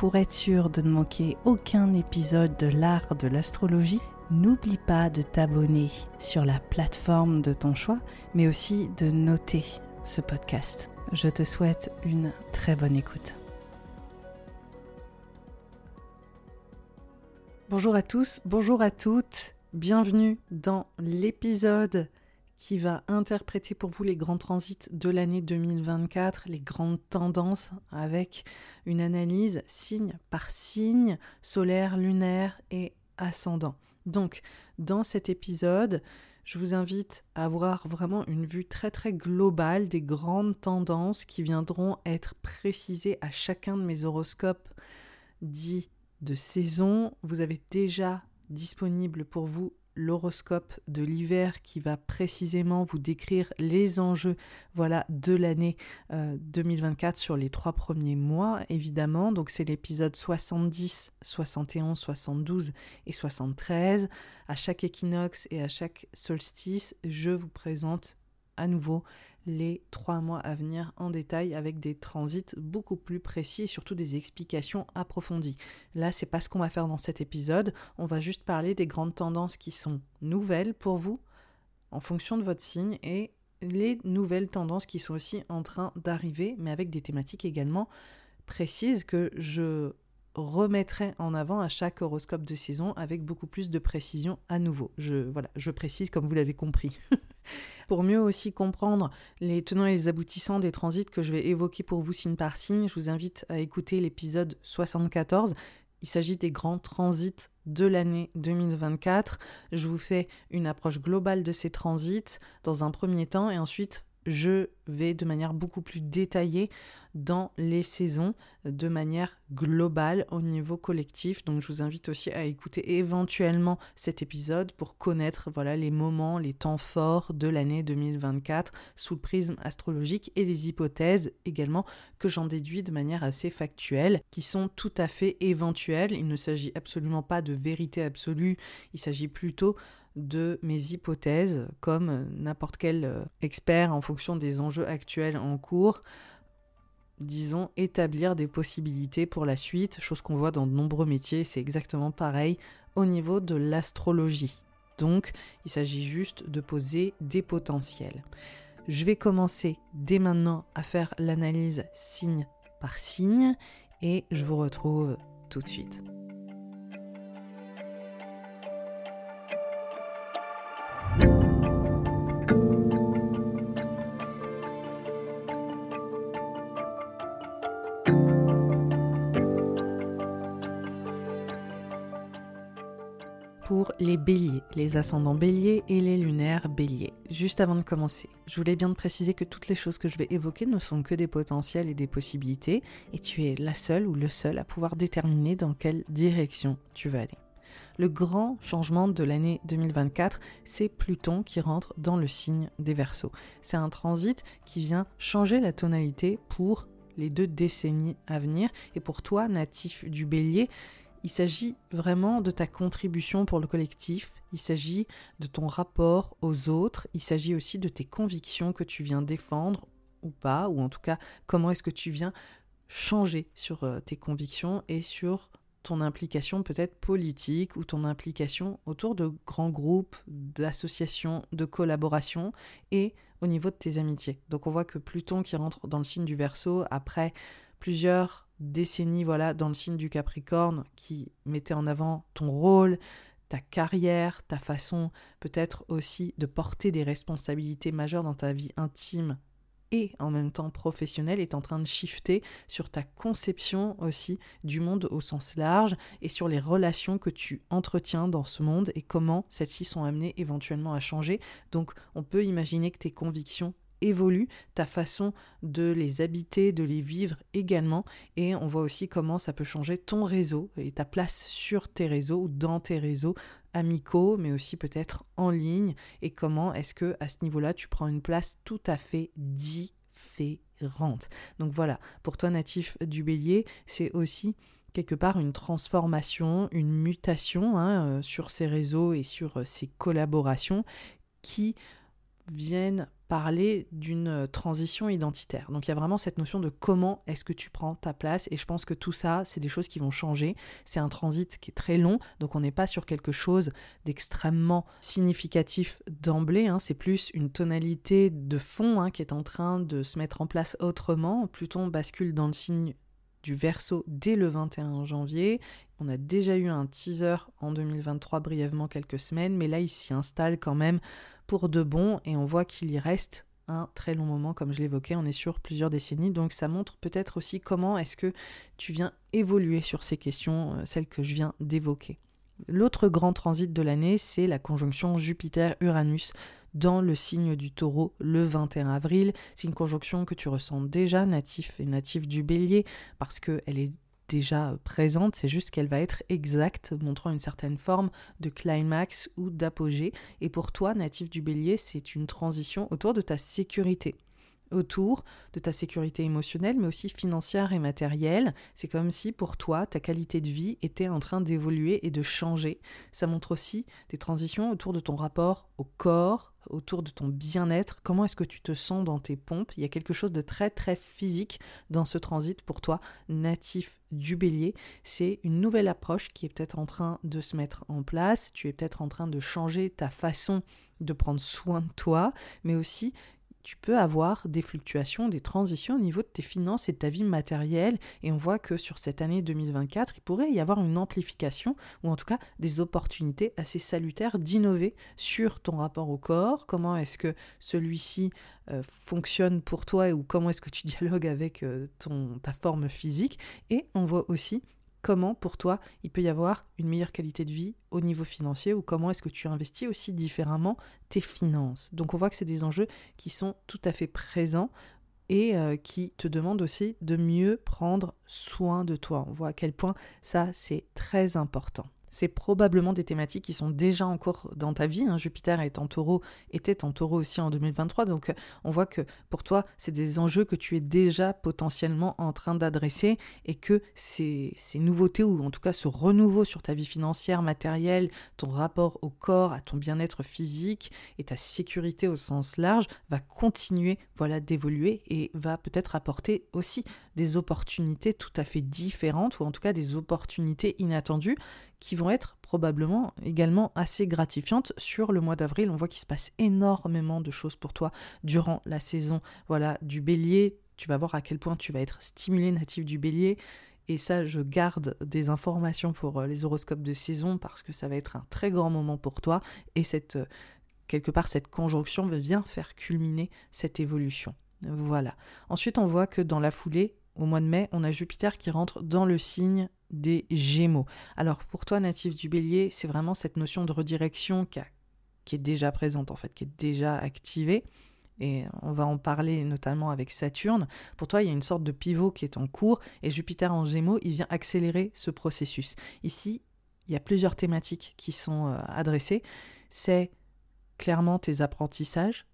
Pour être sûr de ne manquer aucun épisode de l'art de l'astrologie, n'oublie pas de t'abonner sur la plateforme de ton choix, mais aussi de noter ce podcast. Je te souhaite une très bonne écoute. Bonjour à tous, bonjour à toutes, bienvenue dans l'épisode qui va interpréter pour vous les grands transits de l'année 2024, les grandes tendances avec une analyse signe par signe, solaire, lunaire et ascendant. Donc, dans cet épisode, je vous invite à avoir vraiment une vue très très globale des grandes tendances qui viendront être précisées à chacun de mes horoscopes dits de saison. Vous avez déjà disponible pour vous l'horoscope de l'hiver qui va précisément vous décrire les enjeux voilà de l'année 2024 euh, sur les trois premiers mois évidemment. Donc c'est l'épisode 70 71 72 et 73 à chaque équinoxe et à chaque solstice je vous présente à nouveau les trois mois à venir en détail avec des transits beaucoup plus précis et surtout des explications approfondies. Là, c'est pas ce qu'on va faire dans cet épisode. On va juste parler des grandes tendances qui sont nouvelles pour vous en fonction de votre signe et les nouvelles tendances qui sont aussi en train d'arriver, mais avec des thématiques également précises que je remettrai en avant à chaque horoscope de saison avec beaucoup plus de précision à nouveau. Je, voilà, je précise comme vous l'avez compris. Pour mieux aussi comprendre les tenants et les aboutissants des transits que je vais évoquer pour vous signe par signe, je vous invite à écouter l'épisode 74. Il s'agit des grands transits de l'année 2024. Je vous fais une approche globale de ces transits dans un premier temps et ensuite je vais de manière beaucoup plus détaillée dans les saisons de manière globale au niveau collectif. Donc je vous invite aussi à écouter éventuellement cet épisode pour connaître voilà les moments, les temps forts de l'année 2024 sous le prisme astrologique et les hypothèses également que j'en déduis de manière assez factuelle qui sont tout à fait éventuelles. Il ne s'agit absolument pas de vérité absolue, il s'agit plutôt de mes hypothèses, comme n'importe quel euh, expert en fonction des enjeux actuels en cours, disons, établir des possibilités pour la suite, chose qu'on voit dans de nombreux métiers, c'est exactement pareil au niveau de l'astrologie. Donc, il s'agit juste de poser des potentiels. Je vais commencer dès maintenant à faire l'analyse signe par signe et je vous retrouve tout de suite. Pour les béliers, les ascendants béliers et les lunaires béliers. Juste avant de commencer, je voulais bien te préciser que toutes les choses que je vais évoquer ne sont que des potentiels et des possibilités, et tu es la seule ou le seul à pouvoir déterminer dans quelle direction tu vas aller. Le grand changement de l'année 2024, c'est Pluton qui rentre dans le signe des Verseaux. C'est un transit qui vient changer la tonalité pour les deux décennies à venir. Et pour toi, natif du bélier, il s'agit vraiment de ta contribution pour le collectif, il s'agit de ton rapport aux autres, il s'agit aussi de tes convictions que tu viens défendre ou pas, ou en tout cas comment est-ce que tu viens changer sur euh, tes convictions et sur ton implication peut-être politique ou ton implication autour de grands groupes, d'associations, de collaborations et au niveau de tes amitiés. Donc on voit que Pluton qui rentre dans le signe du Verseau après plusieurs décennies voilà dans le signe du Capricorne qui mettait en avant ton rôle, ta carrière, ta façon peut-être aussi de porter des responsabilités majeures dans ta vie intime et en même temps professionnelle est en train de shifter sur ta conception aussi du monde au sens large et sur les relations que tu entretiens dans ce monde et comment celles-ci sont amenées éventuellement à changer. Donc on peut imaginer que tes convictions évolue, ta façon de les habiter, de les vivre également. Et on voit aussi comment ça peut changer ton réseau et ta place sur tes réseaux ou dans tes réseaux amicaux, mais aussi peut-être en ligne. Et comment est-ce que à ce niveau-là, tu prends une place tout à fait différente. Donc voilà, pour toi natif du bélier, c'est aussi quelque part une transformation, une mutation hein, euh, sur ces réseaux et sur euh, ces collaborations qui viennent parler d'une euh, transition identitaire. Donc il y a vraiment cette notion de comment est-ce que tu prends ta place et je pense que tout ça, c'est des choses qui vont changer. C'est un transit qui est très long, donc on n'est pas sur quelque chose d'extrêmement significatif d'emblée, hein. c'est plus une tonalité de fond hein, qui est en train de se mettre en place autrement. Pluton bascule dans le signe du Verseau dès le 21 janvier. On a déjà eu un teaser en 2023 brièvement quelques semaines, mais là il s'y installe quand même pour de bon et on voit qu'il y reste un très long moment, comme je l'évoquais, on est sur plusieurs décennies, donc ça montre peut-être aussi comment est-ce que tu viens évoluer sur ces questions, euh, celles que je viens d'évoquer. L'autre grand transit de l'année, c'est la conjonction Jupiter-Uranus dans le signe du taureau le 21 avril. C'est une conjonction que tu ressens déjà, natif et natif du bélier, parce qu'elle est déjà présente, c'est juste qu'elle va être exacte, montrant une certaine forme de climax ou d'apogée. Et pour toi, natif du bélier, c'est une transition autour de ta sécurité autour de ta sécurité émotionnelle, mais aussi financière et matérielle. C'est comme si pour toi, ta qualité de vie était en train d'évoluer et de changer. Ça montre aussi des transitions autour de ton rapport au corps, autour de ton bien-être, comment est-ce que tu te sens dans tes pompes? Il y a quelque chose de très très physique dans ce transit pour toi, natif du bélier. C'est une nouvelle approche qui est peut-être en train de se mettre en place. Tu es peut-être en train de changer ta façon de prendre soin de toi, mais aussi tu peux avoir des fluctuations, des transitions au niveau de tes finances et de ta vie matérielle. Et on voit que sur cette année 2024, il pourrait y avoir une amplification ou en tout cas des opportunités assez salutaires d'innover sur ton rapport au corps. Comment est-ce que celui-ci euh, fonctionne pour toi ou comment est-ce que tu dialogues avec euh, ton, ta forme physique. Et on voit aussi comment pour toi il peut y avoir une meilleure qualité de vie au niveau financier ou comment est-ce que tu investis aussi différemment tes finances? Donc on voit que c'est des enjeux qui sont tout à fait présents et euh, qui te demandent aussi de mieux prendre soin de toi. On voit à quel point ça c'est très important c'est probablement des thématiques qui sont déjà en cours dans ta vie. Hein. Jupiter est en taureau, était en taureau aussi en 2023. Donc euh, on voit que pour toi, c'est des enjeux que tu es déjà potentiellement en train d'adresser et que ces, ces nouveautés, ou en tout cas ce renouveau sur ta vie financière, matérielle, ton rapport au corps, à ton bien-être physique et ta sécurité au sens large, va continuer voilà, d'évoluer et va peut-être apporter aussi des opportunités tout à fait différentes, ou en tout cas des opportunités inattendues qui vont être probablement également assez gratifiantes sur le mois d'avril. On voit qu'il se passe énormément de choses pour toi durant la saison voilà, du bélier. Tu vas voir à quel point tu vas être stimulé natif du bélier. Et ça, je garde des informations pour euh, les horoscopes de saison parce que ça va être un très grand moment pour toi. Et cette, euh, quelque part, cette conjonction vient faire culminer cette évolution. Voilà. Ensuite, on voit que dans la foulée, au mois de mai, on a Jupiter qui rentre dans le signe des Gémeaux. Alors pour toi, natif du Bélier, c'est vraiment cette notion de redirection qui, est déjà présente en fait, qui est déjà activée. Et on va en parler notamment avec Saturne. Pour toi, il y a une sorte de pivot qui est en cours et Jupiter en Gémeaux, il vient accélérer ce processus. Ici, il y a plusieurs thématiques qui sont euh, adressées. C'est clairement tes apprentissages.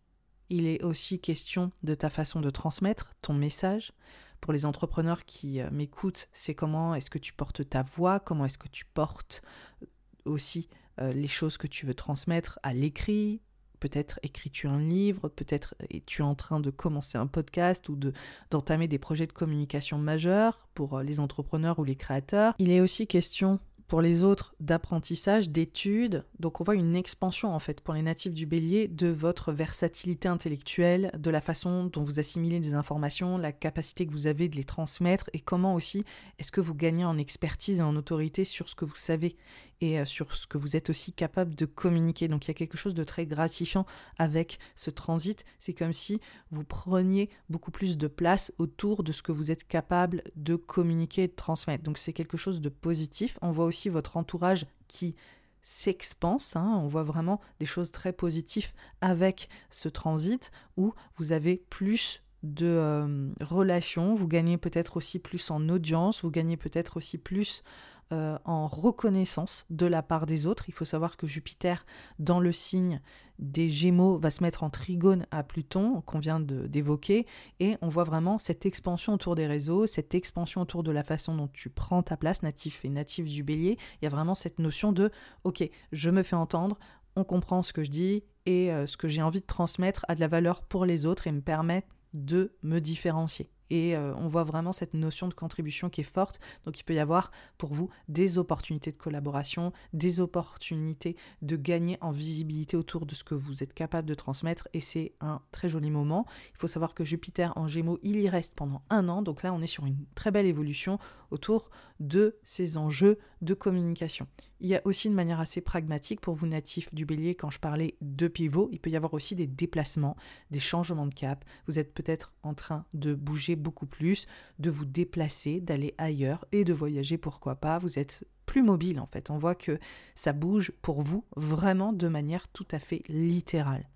Il est aussi question de ta façon de transmettre ton message, pour les entrepreneurs qui euh, m'écoutent, c'est comment est-ce que tu portes ta voix, comment est-ce que tu portes euh, aussi euh, les choses que tu veux transmettre à l'écrit. Peut-être écris-tu un livre, peut-être es-tu en train de commencer un podcast ou de, d'entamer des projets de communication majeurs pour les entrepreneurs ou les créateurs. Il est aussi question pour les autres d'apprentissage, d'études. Donc on voit une expansion en fait pour les natifs du bélier de votre versatilité intellectuelle, de la façon dont vous assimilez des informations, la capacité que vous avez de les transmettre et comment aussi est-ce que vous gagnez en expertise et en autorité sur ce que vous savez. Et sur ce que vous êtes aussi capable de communiquer. Donc il y a quelque chose de très gratifiant avec ce transit. C'est comme si vous preniez beaucoup plus de place autour de ce que vous êtes capable de communiquer et de transmettre. Donc c'est quelque chose de positif. On voit aussi votre entourage qui s'expanse. Hein. On voit vraiment des choses très positives avec ce transit où vous avez plus de euh, relations, vous gagnez peut-être aussi plus en audience, vous gagnez peut-être aussi plus euh, en reconnaissance de la part des autres. Il faut savoir que Jupiter, dans le signe des Gémeaux, va se mettre en trigone à Pluton, qu'on vient d'évoquer, et on voit vraiment cette expansion autour des réseaux, cette expansion autour de la façon dont tu prends ta place, natif et natif du bélier. Il y a vraiment cette notion de, ok, je me fais entendre, on comprend ce que je dis, et euh, ce que j'ai envie de transmettre a de la valeur pour les autres et me permet de me différencier et euh, on voit vraiment cette notion de contribution qui est forte. Donc il peut y avoir pour vous des opportunités de collaboration, des opportunités de gagner en visibilité autour de ce que vous êtes capable de transmettre et c'est un très joli moment. Il faut savoir que Jupiter en Gémeaux, il y reste pendant un an. Donc là, on est sur une très belle évolution autour de ces enjeux de communication. Il y a aussi de manière assez pragmatique pour vous natifs du bélier, quand je parlais de pivot, il peut y avoir aussi des déplacements, des changements de cap. Vous êtes peut-être en train de bouger beaucoup plus, de vous déplacer, d'aller ailleurs et de voyager, pourquoi pas. Vous êtes plus mobile en fait. On voit que ça bouge pour vous vraiment de manière tout à fait littérale.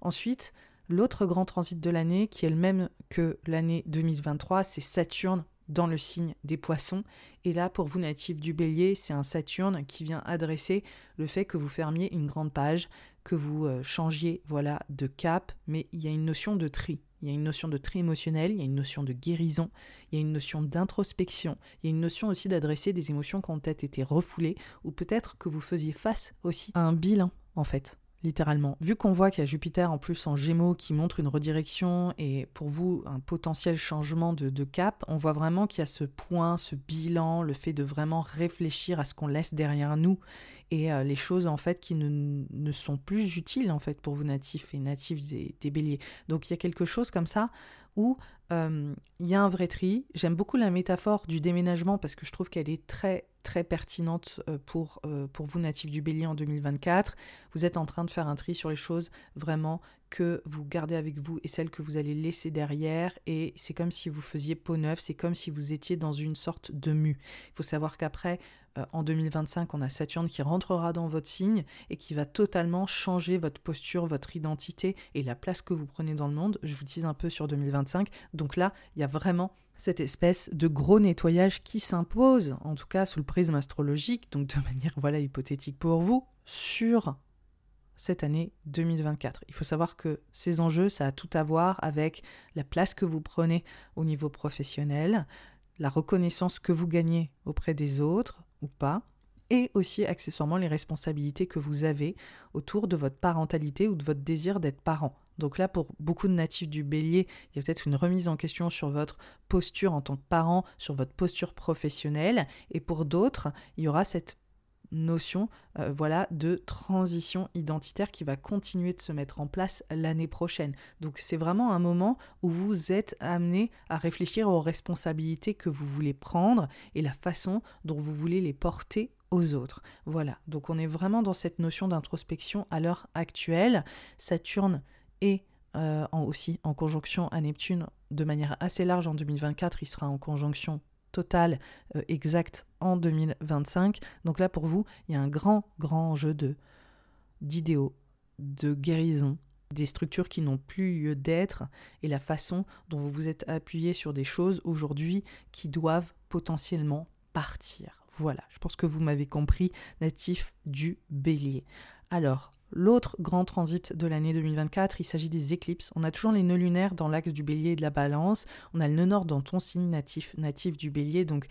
Ensuite, l'autre grand transit de l'année, qui est le même que l'année 2023, c'est Saturne dans le signe des poissons. Et là, pour vous natifs du bélier, c'est un Saturne qui vient adresser le fait que vous fermiez une grande page, que vous euh, changiez voilà, de cap, mais il y a une notion de tri. Il y a une notion de tri émotionnel, il y a une notion de guérison, il y a une notion d'introspection, il y a une notion aussi d'adresser des émotions qui ont peut-être été refoulées, ou peut-être que vous faisiez face aussi à un bilan, en fait littéralement. Vu qu'on voit qu'il y a Jupiter en plus en Gémeaux qui montre une redirection et pour vous un potentiel changement de, cap, on voit vraiment qu'il y a ce point, ce bilan, le fait de vraiment réfléchir à ce qu'on laisse derrière nous et euh, les choses en fait qui ne, sont plus utiles en fait pour vous natifs et natifs des, béliers. Donc il y a quelque chose comme ça où euh, il y a un vrai tri. J'aime beaucoup la métaphore du déménagement parce que je trouve qu'elle est très très pertinente euh, pour, euh, pour vous natifs du bélier en 2024. Vous êtes en train de faire un tri sur les choses vraiment que vous gardez avec vous et celles que vous allez laisser derrière. Et c'est comme si vous faisiez peau neuve, c'est comme si vous étiez dans une sorte de mue. Il faut savoir qu'après, euh, en 2025, on a Saturne qui rentrera dans votre signe et qui va totalement changer votre posture, votre identité et la place que vous prenez dans le monde. Je vous dis un peu sur 2025. Donc là, il y a vraiment cette espèce de gros nettoyage qui s'impose, en tout cas sous le prisme astrologique, donc de manière voilà hypothétique pour vous, sur cette année 2024. Il faut savoir que ces enjeux, ça a tout à voir avec la place que vous prenez au niveau professionnel, la reconnaissance que vous gagnez auprès des autres ou pas, et aussi accessoirement les responsabilités que vous avez autour de votre parentalité ou de votre désir d'être parent. Donc là, pour beaucoup de natifs du bélier, il y a peut-être une remise en question sur votre posture en tant que parent, sur votre posture professionnelle, et pour d'autres, il y aura cette notion euh, voilà de transition identitaire qui va continuer de se mettre en place l'année prochaine. Donc c'est vraiment un moment où vous êtes amené à réfléchir aux responsabilités que vous voulez prendre et la façon dont vous voulez les porter aux autres. Voilà, donc on est vraiment dans cette notion d'introspection à l'heure actuelle. Saturne est euh, aussi en conjonction à Neptune de manière assez large en 2024, il sera en conjonction total euh, exact en 2025. Donc là, pour vous, il y a un grand, grand jeu de d'idéaux, de guérison, des structures qui n'ont plus lieu d'être et la façon dont vous vous êtes appuyé sur des choses aujourd'hui qui doivent potentiellement partir. Voilà, je pense que vous m'avez compris, natif du bélier. Alors, L'autre grand transit de l'année 2024, il s'agit des éclipses. On a toujours les nœuds lunaires dans l'axe du bélier et de la balance. On a le nœud nord dans ton signe natif, natif du bélier. Donc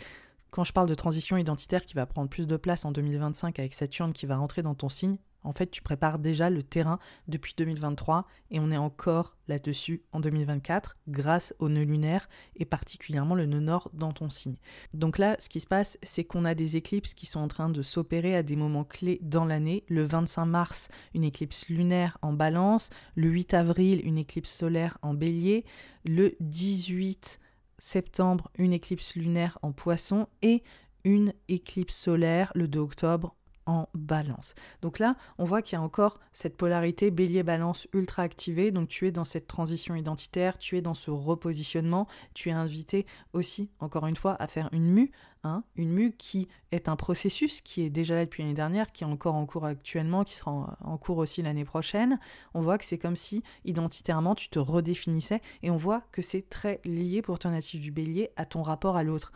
quand je parle de transition identitaire qui va prendre plus de place en 2025 avec Saturne qui va rentrer dans ton signe, en fait, tu prépares déjà le terrain depuis 2023 et on est encore là-dessus en 2024 grâce au nœud lunaire et particulièrement le nœud nord dans ton signe. Donc là, ce qui se passe, c'est qu'on a des éclipses qui sont en train de s'opérer à des moments clés dans l'année. Le 25 mars, une éclipse lunaire en balance. Le 8 avril, une éclipse solaire en bélier. Le 18 septembre, une éclipse lunaire en poisson et une éclipse solaire le 2 octobre en balance. Donc là, on voit qu'il y a encore cette polarité bélier-balance ultra activée. Donc tu es dans cette transition identitaire, tu es dans ce repositionnement, tu es invité aussi, encore une fois, à faire une mue. Hein, une mue qui est un processus qui est déjà là depuis l'année dernière, qui est encore en cours actuellement, qui sera en cours aussi l'année prochaine. On voit que c'est comme si identitairement tu te redéfinissais et on voit que c'est très lié pour ton natif du bélier à ton rapport à l'autre.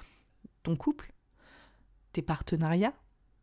Ton couple, tes partenariats,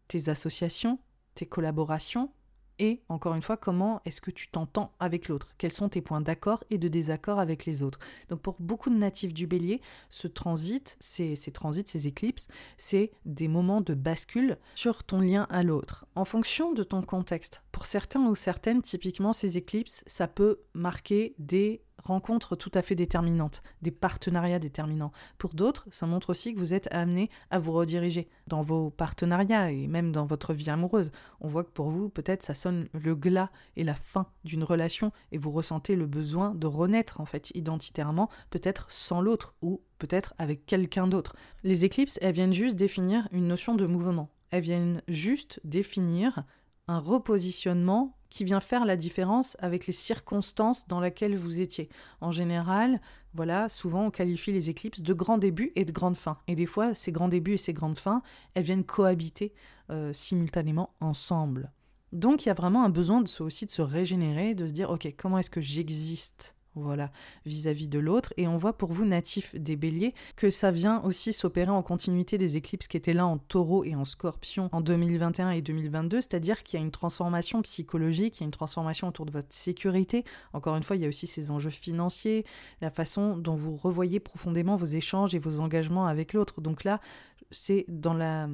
tes associations, tes collaborations, et encore une fois, comment est-ce que tu t'entends avec l'autre? Quels sont tes points d'accord et de désaccord avec les autres? Donc pour beaucoup de natifs du bélier, ce transit, ces, ces transits, ces éclipses, c'est des moments de bascule sur ton lien à l'autre, en fonction de ton contexte. Pour certains ou certaines, typiquement, ces éclipses, ça peut marquer des rencontres tout à fait déterminantes, des partenariats déterminants. Pour d'autres, ça montre aussi que vous êtes amené à vous rediriger dans vos partenariats et même dans votre vie amoureuse. On voit que pour vous, peut-être, ça sonne le glas et la fin d'une relation et vous ressentez le besoin de renaître en fait identitairement, peut-être sans l'autre ou peut-être avec quelqu'un d'autre. Les éclipses, elles viennent juste définir une notion de mouvement. Elles viennent juste définir un repositionnement qui vient faire la différence avec les circonstances dans lesquelles vous étiez. En général, voilà, souvent on qualifie les éclipses de grands débuts et de grandes fins. Et des fois, ces grands débuts et ces grandes fins, elles viennent cohabiter euh, simultanément ensemble. Donc il y a vraiment un besoin de, aussi de se régénérer, de se dire, ok, comment est-ce que j'existe voilà, vis-à-vis de l'autre. Et on voit pour vous, natif des béliers, que ça vient aussi s'opérer en continuité des éclipses qui étaient là en taureau et en scorpion en 2021 et 2022, c'est-à-dire qu'il y a une transformation psychologique, il y a une transformation autour de votre sécurité. Encore une fois, il y a aussi ces enjeux financiers, la façon dont vous revoyez profondément vos échanges et vos engagements avec l'autre. Donc là, c'est dans la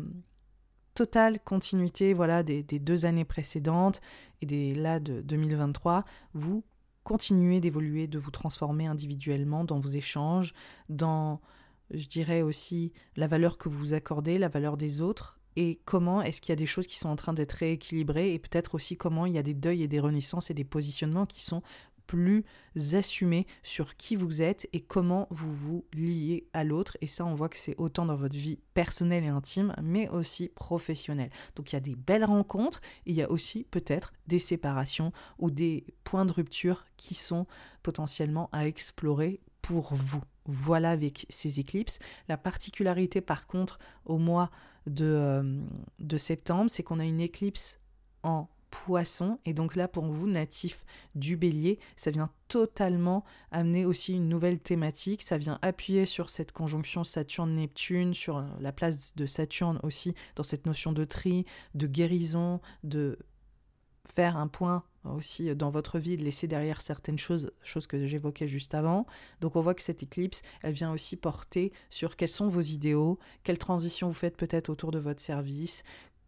totale continuité voilà des, des, deux années précédentes et des là de 2023, vous continuer d'évoluer, de vous transformer individuellement dans vos échanges, dans, je dirais aussi, la valeur que vous vous accordez, la valeur des autres, et comment est-ce qu'il y a des choses qui sont en train d'être rééquilibrées, et peut-être aussi comment il y a des deuils et des renaissances et des positionnements qui sont plus assumé sur qui vous êtes et comment vous vous liez à l'autre. Et ça, on voit que c'est autant dans votre vie personnelle et intime, mais aussi professionnelle. Donc il y a des belles rencontres il y a aussi peut-être des séparations ou des points de rupture qui sont potentiellement à explorer pour vous. Voilà avec ces éclipses. La particularité par contre au mois de, euh, de septembre, c'est qu'on a une éclipse en poisson. Et donc là, pour vous, natif du bélier, ça vient totalement amener aussi une nouvelle thématique. Ça vient appuyer sur cette conjonction Saturne-Neptune, sur la place de Saturne aussi dans cette notion de tri, de guérison, de faire un point aussi dans votre vie, de laisser derrière certaines choses, choses que j'évoquais juste avant. Donc on voit que cette éclipse, elle vient aussi porter sur quels sont vos idéaux, quelle transition vous faites peut-être autour de votre service,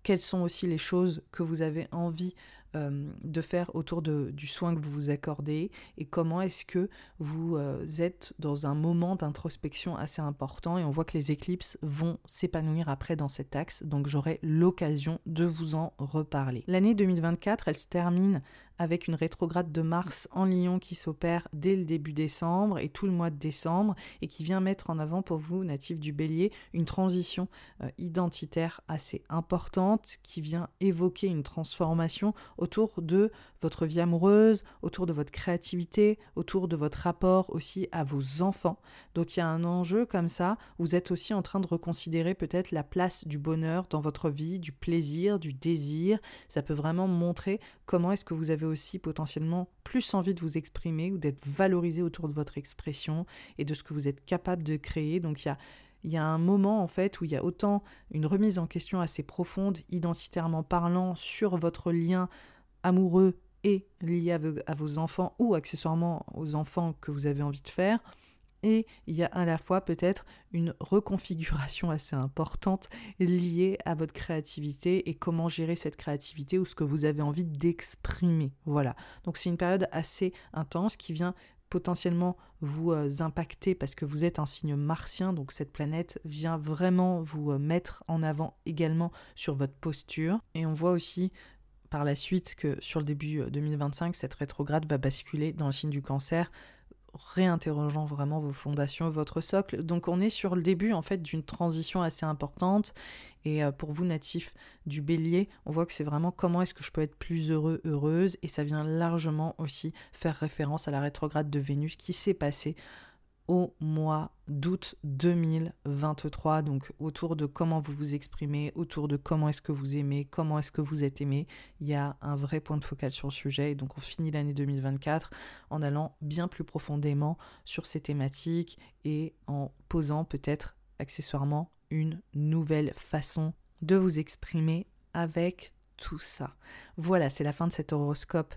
quelles sont aussi les choses que vous avez envie euh, de faire autour du soin que vous vous accordez et comment est-ce que vous euh, êtes dans un moment d'introspection assez important et on voit que les éclipses vont s'épanouir après dans cet axe donc j'aurai l'occasion de vous en reparler. L'année 2024 elle se termine avec une rétrograde de Mars en Lion qui s'opère dès le début décembre et tout le mois de décembre et qui vient mettre en avant pour vous, natifs du bélier, une transition euh, identitaire assez importante qui vient évoquer une transformation autour de votre vie amoureuse, autour de votre créativité, autour de votre rapport aussi à vos enfants. Donc il y a un enjeu comme ça, vous êtes aussi en train de reconsidérer peut-être la place du bonheur dans votre vie, du plaisir, du désir. Ça peut vraiment montrer comment est-ce que vous avez aussi potentiellement plus envie de vous exprimer ou d'être valorisé autour de votre expression et de ce que vous êtes capable de créer. Donc il y a y a un moment en fait où il y a autant une remise en question assez profonde, identitairement parlant, sur votre lien amoureux et lié à vos, enfants ou accessoirement aux enfants que vous avez envie de faire. Et il y a à la fois peut-être une reconfiguration assez importante liée à votre créativité et comment gérer cette créativité ou ce que vous avez envie d'exprimer. Voilà. Donc c'est une période assez intense qui vient potentiellement vous euh, impacter parce que vous êtes un signe martien, donc cette planète vient vraiment vous euh, mettre en avant également sur votre posture. Et on voit aussi par la suite que sur le début 2025, euh, cette rétrograde va basculer dans le signe du cancer, réinterrogeant vraiment vos fondations, votre socle. Donc on est sur le début en fait d'une transition assez importante. Et euh, pour vous natifs du bélier, on voit que c'est vraiment comment est-ce que je peux être plus heureux, heureuse. Et ça vient largement aussi faire référence à la rétrograde de Vénus qui s'est passée au mois d'août 2023, donc autour de comment vous vous exprimez, autour de comment est-ce que vous aimez, comment est-ce que vous êtes aimé. Il y a un vrai point de focal sur le sujet et donc on finit l'année 2024 en allant bien plus profondément sur ces thématiques et en posant peut-être accessoirement une nouvelle façon de vous exprimer avec tout ça. Voilà, c'est la fin de cet horoscope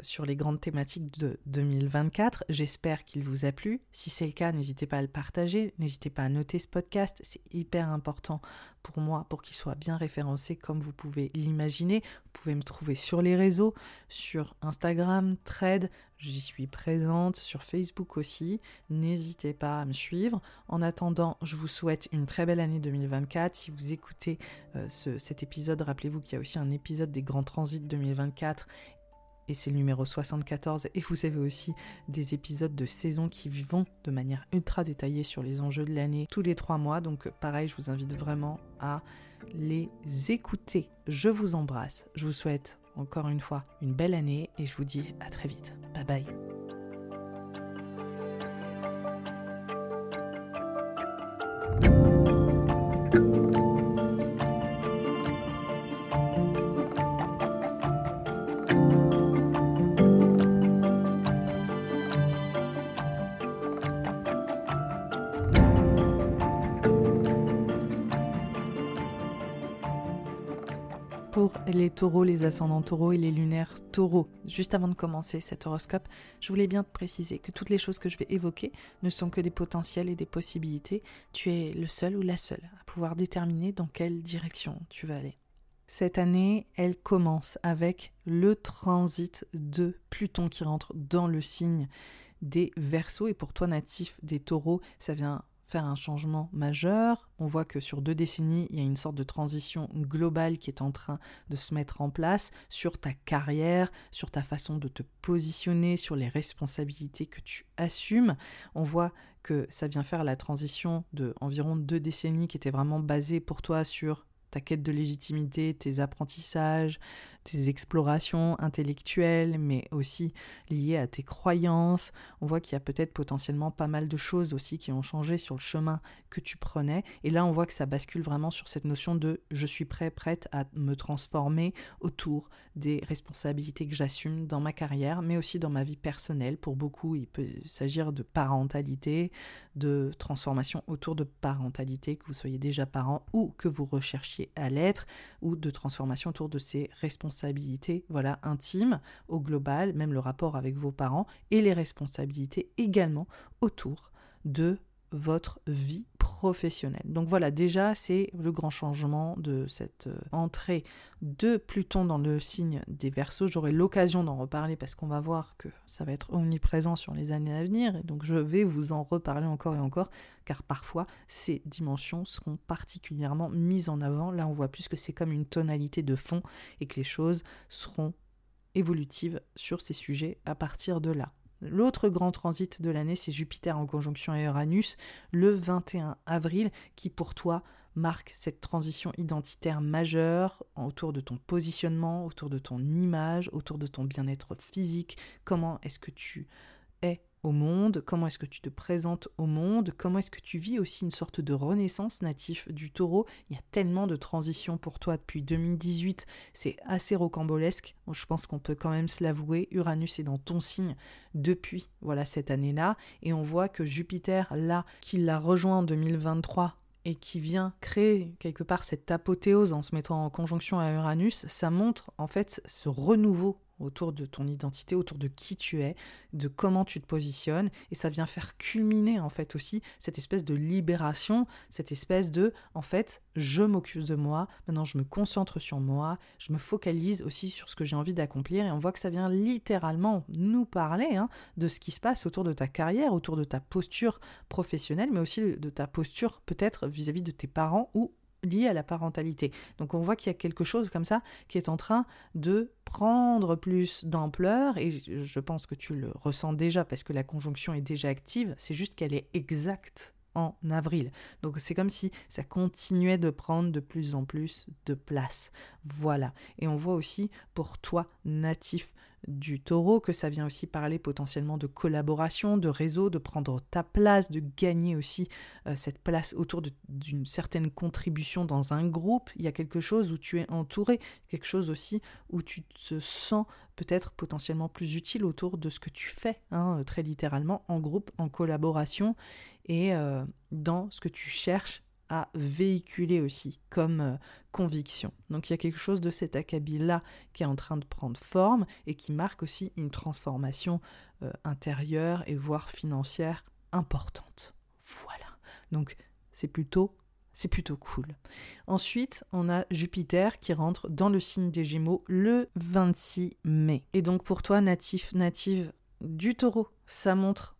sur les grandes thématiques de 2024. J'espère qu'il vous a plu. Si c'est le cas, n'hésitez pas à le partager, n'hésitez pas à noter ce podcast. C'est hyper important pour moi pour qu'il soit bien référencé comme vous pouvez l'imaginer. Vous pouvez me trouver sur les réseaux, sur Instagram, Thread, j'y suis présente, sur Facebook aussi. N'hésitez pas à me suivre. En attendant, je vous souhaite une très belle année 2024. Si vous écoutez euh, cet épisode, rappelez-vous qu'il y a aussi un épisode des grands transits 2024 et c'est le numéro 74. Et vous avez aussi des épisodes de saison qui vont de manière ultra détaillée sur les enjeux de l'année tous les trois mois. Donc pareil, je vous invite vraiment à les écouter. Je vous embrasse. Je vous souhaite encore une fois une belle année et je vous dis à très vite. Bye bye. Les taureaux, les ascendants taureaux et les lunaires taureaux. Juste avant de commencer cet horoscope, je voulais bien te préciser que toutes les choses que je vais évoquer ne sont que des potentiels et des possibilités. Tu es le seul ou la seule à pouvoir déterminer dans quelle direction tu vas aller. Cette année, elle commence avec le transit de Pluton qui rentre dans le signe des Verseaux et pour toi natif des Taureaux, ça vient faire un changement majeur. On voit que sur deux décennies, il y a une sorte de transition globale qui est en train de se mettre en place sur ta carrière, sur ta façon de te positionner, sur les responsabilités que tu assumes. On voit que ça vient faire la transition de environ deux décennies qui était vraiment basée pour toi sur ta quête de légitimité, tes apprentissages, tes explorations intellectuelles, mais aussi liées à tes croyances. On voit qu'il y a peut-être potentiellement pas mal de choses aussi qui ont changé sur le chemin que tu prenais. Et là, on voit que ça bascule vraiment sur cette notion de je suis prêt, prête à me transformer autour des responsabilités que j'assume dans ma carrière, mais aussi dans ma vie personnelle. Pour beaucoup, il peut s'agir de parentalité, de transformation autour de parentalité, que vous soyez déjà parent ou que vous recherchiez à l'être, ou de transformation autour de ces responsabilités responsabilités voilà, intimes au global, même le rapport avec vos parents, et les responsabilités également autour de votre vie professionnelle. Donc voilà, déjà, c'est le grand changement de cette euh, entrée de Pluton dans le signe des Verseaux. J'aurai l'occasion d'en reparler parce qu'on va voir que ça va être omniprésent sur les années à venir. Donc je vais vous en reparler encore et encore, car parfois ces dimensions seront particulièrement mises en avant. Là, on voit plus que c'est comme une tonalité de fond et que les choses seront évolutives sur ces sujets à partir de là. L'autre grand transit de l'année, c'est Jupiter en conjonction à Uranus le 21 avril, qui pour toi marque cette transition identitaire majeure autour de ton positionnement, autour de ton image, autour de ton bien-être physique. Comment est-ce que tu es au monde, comment est-ce que tu te présentes au monde, comment est-ce que tu vis aussi une sorte de renaissance natif du taureau. Il y a tellement de transitions pour toi depuis 2018, c'est assez rocambolesque. Je pense qu'on peut quand même se l'avouer. Uranus est dans ton signe depuis voilà cette année-là et on voit que Jupiter là qui l'a rejoint en 2023 et qui vient créer quelque part cette apothéose en se mettant en conjonction à Uranus, ça montre en fait ce renouveau autour de ton identité, autour de qui tu es, de comment tu te positionnes, et ça vient faire culminer en fait aussi cette espèce de libération, cette espèce de, en fait, je m'occupe de moi, maintenant je me concentre sur moi, je me focalise aussi sur ce que j'ai envie d'accomplir, et on voit que ça vient littéralement nous parler hein, de ce qui se passe autour de ta carrière, autour de ta posture professionnelle, mais aussi de ta posture peut-être vis-à-vis de tes parents ou liées à la parentalité. Donc on voit qu'il y a quelque chose comme ça qui est en train de prendre plus d'ampleur et je pense que tu le ressens déjà parce que la conjonction est déjà active, c'est juste qu'elle est exacte en avril. Donc c'est comme si ça continuait de prendre de plus en plus de place. Voilà. Et on voit aussi pour toi, natif du taureau, que ça vient aussi parler potentiellement de collaboration, de réseau, de prendre ta place, de gagner aussi euh, cette place autour d'une certaine contribution dans un groupe. Il y a quelque chose où tu es entouré, quelque chose aussi où tu te sens peut-être potentiellement plus utile autour de ce que tu fais, hein, très littéralement, en groupe, en collaboration et euh, dans ce que tu cherches véhiculer aussi comme conviction. Donc il y a quelque chose de cet acabit-là qui est en train de prendre forme et qui marque aussi une transformation euh, intérieure et voire financière importante. Voilà. Donc c'est plutôt c'est plutôt cool. Ensuite, on a Jupiter qui rentre dans le signe des Gémeaux le 26 mai. Et donc pour toi, natif, native du taureau, ça montre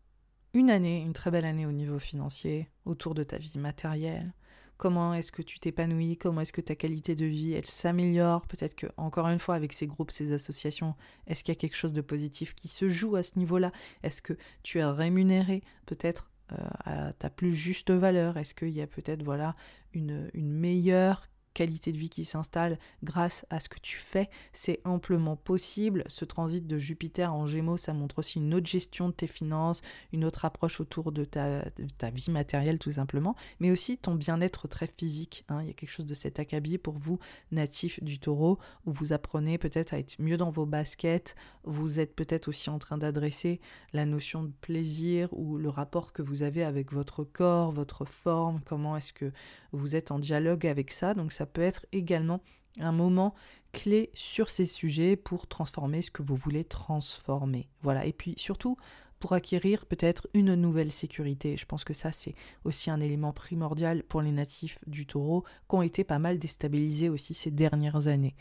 une année, une très belle année au niveau financier, autour de ta vie matérielle, comment est-ce que tu t'épanouis, comment est-ce que ta qualité de vie, elle s'améliore. Peut-être que, encore une fois, avec ces groupes, ces associations, est-ce qu'il y a quelque chose de positif qui se joue à ce niveau-là? Est-ce que tu es rémunéré peut-être euh, à ta plus juste valeur? Est-ce qu'il y a peut-être voilà une, une meilleure qualité de vie qui s'installe grâce à ce que tu fais, c'est amplement possible. Ce transit de Jupiter en Gémeaux, ça montre aussi une autre gestion de tes finances, une autre approche autour de ta, ta vie matérielle tout simplement, mais aussi ton bien-être très physique. Hein. Il y a quelque chose de cet acabit pour vous, natif du taureau, où vous apprenez peut-être à être mieux dans vos baskets, vous êtes peut-être aussi en train d'adresser la notion de plaisir ou le rapport que vous avez avec votre corps, votre forme, comment est-ce que vous êtes en dialogue avec ça. Donc ça peut être également un moment clé sur ces sujets pour transformer ce que vous voulez transformer. Voilà, et puis surtout pour acquérir peut-être une nouvelle sécurité. Je pense que ça, c'est aussi un élément primordial pour les natifs du taureau qui ont été pas mal déstabilisés aussi ces dernières années.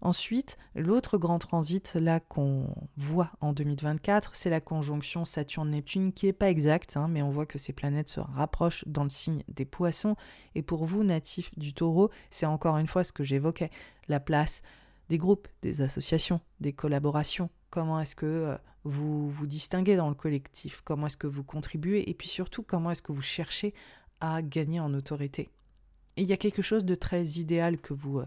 Ensuite, l'autre grand transit là qu'on voit en 2024, c'est la conjonction Saturne-Neptune qui n'est pas exacte, hein, mais on voit que ces planètes se rapprochent dans le signe des poissons. Et pour vous, natifs du taureau, c'est encore une fois ce que j'évoquais, la place des groupes, des associations, des collaborations. Comment est-ce que euh, vous vous distinguez dans le collectif? Comment est-ce que vous contribuez? Et puis surtout, comment est-ce que vous cherchez à gagner en autorité? Il y a quelque chose de très idéal que vous euh,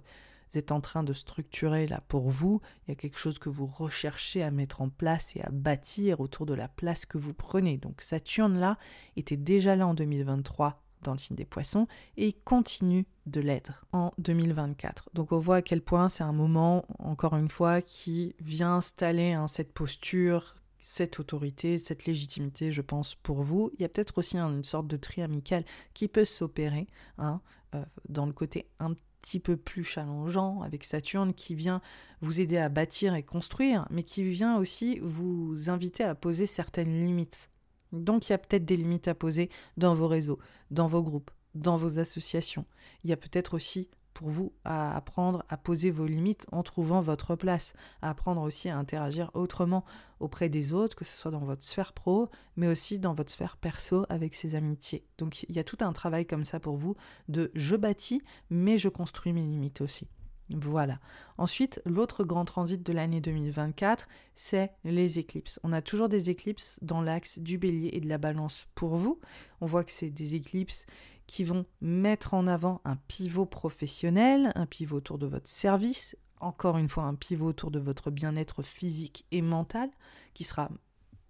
êtes en train de structurer là pour vous, il y a quelque chose que vous recherchez à mettre en place et à bâtir autour de la place que vous prenez. Donc Saturne là était déjà là en 2023 dans le signe des poissons et continue de l'être en 2024. Donc on voit à quel point c'est un moment, encore une fois, qui vient installer cette posture, cette autorité, cette légitimité, je pense, pour vous. Il y a peut-être aussi une sorte de tri amical qui peut s'opérer hein, euh, dans le côté un petit peu plus challengeant avec Saturne qui vient vous aider à bâtir et construire, mais qui vient aussi vous inviter à poser certaines limites. Donc il y a peut-être des limites à poser dans vos réseaux, dans vos groupes, dans vos associations. Il y a peut-être aussi pour vous à apprendre à poser vos limites en trouvant votre place, à apprendre aussi à interagir autrement auprès des autres, que ce soit dans votre sphère pro, mais aussi dans votre sphère perso avec ses amitiés. Donc il y a tout un travail comme ça pour vous de je bâtis, mais je construis mes limites aussi. Voilà. Ensuite, l'autre grand transit de l'année 2024, c'est les éclipses. On a toujours des éclipses dans l'axe du bélier et de la balance pour vous. On voit que c'est des éclipses qui vont mettre en avant un pivot professionnel, un pivot autour de votre service, encore une fois un pivot autour de votre bien-être physique et mental, qui sera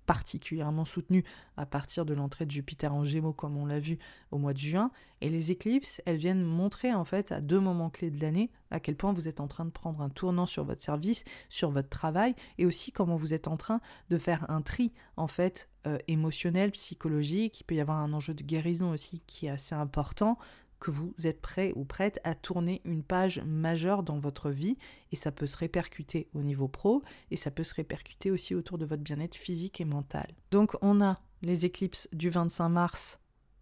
particulièrement soutenu à partir de l'entrée de Jupiter en Gémeaux, comme on l'a vu au mois de juin. Et les éclipses, elles viennent montrer en fait à deux moments clés de l'année à quel point vous êtes en train de prendre un tournant sur votre service, sur votre travail, et aussi comment vous êtes en train de faire un tri en fait euh, émotionnel, psychologique. Il peut y avoir un enjeu de guérison aussi qui est assez important que vous êtes prêt ou prête à tourner une page majeure dans votre vie et ça peut se répercuter au niveau pro et ça peut se répercuter aussi autour de votre bien-être physique et mental. Donc on a les éclipses du 25 mars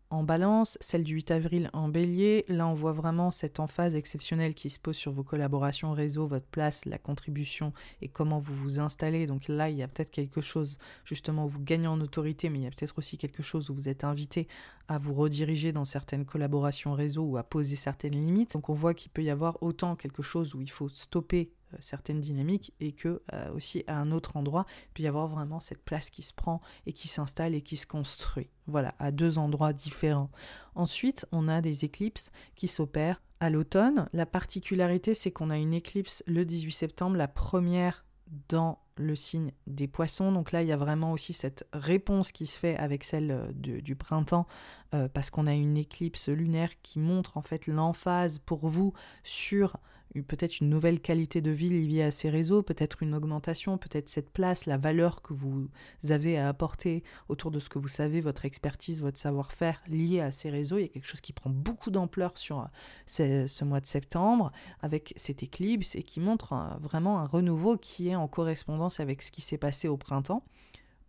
en balance, celle du 8 avril en bélier. Là, on voit vraiment cette emphase exceptionnelle qui se pose sur vos collaborations réseau, votre place, la contribution et comment vous vous installez. Donc là, il y a peut-être quelque chose justement où vous gagnez en autorité, mais il y a peut-être aussi quelque chose où vous êtes invité à vous rediriger dans certaines collaborations réseau ou à poser certaines limites. Donc on voit qu'il peut y avoir autant quelque chose où il faut stopper euh, certaines dynamiques et que euh, aussi à un autre endroit, il peut y avoir vraiment cette place qui se prend et qui s'installe et qui se construit. Voilà, à deux endroits différents. Ensuite, on a des éclipses qui s'opèrent à l'automne. La particularité, c'est qu'on a une éclipse le 18 septembre, la première dans le signe des poissons. Donc là, il y a vraiment aussi cette réponse qui se fait avec celle euh, du printemps, parce qu'on a une éclipse lunaire qui montre en fait l'emphase pour vous sur peut-être une nouvelle qualité de vie liée à ces réseaux, peut-être une augmentation, peut-être cette place, la valeur que vous avez à apporter autour de ce que vous savez, votre expertise, votre savoir-faire lié à ces réseaux. Il y a quelque chose qui prend beaucoup d'ampleur sur euh, ce, mois de septembre avec cette éclipse et qui montre vraiment un renouveau qui est en correspondance avec ce qui s'est passé au printemps.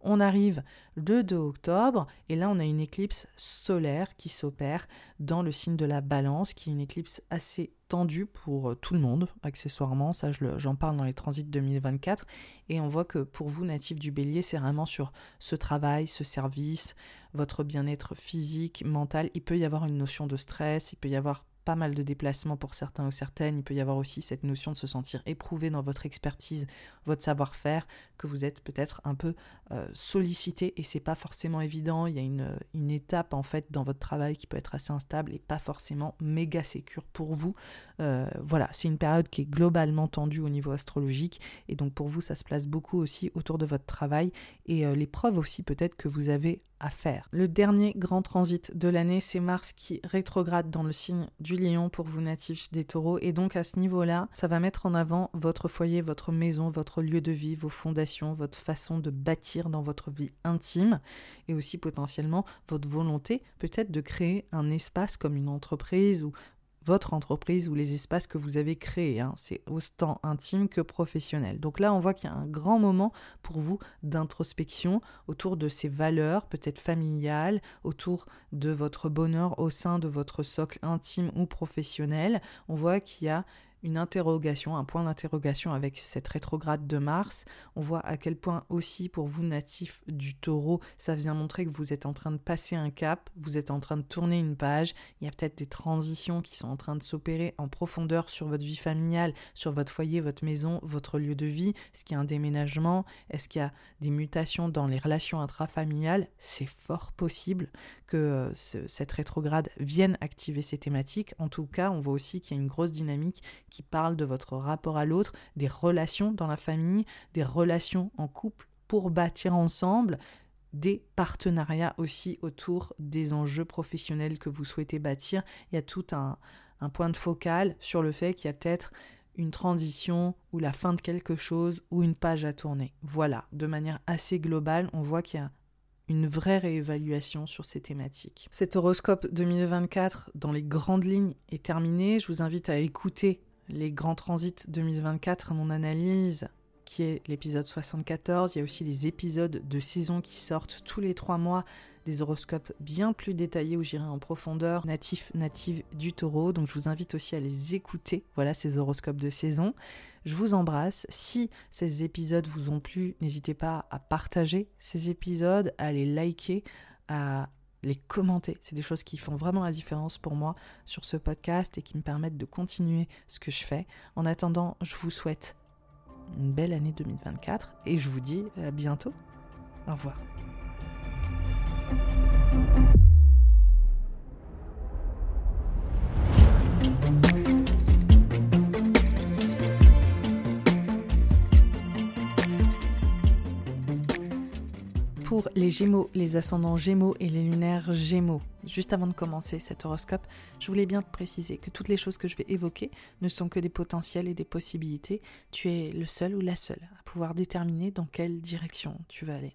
On arrive le 2 octobre et là on a une éclipse solaire qui s'opère dans le signe de la balance, qui est une éclipse assez tendue pour euh, tout le monde, accessoirement. Ça, j'en parle dans les transits 2024. Et on voit que pour vous, natifs du bélier, c'est vraiment sur ce travail, ce service, votre bien-être physique, mental. Il peut y avoir une notion de stress, il peut y avoir pas mal de déplacements pour certains ou certaines. Il peut y avoir aussi cette notion de se sentir éprouvé dans votre expertise, votre savoir-faire, que vous êtes peut-être un peu euh, sollicité et c'est pas forcément évident. Il y a une, une, étape en fait dans votre travail qui peut être assez instable et pas forcément méga sécure pour vous. Euh, voilà, c'est une période qui est globalement tendue au niveau astrologique et donc pour vous ça se place beaucoup aussi autour de votre travail et euh, les preuves aussi peut-être que vous avez à faire. Le dernier grand transit de l'année, c'est Mars qui rétrograde dans le signe du lion pour vous natifs des taureaux. Et donc à ce niveau-là, ça va mettre en avant votre foyer, votre maison, votre lieu de vie, vos fondations, votre façon de bâtir dans votre vie intime et aussi potentiellement votre volonté peut-être de créer un espace comme une entreprise ou votre entreprise ou les espaces que vous avez créés. Hein. C'est autant intime que professionnel. Donc là, on voit qu'il y a un grand moment pour vous d'introspection autour de ces valeurs, peut-être familiales, autour de votre bonheur au sein de votre socle intime ou professionnel. On voit qu'il y a une interrogation, un point d'interrogation avec cette rétrograde de Mars. On voit à quel point aussi pour vous natifs du taureau, ça vient montrer que vous êtes en train de passer un cap, vous êtes en train de tourner une page, il y a peut-être des transitions qui sont en train de s'opérer en profondeur sur votre vie familiale, sur votre foyer, votre maison, votre lieu de vie. Est-ce qu'il y a un déménagement? Est-ce qu'il y a des mutations dans les relations intrafamiliales? C'est fort possible que euh, cette rétrograde vienne activer ces thématiques. En tout cas, on voit aussi qu'il y a une grosse dynamique qui parle de votre rapport à l'autre, des relations dans la famille, des relations en couple pour bâtir ensemble, des partenariats aussi autour des enjeux professionnels que vous souhaitez bâtir. Il y a tout un, point de focal sur le fait qu'il y a peut-être une transition ou la fin de quelque chose ou une page à tourner. Voilà, de manière assez globale, on voit qu'il y a une vraie réévaluation sur ces thématiques. Cet horoscope 2024 dans les grandes lignes est terminé. Je vous invite à écouter les grands transits 2024, mon analyse, qui est l'épisode 74. Il y a aussi les épisodes de saison qui sortent tous les trois mois, des horoscopes bien plus détaillés où j'irai en profondeur, natif, native du taureau. Donc je vous invite aussi à les écouter, voilà ces horoscopes de saison. Je vous embrasse. Si ces épisodes vous ont plu, n'hésitez pas à partager ces épisodes, à les liker, à les commenter. C'est des choses qui font vraiment la différence pour moi sur ce podcast et qui me permettent de continuer ce que je fais. En attendant, je vous souhaite une belle année 2024 et je vous dis à bientôt. Au revoir. Pour les Gémeaux, les ascendants Gémeaux et les lunaires Gémeaux. Juste avant de commencer cet horoscope, je voulais bien te préciser que toutes les choses que je vais évoquer ne sont que des potentiels et des possibilités. Tu es le seul ou la seule à pouvoir déterminer dans quelle direction tu vas aller.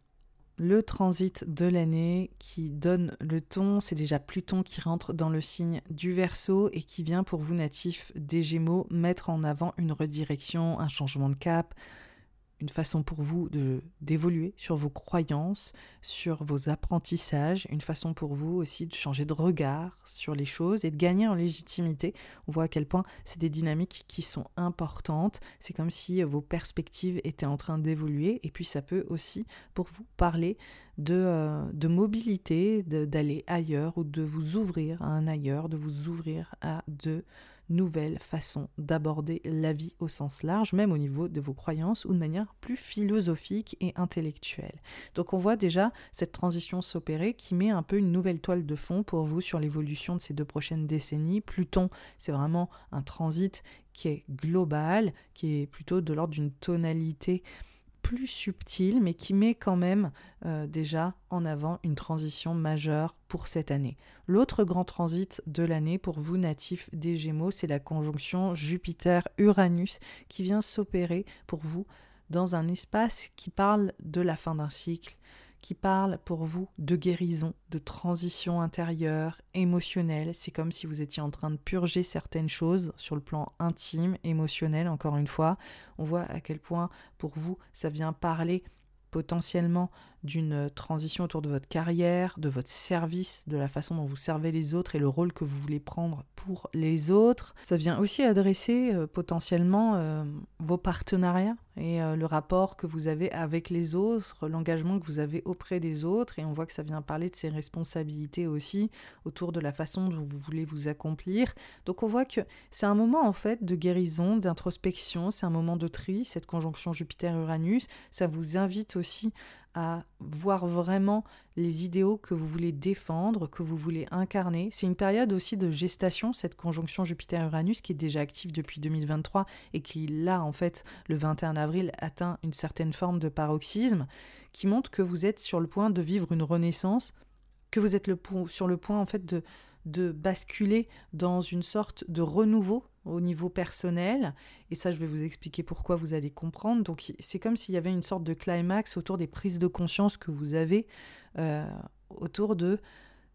Le transit de l'année qui donne le ton, c'est déjà Pluton qui rentre dans le signe du Verseau et qui vient pour vous natifs des Gémeaux mettre en avant une redirection, un changement de cap, une façon pour vous de d'évoluer sur vos croyances, sur vos apprentissages, une façon pour vous aussi de changer de regard sur les choses et de gagner en légitimité. On voit à quel point c'est des dynamiques qui sont importantes. C'est comme si vos perspectives étaient en train d'évoluer et puis ça peut aussi pour vous parler de, euh, mobilité, d'aller ailleurs ou de vous ouvrir à un ailleurs, de vous ouvrir à de nouvelle façon d'aborder la vie au sens large, même au niveau de vos croyances ou de manière plus philosophique et intellectuelle. Donc on voit déjà cette transition s'opérer qui met un peu une nouvelle toile de fond pour vous sur l'évolution de ces deux prochaines décennies. Pluton, c'est vraiment un transit qui est global, qui est plutôt de l'ordre d'une tonalité plus subtil, mais qui met quand même euh, déjà en avant une transition majeure pour cette année. L'autre grand transit de l'année pour vous natifs des Gémeaux, c'est la conjonction Jupiter-Uranus qui vient s'opérer pour vous dans un espace qui parle de la fin d'un cycle, qui parle pour vous de guérison, de transition intérieure, émotionnelle. C'est comme si vous étiez en train de purger certaines choses sur le plan intime, émotionnel, encore une fois. On voit à quel point pour vous ça vient parler potentiellement d'une transition autour de votre carrière, de votre service, de la façon dont vous servez les autres et le rôle que vous voulez prendre pour les autres. Ça vient aussi adresser euh, potentiellement euh, vos partenariats et euh, le rapport que vous avez avec les autres, l'engagement que vous avez auprès des autres. Et on voit que ça vient parler de ses responsabilités aussi autour de la façon dont vous voulez vous accomplir. Donc on voit que c'est un moment en fait de guérison, d'introspection, c'est un moment de tri, cette conjonction Jupiter-Uranus. Ça vous invite aussi à voir vraiment les idéaux que vous voulez défendre, que vous voulez incarner. C'est une période aussi de gestation, cette conjonction Jupiter-Uranus qui est déjà active depuis 2023 et qui, là, en fait, le 21 avril, atteint une certaine forme de paroxysme, qui montre que vous êtes sur le point de vivre une renaissance, que vous êtes sur le point, en fait, de basculer dans une sorte de renouveau au niveau personnel. Et ça, je vais vous expliquer pourquoi vous allez comprendre. Donc, c'est comme s'il y avait une sorte de climax autour des prises de conscience que vous avez euh, autour de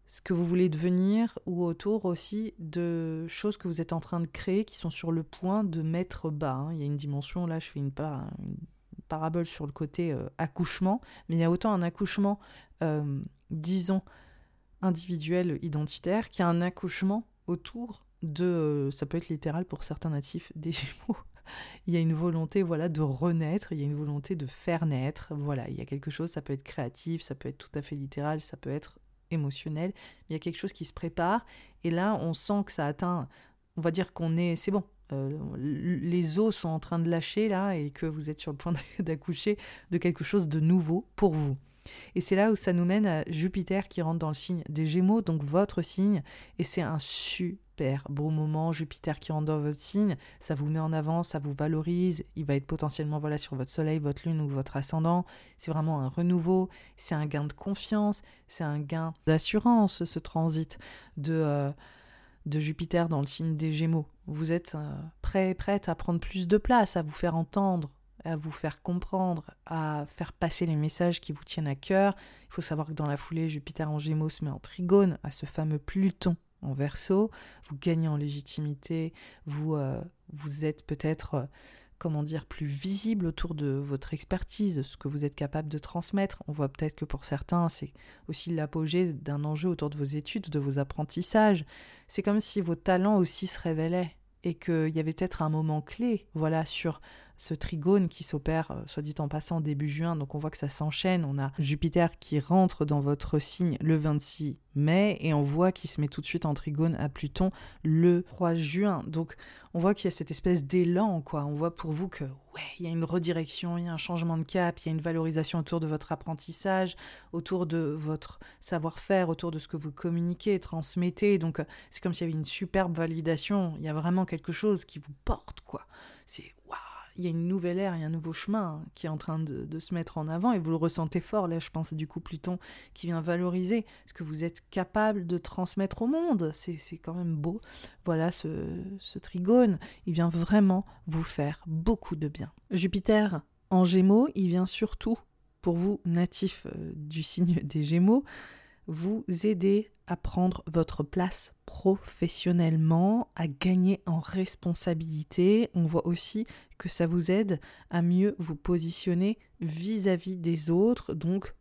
ce que vous voulez devenir ou autour aussi de choses que vous êtes en train de créer qui sont sur le point de mettre bas. Hein. Il y a une dimension, là, je fais une, parabole sur le côté euh, accouchement, mais il y a autant un accouchement, euh, disons, individuel, identitaire, qu'il y a un accouchement autour de, euh, ça peut être littéral pour certains natifs des Gémeaux. il y a une volonté voilà de renaître, il y a une volonté de faire naître. Voilà, il y a quelque chose, ça peut être créatif, ça peut être tout à fait littéral, ça peut être émotionnel. Il y a quelque chose qui se prépare et là on sent que ça atteint, on va dire qu'on est, c'est bon. Euh, les os sont en train de lâcher là et que vous êtes sur le point d'accoucher de quelque chose de nouveau pour vous. Et c'est là où ça nous mène à Jupiter qui rentre dans le signe des Gémeaux, donc votre signe, et c'est un super beau moment, Jupiter qui rentre dans votre signe, ça vous met en avant, ça vous valorise, il va être potentiellement voilà sur votre soleil, votre lune ou votre ascendant, c'est vraiment un renouveau, c'est un gain de confiance, c'est un gain d'assurance ce transit de euh, de Jupiter dans le signe des Gémeaux. Vous êtes euh, prêt, prête à prendre plus de place, à vous faire entendre, à vous faire comprendre, à faire passer les messages qui vous tiennent à cœur. Il faut savoir que dans la foulée, Jupiter en Gémeaux se met en trigone à ce fameux Pluton en Verseau. Vous gagnez en légitimité, vous, euh, vous êtes peut-être, euh, comment dire, plus visible autour de votre expertise, ce que vous êtes capable de transmettre. On voit peut-être que pour certains, c'est aussi l'apogée d'un enjeu autour de vos études, de vos apprentissages. C'est comme si vos talents aussi se révélaient et qu'il y avait peut-être un moment clé, voilà, sur ce trigone qui s'opère, euh, soit dit en passant, début juin. Donc on voit que ça s'enchaîne. On a Jupiter qui rentre dans votre signe le 26 mai et on voit qu'il se met tout de suite en trigone à Pluton le 3 juin. Donc on voit qu'il y a cette espèce d'élan, quoi. On voit pour vous que, ouais, il y a une redirection, il y a un changement de cap, il y a une valorisation autour de votre apprentissage, autour de votre savoir-faire, autour de ce que vous communiquez, et transmettez. Donc c'est comme s'il y avait une superbe validation. Il y a vraiment quelque chose qui vous porte, quoi. C'est il y a une nouvelle ère, il y a un nouveau chemin qui est en train de, se mettre en avant et vous le ressentez fort. Là, je pense du coup Pluton qui vient valoriser ce que vous êtes capable de transmettre au monde. C'est quand même beau. Voilà, ce, ce trigone, il vient vraiment vous faire beaucoup de bien. Jupiter en Gémeaux, il vient surtout, pour vous natifs euh, du signe des Gémeaux, vous aider à prendre votre place professionnellement, à gagner en responsabilité. On voit aussi que ça vous aide à mieux vous positionner vis-à-vis des autres, donc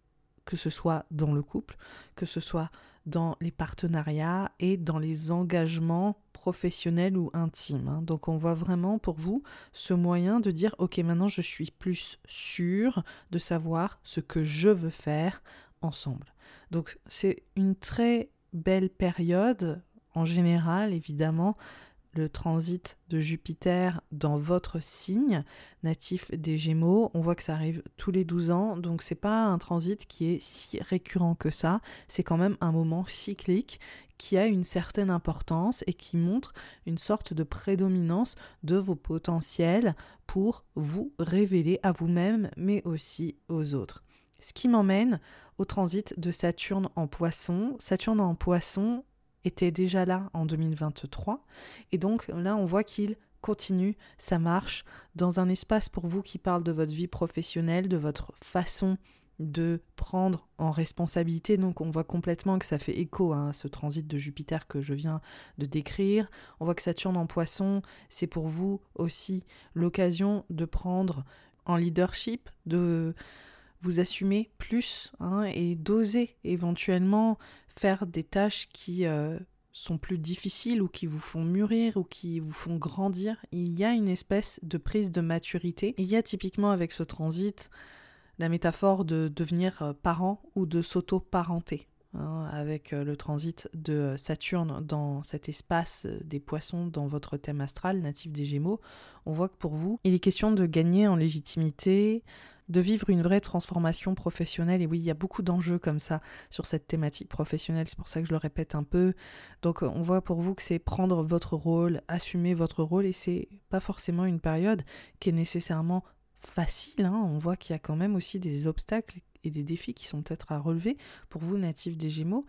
que ce soit dans le couple, que ce soit dans les partenariats et dans les engagements professionnels ou intimes. Hein. Donc on voit vraiment pour vous ce moyen de dire ok maintenant je suis plus sûr de savoir ce que je veux faire ensemble. Donc c'est une très belle période en général évidemment le transit de Jupiter dans votre signe natif des Gémeaux. On voit que ça arrive tous les 12 ans, donc c'est pas un transit qui est si récurrent que ça. C'est quand même un moment cyclique qui a une certaine importance et qui montre une sorte de prédominance de vos potentiels pour vous révéler à vous-même, mais aussi aux autres. Ce qui m'emmène au transit de Saturne en poisson. Saturne en poisson, était déjà là en 2023. Et donc là, on voit qu'il continue sa marche dans un espace pour vous qui parle de votre vie professionnelle, de votre façon de prendre en responsabilité. Donc on voit complètement que ça fait écho à ce transit de Jupiter que je viens de décrire. On voit que Saturne en poisson, c'est pour vous aussi l'occasion de prendre en leadership, de vous assumer plus hein, et d'oser éventuellement faire des tâches qui euh, sont plus difficiles ou qui vous font mûrir ou qui vous font grandir. Il y a une espèce de prise de maturité. Il y a typiquement avec ce transit la métaphore de devenir euh, parent ou de s'auto-parenter. Hein, avec euh, le transit de Saturne dans cet espace des poissons dans votre thème astral natif des Gémeaux, on voit que pour vous, il est question de gagner en légitimité, de vivre une vraie transformation professionnelle. Et oui, il y a beaucoup d'enjeux comme ça sur cette thématique professionnelle, c'est pour ça que je le répète un peu. Donc on voit pour vous que c'est prendre votre rôle, assumer votre rôle, et c'est pas forcément une période qui est nécessairement facile. Hein. On voit qu'il y a quand même aussi des obstacles et des défis qui sont peut-être à relever pour vous natifs des Gémeaux,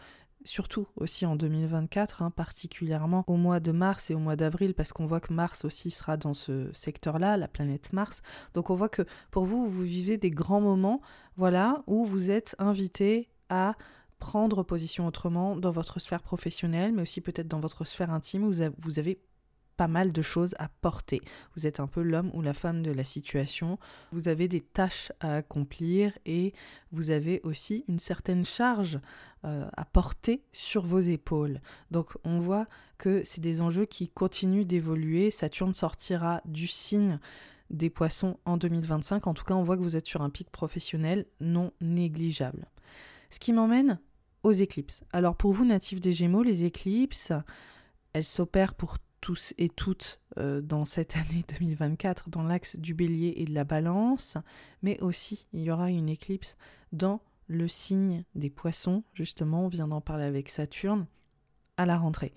surtout aussi en 2024, hein, particulièrement au mois de mars et au mois d'avril, parce qu'on voit que Mars aussi sera dans ce secteur-là, la planète Mars. Donc on voit que pour vous, vous vivez des grands moments, voilà, où vous êtes invité à prendre position autrement dans votre sphère professionnelle, mais aussi peut-être dans votre sphère intime, où vous avez pas mal de choses à porter. Vous êtes un peu l'homme ou la femme de la situation, vous avez des tâches à accomplir et vous avez aussi une certaine charge euh, à porter sur vos épaules. Donc on voit que c'est des enjeux qui continuent d'évoluer. Saturne sortira du signe des poissons en 2025. En tout cas, on voit que vous êtes sur un pic professionnel non négligeable. Ce qui m'emmène aux éclipses. Alors pour vous, natifs des Gémeaux, les éclipses, elles s'opèrent pour tous et toutes euh, dans cette année 2024 dans l'axe du bélier et de la balance, mais aussi il y aura une éclipse dans le signe des poissons, justement, on vient d'en parler avec Saturne, à la rentrée.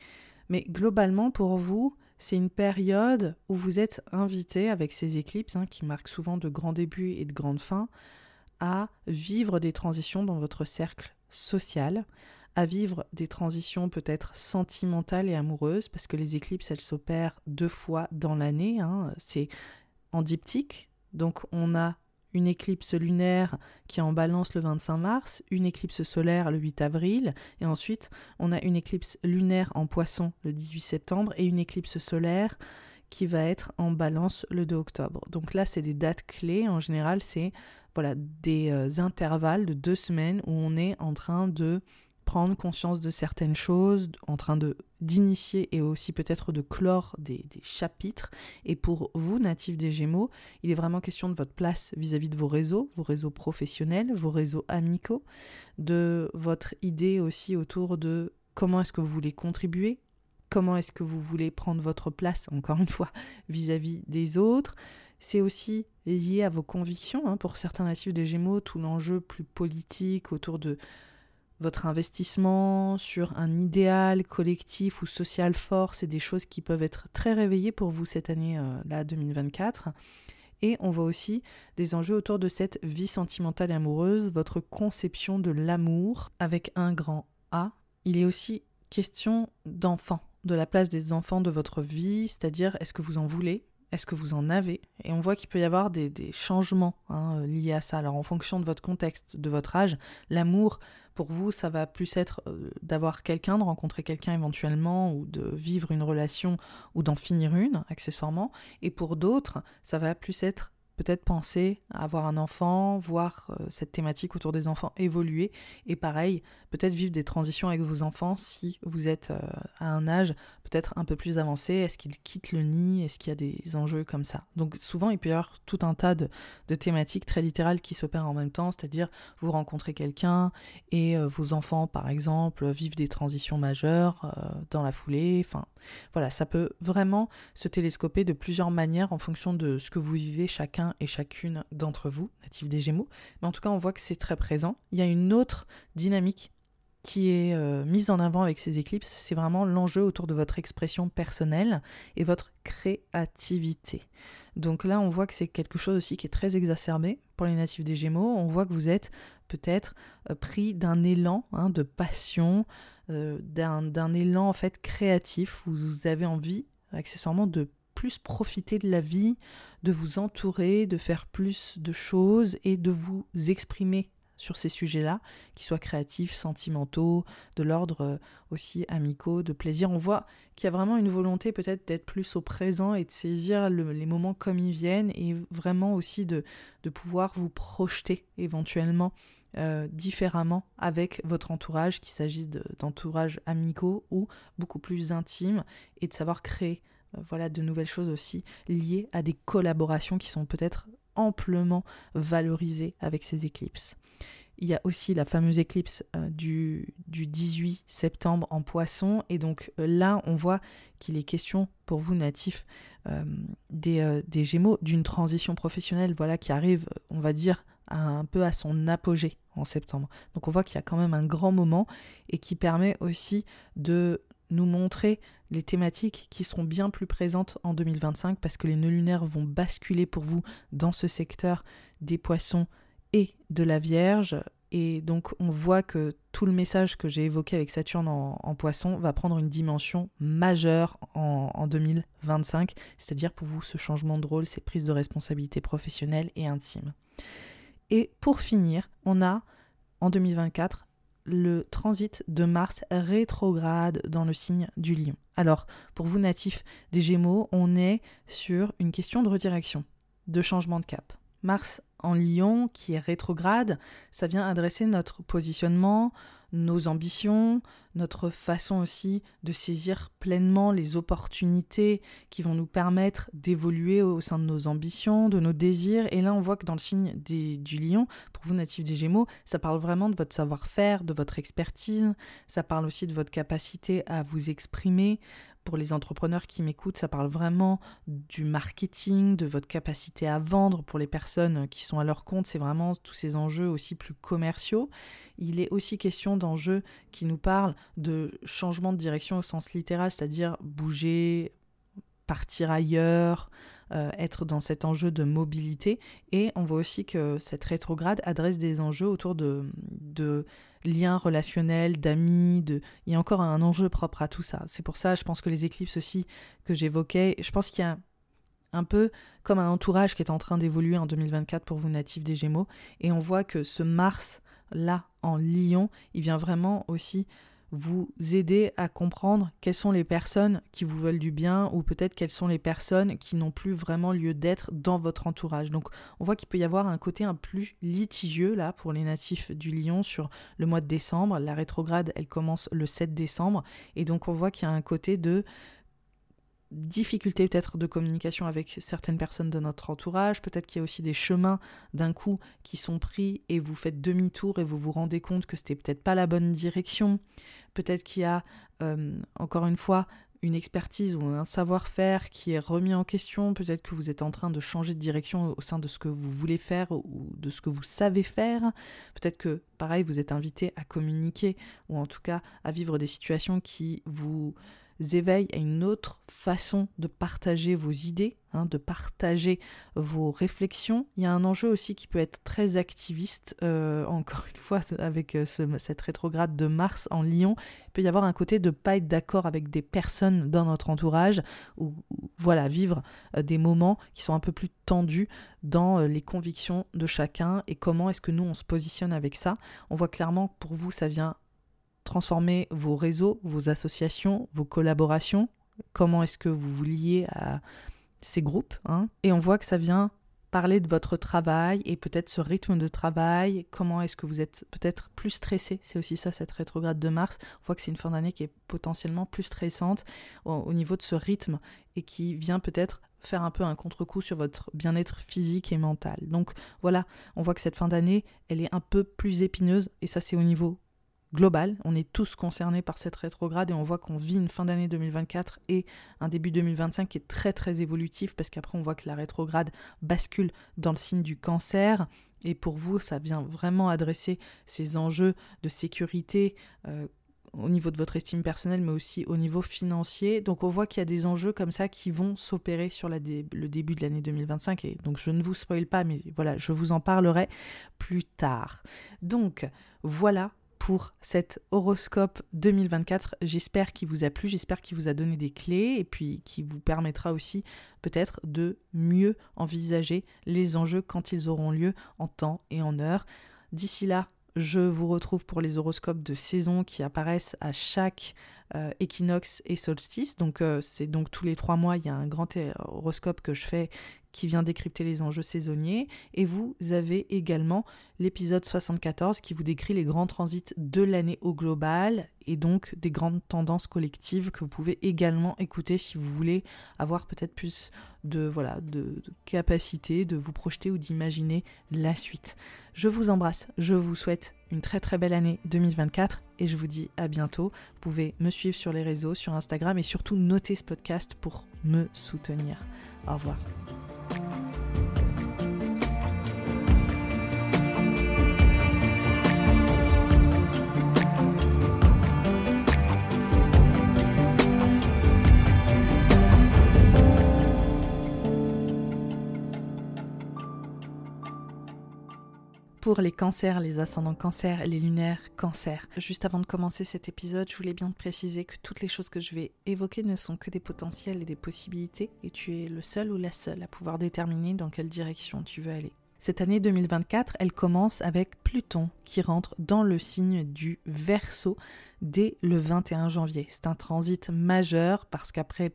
Mais globalement, pour vous, c'est une période où vous êtes invité, avec ces éclipses, hein, qui marquent souvent de grands débuts et de grandes fins, à vivre des transitions dans votre cercle social, à vivre des transitions peut-être sentimentales et amoureuses, parce que les éclipses, elles s'opèrent deux fois dans l'année. Hein. C'est en diptyque, donc on a une éclipse lunaire qui est en balance le 25 mars, une éclipse solaire le 8 avril, et ensuite on a une éclipse lunaire en poisson le 18 septembre et une éclipse solaire qui va être en balance le 2 octobre. Donc là, c'est des dates clés. En général, c'est voilà, des euh, intervalles de deux semaines où on est en train de prendre conscience de certaines choses, en train de d'initier et aussi peut-être de clore des, chapitres. Et pour vous, natifs des Gémeaux, il est vraiment question de votre place vis-à-vis de vos réseaux, vos réseaux professionnels, vos réseaux amicaux, de votre idée aussi autour de comment est-ce que vous voulez contribuer, comment est-ce que vous voulez prendre votre place, encore une fois, vis-à-vis des autres. C'est aussi lié à vos convictions. Hein. Pour certains natifs des Gémeaux, tout l'enjeu plus politique autour de votre investissement sur un idéal collectif ou social fort, c'est des choses qui peuvent être très réveillées pour vous cette année-là, euh, 2024. Et on voit aussi des enjeux autour de cette vie sentimentale et amoureuse, votre conception de l'amour avec un grand A. Il est aussi question d'enfants, de la place des enfants de votre vie, c'est-à-dire est-ce que vous en voulez? Est-ce que vous en avez? Et on voit qu'il peut y avoir des, changements hein, liés à ça. Alors en fonction de votre contexte, de votre âge, l'amour, pour vous, ça va plus être euh, d'avoir quelqu'un, de rencontrer quelqu'un éventuellement, ou de vivre une relation, ou d'en finir une, accessoirement. Et pour d'autres, ça va plus être peut-être penser à avoir un enfant, voir euh, cette thématique autour des enfants évoluer. Et pareil, peut-être vivre des transitions avec vos enfants si vous êtes euh, à un âge peut-être un peu plus avancé. Est-ce qu'ils quittent le nid? Est-ce qu'il y a des enjeux comme ça? Donc souvent, il peut y avoir tout un tas de, thématiques très littérales qui s'opèrent en même temps, c'est-à-dire vous rencontrez quelqu'un et euh, vos enfants, par exemple, vivent des transitions majeures dans la foulée. Enfin, voilà, ça peut vraiment se télescoper de plusieurs manières en fonction de ce que vous vivez chacun et chacune d'entre vous, natifs des Gémeaux. Mais en tout cas, on voit que c'est très présent. Il y a une autre dynamique qui est euh, mise en avant avec ces éclipses, c'est vraiment l'enjeu autour de votre expression personnelle et votre créativité. Donc là, on voit que c'est quelque chose aussi qui est très exacerbé pour les natifs des Gémeaux. On voit que vous êtes peut-être euh, pris d'un élan hein, de passion, euh, d'un élan en fait créatif vous avez envie accessoirement de plus profiter de la vie, de vous entourer, de faire plus de choses et de vous exprimer sur ces sujets-là, qu'ils soient créatifs, sentimentaux, de l'ordre euh, aussi amicaux, de plaisir. On voit qu'il y a vraiment une volonté peut-être d'être plus au présent et de saisir les moments comme ils viennent et vraiment aussi de, pouvoir vous projeter éventuellement euh, différemment avec votre entourage, qu'il s'agisse d'entourage amicaux ou beaucoup plus intime, et de savoir créer voilà de nouvelles choses aussi liées à des collaborations qui sont peut-être amplement valorisées avec ces éclipses. Il y a aussi la fameuse éclipse euh, du, du, 18 septembre en poisson. Et donc euh, là, on voit qu'il est question pour vous natifs des, des, Gémeaux d'une transition professionnelle voilà, qui arrive, on va dire, un peu à son apogée en septembre. Donc on voit qu'il y a quand même un grand moment et qui permet aussi de nous montrer les thématiques qui seront bien plus présentes en 2025 parce que les nœuds lunaires vont basculer pour vous dans ce secteur des poissons et de la Vierge. Et donc on voit que tout le message que j'ai évoqué avec Saturne en, poisson va prendre une dimension majeure en, en 2025, c'est-à-dire pour vous ce changement de rôle, ces prises de responsabilité professionnelle et intime. Et pour finir, on a en 2024 le transit de Mars rétrograde dans le signe du lion. Alors, pour vous natifs des Gémeaux, on est sur une question de redirection, de changement de cap. Mars en lion, qui est rétrograde, ça vient adresser notre positionnement, nos ambitions, notre façon aussi de saisir pleinement les opportunités qui vont nous permettre d'évoluer au sein de nos ambitions, de nos désirs. Et là, on voit que dans le signe du lion, pour vous natifs des Gémeaux, ça parle vraiment de votre savoir-faire, de votre expertise, ça parle aussi de votre capacité à vous exprimer, pour les entrepreneurs qui m'écoutent, ça parle vraiment du marketing, de votre capacité à vendre. Pour les personnes qui sont à leur compte, c'est vraiment tous ces enjeux aussi plus commerciaux. Il est aussi question d'enjeux qui nous parlent de changement de direction au sens littéral, c'est-à-dire bouger, partir ailleurs, euh, être dans cet enjeu de mobilité. Et on voit aussi que cette rétrograde adresse des enjeux autour de liens relationnels, d'amis, de... il y a encore un enjeu propre à tout ça. C'est pour ça, je pense que les éclipses aussi que j'évoquais, je pense qu'il y a un peu comme un entourage qui est en train d'évoluer en 2024 pour vous natifs des Gémeaux. Et on voit que ce Mars-là en Lion, il vient vraiment aussi vous aider à comprendre quelles sont les personnes qui vous veulent du bien ou peut-être quelles sont les personnes qui n'ont plus vraiment lieu d'être dans votre entourage. Donc on voit qu'il peut y avoir un côté un plus litigieux là pour les natifs du Lion sur le mois de décembre. La rétrograde, elle commence le 7 décembre et donc on voit qu'il y a un côté de difficulté peut-être de communication avec certaines personnes de notre entourage, peut-être qu'il y a aussi des chemins d'un coup qui sont pris et vous faites demi-tour et vous vous rendez compte que c'était peut-être pas la bonne direction, peut-être qu'il y a euh, encore une fois une expertise ou un savoir-faire qui est remis en question, peut-être que vous êtes en train de changer de direction au sein de ce que vous voulez faire ou de ce que vous savez faire, peut-être que pareil vous êtes invité à communiquer ou en tout cas à vivre des situations qui vous éveille à une autre façon de partager vos idées, hein, de partager vos réflexions. Il y a un enjeu aussi qui peut être très activiste, euh, encore une fois, avec euh, cette rétrograde de Mars en Lion. Il peut y avoir un côté de ne pas être d'accord avec des personnes dans notre entourage, ou, voilà, vivre euh, des moments qui sont un peu plus tendus dans les convictions de chacun et comment est-ce que nous on se positionne avec ça. On voit clairement que pour vous, ça vient transformer vos réseaux, vos associations, vos collaborations? Comment est-ce que vous vous liez à ces groupes hein? Et on voit que ça vient parler de votre travail et peut-être ce rythme de travail. Comment est-ce que vous êtes peut-être plus stressé? C'est aussi ça, cette rétrograde de Mars. On voit que c'est une fin d'année qui est potentiellement plus stressante au, niveau de ce rythme et qui vient peut-être faire un peu un contre-coup sur votre bien-être physique et mental. Donc voilà, on voit que cette fin d'année, elle est un peu plus épineuse et ça c'est au niveau global. On est tous concernés par cette rétrograde et on voit qu'on vit une fin d'année 2024 et un début 2025 qui est très très évolutif parce qu'après on voit que la rétrograde bascule dans le signe du cancer. Et pour vous, ça vient vraiment adresser ces enjeux de sécurité euh, au niveau de votre estime personnelle, mais aussi au niveau financier. Donc on voit qu'il y a des enjeux comme ça qui vont s'opérer sur le début de l'année 2025. Et donc je ne vous spoil pas, mais voilà, je vous en parlerai plus tard. Donc voilà pour cet horoscope 2024. J'espère qu'il vous a plu, j'espère qu'il vous a donné des clés et puis qui vous permettra aussi peut-être de mieux envisager les enjeux quand ils auront lieu en temps et en heure. D'ici là, je vous retrouve pour les horoscopes de saison qui apparaissent à chaque équinoxe et solstice. Donc euh, c'est donc tous les trois mois, il y a un grand horoscope que je fais qui vient décrypter les enjeux saisonniers. Et vous avez également l'épisode 74 qui vous décrit les grands transits de l'année au global et donc des grandes tendances collectives que vous pouvez également écouter si vous voulez avoir peut-être plus de voilà de, capacité de vous projeter ou d'imaginer la suite. Je vous embrasse, je vous souhaite une très très belle année 2024 et je vous dis à bientôt. Vous pouvez me suivre sur les réseaux, sur Instagram et surtout noter ce podcast pour me soutenir. Au revoir. Pour les cancers, les ascendants cancers, les lunaires cancers. Juste avant de commencer cet épisode, je voulais bien te préciser que toutes les choses que je vais évoquer ne sont que des potentiels et des possibilités, et tu es le seul ou la seule à pouvoir déterminer dans quelle direction tu veux aller. Cette année 2024, elle commence avec Pluton qui rentre dans le signe du Verseau dès le 21 janvier. C'est un transit majeur parce qu'après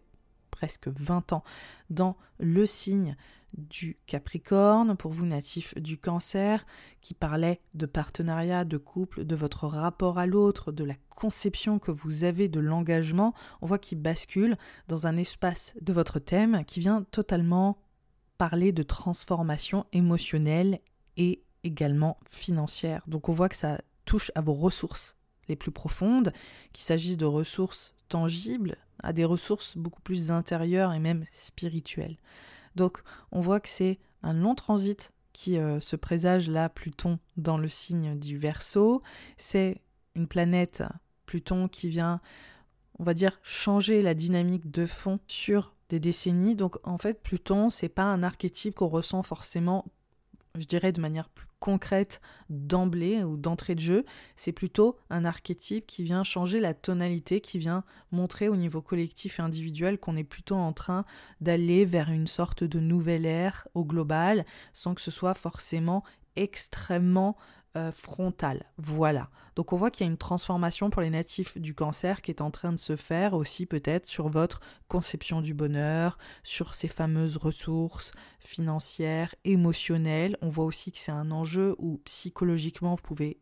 presque 20 ans dans le signe du Capricorne, pour vous natifs du Cancer, qui parlait de partenariat, de couple, de votre rapport à l'autre, de la conception que vous avez de l'engagement, on voit qu'il bascule dans un espace de votre thème qui vient totalement parler de transformation émotionnelle et également financière. Donc on voit que ça touche à vos ressources les plus profondes, qu'il s'agisse de ressources tangibles, à des ressources beaucoup plus intérieures et même spirituelles. Donc on voit que c'est un long transit qui euh, se présage là, Pluton, dans le signe du Verseau. C'est une planète, Pluton, qui vient, on va dire, changer la dynamique de fond sur des décennies. Donc en fait, Pluton, c'est pas un archétype qu'on ressent forcément je dirais de manière plus concrète d'emblée ou d'entrée de jeu, c'est plutôt un archétype qui vient changer la tonalité, qui vient montrer au niveau collectif et individuel qu'on est plutôt en train d'aller vers une sorte de nouvelle ère au global, sans que ce soit forcément extrêmement euh, frontale. Voilà. Donc on voit qu'il y a une transformation pour les natifs du cancer qui est en train de se faire aussi peut-être sur votre conception du bonheur, sur ces fameuses ressources financières, émotionnelles. On voit aussi que c'est un enjeu où psychologiquement vous pouvez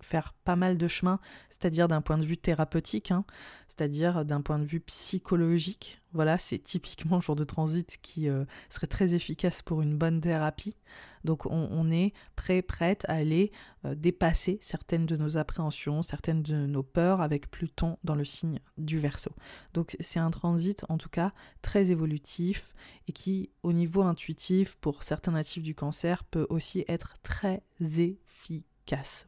faire pas mal de chemin, c'est-à-dire d'un point de vue thérapeutique, hein, c'est-à-dire d'un point de vue psychologique. Voilà, c'est typiquement le genre de transit qui euh, serait très efficace pour une bonne thérapie. Donc on, est prêt, prête à aller euh, dépasser certaines de nos appréhensions, certaines de nos peurs avec Pluton dans le signe du Verseau. Donc c'est un transit en tout cas très évolutif et qui au niveau intuitif pour certains natifs du cancer peut aussi être très efficace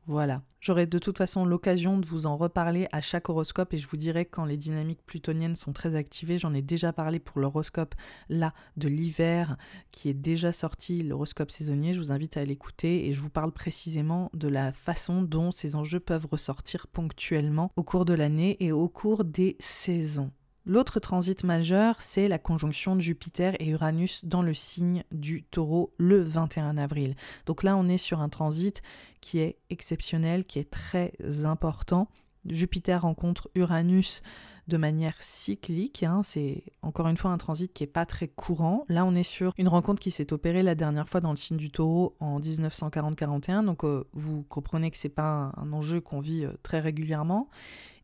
Voilà. J'aurai de toute façon l'occasion de vous en reparler à chaque horoscope et je vous dirai quand les dynamiques plutoniennes sont très activées. J'en ai déjà parlé pour l'horoscope là de l'hiver qui est déjà sorti, l'horoscope saisonnier. Je vous invite à l'écouter et je vous parle précisément de la façon dont ces enjeux peuvent ressortir ponctuellement au cours de l'année et au cours des saisons. L'autre transit majeur, c'est la conjonction de Jupiter et Uranus dans le signe du taureau le 21 avril. Donc là, on est sur un transit qui est exceptionnel, qui est très important. Jupiter rencontre Uranus de manière cyclique. Hein. C'est encore une fois un transit qui n'est pas très courant. Là, on est sur une rencontre qui s'est opérée la dernière fois dans le signe du taureau en 1940-41. Donc, euh, vous comprenez que ce n'est pas un, enjeu qu'on vit euh, très régulièrement.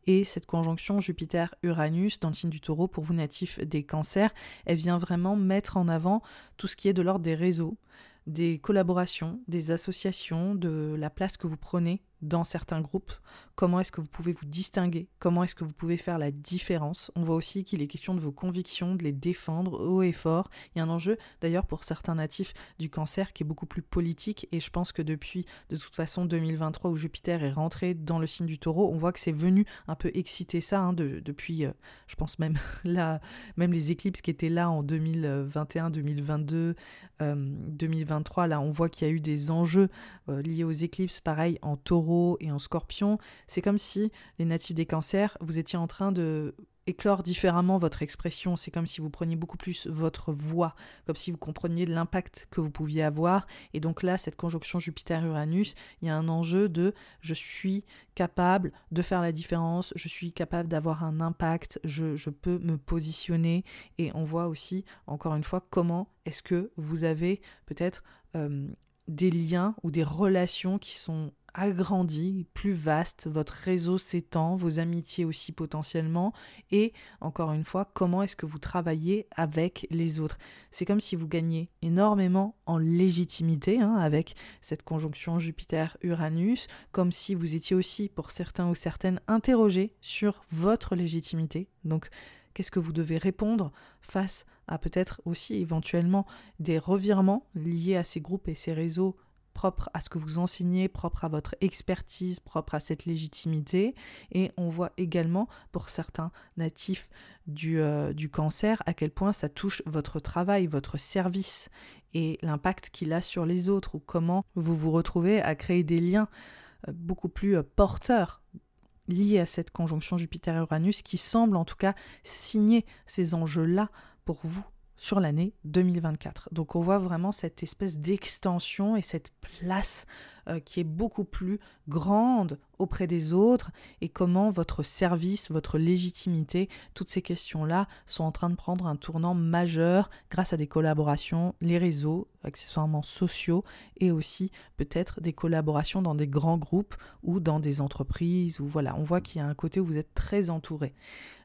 Et cette conjonction Jupiter-Uranus dans le signe du taureau, pour vous natifs des cancers, elle vient vraiment mettre en avant tout ce qui est de l'ordre des réseaux, des collaborations, des associations, de la place que vous prenez dans certains groupes, comment est-ce que vous pouvez vous distinguer, comment est-ce que vous pouvez faire la différence. On voit aussi qu'il est question de vos convictions, de les défendre haut et fort. Il y a un enjeu d'ailleurs pour certains natifs du cancer qui est beaucoup plus politique et je pense que depuis de toute façon 2023 où Jupiter est rentré dans le signe du taureau, on voit que c'est venu un peu exciter ça hein, depuis, euh, je pense même là, même les éclipses qui étaient là en 2021, 2022, 2023, là on voit qu'il y a eu des enjeux euh, liés aux éclipses, pareil en taureau et en scorpion, c'est comme si les natifs des cancers, vous étiez en train de éclore différemment votre expression. C'est comme si vous preniez beaucoup plus votre voix, comme si vous compreniez l'impact que vous pouviez avoir. Et donc là, cette conjonction Jupiter-Uranus, il y a un enjeu de je suis capable de faire la différence, je suis capable d'avoir un impact, je, peux me positionner. Et on voit aussi, encore une fois, comment est-ce que vous avez peut-être euh, des liens ou des relations qui sont agrandi, plus vaste, votre réseau s'étend, vos amitiés aussi potentiellement, et encore une fois, comment est-ce que vous travaillez avec les autres? C'est comme si vous gagnez énormément en légitimité hein, avec cette conjonction Jupiter-Uranus, comme si vous étiez aussi, pour certains ou certaines, interrogés sur votre légitimité. Donc, qu'est-ce que vous devez répondre face à peut-être aussi éventuellement des revirements liés à ces groupes et ces réseaux propre à ce que vous enseignez, propre à votre expertise, propre à cette légitimité. Et on voit également pour certains natifs du, euh, du cancer à quel point ça touche votre travail, votre service et l'impact qu'il a sur les autres ou comment vous vous retrouvez à créer des liens euh, beaucoup plus euh, porteurs liés à cette conjonction Jupiter-Uranus qui semble en tout cas signer ces enjeux-là pour vous sur l'année 2024. Donc on voit vraiment cette espèce d'extension et cette place euh, qui est beaucoup plus grande auprès des autres et comment votre service, votre légitimité, toutes ces questions-là sont en train de prendre un tournant majeur grâce à des collaborations, les réseaux, accessoirement sociaux et aussi peut-être des collaborations dans des grands groupes ou dans des entreprises ou voilà, on voit qu'il y a un côté où vous êtes très entouré.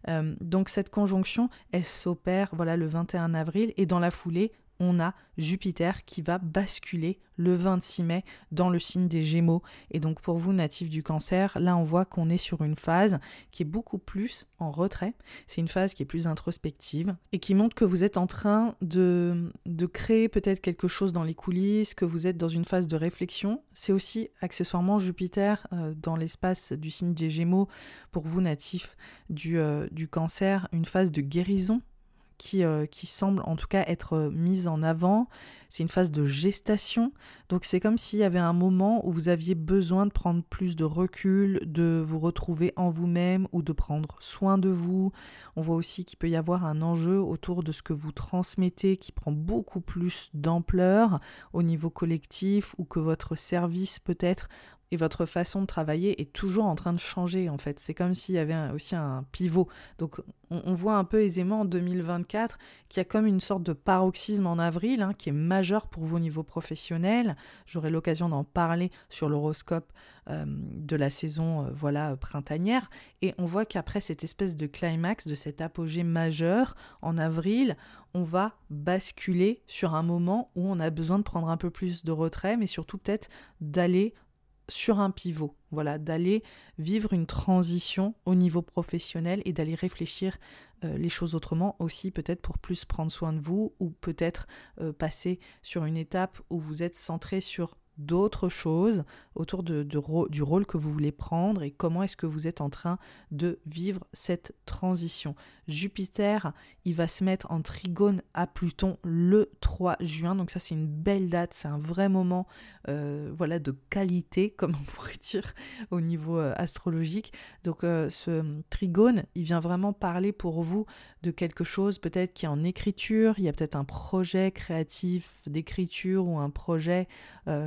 Euh, donc cette conjonction, elle s'opère voilà le 21 avril et dans la foulée, on a Jupiter qui va basculer le 26 mai dans le signe des Gémeaux. Et donc pour vous, natifs du cancer, là on voit qu'on est sur une phase qui est beaucoup plus en retrait. C'est une phase qui est plus introspective et qui montre que vous êtes en train de, de créer peut-être quelque chose dans les coulisses, que vous êtes dans une phase de réflexion. C'est aussi accessoirement Jupiter euh, dans l'espace du signe des Gémeaux, pour vous natifs du, euh, du cancer, une phase de guérison euh, qui, semble en tout cas être euh, mise en avant. C'est une phase de gestation. Donc c'est comme s'il y avait un moment où vous aviez besoin de prendre plus de recul, de vous retrouver en vous-même ou de prendre soin de vous. On voit aussi qu'il peut y avoir un enjeu autour de ce que vous transmettez qui prend beaucoup plus d'ampleur au niveau collectif ou que votre service peut-être et votre façon de travailler est toujours en train de changer en fait. C'est comme s'il y avait aussi un pivot. Donc on, voit un peu aisément en 2024 qu'il y a comme une sorte de paroxysme en avril hein, qui est majeur pour vos niveaux professionnels. J'aurai l'occasion d'en parler sur l'horoscope euh, de la saison euh, voilà printanière. Et on voit qu'après cette espèce de climax, de cet apogée majeur en avril, on va basculer sur un moment où on a besoin de prendre un peu plus de retrait, mais surtout peut-être d'aller sur un pivot, voilà, d'aller vivre une transition au niveau professionnel et d'aller réfléchir euh, les choses autrement aussi, peut-être pour plus prendre soin de vous ou peut-être euh, passer sur une étape où vous êtes centré sur d'autres choses, autour de, du rôle que vous voulez prendre et comment est-ce que vous êtes en train de vivre cette transition. Jupiter, il va se mettre en trigone à Pluton le 3 juin, donc ça c'est une belle date, c'est un vrai moment euh, voilà, de qualité, comme on pourrait dire au niveau euh, astrologique. Donc euh, ce trigone, il vient vraiment parler pour vous de quelque chose peut-être qui est en écriture, il y a peut-être un projet créatif d'écriture ou un projet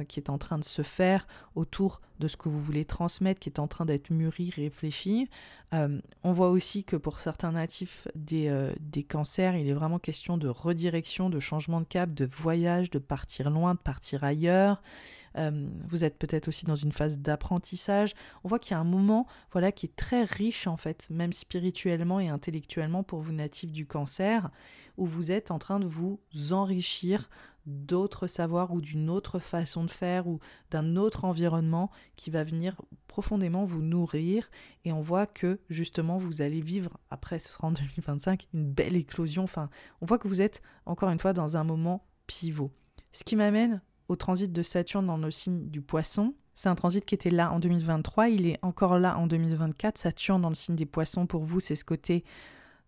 qui est en train de se faire autour de ce que vous voulez transmettre, qui est en train d'être mûri, réfléchi. Euh, on voit aussi que pour certains natifs des, euh, des, cancers, il est vraiment question de redirection, de changement de cap, de voyage, de partir loin, de partir ailleurs. Euh, vous êtes peut-être aussi dans une phase d'apprentissage. On voit qu'il y a un moment voilà, qui est très riche en fait, même spirituellement et intellectuellement pour vous natifs du cancer, où vous êtes en train de vous enrichir d'autres savoirs ou d'une autre façon de faire ou d'un autre environnement qui va venir profondément vous nourrir. Et on voit que justement vous allez vivre après ce sera en 2025 une belle éclosion. Enfin on voit que vous êtes encore une fois dans un moment pivot. Ce qui m'amène au transit de Saturne dans le signe du poisson. C'est un transit qui était là en 2023, il est encore là en 2024. Saturne dans le signe des poissons, pour vous, c'est ce côté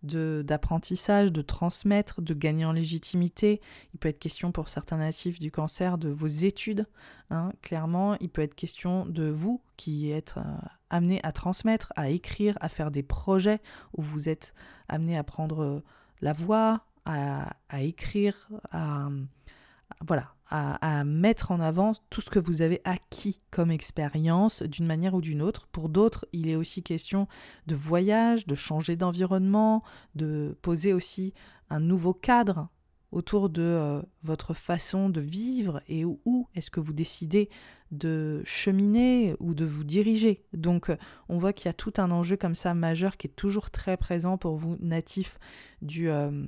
d'apprentissage, de, transmettre, de gagner en légitimité. Il peut être question pour certains natifs du cancer de vos études, hein, clairement. Il peut être question de vous qui êtes euh, amené à transmettre, à écrire, à faire des projets où vous êtes amené à prendre euh, la voix, à, écrire, à, voilà, à, mettre en avant tout ce que vous avez acquis comme expérience d'une manière ou d'une autre. Pour d'autres, il est aussi question de voyage, de changer d'environnement, de poser aussi un nouveau cadre autour de euh, votre façon de vivre et où, est-ce que vous décidez de cheminer ou de vous diriger. Donc euh, on voit qu'il y a tout un enjeu comme ça majeur qui est toujours très présent pour vous natifs du, euh,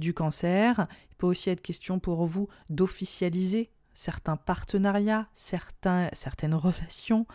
du cancer. Il peut aussi être question pour vous d'officialiser certains partenariats, certains, certaines relations.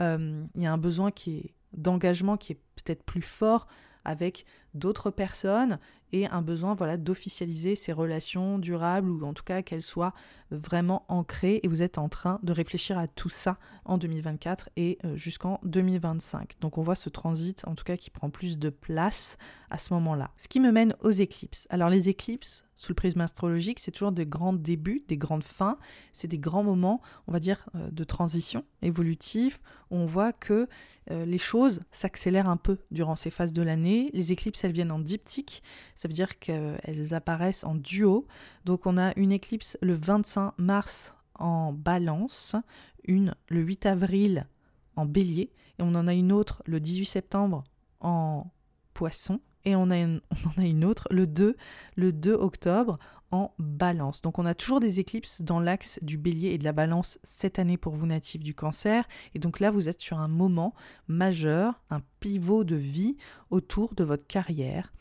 Euh, il y a un besoin qui est d'engagement qui est peut-être plus fort avec d'autres personnes et un besoin voilà d'officialiser ces relations durables ou en tout cas qu'elles soient vraiment ancrées et vous êtes en train de réfléchir à tout ça en 2024 et euh, jusqu'en 2025. Donc on voit ce transit en tout cas qui prend plus de place à ce moment-là. Ce qui me mène aux éclipses. Alors les éclipses sous le prisme astrologique, c'est toujours des grands débuts, des grandes fins, c'est des grands moments, on va dire, euh, de transition évolutive où on voit que euh, les choses s'accélèrent un peu durant ces phases de l'année. Les éclipses, elles viennent en diptyque, ça veut dire qu'elles apparaissent en duo. Donc on a une éclipse le 25 mars en balance, une le 8 avril en bélier, et on en a une autre le 18 septembre en poisson, et on, a on en a une autre le 2, le 2 octobre en balance. Donc on a toujours des éclipses dans l'axe du bélier et de la balance cette année pour vous natifs du cancer. Et donc là, vous êtes sur un moment majeur, un pivot de vie autour de votre carrière,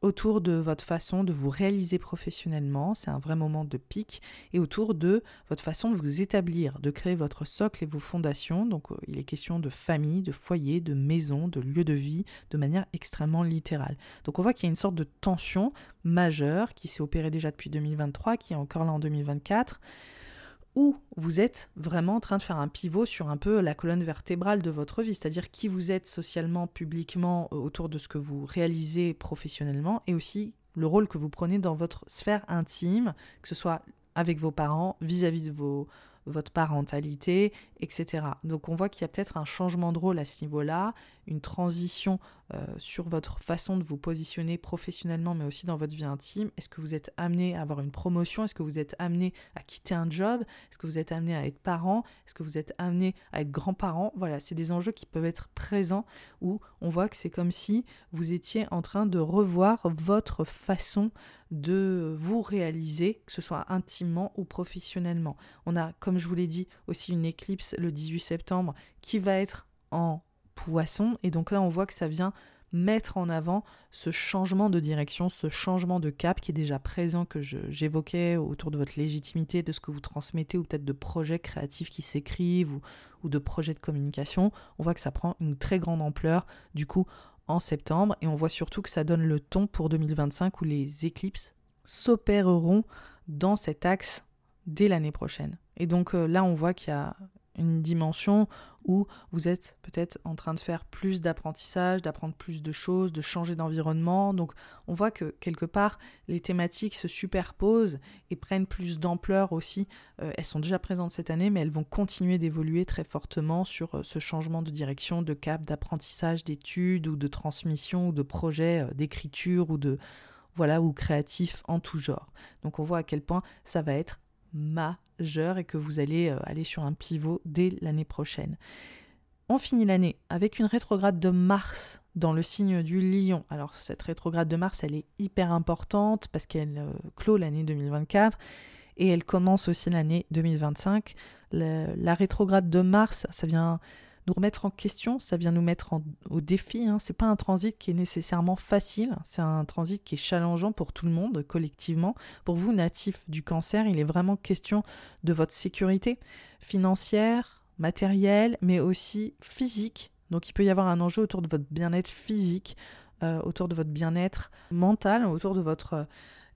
autour de votre façon de vous réaliser professionnellement, c'est un vrai moment de pic, et autour de votre façon de vous établir, de créer votre socle et vos fondations. Donc euh, il est question de famille, de foyer, de maison, de lieu de vie, de manière extrêmement littérale. Donc on voit qu'il y a une sorte de tension majeure qui s'est opérée déjà depuis 2023, qui est encore là en 2024 où vous êtes vraiment en train de faire un pivot sur un peu la colonne vertébrale de votre vie, c'est-à-dire qui vous êtes socialement, publiquement, euh, autour de ce que vous réalisez professionnellement, et aussi le rôle que vous prenez dans votre sphère intime, que ce soit avec vos parents, vis-à-vis de votre parentalité, etc. Donc on voit qu'il y a peut-être un changement de rôle à ce niveau-là, une transition euh, sur votre façon de vous positionner professionnellement, mais aussi dans votre vie intime. Est-ce que vous êtes amené à avoir une promotion? Est-ce que vous êtes amené à quitter un job? Est-ce que vous êtes amené à être parent? Est-ce que vous êtes amené à être grand-parent Voilà, c'est des enjeux qui peuvent être présents où on voit que c'est comme si vous étiez en train de revoir votre façon de vous réaliser, que ce soit intimement ou professionnellement. On a, comme je vous l'ai dit, aussi une éclipse le 18 septembre qui va être en poisson. Et donc là, on voit que ça vient mettre en avant ce changement de direction, ce changement de cap qui est déjà présent, que j'évoquais autour de votre légitimité, de ce que vous transmettez, ou peut-être de projets créatifs qui s'écrivent, ou, de projets de communication. On voit que ça prend une très grande ampleur, du coup, en septembre, et on voit surtout que ça donne le ton pour 2025 où les éclipses s'opéreront dans cet axe dès l'année prochaine. Et donc là, on voit qu'il y a une dimension où vous êtes peut-être en train de faire plus d'apprentissage, d'apprendre plus de choses, de changer d'environnement. Donc on voit que quelque part les thématiques se superposent et prennent plus d'ampleur aussi. Euh, elles sont déjà présentes cette année, mais elles vont continuer d'évoluer très fortement sur euh, ce changement de direction, de cap, d'apprentissage, d'études ou de transmission ou de projet euh, d'écriture ou de voilà ou créatif en tout genre. Donc on voit à quel point ça va être majeur et que vous allez euh, aller sur un pivot dès l'année prochaine. On finit l'année avec une rétrograde de Mars dans le signe du lion. Alors cette rétrograde de Mars, elle est hyper importante parce qu'elle euh, clôt l'année 2024 et elle commence aussi l'année 2025. la rétrograde de Mars, ça vient nous remettre en question, ça vient nous mettre au défi. Hein. C'est pas un transit qui est nécessairement facile, c'est un transit qui est challengeant pour tout le monde collectivement. Pour vous, natifs du cancer, il est vraiment question de votre sécurité financière, matérielle, mais aussi physique. Donc il peut y avoir un enjeu autour de votre bien-être physique, euh, autour de votre bien-être mental, autour de votre euh,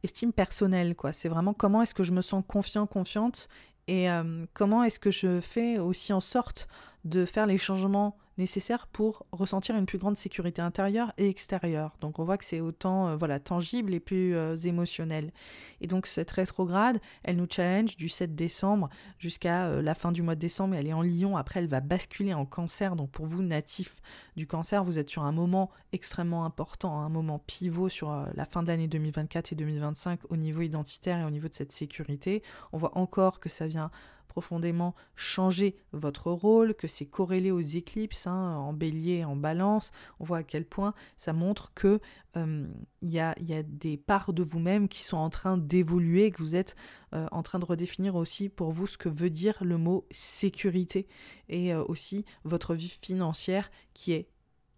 estime personnelle. Quoi. C'est vraiment comment est-ce que je me sens confiant, confiante et euh, comment est-ce que je fais aussi en sorte de faire les changements nécessaires pour ressentir une plus grande sécurité intérieure et extérieure. Donc on voit que c'est autant euh, voilà tangible et plus euh, émotionnel. Et donc cette rétrograde, elle nous challenge du 7 décembre jusqu'à euh, la fin du mois de décembre. Elle est en Lion. Après, elle va basculer en Cancer. Donc pour vous natifs du Cancer, vous êtes sur un moment extrêmement important, un moment pivot sur la fin de l'année 2024 et 2025 au niveau identitaire et au niveau de cette sécurité. On voit encore que ça vient profondément changer votre rôle, que c'est corrélé aux éclipses, hein, en bélier, en balance. On voit à quel point ça montre que euh, il y, a, des parts de vous-même qui sont en train d'évoluer, que vous êtes euh, en train de redéfinir aussi pour vous ce que veut dire le mot sécurité et euh, aussi votre vie financière qui est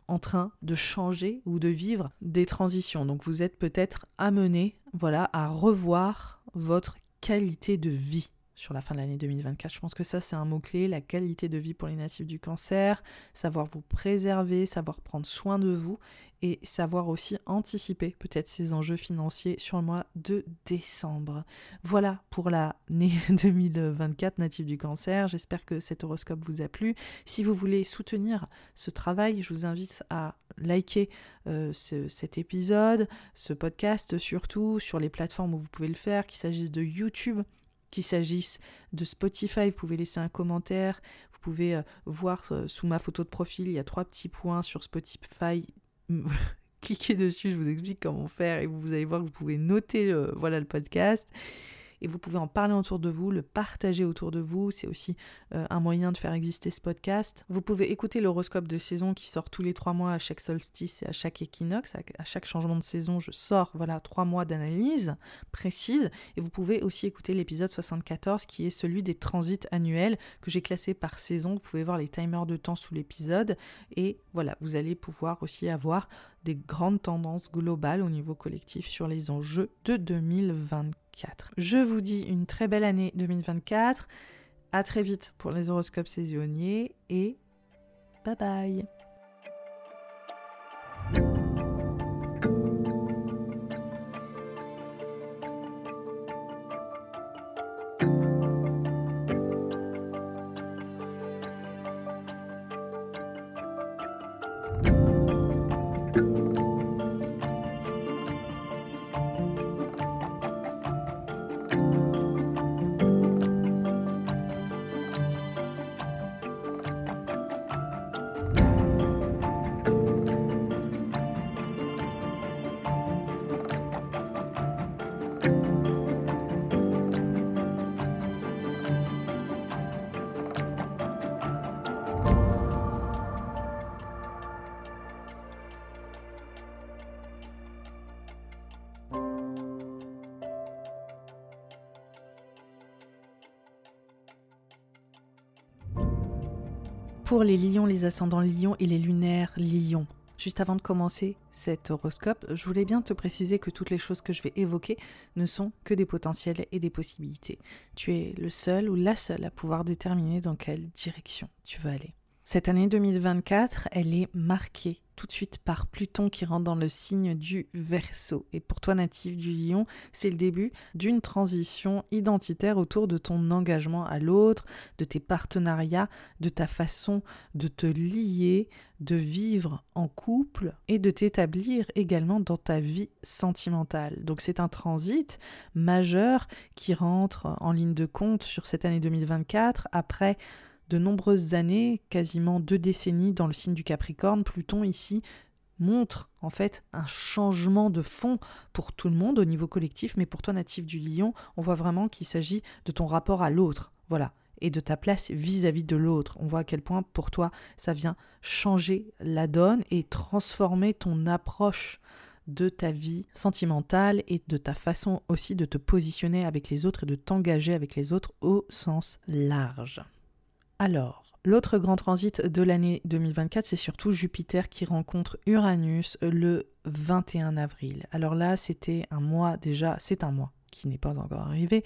en train de changer ou de vivre des transitions. Donc vous êtes peut-être amené voilà, à revoir votre qualité de vie sur la fin de l'année 2024. Je pense que ça, c'est un mot-clé, la qualité de vie pour les natifs du cancer, savoir vous préserver, savoir prendre soin de vous et savoir aussi anticiper peut-être ces enjeux financiers sur le mois de décembre. Voilà pour l'année 2024 natif du cancer. J'espère que cet horoscope vous a plu. Si vous voulez soutenir ce travail, je vous invite à liker euh, cet épisode, ce podcast surtout sur les plateformes où vous pouvez le faire, qu'il s'agisse de YouTube qu'il s'agisse de Spotify, vous pouvez laisser un commentaire, vous pouvez euh, voir euh, sous ma photo de profil, il y a trois petits points sur Spotify. Cliquez dessus, je vous explique comment faire et vous allez voir que vous pouvez noter voilà, le podcast et vous pouvez en parler autour de vous, le partager autour de vous. C'est aussi euh, un moyen de faire exister ce podcast. Vous pouvez écouter l'horoscope de saison qui sort tous les trois mois à chaque solstice et à chaque équinoxe. À chaque changement de saison, je sors voilà trois mois d'analyse précise. Et vous pouvez aussi écouter l'épisode 74 qui est celui des transits annuels que j'ai classé par saison. Vous pouvez voir les timers de temps sous l'épisode. Et voilà, vous allez pouvoir aussi avoir des grandes tendances globales au niveau collectif sur les enjeux de 2024. Je vous dis une très belle année 2024. À très vite pour les horoscopes saisonniers et bye bye. Les lions, les ascendants lions et les lunaires lions. Juste avant de commencer cet horoscope, je voulais bien te préciser que toutes les choses que je vais évoquer ne sont que des potentiels et des possibilités. Tu es le seul ou la seule à pouvoir déterminer dans quelle direction tu veux aller. Cette année 2024, elle est marquée tout de suite par Pluton qui rentre dans le signe du Verseau. Et pour toi natif du Lion, c'est le début d'une transition identitaire autour de ton engagement à l'autre, de tes partenariats, de ta façon de te lier, de vivre en couple et de t'établir également dans ta vie sentimentale. Donc c'est un transit majeur qui rentre en ligne de compte sur cette année 2024 après de nombreuses années, quasiment deux décennies dans le signe du Capricorne, Pluton ici montre en fait un changement de fond pour tout le monde au niveau collectif, mais pour toi natif du lion, on voit vraiment qu'il s'agit de ton rapport à l'autre, voilà, et de ta place vis-à-vis -vis de l'autre. On voit à quel point pour toi ça vient changer la donne et transformer ton approche de ta vie sentimentale et de ta façon aussi de te positionner avec les autres et de t'engager avec les autres au sens large. Alors, l'autre grand transit de l'année 2024, c'est surtout Jupiter qui rencontre Uranus le 21 avril. Alors là, c'était un mois déjà, c'est un mois qui n'est pas encore arrivé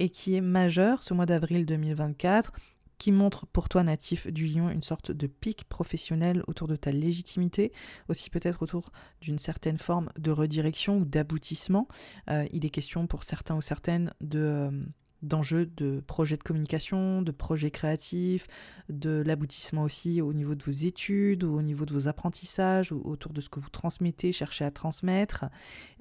et qui est majeur ce mois d'avril 2024 qui montre pour toi natif du lion une sorte de pic professionnel autour de ta légitimité, aussi peut-être autour d'une certaine forme de redirection ou d'aboutissement. Euh, il est question pour certains ou certaines de... Euh, d'enjeux de projets de communication, de projets créatifs, de l'aboutissement aussi au niveau de vos études ou au niveau de vos apprentissages, ou autour de ce que vous transmettez, cherchez à transmettre,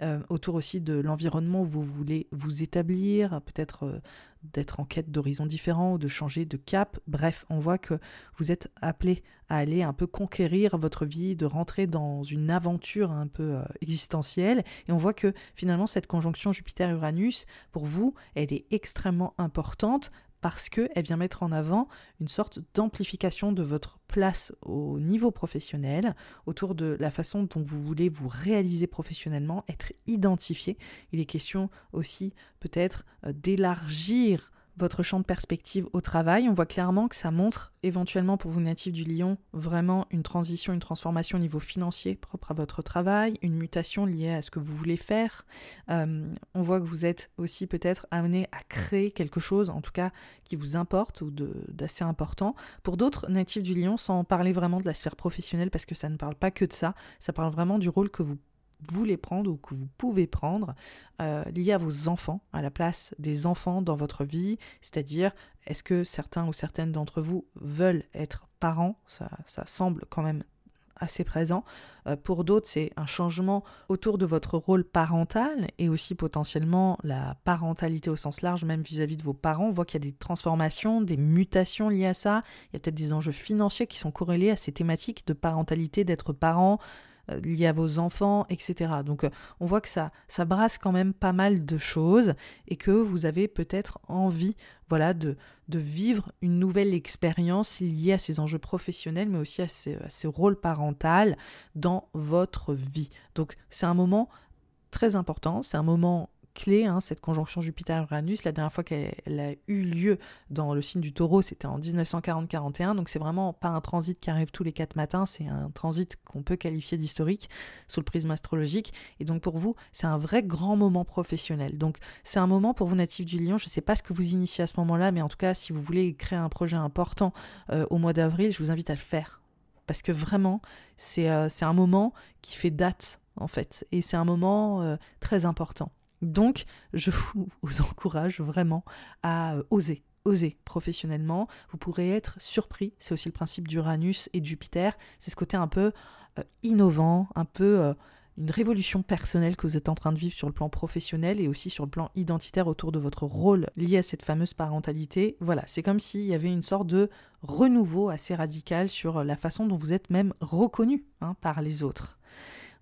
euh, autour aussi de l'environnement où vous voulez vous établir, peut-être euh, d'être en quête d'horizons différents ou de changer de cap. Bref, on voit que vous êtes appelé à aller un peu conquérir votre vie, de rentrer dans une aventure un peu euh, existentielle. Et on voit que finalement, cette conjonction Jupiter-Uranus, pour vous, elle est extrêmement importante parce qu'elle vient mettre en avant une sorte d'amplification de votre place au niveau professionnel, autour de la façon dont vous voulez vous réaliser professionnellement, être identifié. Il est question aussi peut-être euh, d'élargir votre champ de perspective au travail. On voit clairement que ça montre éventuellement pour vous natifs du Lion vraiment une transition, une transformation au niveau financier propre à votre travail, une mutation liée à ce que vous voulez faire. Euh, on voit que vous êtes aussi peut-être amené à créer quelque chose, en tout cas qui vous importe ou d'assez important. Pour d'autres natifs du Lion, sans parler vraiment de la sphère professionnelle, parce que ça ne parle pas que de ça, ça parle vraiment du rôle que vous voulez prendre ou que vous pouvez prendre euh, à vos enfants, à la place des enfants dans votre vie, c'est-à-dire est-ce que certains ou certaines d'entre vous veulent être parents, ça, ça semble quand même assez présent. Euh, pour d'autres, c'est un changement autour de votre rôle parental et aussi potentiellement la parentalité au sens large, même vis-à-vis -vis de vos parents. On voit qu'il y a des transformations, des mutations liées à ça. Il y a peut-être des enjeux financiers qui sont corrélés à ces thématiques de parentalité, d'être parent, euh, liés à vos enfants, etc. Donc euh, on voit que ça, ça brasse quand même pas mal de choses et que vous avez peut-être envie voilà, de, de vivre une nouvelle expérience liée à ces enjeux professionnels, mais aussi à ces, à ces rôles parentaux dans votre vie. Donc c'est un moment très important, c'est un moment clé, hein, cette conjonction Jupiter-Uranus. La dernière fois qu'elle a eu lieu dans le signe du taureau, c'était en 1940-41. Donc c'est vraiment pas un transit qui arrive tous les quatre matins, c'est un transit qu'on peut qualifier d'historique sous le prisme astrologique. Et donc pour vous, c'est un vrai grand moment professionnel. Donc c'est un moment pour vous natifs du lion. Je ne sais pas ce que vous initiez à ce moment-là, mais en tout cas, si vous voulez créer un projet important euh, au mois d'avril, je vous invite à le faire. Parce que vraiment, c'est euh, un moment qui fait date en fait. Et c'est un moment euh, très important. Donc, je vous, encourage vraiment à euh, oser, oser professionnellement. Vous pourrez être surpris, c'est aussi le principe d'Uranus et de Jupiter, c'est ce côté un peu euh, innovant, un peu euh, une révolution personnelle que vous êtes en train de vivre sur le plan professionnel et aussi sur le plan identitaire autour de votre rôle lié à cette fameuse parentalité. Voilà, c'est comme s'il y avait une sorte de renouveau assez radical sur la façon dont vous êtes même reconnu hein, par les autres.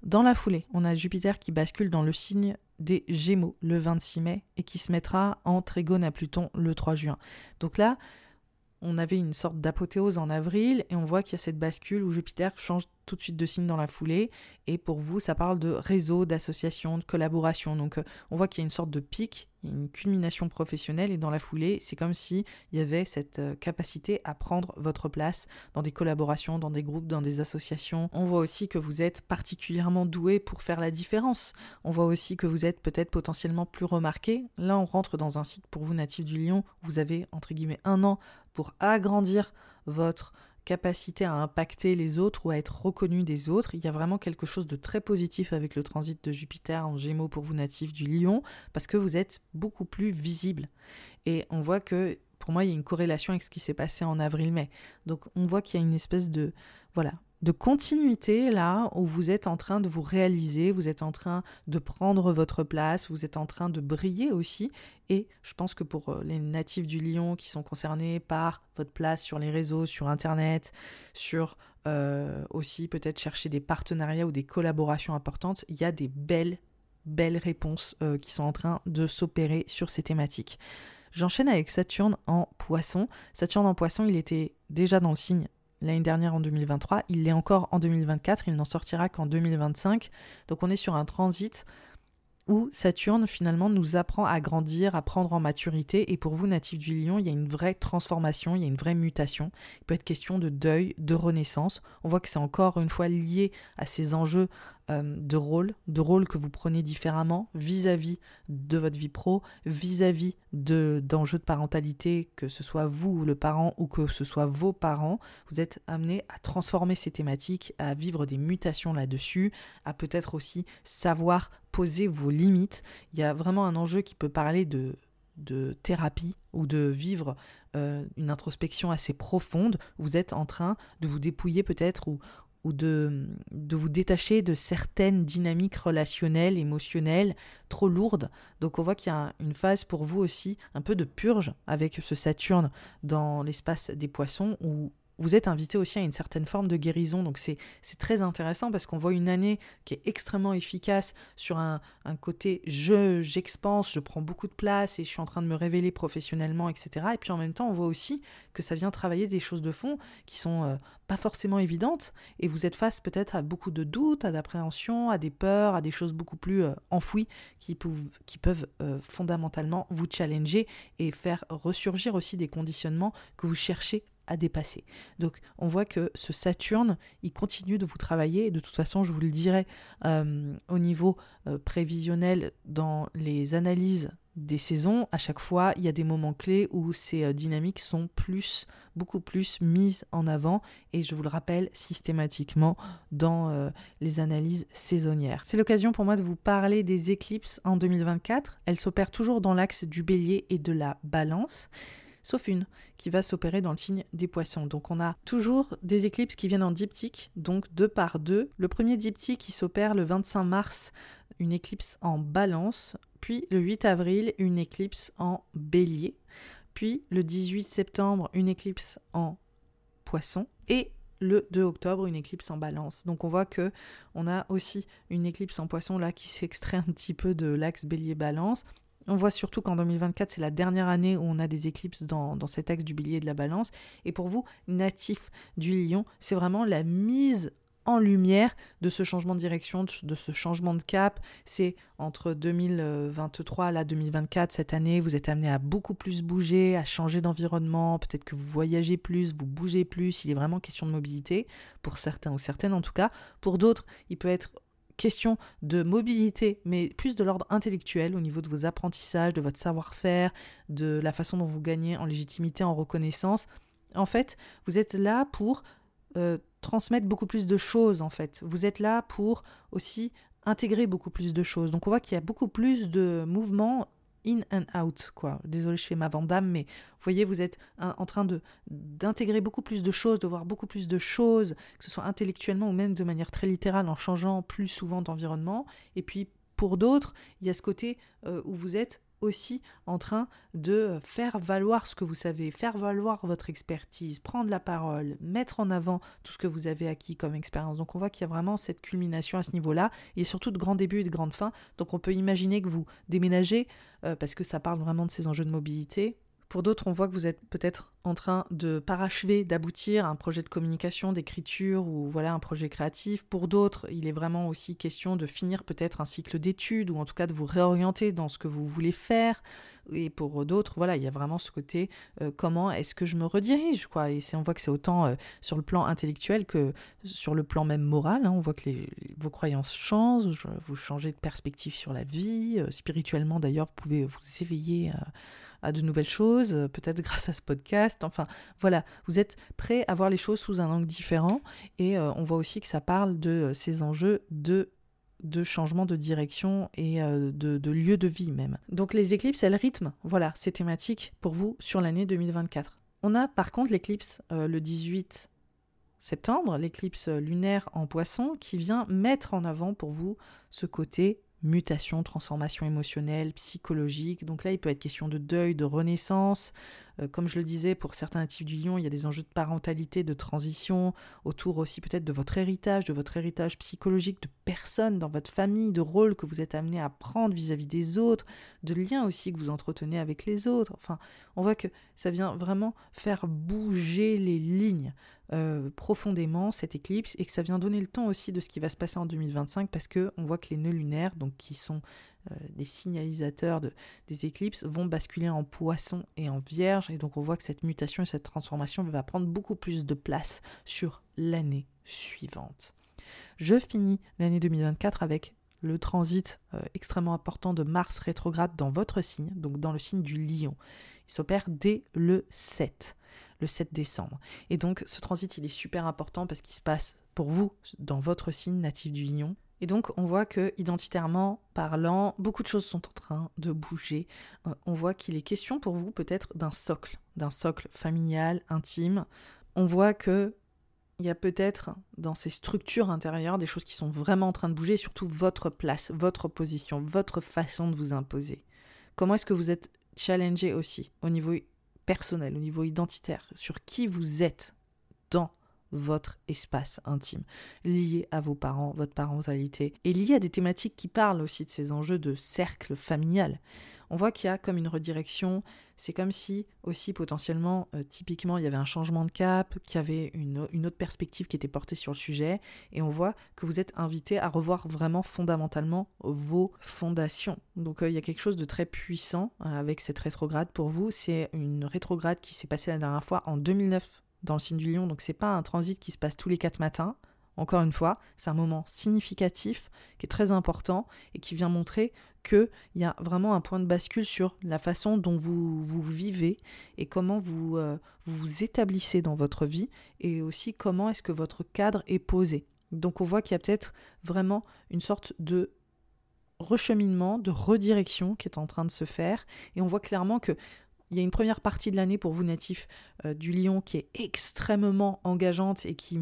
Dans la foulée, on a Jupiter qui bascule dans le signe des Gémeaux le 26 mai et qui se mettra en trigone à Pluton le 3 juin. Donc là, on avait une sorte d'apothéose en avril et on voit qu'il y a cette bascule où Jupiter change tout de suite de signe dans la foulée. Et pour vous, ça parle de réseau, d'association, de collaboration. Donc euh, on voit qu'il y a une sorte de pic, une culmination professionnelle et dans la foulée, c'est comme si il y avait cette euh, capacité à prendre votre place dans des collaborations, dans des groupes, dans des associations. On voit aussi que vous êtes particulièrement doué pour faire la différence. On voit aussi que vous êtes peut-être potentiellement plus remarqué. Là, on rentre dans un cycle pour vous natif du Lion. Vous avez entre guillemets un an pour agrandir votre capacité à impacter les autres ou à être reconnu des autres. Il y a vraiment quelque chose de très positif avec le transit de Jupiter en Gémeaux pour vous natifs du Lion, parce que vous êtes beaucoup plus visible. Et on voit que, pour moi, il y a une corrélation avec ce qui s'est passé en avril-mai. Donc on voit qu'il y a une espèce de, voilà, de continuité là où vous êtes en train de vous réaliser, vous êtes en train de prendre votre place, vous êtes en train de briller aussi. Et je pense que pour euh, les natifs du Lion qui sont concernés par votre place sur les réseaux, sur Internet, sur euh, aussi peut-être chercher des partenariats ou des collaborations importantes, il y a des belles, belles réponses euh, qui sont en train de s'opérer sur ces thématiques. J'enchaîne avec Saturne en poisson. Saturne en poisson, il était déjà dans le signe l'année dernière en 2023, il l'est encore en 2024, il n'en sortira qu'en 2025. Donc on est sur un transit où Saturne finalement nous apprend à grandir, à prendre en maturité. Et pour vous, natifs du lion, il y a une vraie transformation, il y a une vraie mutation. Il peut être question de deuil, de renaissance. On voit que c'est encore une fois lié à ces enjeux de rôle, de rôle que vous prenez différemment vis-à-vis de votre vie pro, vis-à-vis de d'enjeux de parentalité, que ce soit vous le parent ou que ce soit vos parents, vous êtes amené à transformer ces thématiques, à vivre des mutations là-dessus, à peut-être aussi savoir poser vos limites. Il y a vraiment un enjeu qui peut parler de de thérapie ou de vivre euh, une introspection assez profonde, vous êtes en train de vous dépouiller peut-être ou, ou de, vous détacher de certaines dynamiques relationnelles, émotionnelles trop lourdes. Donc on voit qu'il y a une phase pour vous aussi un peu de purge avec ce Saturne dans l'espace des poissons où vous êtes invité aussi à une certaine forme de guérison. Donc c'est très intéressant parce qu'on voit une année qui est extrêmement efficace sur un, côté je, j'expanse, je prends beaucoup de place et je suis en train de me révéler professionnellement, etc. Et puis en même temps, on voit aussi que ça vient travailler des choses de fond qui sont euh, pas forcément évidentes et vous êtes face peut-être à beaucoup de doutes, à d'appréhension, à des peurs, à des choses beaucoup plus euh, enfouies qui, peuvent, qui peuvent euh, fondamentalement vous challenger et faire ressurgir aussi des conditionnements que vous cherchez à dépasser. Donc on voit que ce Saturne, il continue de vous travailler, de toute façon je vous le dirai euh, au niveau euh, prévisionnel dans les analyses des saisons, à chaque fois il y a des moments clés où ces euh, dynamiques sont plus, beaucoup plus mises en avant, et je vous le rappelle systématiquement dans les analyses saisonnières. C'est l'occasion pour moi de vous parler des éclipses en 2024. Elles s'opèrent toujours dans l'axe du bélier et de la balance sauf une qui va s'opérer dans le signe des poissons. Donc on a toujours des éclipses qui viennent en diptyque, donc deux par deux. Le premier diptyque qui s'opère le 25 mars, une éclipse en balance, puis le 8 avril, une éclipse en bélier, puis le 18 septembre, une éclipse en poisson, et le 2 octobre, une éclipse en balance. Donc on voit que on a aussi une éclipse en poisson là qui s'extrait un petit peu de l'axe bélier-balance. On voit surtout qu'en 2024, c'est la dernière année où on a des éclipses dans, cet axe du bélier de la balance. Et pour vous, natif du lion, c'est vraiment la mise en lumière de ce changement de direction, de ce changement de cap. C'est entre 2023 là 2024 cette année, vous êtes amené à beaucoup plus bouger, à changer d'environnement, peut-être que vous voyagez plus, vous bougez plus, il est vraiment question de mobilité pour certains ou certaines en tout cas. Pour d'autres, il peut être question de mobilité, mais plus de l'ordre intellectuel au niveau de vos apprentissages, de votre savoir-faire, de la façon dont vous gagnez en légitimité, en reconnaissance. En fait, vous êtes là pour euh, transmettre beaucoup plus de choses, en fait. Vous êtes là pour aussi intégrer beaucoup plus de choses. Donc on voit qu'il y a beaucoup plus de mouvements in and out, quoi. Désolé, je fais ma vandame, mais vous voyez, vous êtes en train de d'intégrer beaucoup plus de choses, de voir beaucoup plus de choses, que ce soit intellectuellement ou même de manière très littérale, en changeant plus souvent d'environnement. Et puis, pour d'autres, il y a ce côté euh, où vous êtes aussi en train de faire valoir ce que vous savez, faire valoir votre expertise, prendre la parole, mettre en avant tout ce que vous avez acquis comme expérience. Donc on voit qu'il y a vraiment cette culmination à ce niveau-là, et surtout de grands débuts et de grandes fins. Donc on peut imaginer que vous déménagez, euh, parce que ça parle vraiment de ces enjeux de mobilité, pour d'autres, on voit que vous êtes peut-être en train de parachever, d'aboutir à un projet de communication, d'écriture ou voilà un projet créatif. Pour d'autres, il est vraiment aussi question de finir peut-être un cycle d'études ou en tout cas de vous réorienter dans ce que vous voulez faire. Et pour d'autres, voilà, il y a vraiment ce côté euh, comment est-ce que je me redirige quoi. Et on voit que c'est autant euh, sur le plan intellectuel que sur le plan même moral. Hein. on voit que vos croyances changent, vous changez de perspective sur la vie. Euh, spirituellement d'ailleurs, vous pouvez vous éveiller de nouvelles choses, peut-être grâce à ce podcast. Enfin, voilà, vous êtes prêt à voir les choses sous un angle différent. Et on voit aussi que ça parle de ces enjeux de de changement de direction et de, de, lieu de vie même. Donc les éclipses, elles rythment, voilà, ces thématiques pour vous sur l'année 2024. On a par contre l'éclipse le 18 septembre, l'éclipse lunaire en poisson, qui vient mettre en avant pour vous ce côté mutation, transformation émotionnelle, psychologique. Donc là, il peut être question de deuil, de renaissance. Euh, comme je le disais, pour certains natifs du lion, il y a des enjeux de parentalité, de transition, autour aussi peut-être de votre héritage, de votre héritage psychologique, de personnes dans votre famille, de rôles que vous êtes amené à prendre vis-à-vis des autres, de liens aussi que vous entretenez avec les autres. Enfin, on voit que ça vient vraiment faire bouger les lignes. Euh, profondément cette éclipse et que ça vient donner le temps aussi de ce qui va se passer en 2025 parce que on voit que les nœuds lunaires, donc qui sont euh, des signalisateurs de, des éclipses, vont basculer en poisson et en vierge et donc on voit que cette mutation et cette transformation va prendre beaucoup plus de place sur l'année suivante. Je finis l'année 2024 avec le transit euh, extrêmement important de Mars rétrograde dans votre signe, donc dans le signe du lion. Il s'opère dès le 7 le 7 décembre. Et donc ce transit, il est super important parce qu'il se passe pour vous dans votre signe natif du lion. Et donc on voit que identitairement parlant, beaucoup de choses sont en train de bouger. Euh, on voit qu'il est question pour vous peut-être d'un socle, d'un socle familial, intime. On voit que il y a peut-être dans ces structures intérieures des choses qui sont vraiment en train de bouger, surtout votre place, votre position, votre façon de vous imposer. Comment est-ce que vous êtes challengé aussi au niveau personnel, au niveau identitaire, sur qui vous êtes dans votre espace intime, lié à vos parents, votre parentalité, et lié à des thématiques qui parlent aussi de ces enjeux de cercle familial on voit qu'il y a comme une redirection. C'est comme si aussi potentiellement, euh, typiquement, il y avait un changement de cap, qu'il y avait une, autre perspective qui était portée sur le sujet. Et on voit que vous êtes invité à revoir vraiment fondamentalement vos fondations. Donc euh, il y a quelque chose de très puissant euh, avec cette rétrograde pour vous. C'est une rétrograde qui s'est passée la dernière fois en 2009 dans le signe du lion. Donc c'est pas un transit qui se passe tous les quatre matins. Encore une fois, c'est un moment significatif qui est très important et qui vient montrer qu'il y a vraiment un point de bascule sur la façon dont vous, vous vivez et comment vous, euh, vous établissez dans votre vie et aussi comment est-ce que votre cadre est posé. Donc on voit qu'il y a peut-être vraiment une sorte de recheminement, de redirection qui est en train de se faire et on voit clairement que il y a une première partie de l'année pour vous natifs euh, du lion qui est extrêmement engageante et qui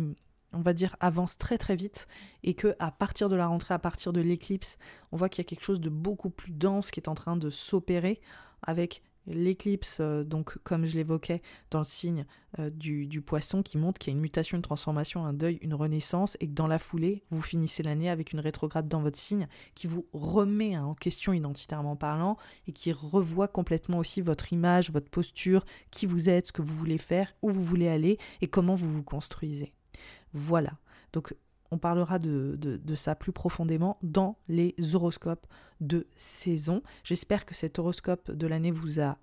on va dire, avance très très vite et que à partir de la rentrée, à partir de l'éclipse, on voit qu'il y a quelque chose de beaucoup plus dense qui est en train de s'opérer avec l'éclipse, euh, donc comme je l'évoquais dans le signe euh, du, poisson, qui montre qu'il y a une mutation, une transformation, un deuil, une renaissance, et que dans la foulée, vous finissez l'année avec une rétrograde dans votre signe qui vous remet hein, en question identitairement parlant et qui revoit complètement aussi votre image, votre posture, qui vous êtes, ce que vous voulez faire, où vous voulez aller et comment vous vous construisez. Voilà. Donc on parlera de, ça plus profondément dans les horoscopes de saison. J'espère que cet horoscope de l'année vous a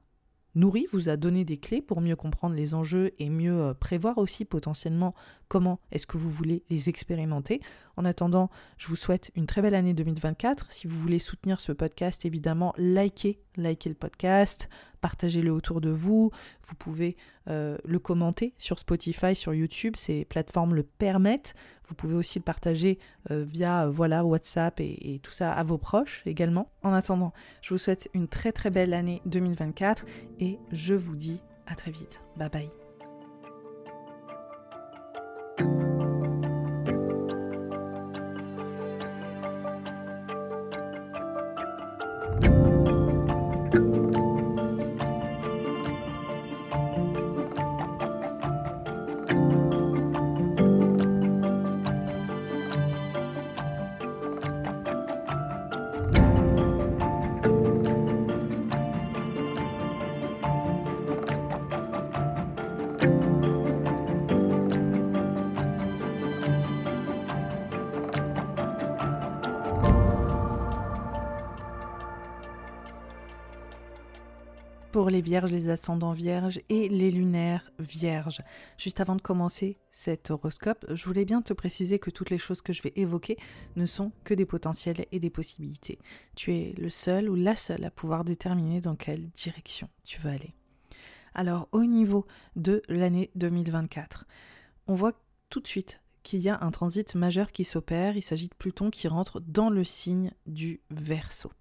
nourri, vous a donné des clés pour mieux comprendre les enjeux et mieux euh, prévoir aussi potentiellement comment est-ce que vous voulez les expérimenter. En attendant, je vous souhaite une très belle année 2024. Si vous voulez soutenir ce podcast, évidemment, likez, likez le podcast, partagez-le autour de vous. Vous pouvez euh, le commenter sur Spotify, sur YouTube, ces plateformes le permettent. Vous pouvez aussi le partager euh, via voilà WhatsApp et, et, tout ça à vos proches également. En attendant, je vous souhaite une très très belle année 2024 et je vous dis à très vite. Bye bye. Les vierges, les ascendants vierges et les lunaires vierges. Juste avant de commencer cet horoscope, je voulais bien te préciser que toutes les choses que je vais évoquer ne sont que des potentiels et des possibilités. Tu es le seul ou la seule à pouvoir déterminer dans quelle direction tu veux aller. Alors au niveau de l'année 2024, on voit tout de suite qu'il y a un transit majeur qui s'opère, il s'agit de Pluton qui rentre dans le signe du Verseau.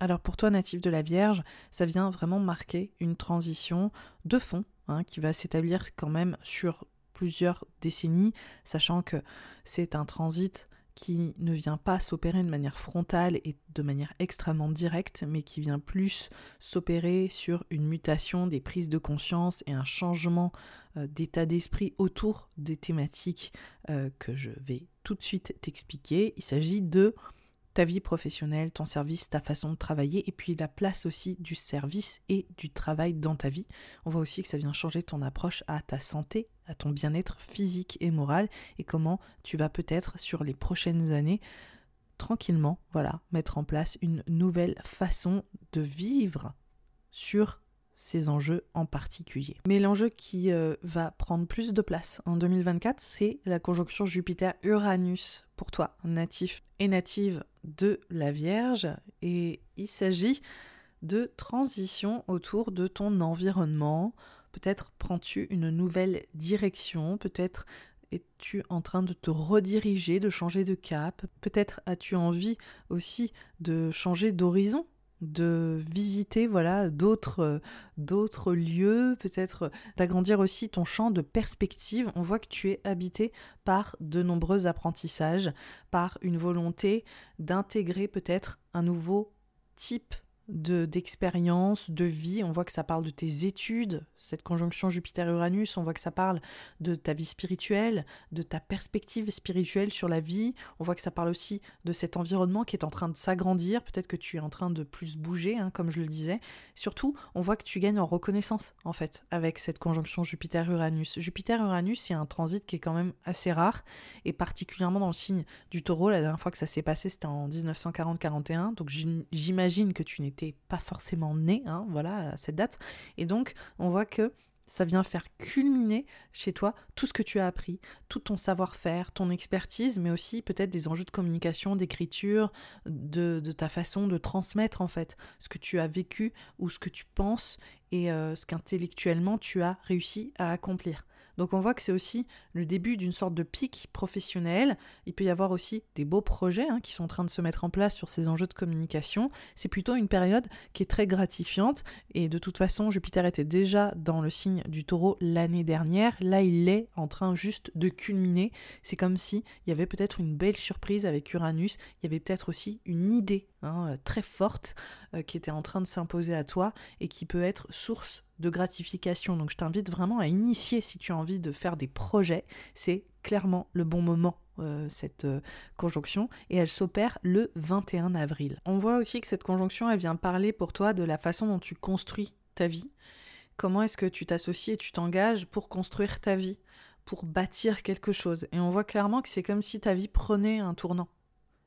Alors pour toi, natif de la Vierge, ça vient vraiment marquer une transition de fond hein, qui va s'établir quand même sur plusieurs décennies, sachant que c'est un transit qui ne vient pas s'opérer de manière frontale et de manière extrêmement directe, mais qui vient plus s'opérer sur une mutation des prises de conscience et un changement euh, d'état d'esprit autour des thématiques euh, que je vais tout de suite t'expliquer. Il s'agit de ta vie professionnelle, ton service, ta façon de travailler, et puis la place aussi du service et du travail dans ta vie. On voit aussi que ça vient changer ton approche à ta santé, à ton bien-être physique et moral, et comment tu vas peut-être sur les prochaines années tranquillement, voilà, mettre en place une nouvelle façon de vivre sur ces enjeux en particulier. Mais l'enjeu qui euh, va prendre plus de place en 2024, c'est la conjonction Jupiter-Uranus pour toi, natif et native de la Vierge. Et il s'agit de transition autour de ton environnement. Peut-être prends-tu une nouvelle direction, peut-être es-tu en train de te rediriger, de changer de cap, peut-être as-tu envie aussi de changer d'horizon de visiter voilà d'autres d'autres lieux, peut-être d'agrandir aussi ton champ de perspective. On voit que tu es habité par de nombreux apprentissages, par une volonté d'intégrer peut-être un nouveau type d'expérience, de vie. On voit que ça parle de tes études, cette conjonction Jupiter-Uranus, on voit que ça parle de ta vie spirituelle, de ta perspective spirituelle sur la vie. On voit que ça parle aussi de cet environnement qui est en train de s'agrandir. Peut-être que tu es en train de plus bouger, hein, comme je le disais. Surtout, on voit que tu gagnes en reconnaissance, en fait, avec cette conjonction Jupiter-Uranus. Jupiter-Uranus, c'est un transit qui est quand même assez rare, et particulièrement dans le signe du taureau. La dernière fois que ça s'est passé, c'était en 1940-41. Donc j'imagine que tu n'es pas forcément né, hein, voilà, à cette date. Et donc, on voit que ça vient faire culminer chez toi tout ce que tu as appris, tout ton savoir-faire, ton expertise, mais aussi peut-être des enjeux de communication, d'écriture, de, ta façon de transmettre en fait ce que tu as vécu ou ce que tu penses et euh, ce qu'intellectuellement tu as réussi à accomplir. Donc on voit que c'est aussi le début d'une sorte de pic professionnel. Il peut y avoir aussi des beaux projets hein, qui sont en train de se mettre en place sur ces enjeux de communication. C'est plutôt une période qui est très gratifiante. Et de toute façon, Jupiter était déjà dans le signe du taureau l'année dernière. Là, il est en train juste de culminer. C'est comme si y avait peut-être une belle surprise avec Uranus. Il y avait peut-être aussi une idée hein, très forte euh, qui était en train de s'imposer à toi et qui peut être source de gratification. Donc je t'invite vraiment à initier si tu as envie de faire des projets. C'est clairement le bon moment euh, cette euh, conjonction et elle s'opère le 21 avril. On voit aussi que cette conjonction elle vient parler pour toi de la façon dont tu construis ta vie. Comment est-ce que tu t'associes et tu t'engages pour construire ta vie, pour bâtir quelque chose? Et on voit clairement que c'est comme si ta vie prenait un tournant.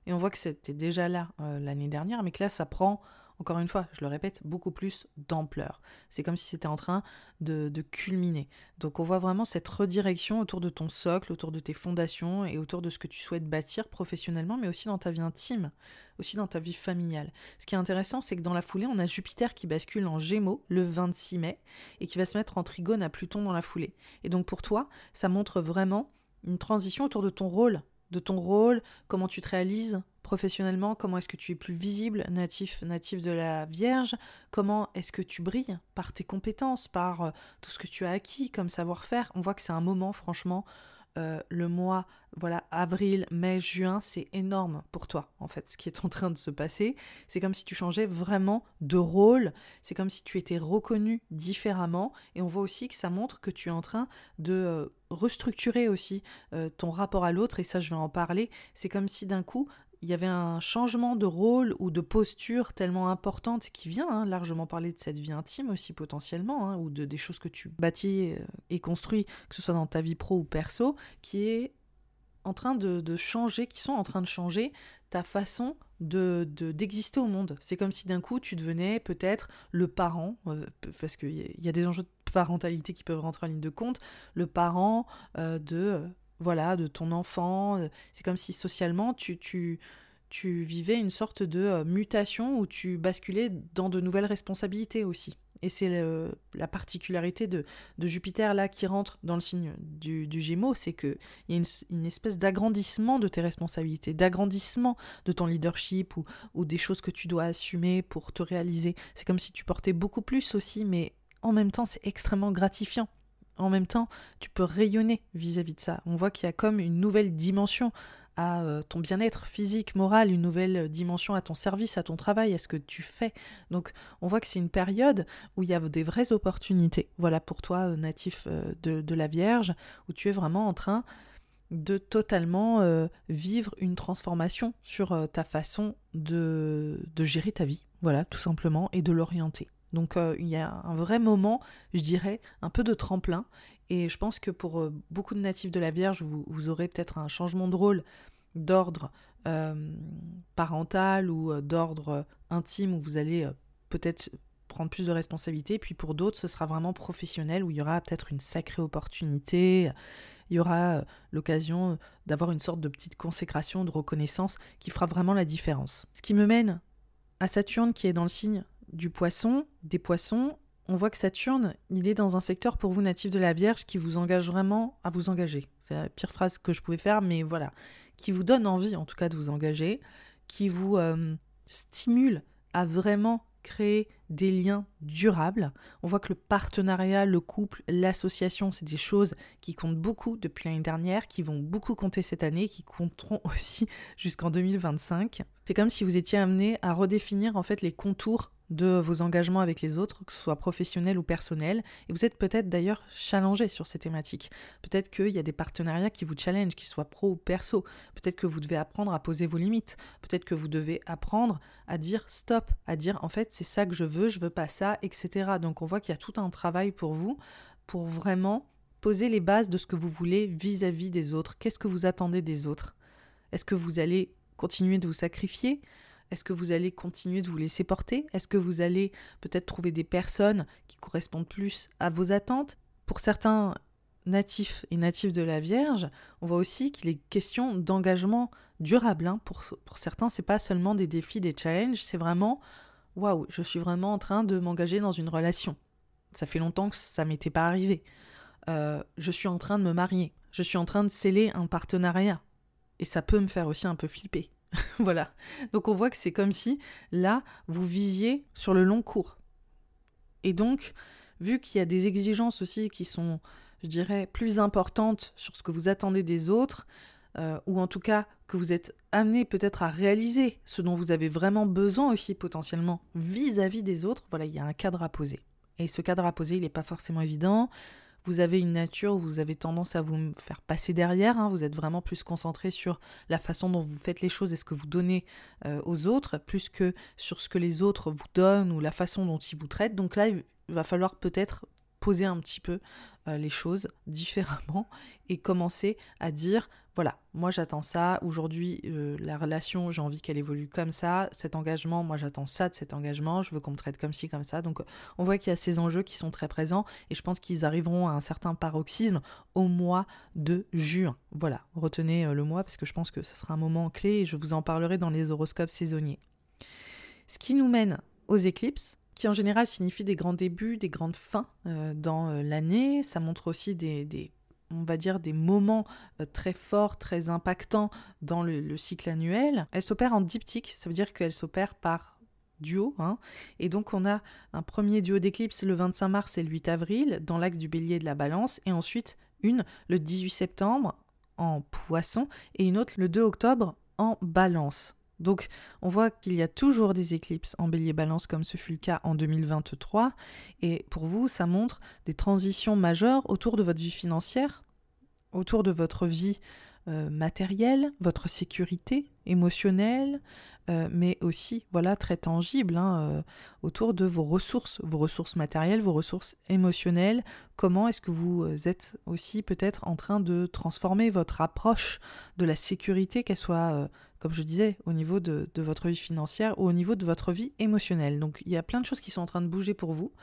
Et on voit que c'était déjà là euh, l'année dernière, mais que là ça prend encore une fois, je le répète, beaucoup plus d'ampleur. C'est comme si c'était en train de, culminer. Donc on voit vraiment cette redirection autour de ton socle, autour de tes fondations et autour de ce que tu souhaites bâtir professionnellement, mais aussi dans ta vie intime, aussi dans ta vie familiale. Ce qui est intéressant, c'est que dans la foulée, on a Jupiter qui bascule en Gémeaux le 26 mai et qui va se mettre en trigone à Pluton dans la foulée. Et donc pour toi, ça montre vraiment une transition autour de ton rôle de ton rôle, comment tu te réalises professionnellement, comment est-ce que tu es plus visible, natif, natif de la Vierge, comment est-ce que tu brilles par tes compétences, par euh, tout ce que tu as acquis comme savoir-faire? On voit que c'est un moment, franchement, euh, le mois, voilà, avril, mai, juin, c'est énorme pour toi, en fait, ce qui est en train de se passer. C'est comme si tu changeais vraiment de rôle, c'est comme si tu étais reconnu différemment, et on voit aussi que ça montre que tu es en train de euh, restructurer aussi ton rapport à l'autre, et ça, je vais en parler. C'est comme si d'un coup, il y avait un changement de rôle ou de posture tellement importante qui vient hein, largement parler de cette vie intime aussi potentiellement, hein, ou de des choses que tu bâtis euh, et construis, que ce soit dans ta vie pro ou perso, qui est en train de, changer, qui sont en train de changer ta façon de d'exister au monde. C'est comme si d'un coup tu devenais peut-être le parent, euh, parce qu'il y, y a des enjeux de parentalité qui peuvent rentrer en ligne de compte, le parent euh, de voilà de ton enfant. C'est comme si socialement tu, tu tu vivais une sorte de mutation où tu basculais dans de nouvelles responsabilités aussi. Et c'est la particularité de, Jupiter là qui rentre dans le signe du, Gémeaux, c'est qu'il y a une, espèce d'agrandissement de tes responsabilités, d'agrandissement de ton leadership ou, ou des choses que tu dois assumer pour te réaliser. C'est comme si tu portais beaucoup plus aussi, mais en même temps c'est extrêmement gratifiant. En même temps, tu peux rayonner vis-à-vis -vis de ça. On voit qu'il y a comme une nouvelle dimension à euh, ton bien-être physique, moral, une nouvelle dimension à ton service, à ton travail, à ce que tu fais. Donc on voit que c'est une période où il y a des vraies opportunités, voilà pour toi euh, natif euh, de, la Vierge, où tu es vraiment en train de totalement vivre une transformation sur ta façon de, de, gérer ta vie, voilà, tout simplement, et de l'orienter. Donc il y a un vrai moment, je dirais, un peu de tremplin, et je pense que pour euh, beaucoup de natifs de la Vierge, vous, aurez peut-être un changement de rôle d'ordre euh, parental ou euh, d'ordre intime où vous allez peut-être prendre plus de responsabilités. Puis pour d'autres, ce sera vraiment professionnel où il y aura peut-être une sacrée opportunité. Il y aura l'occasion d'avoir une sorte de petite consécration, de reconnaissance qui fera vraiment la différence. Ce qui me mène à Saturne qui est dans le signe du poisson, des poissons, on voit que Saturne, il est dans un secteur pour vous natif de la Vierge qui vous engage vraiment à vous engager. C'est la pire phrase que je pouvais faire, mais voilà. Qui vous donne envie en tout cas de vous engager, qui vous euh, stimule à vraiment créer des liens durables. On voit que le partenariat, le couple, l'association, c'est des choses qui comptent beaucoup depuis l'année dernière, qui vont beaucoup compter cette année, qui compteront aussi jusqu'en 2025. C'est comme si vous étiez amené à redéfinir en fait les contours de vos engagements avec les autres, que ce soit professionnel ou personnel, et vous êtes peut-être d'ailleurs challengé sur ces thématiques. Peut-être qu'il y a des partenariats qui vous challengent, qu'ils soient pro ou perso. Peut-être que vous devez apprendre à poser vos limites. Peut-être que vous devez apprendre à dire stop, à dire en fait c'est ça que je veux, je veux pas ça, etc. Donc on voit qu'il y a tout un travail pour vous pour vraiment poser les bases de ce que vous voulez vis-à-vis -vis des autres. Qu'est-ce que vous attendez des autres? Est-ce que vous allez continuer de vous sacrifier? Est-ce que vous allez continuer de vous laisser porter? Est-ce que vous allez peut-être trouver des personnes qui correspondent plus à vos attentes? Pour certains natifs et natifs de la Vierge, on voit aussi qu'il est question d'engagement durable. Hein. Pour, pour certains, c'est pas seulement des défis, des challenges, c'est vraiment waouh, je suis vraiment en train de m'engager dans une relation. Ça fait longtemps que ça m'était pas arrivé. Euh, je suis en train de me marier. Je suis en train de sceller un partenariat. Et ça peut me faire aussi un peu flipper. voilà. Donc on voit que c'est comme si là, vous visiez sur le long cours. Et donc, vu qu'il y a des exigences aussi qui sont, je dirais, plus importantes sur ce que vous attendez des autres, euh, ou en tout cas que vous êtes amené peut-être à réaliser ce dont vous avez vraiment besoin aussi potentiellement vis-à-vis -vis des autres, voilà, il y a un cadre à poser. Et ce cadre à poser, il n'est pas forcément évident vous avez une nature où vous avez tendance à vous faire passer derrière, hein. vous êtes vraiment plus concentré sur la façon dont vous faites les choses et ce que vous donnez euh, aux autres, plus que sur ce que les autres vous donnent ou la façon dont ils vous traitent. Donc là, il va falloir peut-être poser un petit peu euh, les choses différemment et commencer à dire voilà, moi j'attends ça, aujourd'hui euh, la relation, j'ai envie qu'elle évolue comme ça, cet engagement, moi j'attends ça de cet engagement, je veux qu'on me traite comme ci, comme ça. Donc on voit qu'il y a ces enjeux qui sont très présents et je pense qu'ils arriveront à un certain paroxysme au mois de juin. Voilà, retenez euh, le mois parce que je pense que ce sera un moment clé et je vous en parlerai dans les horoscopes saisonniers. Ce qui nous mène aux éclipses, qui en général signifie des grands débuts, des grandes fins euh, dans l'année. Ça montre aussi des on va dire, des moments euh, très forts, très impactants dans le, cycle annuel. Elle s'opère en diptyque, ça veut dire qu'elle s'opère par duo. Hein. Et donc on a un premier duo d'éclipse le 25 mars et le 8 avril dans l'axe du bélier de la balance, et ensuite une le 18 septembre en poisson et une autre le 2 octobre en balance. Donc on voit qu'il y a toujours des éclipses en bélier balance comme ce fut le cas en 2023 et pour vous ça montre des transitions majeures autour de votre vie financière, autour de votre vie euh, matérielle, votre sécurité émotionnelle, euh, mais aussi voilà très tangible hein, euh, autour de vos ressources, vos ressources matérielles, vos ressources émotionnelles. Comment est-ce que vous êtes aussi peut-être en train de transformer votre approche de la sécurité, qu'elle soit comme je disais, au niveau de, votre vie financière ou au niveau de votre vie émotionnelle. Donc il y a plein de choses qui sont en train de bouger pour vous,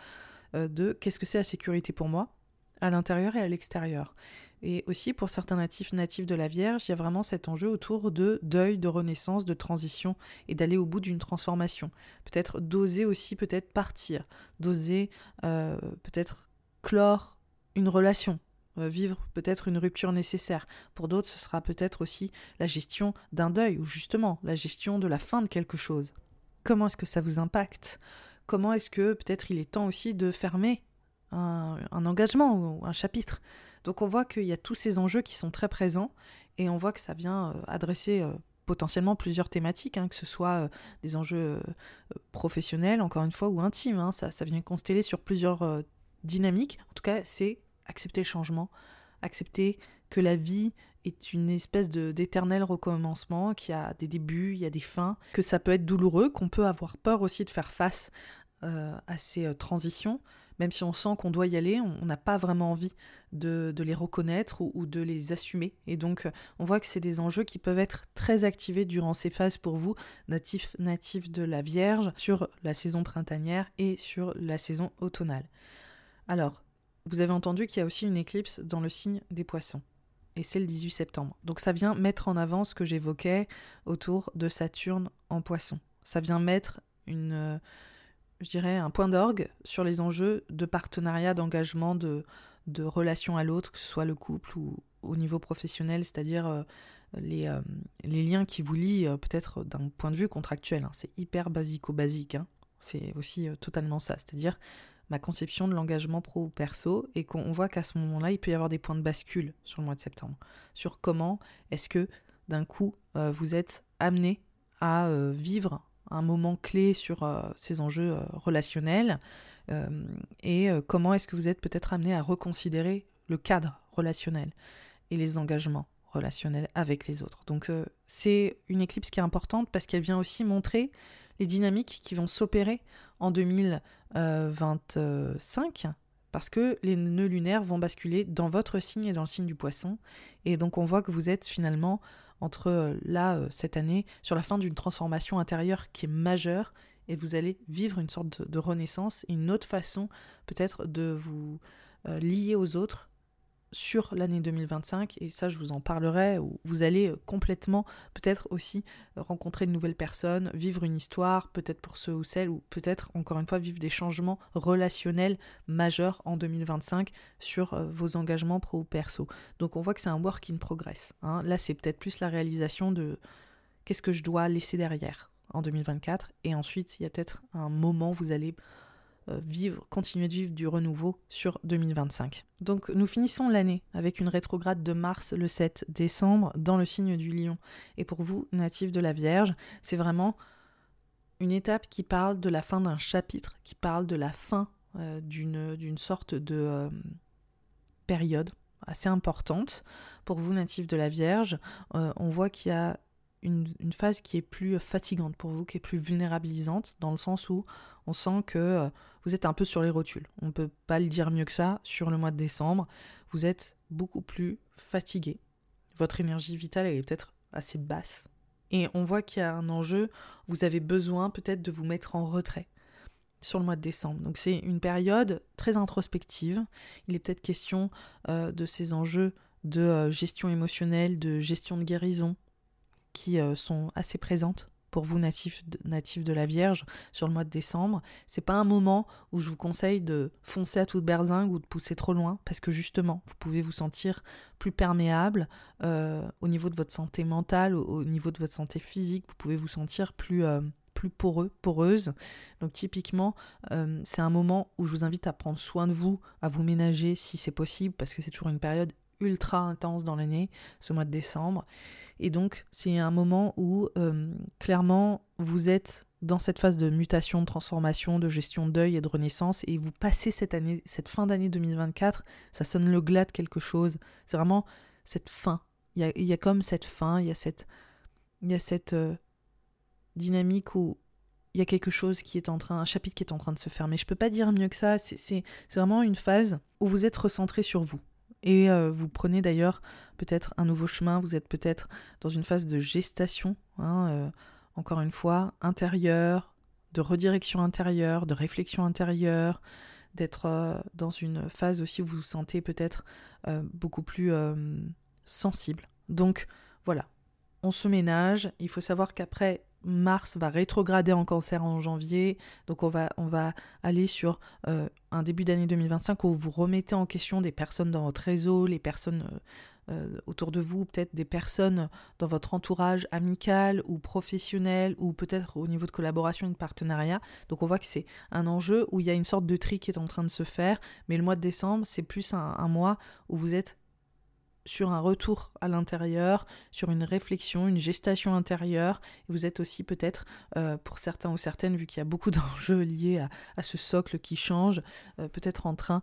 euh, de qu'est-ce que c'est la sécurité pour moi, à l'intérieur et à l'extérieur. Et aussi pour certains natifs natifs de la Vierge, il y a vraiment cet enjeu autour de deuil, de renaissance, de transition et d'aller au bout d'une transformation. Peut-être d'oser aussi peut-être partir, d'oser euh, peut-être clore une relation, vivre peut-être une rupture nécessaire. Pour d'autres, ce sera peut-être aussi la gestion d'un deuil ou justement la gestion de la fin de quelque chose. Comment est-ce que ça vous impacte? Comment est-ce que peut-être il est temps aussi de fermer un, engagement ou un chapitre? Donc on voit qu'il y a tous ces enjeux qui sont très présents et on voit que ça vient euh, adresser euh, potentiellement plusieurs thématiques, hein, que ce soit euh, des enjeux professionnels, encore une fois, ou intimes. Hein. ça, ça vient consteller sur plusieurs dynamiques. En tout cas, c'est accepter le changement, accepter que la vie est une espèce d'éternel recommencement, qu'il y a des débuts, il y a des fins, que ça peut être douloureux, qu'on peut avoir peur aussi de faire face à ces transitions, même si on sent qu'on doit y aller, on n'a pas vraiment envie de, les reconnaître ou, de les assumer. Et donc, on voit que c'est des enjeux qui peuvent être très activés durant ces phases pour vous, natifs natifs de la Vierge, sur la saison printanière et sur la saison automnale. Alors, vous avez entendu qu'il y a aussi une éclipse dans le signe des poissons. Et c'est le 18 septembre. Donc ça vient mettre en avant ce que j'évoquais autour de Saturne en poisson. Ça vient mettre dirais, un point d'orgue sur les enjeux de partenariat, d'engagement, de, relation à l'autre, que ce soit le couple ou au niveau professionnel, c'est-à-dire euh, les, euh, les, liens qui vous lient euh, peut-être d'un point de vue contractuel. Hein. C'est hyper basico-basique. Hein. C'est aussi totalement ça, c'est-à-dire ma conception de l'engagement pro ou perso, et qu'on voit qu'à ce moment-là, il peut y avoir des points de bascule sur le mois de septembre, sur comment est-ce que d'un coup vous êtes amené à vivre un moment clé sur euh, ces enjeux euh, relationnels euh, et comment est-ce que vous êtes peut-être amené à reconsidérer le cadre relationnel et les engagements relationnels avec les autres. Donc c'est une éclipse qui est importante parce qu'elle vient aussi montrer les dynamiques qui vont s'opérer en 2025 parce que les nœuds lunaires vont basculer dans votre signe et dans le signe du poisson. Et donc on voit que vous êtes finalement entre euh, là, euh, cette année, sur la fin d'une transformation intérieure qui est majeure, et vous allez vivre une sorte de, renaissance, une autre façon peut-être de vous euh, lier aux autres sur l'année 2025 et ça je vous en parlerai où vous allez euh, complètement peut-être aussi euh, rencontrer de nouvelles personnes, vivre une histoire peut-être pour ceux ou celles ou peut-être encore une fois vivre des changements relationnels majeurs en 2025 sur euh, vos engagements pro ou perso. Donc on voit que c'est un work in progress. Hein. Là c'est peut-être plus la réalisation de qu'est-ce que je dois laisser derrière en 2024 et ensuite il y a peut-être un moment où vous allez vivre, continuer de vivre du renouveau sur 2025. Donc nous finissons l'année avec une rétrograde de Mars le 7 décembre dans le signe du lion. Et pour vous, natifs de la Vierge, c'est vraiment une étape qui parle de la fin d'un chapitre, qui parle de la fin euh, d'une sorte de euh, période assez importante. Pour vous, natifs de la Vierge, on voit qu'il y a une, phase qui est plus fatigante pour vous, qui est plus vulnérabilisante, dans le sens où on sent que euh, vous êtes un peu sur les rotules. On ne peut pas le dire mieux que ça sur le mois de décembre. Vous êtes beaucoup plus fatigué. Votre énergie vitale est peut-être assez basse. Et on voit qu'il y a un enjeu, vous avez besoin peut-être de vous mettre en retrait sur le mois de décembre. Donc c'est une période très introspective. Il est peut-être question euh, de ces enjeux de euh, gestion émotionnelle, de gestion de guérison, qui euh, sont assez présentes pour vous natifs de, de la Vierge sur le mois de décembre. C'est pas un moment où je vous conseille de foncer à toute berzingue ou de pousser trop loin parce que justement vous pouvez vous sentir plus perméable euh, au niveau de votre santé mentale, au, niveau de votre santé physique. Vous pouvez vous sentir plus euh, plus poreux, poreuse. Donc typiquement, c'est un moment où je vous invite à prendre soin de vous, à vous ménager si c'est possible, parce que c'est toujours une période ultra intense dans l'année, ce mois de décembre. Et donc, c'est un moment où, euh, clairement, vous êtes dans cette phase de mutation, de transformation, de gestion de deuil et de renaissance, et vous passez cette année, cette fin d'année 2024, ça sonne le glas de quelque chose. C'est vraiment cette fin. Il y a, comme cette fin, il y a cette, il y a cette euh, dynamique où il y a quelque chose qui est en train, un chapitre qui est en train de se fermer. Je peux pas dire mieux que ça. C'est vraiment une phase où vous êtes recentré sur vous et euh, vous prenez d'ailleurs peut-être un nouveau chemin, vous êtes peut-être dans une phase de gestation, hein, euh, encore une fois, intérieure, de redirection intérieure, de réflexion intérieure, d'être euh, dans une phase aussi où vous vous sentez peut-être beaucoup plus sensible. Donc voilà, on se ménage, il faut savoir qu'après Mars va rétrograder en cancer en janvier, donc on va, aller sur euh, un début d'année 2025 où vous remettez en question des personnes dans votre réseau, les personnes euh, euh, autour de vous, peut-être des personnes dans votre entourage amical ou professionnel, ou peut-être au niveau de collaboration et de partenariat. Donc on voit que c'est un enjeu où il y a une sorte de tri qui est en train de se faire, mais le mois de décembre, c'est plus un mois où vous êtes sur un retour à l'intérieur, sur une réflexion, une gestation intérieure. vous êtes aussi peut-être, euh, pour certains ou certaines, vu qu'il y a beaucoup d'enjeux liés à, ce socle qui change, euh, peut-être en train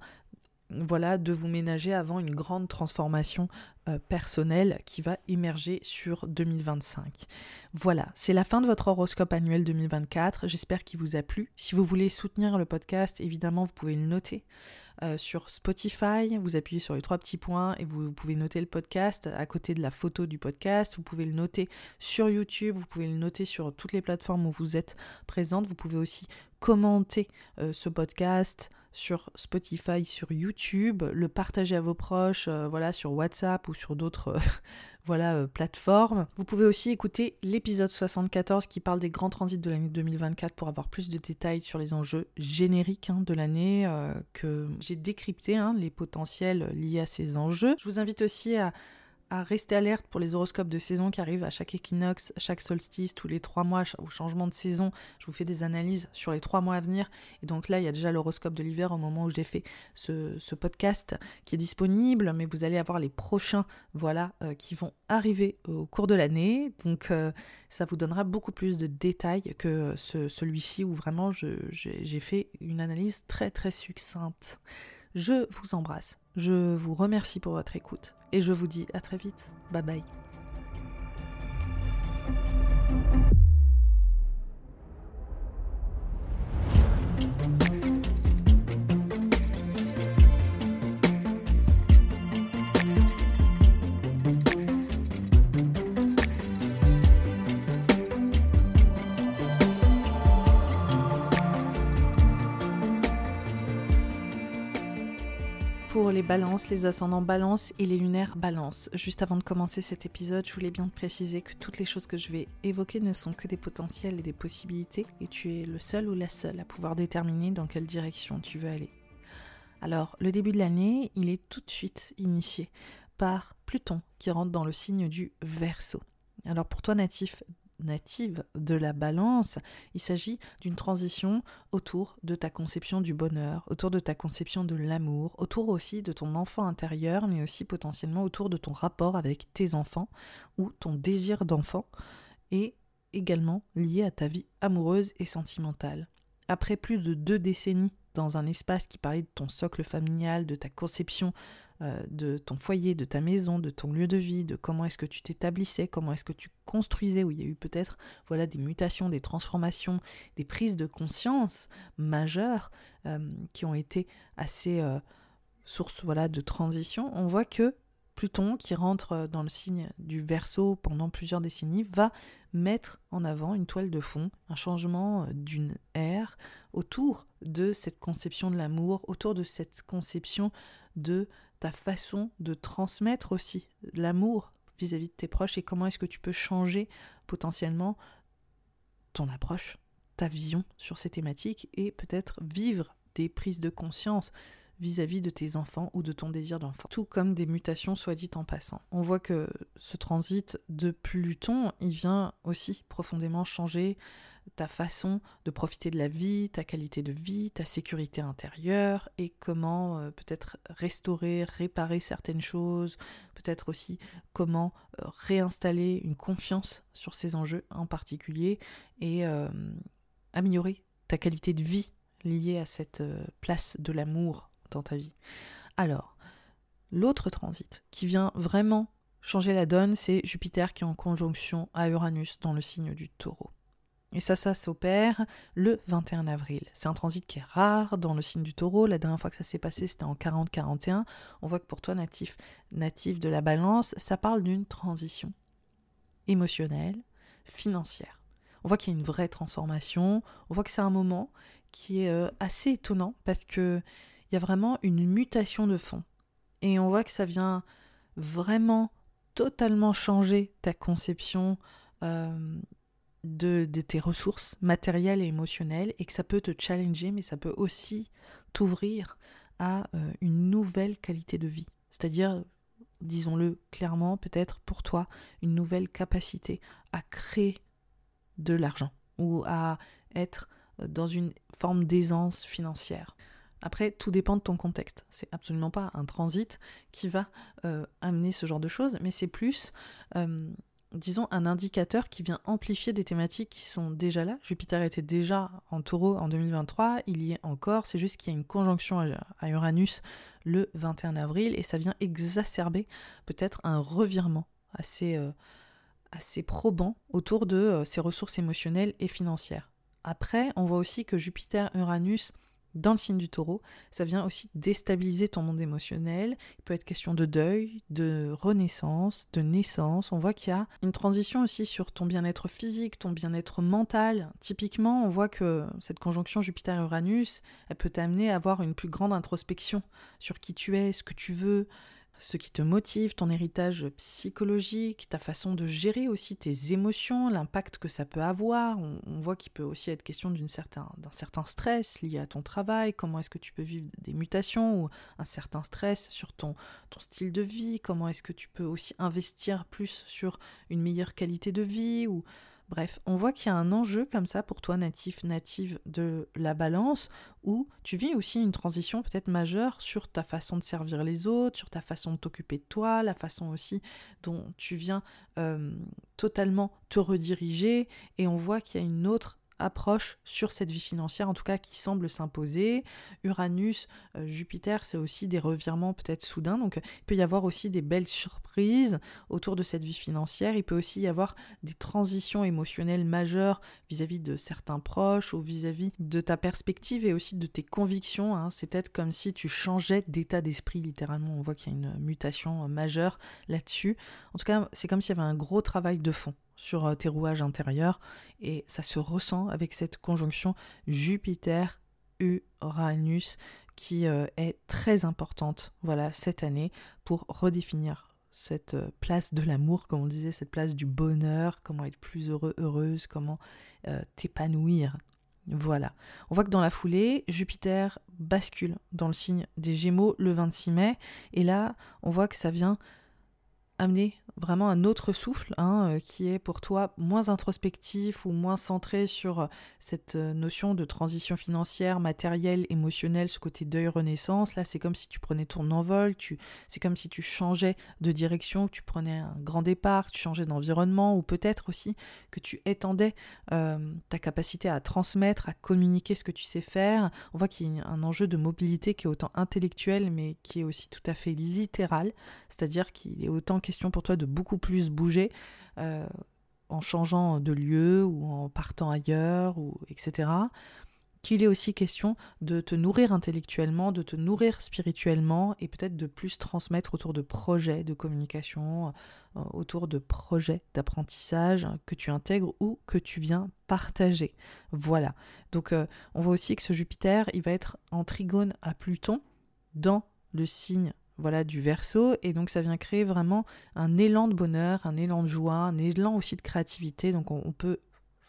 voilà, de vous ménager avant une grande transformation euh, personnelle qui va émerger sur 2025. Voilà, c'est la fin de votre horoscope annuel 2024. J'espère qu'il vous a plu. Si vous voulez soutenir le podcast, évidemment, vous pouvez le noter. Euh, sur Spotify, vous appuyez sur les trois petits points et vous, pouvez noter le podcast à côté de la photo du podcast. Vous pouvez le noter sur YouTube, vous pouvez le noter sur toutes les plateformes où vous êtes présente. Vous pouvez aussi commenter euh, ce podcast sur Spotify, sur YouTube, le partager à vos proches, euh, voilà, sur WhatsApp ou sur d'autres voilà, euh, plateforme. Vous pouvez aussi écouter l'épisode 74 qui parle des grands transits de l'année 2024 pour avoir plus de détails sur les enjeux génériques hein, de l'année euh, que j'ai décrypté, hein, les potentiels liés à ces enjeux. Je vous invite aussi à à rester alerte pour les horoscopes de saison qui arrivent à chaque équinoxe, chaque solstice, tous les trois mois, au changement de saison. Je vous fais des analyses sur les trois mois à venir. Et donc là, il y a déjà l'horoscope de l'hiver au moment où j'ai fait ce, podcast qui est disponible, mais vous allez avoir les prochains, voilà, euh, qui vont arriver au cours de l'année. Donc euh, ça vous donnera beaucoup plus de détails que celui-ci où vraiment j'ai fait une analyse très très succincte. Je vous embrasse. Je vous remercie pour votre écoute et je vous dis à très vite. Bye bye. Les balances, les ascendants balance et les lunaires balance. Juste avant de commencer cet épisode, je voulais bien te préciser que toutes les choses que je vais évoquer ne sont que des potentiels et des possibilités, et tu es le seul ou la seule à pouvoir déterminer dans quelle direction tu veux aller. Alors, le début de l'année, il est tout de suite initié par Pluton qui rentre dans le signe du Verseau. Alors pour toi natif native de la balance, il s'agit d'une transition autour de ta conception du bonheur, autour de ta conception de l'amour, autour aussi de ton enfant intérieur, mais aussi potentiellement autour de ton rapport avec tes enfants ou ton désir d'enfant, et également lié à ta vie amoureuse et sentimentale. Après plus de deux décennies dans un espace qui parlait de ton socle familial, de ta conception de ton foyer, de ta maison, de ton lieu de vie, de comment est-ce que tu t'établissais, comment est-ce que tu construisais, où il y a eu peut-être voilà des mutations, des transformations, des prises de conscience majeures euh, qui ont été assez euh, source voilà de transition. On voit que Pluton, qui rentre dans le signe du Verseau pendant plusieurs décennies, va mettre en avant une toile de fond, un changement d'une ère autour de cette conception de l'amour, autour de cette conception de façon de transmettre aussi l'amour vis-à-vis de tes proches et comment est-ce que tu peux changer potentiellement ton approche, ta vision sur ces thématiques et peut-être vivre des prises de conscience vis-à-vis de tes enfants ou de ton désir d'enfant. Tout comme des mutations, soit dit en passant. On voit que ce transit de Pluton, il vient aussi profondément changer ta façon de profiter de la vie, ta qualité de vie, ta sécurité intérieure et comment euh, peut-être restaurer, réparer certaines choses, peut-être aussi comment euh, réinstaller une confiance sur ces enjeux en particulier et euh, améliorer ta qualité de vie liée à cette place de l'amour dans ta vie. Alors, l'autre transit qui vient vraiment changer la donne, c'est Jupiter qui est en conjonction à Uranus dans le signe du taureau. Et ça, ça s'opère le 21 avril. C'est un transit qui est rare dans le signe du taureau. La dernière fois que ça s'est passé, c'était en 40-41. On voit que pour toi, natif, natif de la balance, ça parle d'une transition émotionnelle, financière. On voit qu'il y a une vraie transformation. On voit que c'est un moment qui est euh, assez étonnant parce qu'il y a vraiment une mutation de fond. Et on voit que ça vient vraiment totalement changer ta conception euh, de, tes ressources matérielles et émotionnelles et que ça peut te challenger, mais ça peut aussi t'ouvrir à euh, une nouvelle qualité de vie. C'est-à-dire, disons-le clairement, peut-être pour toi, une nouvelle capacité à créer de l'argent ou à être dans une forme d'aisance financière. Après, tout dépend de ton contexte. C'est absolument pas un transit qui va euh, amener ce genre de choses, mais c'est plus euh, disons, un indicateur qui vient amplifier des thématiques qui sont déjà là. Jupiter était déjà en taureau en 2023, il y est encore, c'est juste qu'il y a une conjonction à Uranus le 21 avril et ça vient exacerber peut-être un revirement assez, euh, assez probant autour de euh, ses ressources émotionnelles et financières. Après, on voit aussi que Jupiter-Uranus dans le signe du taureau, ça vient aussi déstabiliser ton monde émotionnel. Il peut être question de deuil, de renaissance, de naissance. On voit qu'il y a une transition aussi sur ton bien-être physique, ton bien-être mental. Typiquement, on voit que cette conjonction Jupiter-Uranus, elle peut t'amener à avoir une plus grande introspection sur qui tu es, ce que tu veux, ce qui te motive, ton héritage psychologique, ta façon de gérer aussi tes émotions, l'impact que ça peut avoir. On, voit qu'il peut aussi être question d'un certain, certain stress lié à ton travail, comment est-ce que tu peux vivre des mutations ou un certain stress sur ton, ton style de vie, comment est-ce que tu peux aussi investir plus sur une meilleure qualité de vie Bref, on voit qu'il y a un enjeu comme ça pour toi natif, native de la balance, où tu vis aussi une transition peut-être majeure sur ta façon de servir les autres, sur ta façon de t'occuper de toi, la façon aussi dont tu viens euh, totalement te rediriger, et on voit qu'il y a une autre approche sur cette vie financière, en tout cas qui semble s'imposer. Uranus, euh, Jupiter, c'est aussi des revirements peut-être soudains, donc il peut y avoir aussi des belles surprises autour de cette vie financière. Il peut aussi y avoir des transitions émotionnelles majeures vis-à-vis de certains proches ou vis-à-vis de ta perspective et aussi de tes convictions. Hein. C'est peut-être comme si tu changeais d'état d'esprit littéralement. On voit qu'il y a une mutation majeure là-dessus. En tout cas, c'est comme s'il y avait un gros travail de fond sur euh, tes rouages intérieurs et ça se ressent avec cette conjonction Jupiter-Uranus qui euh, est très importante voilà cette année pour redéfinir cette euh, place de l'amour, comme on disait, cette place du bonheur, comment être plus heureux, heureuse, comment t'épanouir. Voilà. On voit que dans la foulée, Jupiter bascule dans le signe des Gémeaux le 26 mai. Et là, on voit que ça vient amener vraiment un autre souffle hein, euh, qui est pour toi moins introspectif ou moins centré sur euh, cette euh, notion de transition financière, matérielle, émotionnelle, ce côté deuil renaissance. Là, c'est comme si tu prenais ton envol, tu, c'est comme si tu changeais de direction, que tu prenais un grand départ, que tu changeais d'environnement ou peut-être aussi que tu étendais ta capacité à transmettre, à communiquer ce que tu sais faire. On voit qu'il y a un enjeu de mobilité qui est autant intellectuel mais qui est aussi tout à fait littéral, c'est-à-dire qu'il est autant question pour toi de beaucoup plus bouger euh, en changeant de lieu ou en partant ailleurs, ou etc. Qu'il est aussi question de te nourrir intellectuellement, de te nourrir spirituellement et peut-être de plus transmettre autour de projets de communication, euh, autour de projets d'apprentissage que tu intègres ou que tu viens partager. Voilà. Donc euh, on voit aussi que ce Jupiter, il va être en trigone à Pluton dans le signe voilà du verso et donc ça vient créer vraiment un élan de bonheur, un élan de joie, un élan aussi de créativité. Donc on, peut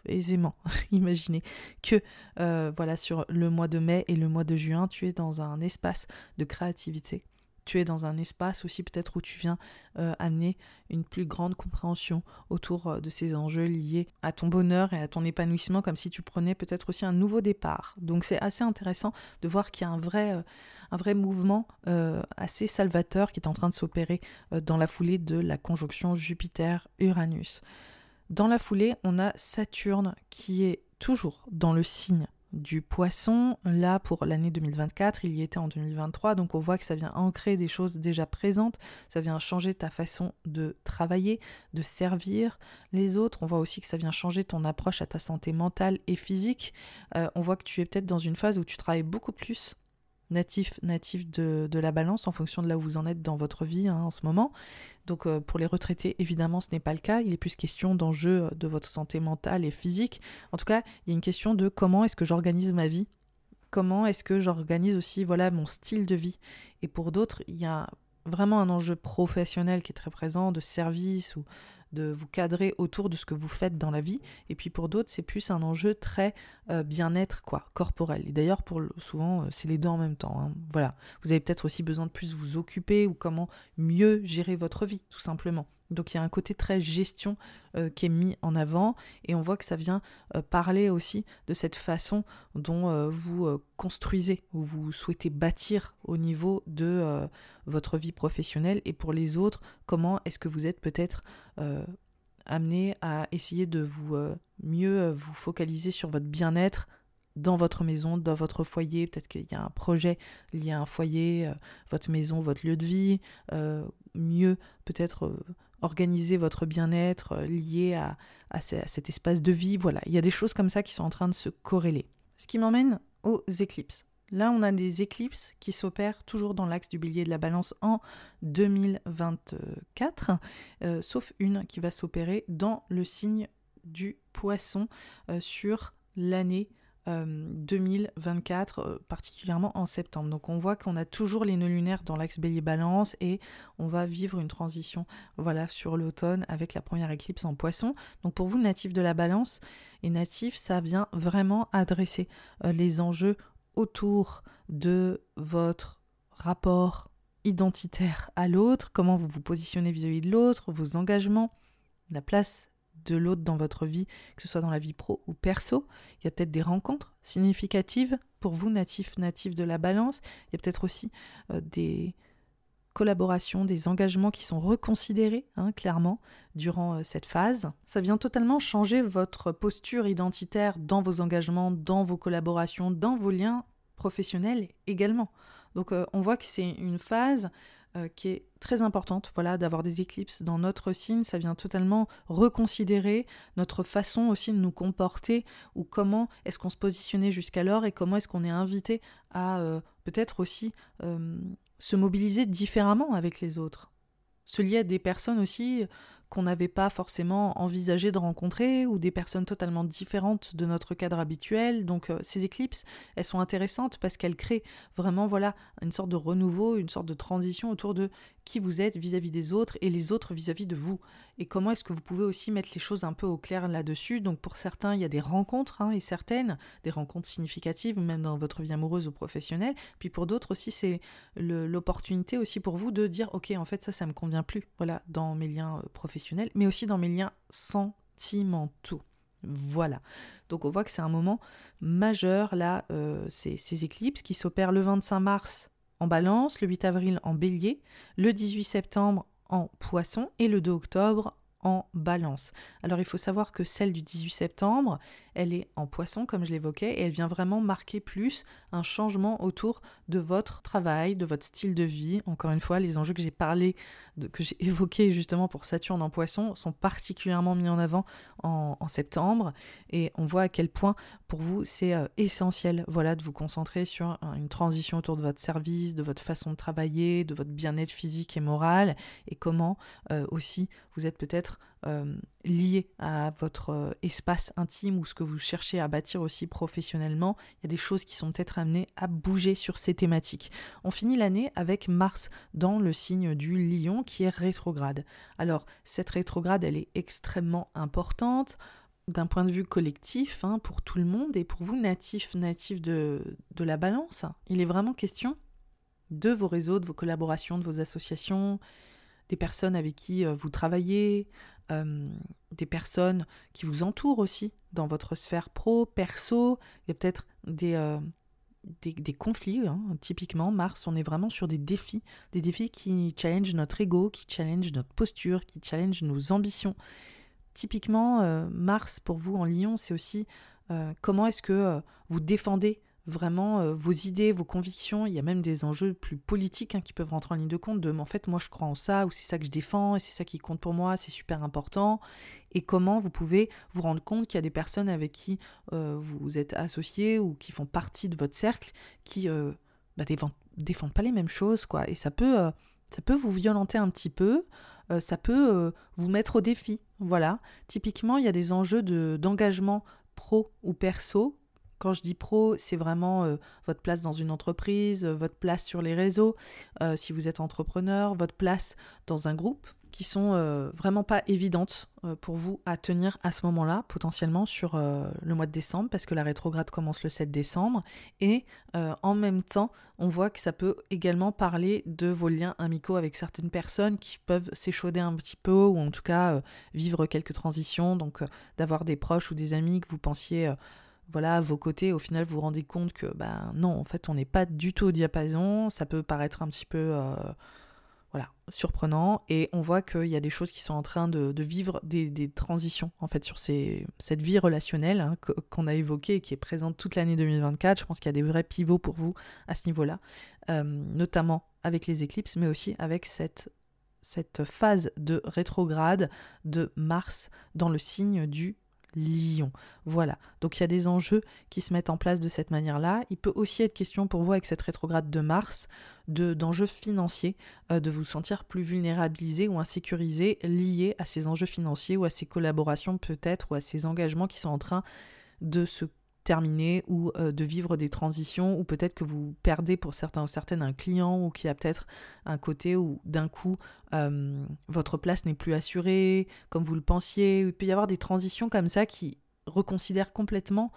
aisément imaginer que euh, voilà sur le mois de mai et le mois de juin, tu es dans un espace de créativité tu es dans un espace aussi peut-être où tu viens euh, amener une plus grande compréhension autour euh, de ces enjeux liés à ton bonheur et à ton épanouissement, comme si tu prenais peut-être aussi un nouveau départ. Donc c'est assez intéressant de voir qu'il y a un vrai, euh, un vrai mouvement assez salvateur qui est en train de s'opérer dans la foulée de la conjonction Jupiter-Uranus. Dans la foulée, on a Saturne qui est toujours dans le signe du poisson, là pour l'année 2024, il y était en 2023, donc on voit que ça vient ancrer des choses déjà présentes, ça vient changer ta façon de travailler, de servir les autres, on voit aussi que ça vient changer ton approche à ta santé mentale et physique, euh, on voit que tu es peut-être dans une phase où tu travailles beaucoup plus natif, natif de, la balance en fonction de là où vous en êtes dans votre vie hein, en ce moment. Donc euh, pour les retraités, évidemment, ce n'est pas le cas. Il est plus question d'enjeux euh, de votre santé mentale et physique. En tout cas, il y a une question de comment est-ce que j'organise ma vie? Comment est-ce que j'organise aussi voilà mon style de vie? Et pour d'autres, il y a vraiment un enjeu professionnel qui est très présent, de service ou de vous cadrer autour de ce que vous faites dans la vie. Et puis pour d'autres, c'est plus un enjeu très euh, bien-être, quoi, corporel. Et d'ailleurs, pour souvent, euh, c'est les deux en même temps. Hein. Voilà. Vous avez peut-être aussi besoin de plus vous occuper ou comment mieux gérer votre vie, tout simplement. Donc il y a un côté très gestion euh, qui est mis en avant et on voit que ça vient euh, parler aussi de cette façon dont euh, vous construisez ou vous souhaitez bâtir au niveau de votre vie professionnelle et pour les autres, comment est-ce que vous êtes peut-être amené à essayer de vous mieux vous focaliser sur votre bien-être dans votre maison, dans votre foyer? Peut-être qu'il y a un projet lié à un foyer, votre maison, votre lieu de vie. mieux peut-être organiser votre bien-être euh, lié à, cet espace de vie. Voilà, il y a des choses comme ça qui sont en train de se corréler. Ce qui m'emmène aux éclipses. Là, on a des éclipses qui s'opèrent toujours dans l'axe du bélier de la balance en 2024, euh, sauf une qui va s'opérer dans le signe du poisson euh, sur l'année 2024, euh, euh, particulièrement en septembre. Donc on voit qu'on a toujours les nœuds lunaires dans l'axe bélier-balance et on va vivre une transition voilà, sur l'automne avec la première éclipse en poisson. Donc pour vous, natif de la balance et natif, ça vient vraiment adresser euh, les enjeux autour de votre rapport identitaire à l'autre, comment vous vous positionnez vis-à-vis -vis de l'autre, vos engagements, la place de l'autre dans votre vie, que ce soit dans la vie pro ou perso. Il y a peut-être des rencontres significatives pour vous, natifs, natifs de la balance. Il y a peut-être aussi euh, des collaborations, des engagements qui sont reconsidérés, hein, clairement, durant euh, cette phase. Ça vient totalement changer votre posture identitaire dans vos engagements, dans vos collaborations, dans vos liens professionnels également. Donc euh, on voit que c'est une phase euh, qui est très importante, voilà, d'avoir des éclipses dans notre signe, ça vient totalement reconsidérer notre façon aussi de nous comporter ou comment est-ce qu'on se positionnait jusqu'alors et comment est-ce qu'on est invité à euh, peut-être aussi euh, se mobiliser différemment avec les autres. Se lier à des personnes aussi qu'on n'avait pas forcément envisagé de rencontrer ou des personnes totalement différentes de notre cadre habituel. Donc euh, ces éclipses, elles sont intéressantes parce qu'elles créent vraiment voilà une sorte de renouveau, une sorte de transition autour de qui vous êtes vis-à-vis des autres et les autres vis-à-vis de vous. Et comment est-ce que vous pouvez aussi mettre les choses un peu au clair là-dessus. Donc pour certains, il y a des rencontres hein, et certaines, des rencontres significatives, même dans votre vie amoureuse ou professionnelle. Puis pour d'autres aussi, c'est l'opportunité aussi pour vous de dire, ok, en fait ça, ça me convient plus. Voilà, dans mes liens euh, mais aussi dans mes liens sentimentaux. Voilà. Donc on voit que c'est un moment majeur là, euh, ces, ces éclipses qui s'opèrent le 25 mars en balance, le 8 avril en bélier, le 18 septembre en poisson et le 2 octobre en balance. Alors il faut savoir que celle du 18 septembre, elle est en poisson comme je l'évoquais et elle vient vraiment marquer plus un changement autour de votre travail, de votre style de vie. Encore une fois, les enjeux que j'ai parlé, que j'ai évoqués justement pour Saturne en poisson sont particulièrement mis en avant en, septembre. Et on voit à quel point pour vous c'est euh, essentiel voilà de vous concentrer sur une transition autour de votre service, de votre façon de travailler, de votre bien-être physique et moral. Et comment euh, aussi vous êtes peut-être euh, lié à votre euh, espace intime ou ce que vous cherchez à bâtir aussi professionnellement. Il y a des choses qui sont peut-être amenées à bouger sur ces thématiques. On finit l'année avec Mars dans le signe du lion qui est rétrograde. Alors cette rétrograde, elle est extrêmement importante d'un point de vue collectif hein, pour tout le monde et pour vous natifs, natifs de, de la balance. Il est vraiment question de vos réseaux, de vos collaborations, de vos associations, des personnes avec qui euh, vous travaillez, euh, des personnes qui vous entourent aussi dans votre sphère pro, perso. Il y a peut-être des, euh, des, conflits. Hein. Typiquement, Mars, on est vraiment sur des défis, des défis qui challengent notre ego, qui challengent notre posture, qui challengent nos ambitions. Typiquement, Mars, pour vous en Lion, c'est aussi comment est-ce que vous défendez vraiment euh, vos idées, vos convictions. Il y a même des enjeux plus politiques hein, qui peuvent rentrer en ligne de compte de, en fait, moi je crois en ça, ou c'est ça que je défends, et c'est ça qui compte pour moi, c'est super important. Et comment vous pouvez vous rendre compte qu'il y a des personnes avec qui euh, vous êtes associés ou qui font partie de votre cercle qui euh, bah, défendent, pas les mêmes choses, quoi. Et ça peut, ça peut vous violenter un petit peu. ça peut vous mettre au défi, voilà. Typiquement, il y a des enjeux de, d'engagement pro ou perso quand je dis pro, c'est vraiment euh, votre place dans une entreprise, euh, votre place sur les réseaux, euh, si vous êtes entrepreneur, votre place dans un groupe, qui sont vraiment pas évidentes pour vous à tenir à ce moment-là, potentiellement sur le mois de décembre, parce que la rétrograde commence le 7 décembre. Et en même temps, on voit que ça peut également parler de vos liens amicaux avec certaines personnes qui peuvent s'échauder un petit peu, ou en tout cas vivre quelques transitions, donc d'avoir des proches ou des amis que vous pensiez voilà, vos côtés, au final, vous vous rendez compte que, ben non, en fait, on n'est pas du tout au diapason. Ça peut paraître un petit peu, euh, voilà, surprenant. Et on voit qu'il y a des choses qui sont en train de, vivre des, transitions, en fait, sur cette vie relationnelle hein, qu'on a évoquée et qui est présente toute l'année 2024. Je pense qu'il y a des vrais pivots pour vous à ce niveau-là, euh, notamment avec les éclipses, mais aussi avec cette phase de rétrograde de Mars dans le signe du Lion. Voilà, donc il y a des enjeux qui se mettent en place de cette manière-là. Il peut aussi être question pour vous avec cette rétrograde de Mars de d'enjeux financiers, euh, de vous sentir plus vulnérabilisé ou insécurisé liés à ces enjeux financiers ou à ces collaborations peut-être ou à ces engagements qui sont en train de se terminer ou euh, de vivre des transitions ou peut-être que vous perdez pour certains ou certaines un client ou qui a peut-être un côté où d'un coup votre place n'est plus assurée comme vous le pensiez. Il peut y avoir des transitions comme ça qui reconsidèrent complètement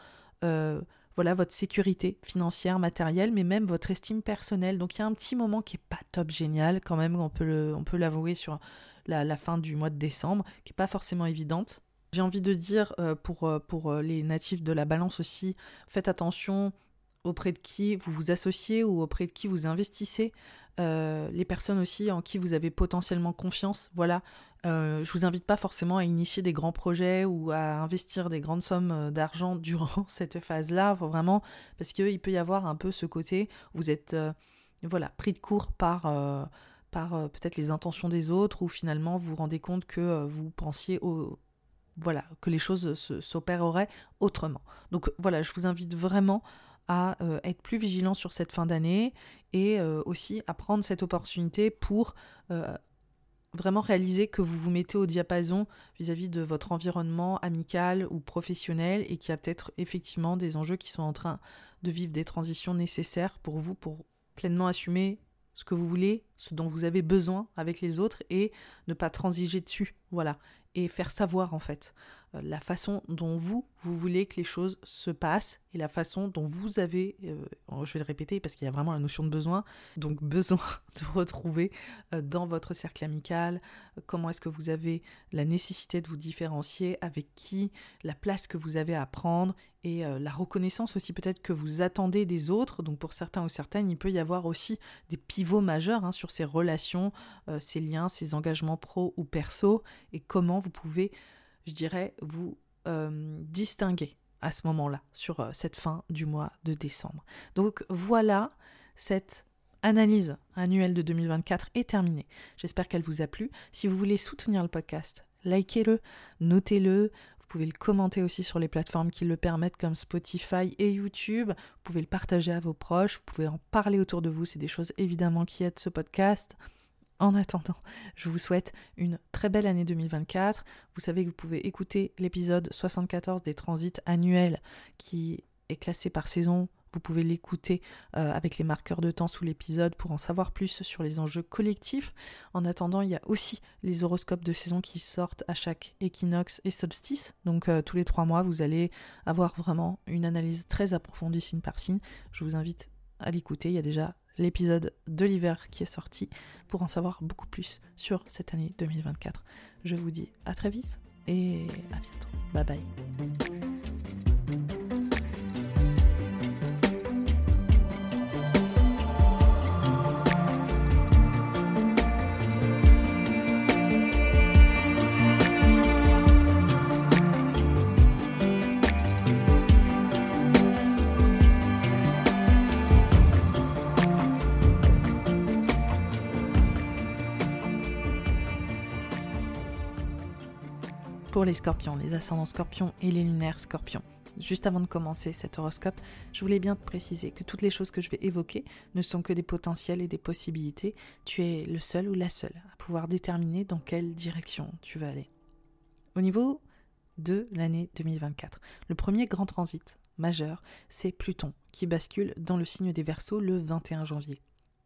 euh, voilà votre sécurité financière, matérielle, mais même votre estime personnelle. Donc il y a un petit moment qui est pas top génial quand même, on peut l'avouer sur la, fin du mois de décembre, qui est pas forcément évidente. J'ai envie de dire euh, pour, euh, pour euh, les natifs de la balance aussi, faites attention auprès de qui vous vous associez ou auprès de qui vous investissez, les personnes aussi en qui vous avez potentiellement confiance. Voilà, euh, je vous invite pas forcément à initier des grands projets ou à investir des grandes sommes d'argent durant cette phase-là, vraiment, parce qu'il peut y avoir un peu ce côté, vous êtes voilà, pris de court par par peut-être les intentions des autres, ou finalement vous vous rendez compte que vous pensiez au, voilà, que les choses s'opéreraient autrement. Donc voilà, je vous invite vraiment à euh, être plus vigilant sur cette fin d'année et euh, aussi à prendre cette opportunité pour euh, vraiment réaliser que vous vous mettez au diapason vis-à-vis de votre environnement amical ou professionnel et qu'il y a peut-être effectivement des enjeux qui sont en train de vivre des transitions nécessaires pour vous pour pleinement assumer ce que vous voulez, ce dont vous avez besoin avec les autres et ne pas transiger dessus. Voilà et faire savoir en fait euh, la façon dont vous, vous voulez que les choses se passent et la façon dont vous avez, euh, je vais le répéter parce qu'il y a vraiment la notion de besoin, donc besoin de retrouver euh, dans votre cercle amical, comment est-ce que vous avez la nécessité de vous différencier, avec qui, la place que vous avez à prendre et la reconnaissance aussi peut-être que vous attendez des autres. Donc pour certains ou certaines, il peut y avoir aussi des pivots majeurs hein, sur ces relations, ces liens, ces engagements pro ou perso et comment vous pouvez je dirais, vous euh, distinguer à ce moment-là, sur euh, cette fin du mois de décembre. Donc voilà, cette analyse annuelle de 2024 est terminée. J'espère qu'elle vous a plu. Si vous voulez soutenir le podcast, likez-le, notez-le. Vous pouvez le commenter aussi sur les plateformes qui le permettent comme Spotify et YouTube. Vous pouvez le partager à vos proches. Vous pouvez en parler autour de vous. C'est des choses évidemment qui aident ce podcast. En attendant, je vous souhaite une très belle année 2024. Vous savez que vous pouvez écouter l'épisode 74 des transits annuels qui est classé par saison. Vous pouvez l'écouter euh, avec les marqueurs de temps sous l'épisode pour en savoir plus sur les enjeux collectifs. En attendant, il y a aussi les horoscopes de saison qui sortent à chaque équinoxe et solstice. Donc euh, tous les trois mois, vous allez avoir vraiment une analyse très approfondie signe par signe. Je vous invite à l'écouter. Il y a déjà l'épisode de l'hiver qui est sorti pour en savoir beaucoup plus sur cette année 2024. Je vous dis à très vite et à bientôt. Bye bye. Pour les scorpions, les ascendants scorpions et les lunaires scorpions. Juste avant de commencer cet horoscope, je voulais bien te préciser que toutes les choses que je vais évoquer ne sont que des potentiels et des possibilités. Tu es le seul ou la seule à pouvoir déterminer dans quelle direction tu vas aller. Au niveau de l'année 2024, le premier grand transit majeur, c'est Pluton qui bascule dans le signe des Verseaux le 21 janvier.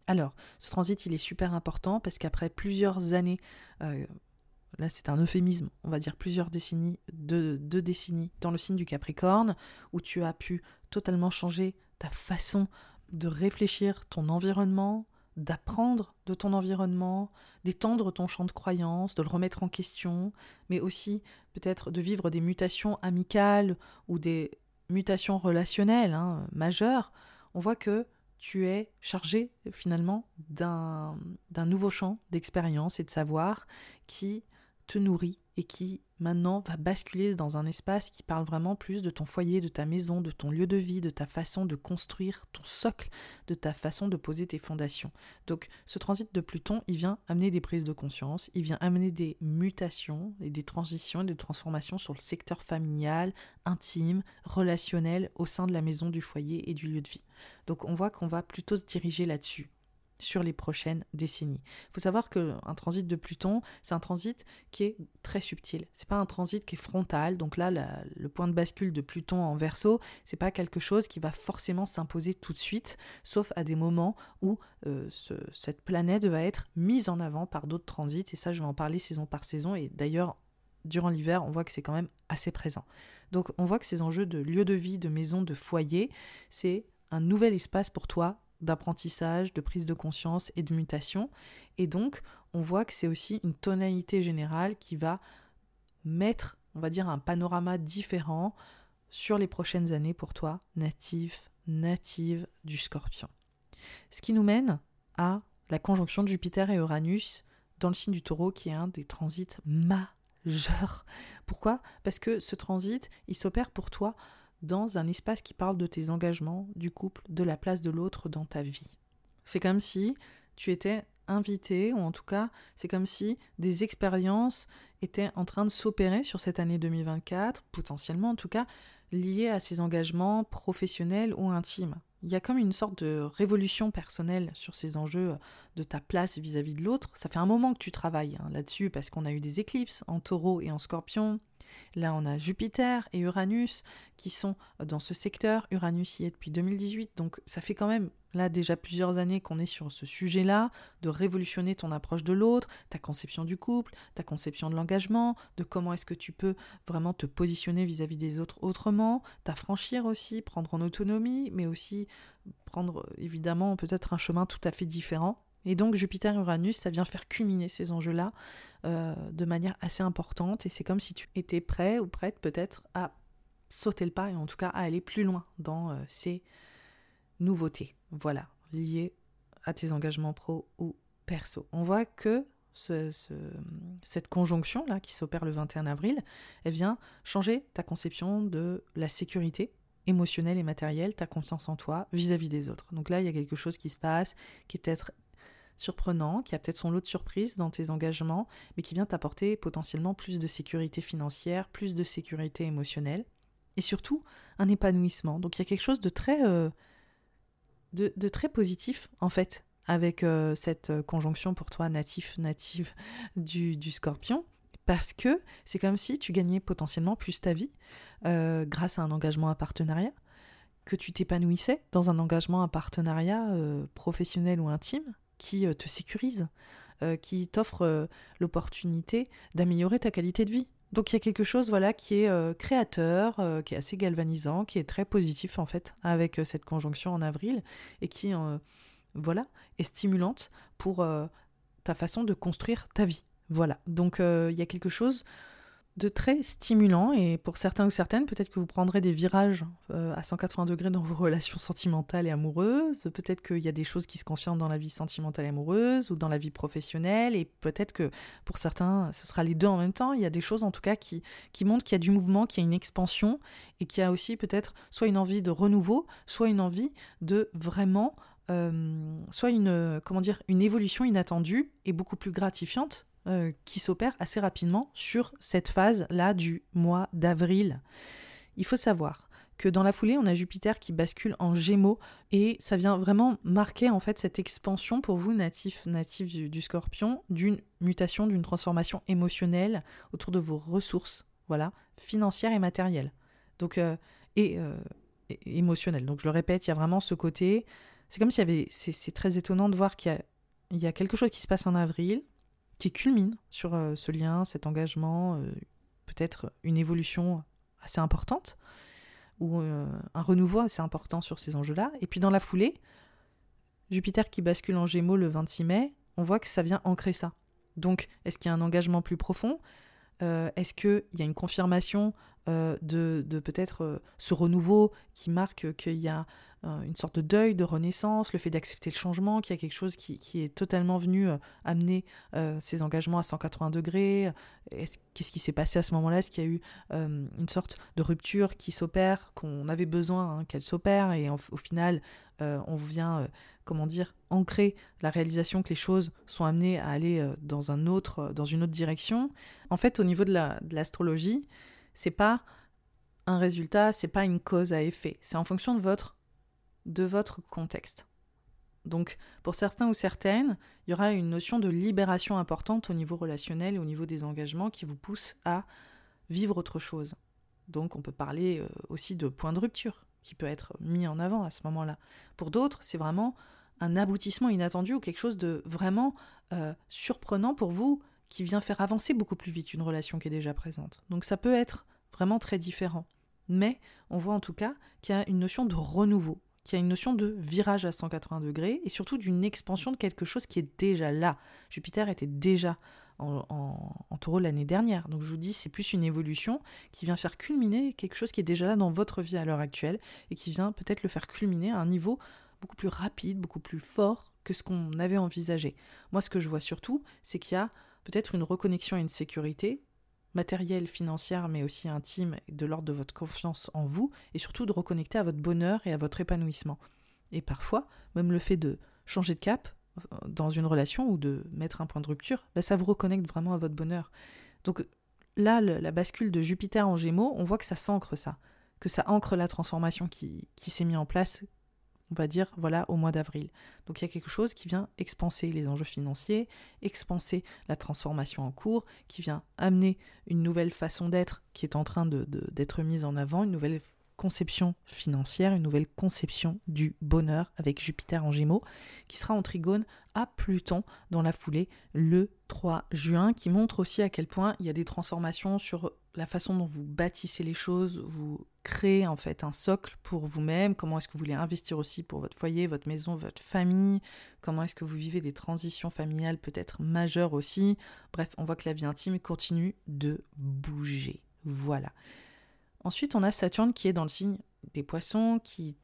Alors, ce transit, il est super important parce qu'après plusieurs années, euh, là c'est un euphémisme, on va dire plusieurs décennies, deux, deux, décennies dans le signe du Capricorne, où tu as pu totalement changer ta façon de réfléchir ton environnement, d'apprendre de ton environnement, d'étendre ton champ de croyances, de le remettre en question, mais aussi peut-être de vivre des mutations amicales ou des mutations relationnelles hein, majeures, on voit que tu es chargé finalement d'un nouveau champ d'expérience et de savoir qui nourrit et qui maintenant va basculer dans un espace qui parle vraiment plus de ton foyer, de ta maison, de ton lieu de vie, de ta façon de construire ton socle, de ta façon de poser tes fondations. Donc ce transit de Pluton, il vient amener des prises de conscience, il vient amener des mutations et des transitions et des transformations sur le secteur familial, intime, relationnel au sein de la maison, du foyer et du lieu de vie. Donc on voit qu'on va plutôt se diriger là-dessus sur les prochaines décennies. Il faut savoir qu'un transit de Pluton, c'est un transit qui est très subtil. C'est pas un transit qui est frontal. Donc là, le point de bascule de Pluton en Verseau, c'est pas quelque chose qui va forcément s'imposer tout de suite, sauf à des moments où euh, cette planète va être mise en avant par d'autres transits. Et ça, je vais en parler saison par saison. Et d'ailleurs, durant l'hiver, on voit que c'est quand même assez présent. Donc on voit que ces enjeux de lieu de vie, de maison, de foyer, c'est un nouvel espace pour toi d'apprentissage, de prise de conscience et de mutation. Et donc, on voit que c'est aussi une tonalité générale qui va mettre, on va dire, un panorama différent sur les prochaines années pour toi, natif, native du scorpion. Ce qui nous mène à la conjonction de Jupiter et Uranus dans le signe du taureau qui est un des transits majeurs. Pourquoi? Parce que ce transit, il s'opère pour toi dans un espace qui parle de tes engagements, du couple, de la place de l'autre dans ta vie. C'est comme si tu étais invité, ou en tout cas, c'est comme si des expériences étaient en train de s'opérer sur cette année 2024, potentiellement en tout cas, liées à ces engagements professionnels ou intimes. Il y a comme une sorte de révolution personnelle sur ces enjeux de ta place vis-à-vis de l'autre. Ça fait un moment que tu travailles hein, là-dessus parce qu'on a eu des éclipses en taureau et en scorpion. Là, on a Jupiter et Uranus qui sont dans ce secteur. Uranus y est depuis 2018, donc ça fait quand même là déjà plusieurs années qu'on est sur ce sujet-là, de révolutionner ton approche de l'autre, ta conception du couple, ta conception de l'engagement, de comment est-ce que tu peux vraiment te positionner vis-à-vis des autres autrement, t'affranchir aussi, prendre en autonomie, mais aussi prendre évidemment peut-être un chemin tout à fait différent. Et donc Jupiter-Uranus, ça vient faire culminer ces enjeux-là euh, de manière assez importante. Et c'est comme si tu étais prêt ou prête peut-être à sauter le pas et en tout cas à aller plus loin dans euh, ces nouveautés. Voilà, liées à tes engagements pro ou perso. On voit que cette conjonction-là qui s'opère le 21 avril, elle vient changer ta conception de la sécurité émotionnelle et matérielle, ta confiance en toi vis-à-vis -vis des autres. Donc là, il y a quelque chose qui se passe qui est peut-être surprenant, qui a peut-être son lot de surprises dans tes engagements, mais qui vient t'apporter potentiellement plus de sécurité financière, plus de sécurité émotionnelle, et surtout un épanouissement. Donc il y a quelque chose de très, euh, de, très positif, en fait, avec euh, cette euh, conjonction pour toi natif, native du, du scorpion, parce que c'est comme si tu gagnais potentiellement plus ta vie grâce à un engagement à partenariat, que tu t'épanouissais dans un engagement à partenariat professionnel ou intime, qui euh, te sécurise, euh, qui t'offre euh, l'opportunité d'améliorer ta qualité de vie. Donc il y a quelque chose voilà qui est créateur, qui est assez galvanisant, qui est très positif en fait avec cette conjonction en avril et qui voilà est stimulante pour ta façon de construire ta vie. Voilà. Donc il y a quelque chose de très stimulant et pour certains ou certaines, peut-être que vous prendrez des virages euh, à 180 degrés dans vos relations sentimentales et amoureuses, peut-être qu'il y a des choses qui se confirment dans la vie sentimentale et amoureuse ou dans la vie professionnelle et peut-être que pour certains, ce sera les deux en même temps. Il y a des choses en tout cas qui, qui montrent qu'il y a du mouvement, qu'il y a une expansion et qu'il y a aussi peut-être soit une envie de renouveau, soit une envie de vraiment... Euh, soit une comment dire une évolution inattendue et beaucoup plus gratifiante qui s'opère assez rapidement sur cette phase-là du mois d'avril. Il faut savoir que dans la foulée, on a Jupiter qui bascule en Gémeaux et ça vient vraiment marquer en fait cette expansion pour vous natif natif du, Scorpion d'une mutation, d'une transformation émotionnelle autour de vos ressources, voilà, financières et matérielles. Donc euh, et, euh, émotionnelles. Donc je le répète, il y a vraiment ce côté. C'est comme s'il y avait. C'est très étonnant de voir qu'il y y a quelque chose qui se passe en avril qui culmine sur euh, ce lien, cet engagement, peut-être une évolution assez importante ou euh, un renouveau assez important sur ces enjeux-là. Et puis dans la foulée, Jupiter qui bascule en Gémeaux le 26 mai, on voit que ça vient ancrer ça. Donc, est-ce qu'il y a un engagement plus profond? Euh, Est-ce qu'il y a une confirmation euh, de, peut-être ce renouveau qui marque qu'il y a euh, une sorte de deuil, de renaissance, le fait d'accepter le changement, qu'il y a quelque chose qui, est totalement venu euh, amener euh, ces engagements à 180 degrés. Qu'est-ce qui s'est passé à ce moment-là? Est-ce qu'il y a eu une sorte de rupture qui s'opère, qu'on avait besoin hein, qu'elle s'opère, et au final, on vient, comment dire, ancrer la réalisation que les choses sont amenées à aller dans, un autre, dans une autre direction? En fait, au niveau de l'astrologie, la, c'est pas un résultat, c'est pas une cause à effet. C'est en fonction de votre de votre contexte. Donc, pour certains ou certaines, il y aura une notion de libération importante au niveau relationnel et au niveau des engagements qui vous pousse à vivre autre chose. Donc, on peut parler euh, aussi de point de rupture qui peut être mis en avant à ce moment-là. Pour d'autres, c'est vraiment un aboutissement inattendu ou quelque chose de vraiment euh, surprenant pour vous qui vient faire avancer beaucoup plus vite une relation qui est déjà présente. Donc, ça peut être vraiment très différent. Mais on voit en tout cas qu'il y a une notion de renouveau qui a une notion de virage à 180 degrés et surtout d'une expansion de quelque chose qui est déjà là. Jupiter était déjà en, taureau l'année dernière. Donc je vous dis, c'est plus une évolution qui vient faire culminer quelque chose qui est déjà là dans votre vie à l'heure actuelle et qui vient peut-être le faire culminer à un niveau beaucoup plus rapide, beaucoup plus fort que ce qu'on avait envisagé. Moi, ce que je vois surtout, c'est qu'il y a peut-être une reconnexion et une sécurité matérielle, financière, mais aussi intime, de l'ordre de votre confiance en vous, et surtout de reconnecter à votre bonheur et à votre épanouissement. Et parfois, même le fait de changer de cap euh, dans une relation ou de mettre un point de rupture, bah, ça vous reconnecte vraiment à votre bonheur. Donc là, la bascule de Jupiter en Gémeaux, on voit que ça s'ancre ça, que ça ancre la transformation qui, qui s'est mise en place, on va dire, voilà, au mois d'avril. Donc il y a quelque chose qui vient expanser les enjeux financiers, expanser la transformation en cours, qui vient amener une nouvelle façon d'être qui est en train d'être de, mise en avant, une nouvelle conception financière, une nouvelle conception du bonheur avec Jupiter en Gémeaux, qui sera en trigone à Pluton dans la foulée le 3 juin, qui montre aussi à quel point il y a des transformations sur la façon dont vous bâtissez les choses, vous créez en fait un socle pour vous-même, comment est-ce que vous voulez investir aussi pour votre foyer, votre maison, votre famille, comment est-ce que vous vivez des transitions familiales peut-être majeures aussi. Bref, on voit que la vie intime continue de bouger. Voilà. Ensuite, on a Saturne qui est dans le signe des poissons, qui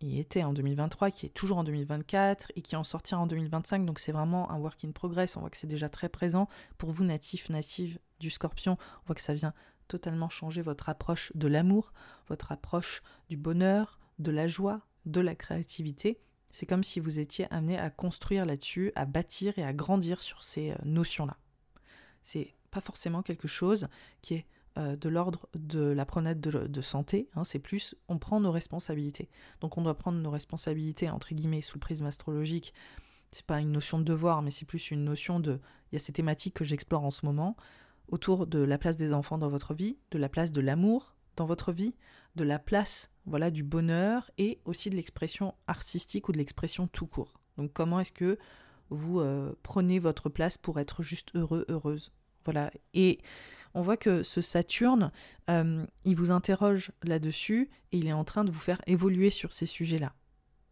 y était en 2023, qui est toujours en 2024 et qui en sortira en 2025. Donc c'est vraiment un work in progress. On voit que c'est déjà très présent. Pour vous, natifs, natives du scorpion, on voit que ça vient totalement changer votre approche de l'amour, votre approche du bonheur, de la joie, de la créativité. C'est comme si vous étiez amené à construire là-dessus, à bâtir et à grandir sur ces euh, notions-là. C'est pas forcément quelque chose qui est euh, de l'ordre de la promenade de, santé, hein, c'est plus on prend nos responsabilités. Donc on doit prendre nos responsabilités, entre guillemets, sous le prisme astrologique. C'est pas une notion de devoir, mais c'est plus une notion de. Il y a ces thématiques que j'explore en ce moment, autour de la place des enfants dans votre vie, de la place de l'amour dans votre vie, de la place voilà du bonheur et aussi de l'expression artistique ou de l'expression tout court. Donc comment est-ce que vous euh, prenez votre place pour être juste heureux, heureuse? Voilà. Et on voit que ce Saturne, euh, il vous interroge là-dessus et il est en train de vous faire évoluer sur ces sujets-là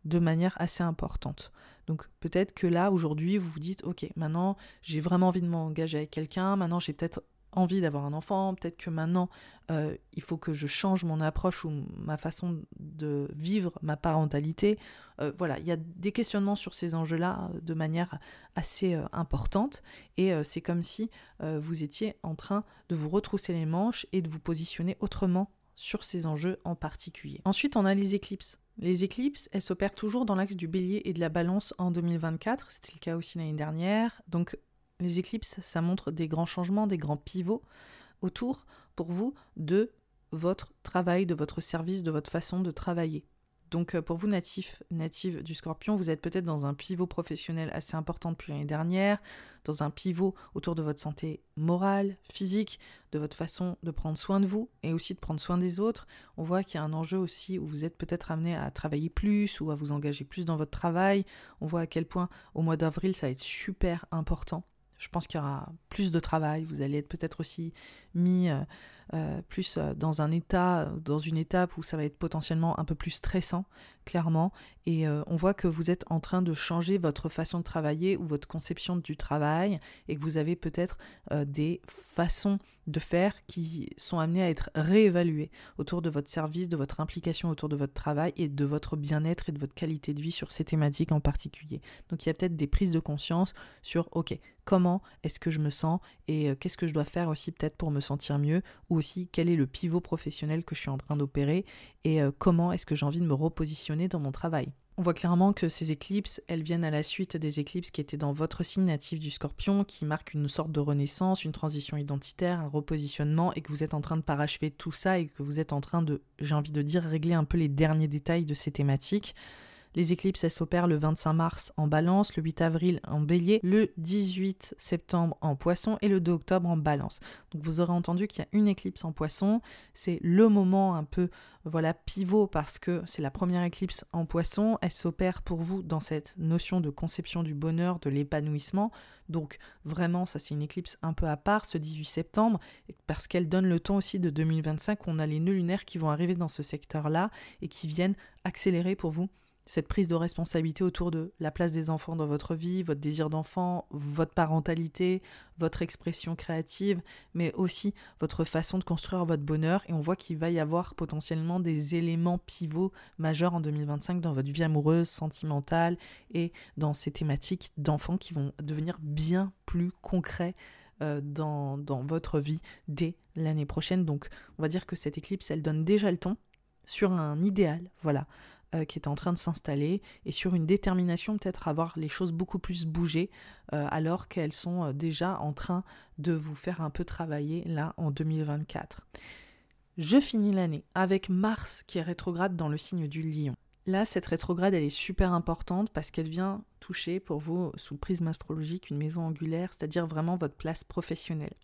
de manière assez importante. Donc peut-être que là, aujourd'hui, vous vous dites, ok, maintenant j'ai vraiment envie de m'engager avec quelqu'un, maintenant j'ai peut-être envie d'avoir un enfant, peut-être que maintenant euh, il faut que je change mon approche ou ma façon de vivre ma parentalité. Euh, voilà, il y a des questionnements sur ces enjeux-là euh, de manière assez importante et c'est comme si vous étiez en train de vous retrousser les manches et de vous positionner autrement sur ces enjeux en particulier. Ensuite, on a les éclipses. Les éclipses, elles s'opèrent toujours dans l'axe du bélier et de la balance en 2024, c'était le cas aussi l'année dernière. Donc Les éclipses, ça montre des grands changements, des grands pivots autour pour vous de votre travail, de votre service, de votre façon de travailler. Donc euh, pour vous natifs, natifs du scorpion, vous êtes peut-être dans un pivot professionnel assez important depuis l'année dernière, dans un pivot autour de votre santé morale, physique, de votre façon de prendre soin de vous et aussi de prendre soin des autres. On voit qu'il y a un enjeu aussi où vous êtes peut-être amené à travailler plus ou à vous engager plus dans votre travail. On voit à quel point au mois d'avril ça va être super important. Je pense qu'il y aura plus de travail, vous allez être peut-être aussi mis... Euh, plus euh, dans un état, dans une étape où ça va être potentiellement un peu plus stressant, clairement. Et euh, on voit que vous êtes en train de changer votre façon de travailler ou votre conception du travail et que vous avez peut-être des façons de faire qui sont amenées à être réévaluées autour de votre service, de votre implication autour de votre travail et de votre bien-être et de votre qualité de vie sur ces thématiques en particulier. Donc il y a peut-être des prises de conscience sur, ok, comment est-ce que je me sens et qu'est-ce que je dois faire aussi peut-être pour me sentir mieux ou quel est le pivot professionnel que je suis en train d'opérer et euh, comment est-ce que j'ai envie de me repositionner dans mon travail. On voit clairement que ces éclipses, elles viennent à la suite des éclipses qui étaient dans votre signe natif du scorpion, qui marquent une sorte de renaissance, une transition identitaire, un repositionnement, et que vous êtes en train de parachever tout ça, et que vous êtes en train de, j'ai envie de dire, régler un peu les derniers détails de ces thématiques. Les éclipses, elles s'opèrent le 25 mars en balance, le 8 avril en bélier, le 18 septembre en poisson et le 2 octobre en balance. Donc vous aurez entendu qu'il y a une éclipse en poisson. C'est le moment un peu voilà pivot parce que c'est la première éclipse en poisson. Elle s'opère pour vous dans cette notion de conception du bonheur, de l'épanouissement. Donc vraiment, ça c'est une éclipse un peu à part ce 18 septembre parce qu'elle donne le temps aussi de 2025. On a les nœuds lunaires qui vont arriver dans ce secteur-là et qui viennent accélérer pour vous cette prise de responsabilité autour de la place des enfants dans votre vie, votre désir d'enfant, votre parentalité, votre expression créative, mais aussi votre façon de construire votre bonheur. Et on voit qu'il va y avoir potentiellement des éléments pivots majeurs en 2025 dans votre vie amoureuse, sentimentale et dans ces thématiques d'enfants qui vont devenir bien plus concrets euh, dans, dans votre vie dès l'année prochaine. Donc on va dire que cette éclipse, elle donne déjà le ton sur un idéal, voilà, euh, qui est en train de s'installer et sur une détermination peut-être à voir les choses beaucoup plus bouger euh, alors qu'elles sont euh, déjà en train de vous faire un peu travailler là en 2024. Je finis l'année avec Mars qui est rétrograde dans le signe du lion. Là, cette rétrograde, elle est super importante parce qu'elle vient toucher pour vous, sous prisme astrologique, une maison angulaire, c'est-à-dire vraiment votre place professionnelle.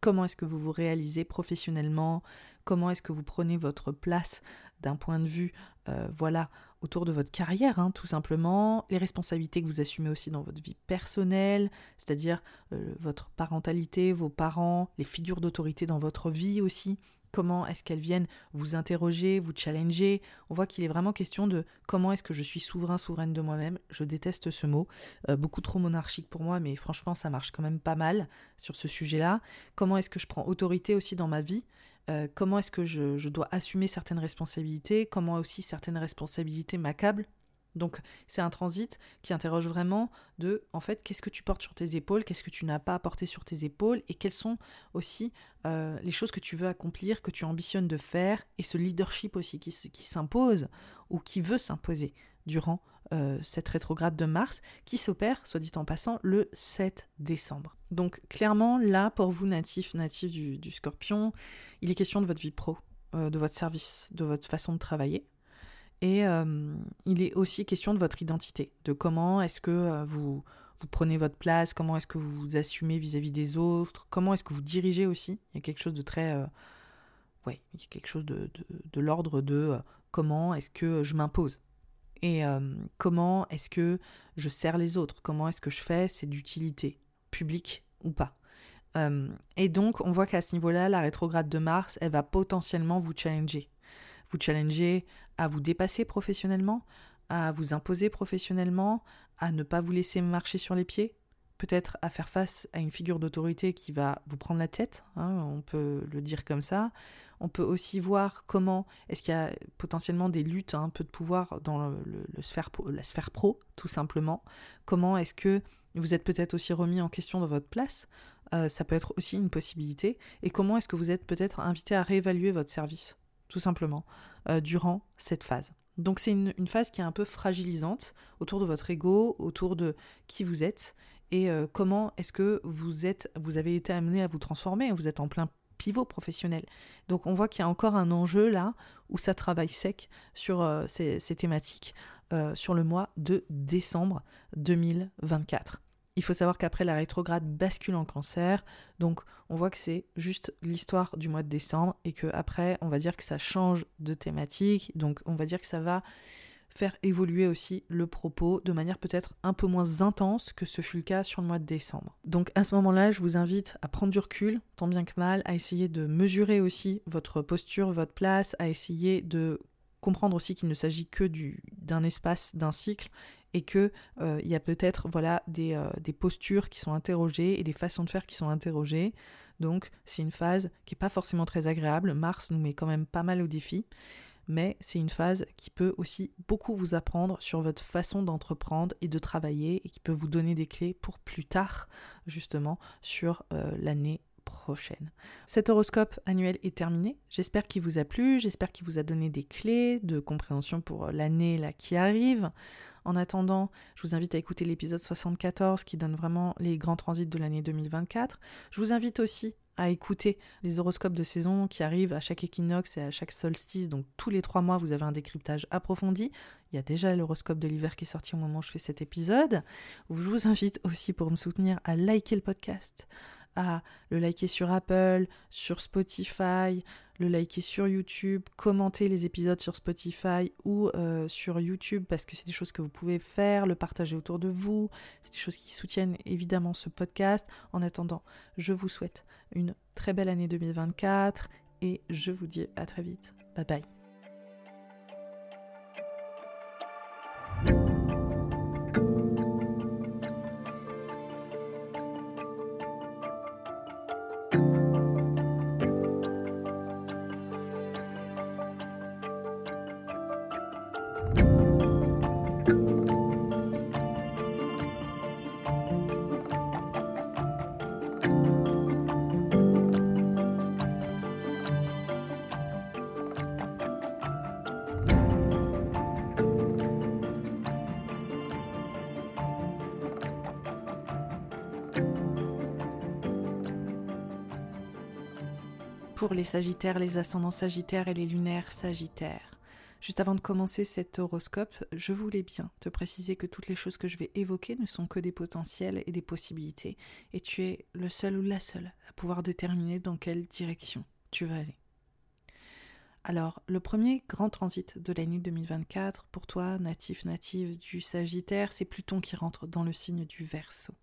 Comment est-ce que vous vous réalisez professionnellement? Comment est-ce que vous prenez votre place d'un point de vue, euh, voilà, autour de votre carrière, hein, tout simplement, les responsabilités que vous assumez aussi dans votre vie personnelle, c'est-à-dire euh, votre parentalité, vos parents, les figures d'autorité dans votre vie aussi, comment est-ce qu'elles viennent vous interroger, vous challenger? On voit qu'il est vraiment question de comment est-ce que je suis souverain, souveraine de moi-même. Je déteste ce mot, euh, beaucoup trop monarchique pour moi, mais franchement ça marche quand même pas mal sur ce sujet-là. Comment est-ce que je prends autorité aussi dans ma vie? Euh, comment est-ce que je, dois assumer certaines responsabilités, comment aussi certaines responsabilités m'accablent. Donc c'est un transit qui interroge vraiment de, en fait, qu'est-ce que tu portes sur tes épaules, qu'est-ce que tu n'as pas à porter sur tes épaules, et quelles sont aussi euh, les choses que tu veux accomplir, que tu ambitionnes de faire, et ce leadership aussi qui s'impose ou qui veut s'imposer durant euh, cette rétrograde de Mars qui s'opère, soit dit en passant, le 7 décembre. Donc clairement, là, pour vous natifs, natifs du, scorpion, il est question de votre vie pro, euh, de votre service, de votre façon de travailler. Et euh, il est aussi question de votre identité, de comment est-ce que vous, vous prenez votre place, comment est-ce que vous vous assumez vis-à-vis des autres, comment est-ce que vous dirigez aussi. Il y a quelque chose de très... ouais, il y a quelque chose de, de l'ordre de comment est-ce que je m'impose et comment est-ce que je sers les autres? Comment est-ce que je fais? C'est d'utilité publique ou pas? Et donc, on voit qu'à ce niveau-là, la rétrograde de Mars, elle va potentiellement vous challenger. Vous challenger à vous dépasser professionnellement, à vous imposer professionnellement, à ne pas vous laisser marcher sur les pieds, peut-être à faire face à une figure d'autorité qui va vous prendre la tête, hein, on peut le dire comme ça, on peut aussi voir comment est-ce qu'il y a potentiellement des luttes, un peu de pouvoir dans la sphère pro, tout simplement. Comment est-ce que vous êtes peut-être aussi remis en question dans votre place euh, Ça peut être aussi une possibilité. Et comment est-ce que vous êtes peut-être invité à réévaluer votre service, tout simplement, euh, durant cette phase. Donc c'est une, phase qui est un peu fragilisante autour de votre ego, autour de qui vous êtes et euh, comment est-ce que vous êtes, vous avez été amené à vous transformer, vous êtes en plein pivot professionnel. Donc on voit qu'il y a encore un enjeu là où ça travaille sec sur euh, ces, thématiques euh, sur le mois de décembre 2024. Il faut savoir qu'après la rétrograde bascule en cancer, donc on voit que c'est juste l'histoire du mois de décembre et que après on va dire que ça change de thématique, donc on va dire que ça va faire évoluer aussi le propos de manière peut-être un peu moins intense que ce fut le cas sur le mois de décembre. Donc à ce moment-là, je vous invite à prendre du recul, tant bien que mal, à essayer de mesurer aussi votre posture, votre place, à essayer de comprendre aussi qu'il ne s'agit que d'un espace, d'un cycle, et que euh, il y a peut-être voilà des, euh, des, postures qui sont interrogées et des façons de faire qui sont interrogées. Donc c'est une phase qui n'est pas forcément très agréable. Mars nous met quand même pas mal au défi mais c'est une phase qui peut aussi beaucoup vous apprendre sur votre façon d'entreprendre et de travailler et qui peut vous donner des clés pour plus tard, justement, sur euh, l'année prochaine. Cet horoscope annuel est terminé. J'espère qu'il vous a plu, j'espère qu'il vous a donné des clés de compréhension pour l'année là qui arrive. En attendant, je vous invite à écouter l'épisode 74 qui donne vraiment les grands transits de l'année 2024. Je vous invite aussi à écouter les horoscopes de saison qui arrivent à chaque équinoxe et à chaque solstice. Donc tous les trois mois, vous avez un décryptage approfondi. Il y a déjà l'horoscope de l'hiver qui est sorti au moment où je fais cet épisode. Je vous invite aussi pour me soutenir à liker le podcast, à le liker sur Apple, sur Spotify, le liker sur YouTube, commenter les épisodes sur Spotify ou euh, sur YouTube parce que c'est des choses que vous pouvez faire, le partager autour de vous, c'est des choses qui soutiennent évidemment ce podcast. En attendant, je vous souhaite une très belle année 2024 et je vous dis à très vite. Bye bye. Les Sagittaires, les ascendants Sagittaires et les lunaires Sagittaires. Juste avant de commencer cet horoscope, je voulais bien te préciser que toutes les choses que je vais évoquer ne sont que des potentiels et des possibilités, et tu es le seul ou la seule à pouvoir déterminer dans quelle direction tu vas aller. Alors, le premier grand transit de l'année 2024, pour toi, natif, native du Sagittaire, c'est Pluton qui rentre dans le signe du Verseau.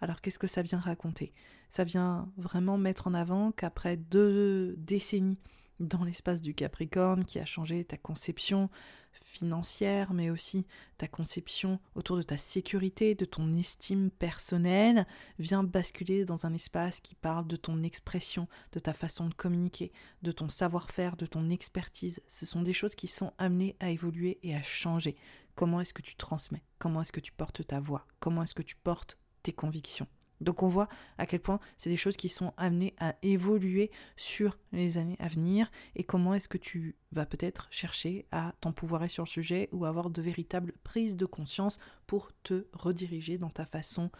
Alors qu'est-ce que ça vient raconter? Ça vient vraiment mettre en avant qu'après deux décennies dans l'espace du Capricorne qui a changé ta conception financière, mais aussi ta conception autour de ta sécurité, de ton estime personnelle, vient basculer dans un espace qui parle de ton expression, de ta façon de communiquer, de ton savoir-faire, de ton expertise. Ce sont des choses qui sont amenées à évoluer et à changer. Comment est-ce que tu transmets? Comment est-ce que tu portes ta voix? Comment est-ce que tu portes tes convictions. Donc on voit à quel point c'est des choses qui sont amenées à évoluer sur les années à venir et comment est-ce que tu vas peut-être chercher à t'empouvoirer sur le sujet ou avoir de véritables prises de conscience pour te rediriger dans ta façon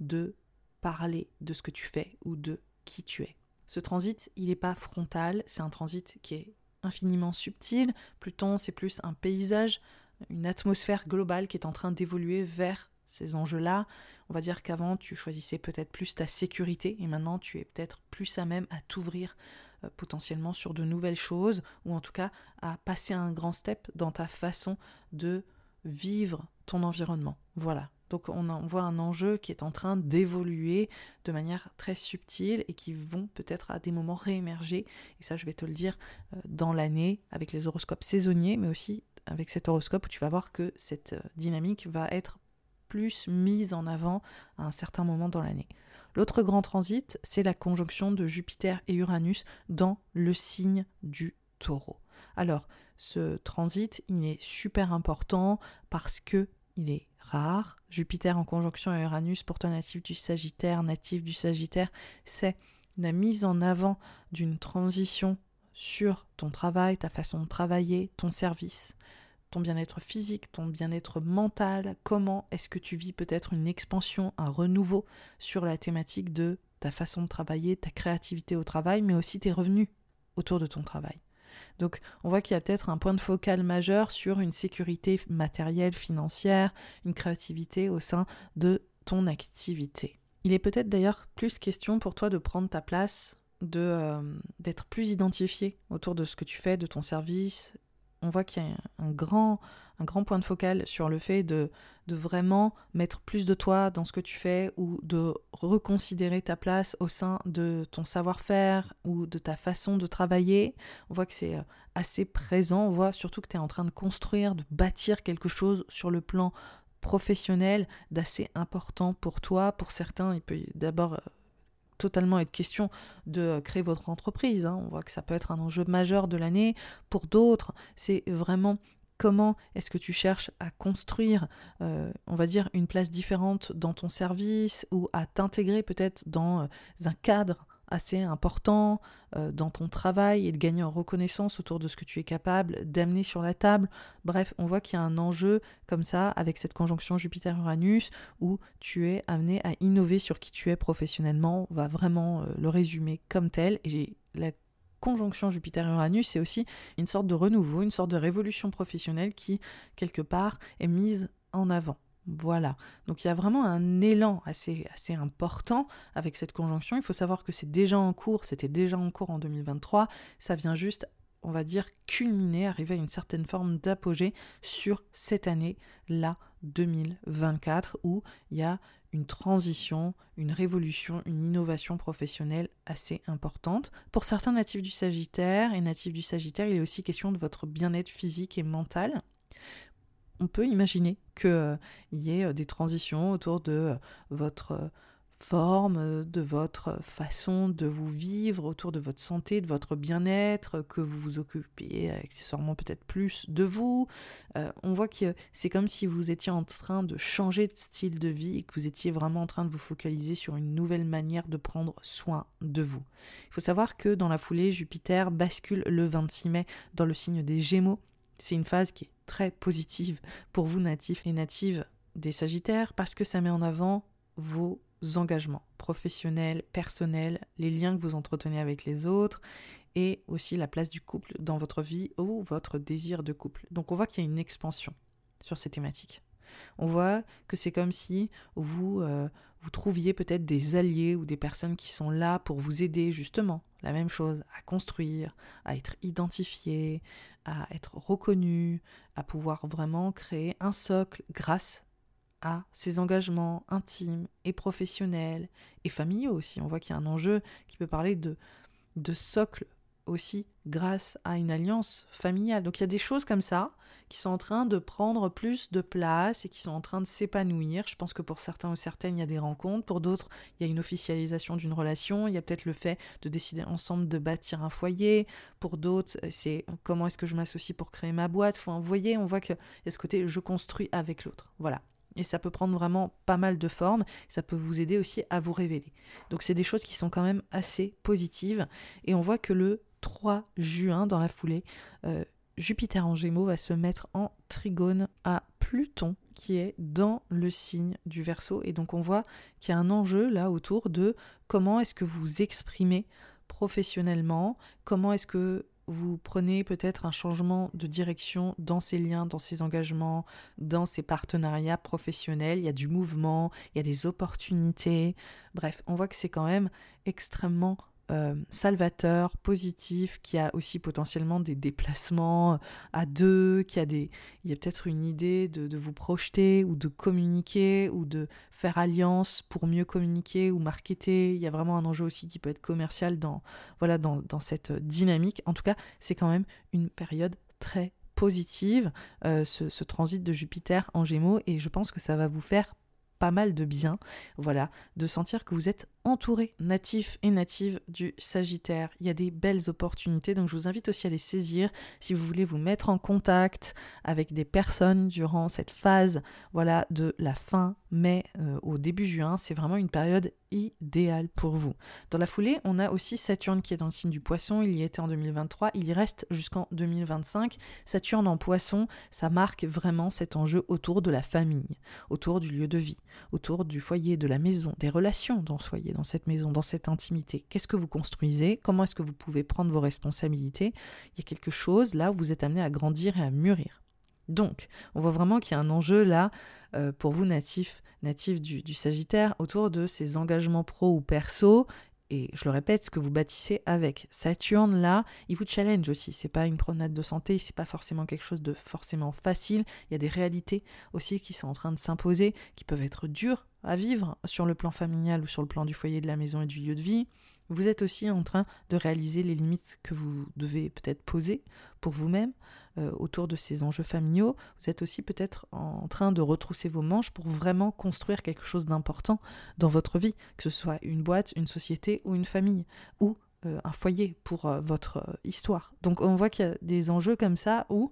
de parler de ce que tu fais ou de qui tu es. Ce transit, il n'est pas frontal, c'est un transit qui est infiniment subtil. Pluton, c'est plus un paysage, une atmosphère globale qui est en train d'évoluer vers ces enjeux-là. On va dire qu'avant, tu choisissais peut-être plus ta sécurité et maintenant, tu es peut-être plus à même à t'ouvrir euh, potentiellement sur de nouvelles choses ou en tout cas à passer un grand step dans ta façon de vivre ton environnement. Voilà. Donc on, voit un enjeu qui est en train d'évoluer de manière très subtile et qui vont peut-être à des moments réémerger. Et ça, je vais te le dire euh, dans l'année avec les horoscopes saisonniers, mais aussi avec cet horoscope où tu vas voir que cette euh, dynamique va être plus mise en avant à un certain moment dans l'année. L'autre grand transit, c'est la conjonction de Jupiter et Uranus dans le signe du taureau. Alors, ce transit, il est super important parce que il est rare. Jupiter en conjonction à Uranus, pour toi natif du Sagittaire, natif du Sagittaire, c'est la mise en avant d'une transition sur ton travail, ta façon de travailler, ton service, ton bien-être physique, ton bien-être mental, comment est-ce que tu vis peut-être une expansion, un renouveau sur la thématique de ta façon de travailler, ta créativité au travail, mais aussi tes revenus autour de ton travail. Donc on voit qu'il y a peut-être un point de focal majeur sur une sécurité matérielle, financière, une créativité au sein de ton activité. Il est peut-être d'ailleurs plus question pour toi de prendre ta place, de euh, d'être plus identifié autour de ce que tu fais, de ton service. On voit qu'il y a un grand, point de focal sur le fait de, de vraiment mettre plus de toi dans ce que tu fais ou de reconsidérer ta place au sein de ton savoir-faire ou de ta façon de travailler. On voit que c'est euh, assez présent, on voit surtout que tu es en train de construire, de bâtir quelque chose sur le plan professionnel d'assez important pour toi. Pour certains, il peut d'abord euh, totalement être question de euh, créer votre entreprise. Hein. On voit que ça peut être un enjeu majeur de l'année. Pour d'autres, c'est vraiment comment est-ce que tu cherches à construire, euh, on va dire, une place différente dans ton service ou à t'intégrer peut-être dans un cadre assez important euh, dans ton travail et de gagner en reconnaissance autour de ce que tu es capable d'amener sur la table. Bref, on voit qu'il y a un enjeu comme ça avec cette conjonction Jupiter-Uranus où tu es amené à innover sur qui tu es professionnellement. On va vraiment euh, le résumer comme tel. Et la conjonction Jupiter-Uranus, c'est aussi une sorte de renouveau, une sorte de révolution professionnelle qui, quelque part, est mise en avant. Voilà. Donc il y a vraiment un élan assez, important avec cette conjonction. Il faut savoir que c'est déjà en cours, c'était déjà en cours en 2023. Ça vient juste, on va dire, culminer, arriver à une certaine forme d'apogée sur cette année-là, 2024, où il y a une transition, une révolution, une innovation professionnelle assez importante. Pour certains natifs du Sagittaire et natifs du Sagittaire, il est aussi question de votre bien-être physique et mental on peut imaginer qu'il euh, y ait euh, des transitions autour de euh, votre forme, de votre façon de vous vivre, autour de votre santé, de votre bien-être, que vous vous occupez accessoirement peut-être plus de vous. on voit que c'est comme si vous étiez en train de changer de style de vie et que vous étiez vraiment en train de vous focaliser sur une nouvelle manière de prendre soin de vous. Il faut savoir que dans la foulée, Jupiter bascule le 26 mai dans le signe des Gémeaux. C'est une phase qui est très positive pour vous natifs et natives des Sagittaires parce que ça met en avant vos engagements professionnels, personnels, les liens que vous entretenez avec les autres et aussi la place du couple dans votre vie ou votre désir de couple. Donc on voit qu'il y a une expansion sur ces thématiques. On voit que c'est comme si vous, euh, vous trouviez peut-être des alliés ou des personnes qui sont là pour vous aider justement, la même chose, à construire, à être identifié, à être reconnu, à pouvoir vraiment créer un socle grâce à ces engagements intimes et professionnels et familiaux aussi. On voit qu'il y a un enjeu qui peut parler de, de socle aussi grâce à une alliance familiale. Donc il y a des choses comme ça qui sont en train de prendre plus de place et qui sont en train de s'épanouir. Je pense que pour certains ou certaines, il y a des rencontres. Pour d'autres, il y a une officialisation d'une relation. Il y a peut-être le fait de décider ensemble de bâtir un foyer. Pour d'autres, c'est comment est-ce que je m'associe pour créer ma boîte. Enfin, vous voyez, on voit qu'il y a ce côté je construis avec l'autre. Voilà. Et ça peut prendre vraiment pas mal de formes. Ça peut vous aider aussi à vous révéler. Donc c'est des choses qui sont quand même assez positives. Et on voit que le 3 juin, dans la foulée, euh, Jupiter en Gémeaux va se mettre en trigone à Pluton qui est dans le signe du Verseau et donc on voit qu'il y a un enjeu là autour de comment est-ce que vous exprimez professionnellement, comment est-ce que vous prenez peut-être un changement de direction dans ces liens, dans ces engagements, dans ces partenariats professionnels. Il y a du mouvement, il y a des opportunités. Bref, on voit que c'est quand même extrêmement euh, salvateur, positif, qui a aussi potentiellement des déplacements à deux, qui a des, il y a peut-être une idée de, vous projeter ou de communiquer ou de faire alliance pour mieux communiquer ou marketer. Il y a vraiment un enjeu aussi qui peut être commercial dans, voilà, dans, cette dynamique. En tout cas, c'est quand même une période très positive, euh, ce, ce transit de Jupiter en Gémeaux, et je pense que ça va vous faire pas mal de bien, voilà, de sentir que vous êtes entouré, natif et native du Sagittaire. Il y a des belles opportunités, donc je vous invite aussi à les saisir si vous voulez vous mettre en contact avec des personnes durant cette phase voilà, de la fin mai euh, au début juin. C'est vraiment une période idéale pour vous. Dans la foulée, on a aussi Saturne qui est dans le signe du poisson. Il y était en 2023, il y reste jusqu'en 2025. Saturne en poisson, ça marque vraiment cet enjeu autour de la famille, autour du lieu de vie, autour du foyer, de la maison, des relations dans ce foyer dans cette maison, dans cette intimité. Qu'est-ce que vous construisez? Comment est-ce que vous pouvez prendre vos responsabilités? Il y a quelque chose là où vous êtes amené à grandir et à mûrir. Donc, on voit vraiment qu'il y a un enjeu là euh, pour vous natifs, natifs du, du, Sagittaire autour de ces engagements pro ou perso et je le répète, ce que vous bâtissez avec Saturne là, il vous challenge aussi. C'est pas une promenade de santé, c'est pas forcément quelque chose de forcément facile. Il y a des réalités aussi qui sont en train de s'imposer, qui peuvent être dures à vivre sur le plan familial ou sur le plan du foyer, de la maison et du lieu de vie. Vous êtes aussi en train de réaliser les limites que vous devez peut-être poser pour vous-même euh, autour de ces enjeux familiaux. Vous êtes aussi peut-être en train de retrousser vos manches pour vraiment construire quelque chose d'important dans votre vie, que ce soit une boîte, une société ou une famille, ou euh, un foyer pour euh, votre histoire. Donc on voit qu'il y a des enjeux comme ça où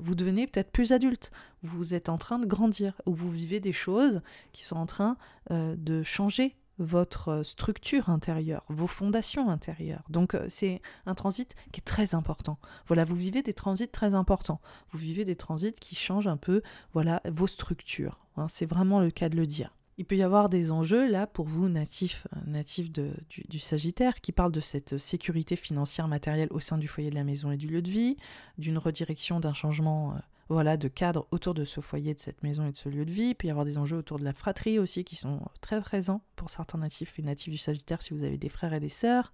vous devenez peut-être plus adulte, vous êtes en train de grandir, où vous vivez des choses qui sont en train de changer votre structure intérieure, vos fondations intérieures. Donc euh, c'est un transit qui est très important. Voilà, vous vivez des transits très importants. Vous vivez des transits qui changent un peu, voilà, vos structures. Hein. c'est vraiment le cas de le dire. Il peut y avoir des enjeux là pour vous natifs, natifs du, du, Sagittaire qui parlent de cette sécurité financière matérielle au sein du foyer de la maison et du lieu de vie, d'une redirection, d'un changement euh, voilà, de cadre autour de ce foyer, de cette maison et de ce lieu de vie. Il peut y avoir des enjeux autour de la fratrie aussi qui sont très présents pour certains natifs et natifs du Sagittaire si vous avez des frères et des sœurs,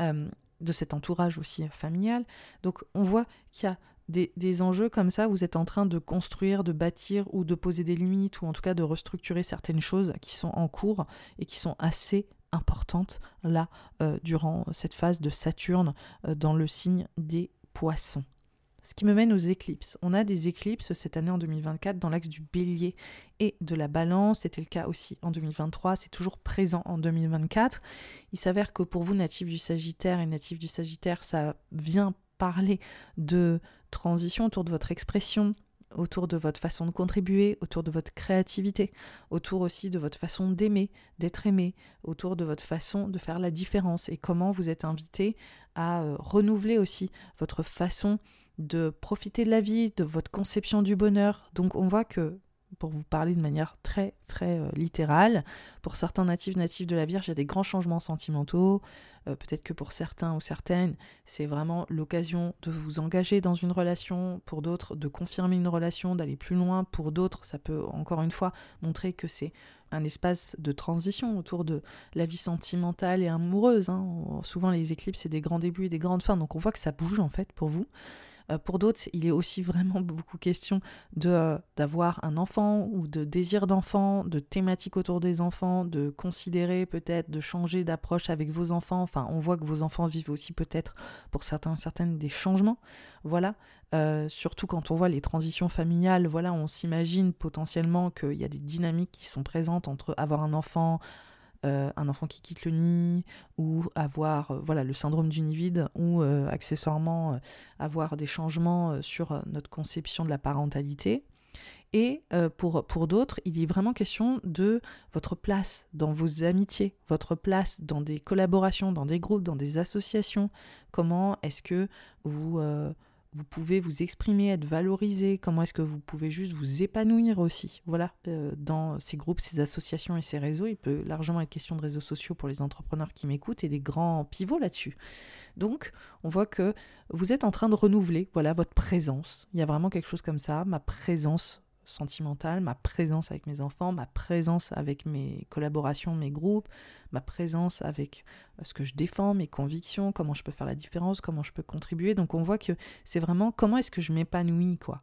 euh, de cet entourage aussi familial. Donc on voit qu'il y a des, enjeux comme ça, vous êtes en train de construire, de bâtir ou de poser des limites ou en tout cas de restructurer certaines choses qui sont en cours et qui sont assez importantes là euh, durant cette phase de Saturne euh, dans le signe des poissons. Ce qui me mène aux éclipses. On a des éclipses cette année en 2024 dans l'axe du bélier et de la balance. C'était le cas aussi en 2023. C'est toujours présent en 2024. Il s'avère que pour vous, natifs du Sagittaire et natifs du Sagittaire, ça vient parler de transition autour de votre expression, autour de votre façon de contribuer, autour de votre créativité, autour aussi de votre façon d'aimer, d'être aimé, autour de votre façon de faire la différence et comment vous êtes invité à euh, renouveler aussi votre façon de profiter de la vie, de votre conception du bonheur. Donc on voit que, pour vous parler de manière très très euh, littérale, pour certains natifs natifs de la Vierge, il y a des grands changements sentimentaux. Euh, peut-être que pour certains ou certaines, c'est vraiment l'occasion de vous engager dans une relation. Pour d'autres, de confirmer une relation, d'aller plus loin. Pour d'autres, ça peut encore une fois montrer que c'est un espace de transition autour de la vie sentimentale et amoureuse. Hein. Souvent, les éclipses, c'est des grands débuts et des grandes fins. Donc on voit que ça bouge en fait pour vous. Euh, pour d'autres, il est aussi vraiment beaucoup question de euh, d'avoir un enfant ou de désir d'enfant, de thématiques autour des enfants, de considérer peut-être de changer d'approche avec vos enfants. Enfin, on voit que vos enfants vivent aussi peut-être pour certains certaines des changements. Voilà. Euh, surtout quand on voit les transitions familiales, voilà, on s'imagine potentiellement qu'il y a des dynamiques qui sont présentes entre avoir un enfant, euh, un enfant qui quitte le nid, ou avoir euh, voilà, le syndrome du nid vide, ou euh, accessoirement avoir des changements sur notre conception de la parentalité. Et pour, pour d'autres, il est vraiment question de votre place dans vos amitiés, votre place dans des collaborations, dans des groupes, dans des associations. Comment est-ce que vous vous pouvez vous exprimer, être valorisé, comment est-ce que vous pouvez juste vous épanouir aussi. Voilà, euh, dans ces groupes, ces associations et ces réseaux, il peut largement être question de réseaux sociaux pour les entrepreneurs qui m'écoutent et des grands pivots là-dessus. Donc, on voit que vous êtes en train de renouveler, voilà, votre présence. Il y a vraiment quelque chose comme ça, ma présence sentimentale, ma présence avec mes enfants, ma présence avec mes collaborations, mes groupes, ma présence avec euh, ce que je défends, mes convictions, comment je peux faire la différence, comment je peux contribuer. Donc on voit que c'est vraiment comment est-ce que je m'épanouis, quoi.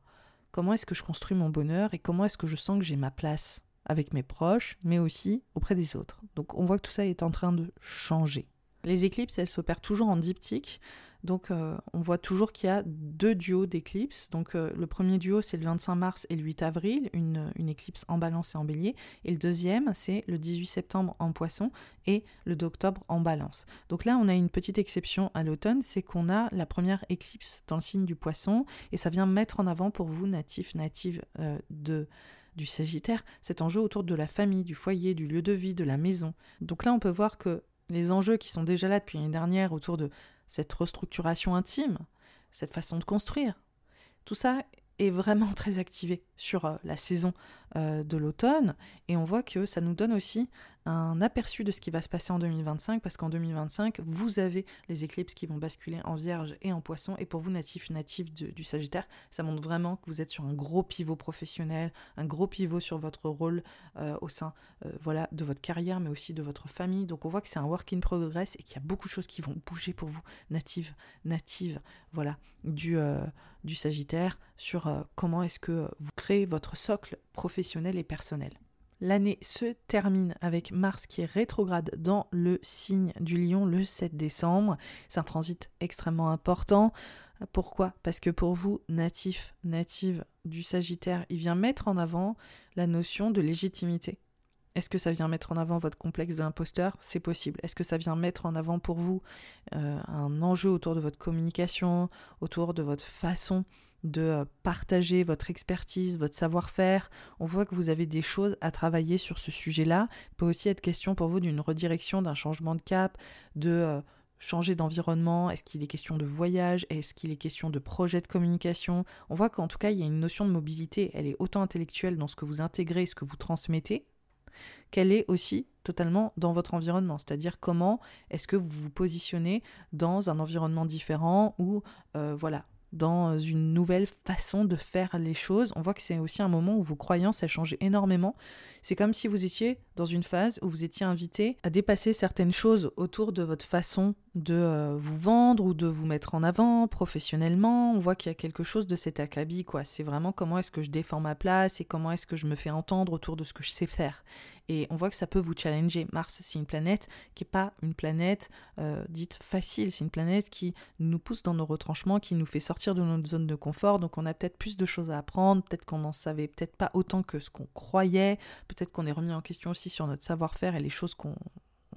Comment est-ce que je construis mon bonheur et comment est-ce que je sens que j'ai ma place avec mes proches, mais aussi auprès des autres. Donc on voit que tout ça est en train de changer. Les éclipses, elles s'opèrent toujours en diptyque, Donc euh, on voit toujours qu'il y a deux duos d'éclipses. Donc euh, le premier duo c'est le 25 mars et le 8 avril, une, éclipse en balance et en bélier. Et le deuxième c'est le 18 septembre en poisson et le 2 octobre en balance. Donc là on a une petite exception à l'automne, c'est qu'on a la première éclipse dans le signe du poisson et ça vient mettre en avant pour vous natifs, natives euh, de du Sagittaire, cet enjeu autour de la famille, du foyer, du lieu de vie, de la maison. Donc là, on peut voir que les enjeux qui sont déjà là depuis l'année dernière autour de cette restructuration intime, cette façon de construire, tout ça est vraiment très activé sur euh, la saison euh, de l'automne. Et on voit que ça nous donne aussi un aperçu de ce qui va se passer en 2025 parce qu'en 2025 vous avez les éclipses qui vont basculer en Vierge et en Poisson. Et pour vous natifs natifs du Sagittaire ça montre vraiment que vous êtes sur un gros pivot professionnel un gros pivot sur votre rôle euh, au sein voilà de votre carrière mais aussi de votre famille. Donc on voit que c'est un work in progress et qu'il y a beaucoup de choses qui vont bouger pour vous natives natives voilà du Sagittaire sur euh, comment est-ce que vous créez votre socle professionnel et personnel. L'année se termine avec Mars qui est rétrograde dans le signe du lion le 7 décembre. C'est un transit extrêmement important. Pourquoi? Parce que pour vous, natif, native du Sagittaire, il vient mettre en avant la notion de légitimité. Est-ce que ça vient mettre en avant votre complexe de l'imposteur? C'est possible. Est-ce que ça vient mettre en avant pour vous euh, un enjeu autour de votre communication, autour de votre façon de euh, partager votre expertise, votre savoir-faire. On voit que vous avez des choses à travailler sur ce sujet-là. Il peut aussi être question pour vous d'une redirection, d'un changement de cap, de euh, changer d'environnement. Est-ce qu'il est question de voyage? Est-ce qu'il est question de projet de communication? On voit qu'en tout cas, il y a une notion de mobilité. Elle est autant intellectuelle dans ce que vous intégrez, ce que vous transmettez, qu'elle est aussi totalement dans votre environnement, c'est-à-dire comment est-ce que vous vous positionnez dans un environnement différent ou euh, voilà dans une nouvelle façon de faire les choses. On voit que c'est aussi un moment où vos croyances elles changent énormément. C'est comme si vous étiez dans une phase où vous étiez invité à dépasser certaines choses autour de votre façon de euh, vous vendre ou de vous mettre en avant professionnellement. On voit qu'il y a quelque chose de cet acabit quoi. C'est vraiment comment est-ce que je défends ma place et comment est-ce que je me fais entendre autour de ce que je sais faire. Et on voit que ça peut vous challenger. Mars, c'est une planète qui n'est pas une planète euh, dite facile, c'est une planète qui nous pousse dans nos retranchements, qui nous fait sortir de notre zone de confort. Donc on a peut-être plus de choses à apprendre, peut-être qu'on n'en savait peut-être pas autant que ce qu'on croyait, peut-être qu'on est remis en question aussi sur notre savoir-faire et les choses qu'on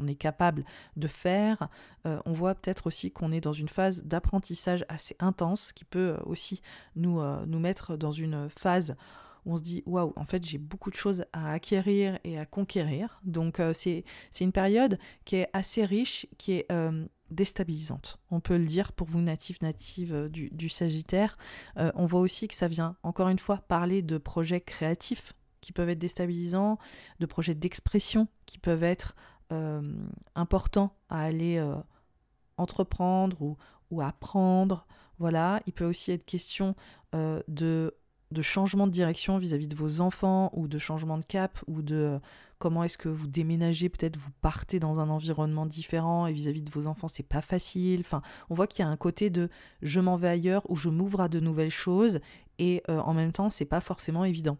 est capable de faire. Euh, on voit peut-être aussi qu'on est dans une phase d'apprentissage assez intense qui peut aussi nous, euh, nous mettre dans une phase on se dit waouh, en fait j'ai beaucoup de choses à acquérir et à conquérir. Donc euh, c'est une période qui est assez riche, qui est euh, déstabilisante. On peut le dire pour vous natifs, natives euh, du, Sagittaire. on voit aussi que ça vient encore une fois parler de projets créatifs qui peuvent être déstabilisants, de projets d'expression qui peuvent être importants à aller entreprendre ou, ou apprendre. Voilà, il peut aussi être question de de changement de direction vis-à-vis de vos enfants ou de changement de cap ou de euh, comment est-ce que vous déménagez, peut-être vous partez dans un environnement différent et vis-à-vis de vos enfants, c'est pas facile. Enfin, on voit qu'il y a un côté de je m'en vais ailleurs ou je m'ouvre à de nouvelles choses et euh, en même temps, c'est pas forcément évident.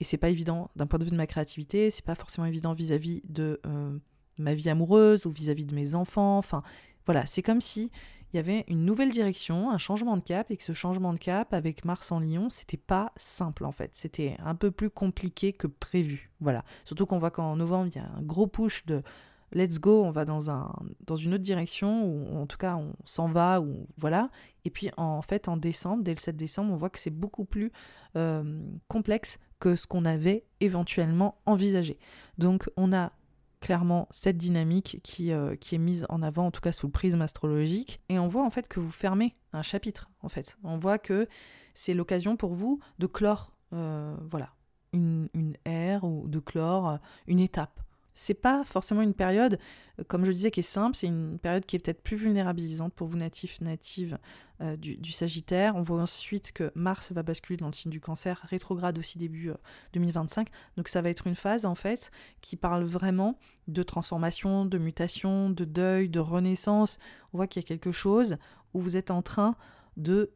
Et c'est pas évident d'un point de vue de ma créativité, c'est pas forcément évident vis-à-vis de euh, ma vie amoureuse ou vis-à-vis -vis de mes enfants. Enfin, voilà, c'est comme si il y avait une nouvelle direction, un changement de cap, et que ce changement de cap avec Mars en Lion, c'était pas simple en fait. C'était un peu plus compliqué que prévu. Voilà. Surtout qu'on voit qu'en novembre, il y a un gros push de let's go, on va dans, un, dans une autre direction, ou en tout cas on s'en va, ou voilà. Et puis en fait, en décembre, dès le 7 décembre, on voit que c'est beaucoup plus euh, complexe que ce qu'on avait éventuellement envisagé. Donc on a clairement cette dynamique qui, euh, qui est mise en avant, en tout cas sous le prisme astrologique. Et on voit en fait que vous fermez un chapitre, en fait. On voit que c'est l'occasion pour vous de clore, euh, voilà, une, une ère ou de clore une étape c'est pas forcément une période, euh, comme je disais, qui est simple, c'est une période qui est peut-être plus vulnérabilisante pour vous natifs, natives euh, du, Sagittaire. On voit ensuite que Mars va basculer dans le signe du cancer, rétrograde aussi début 2025. Euh, Donc ça va être une phase en fait qui parle vraiment de transformation, de mutation, de deuil, de renaissance. On voit qu'il y a quelque chose où vous êtes en train de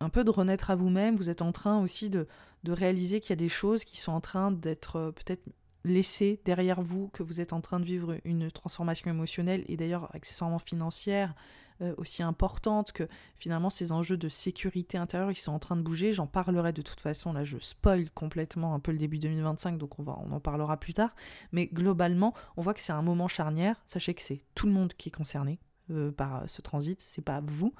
un peu de renaître à vous-même, vous êtes en train aussi de, de réaliser qu'il y a des choses qui sont en train d'être peut-être laissez derrière vous que vous êtes en train de vivre une transformation émotionnelle et d'ailleurs accessoirement financière euh, aussi importantes, que finalement ces enjeux de sécurité intérieure, ils sont en train de bouger. J'en parlerai de toute façon, là je spoil complètement un peu le début 2025, donc on, va, on en parlera plus tard. Mais globalement, on voit que c'est un moment charnière. Sachez que c'est tout le monde qui est concerné euh, par ce transit, c'est pas vous.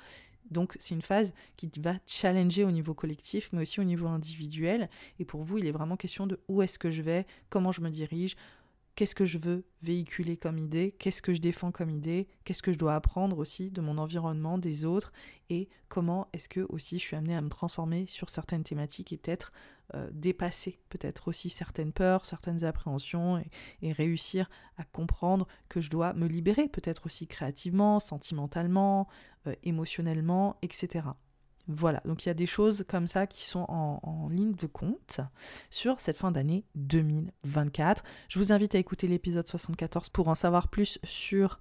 Donc c'est une phase qui va challenger au niveau collectif, mais aussi au niveau individuel. Et pour vous, il est vraiment question de où est-ce que je vais, comment je me dirige, qu'est-ce que je veux véhiculer comme idée, qu'est-ce que je défends comme idée, qu'est-ce que je dois apprendre aussi de mon environnement, des autres, et comment est-ce que aussi je suis amené à me transformer sur certaines thématiques et peut-être euh, dépasser peut-être aussi certaines peurs, certaines appréhensions, et, réussir à comprendre que je dois me libérer peut-être aussi créativement, sentimentalement, euh, émotionnellement, etc. Voilà, donc il y a des choses comme ça qui sont en, ligne de compte sur cette fin d'année 2024. Je vous invite à écouter l'épisode 74 pour en savoir plus sur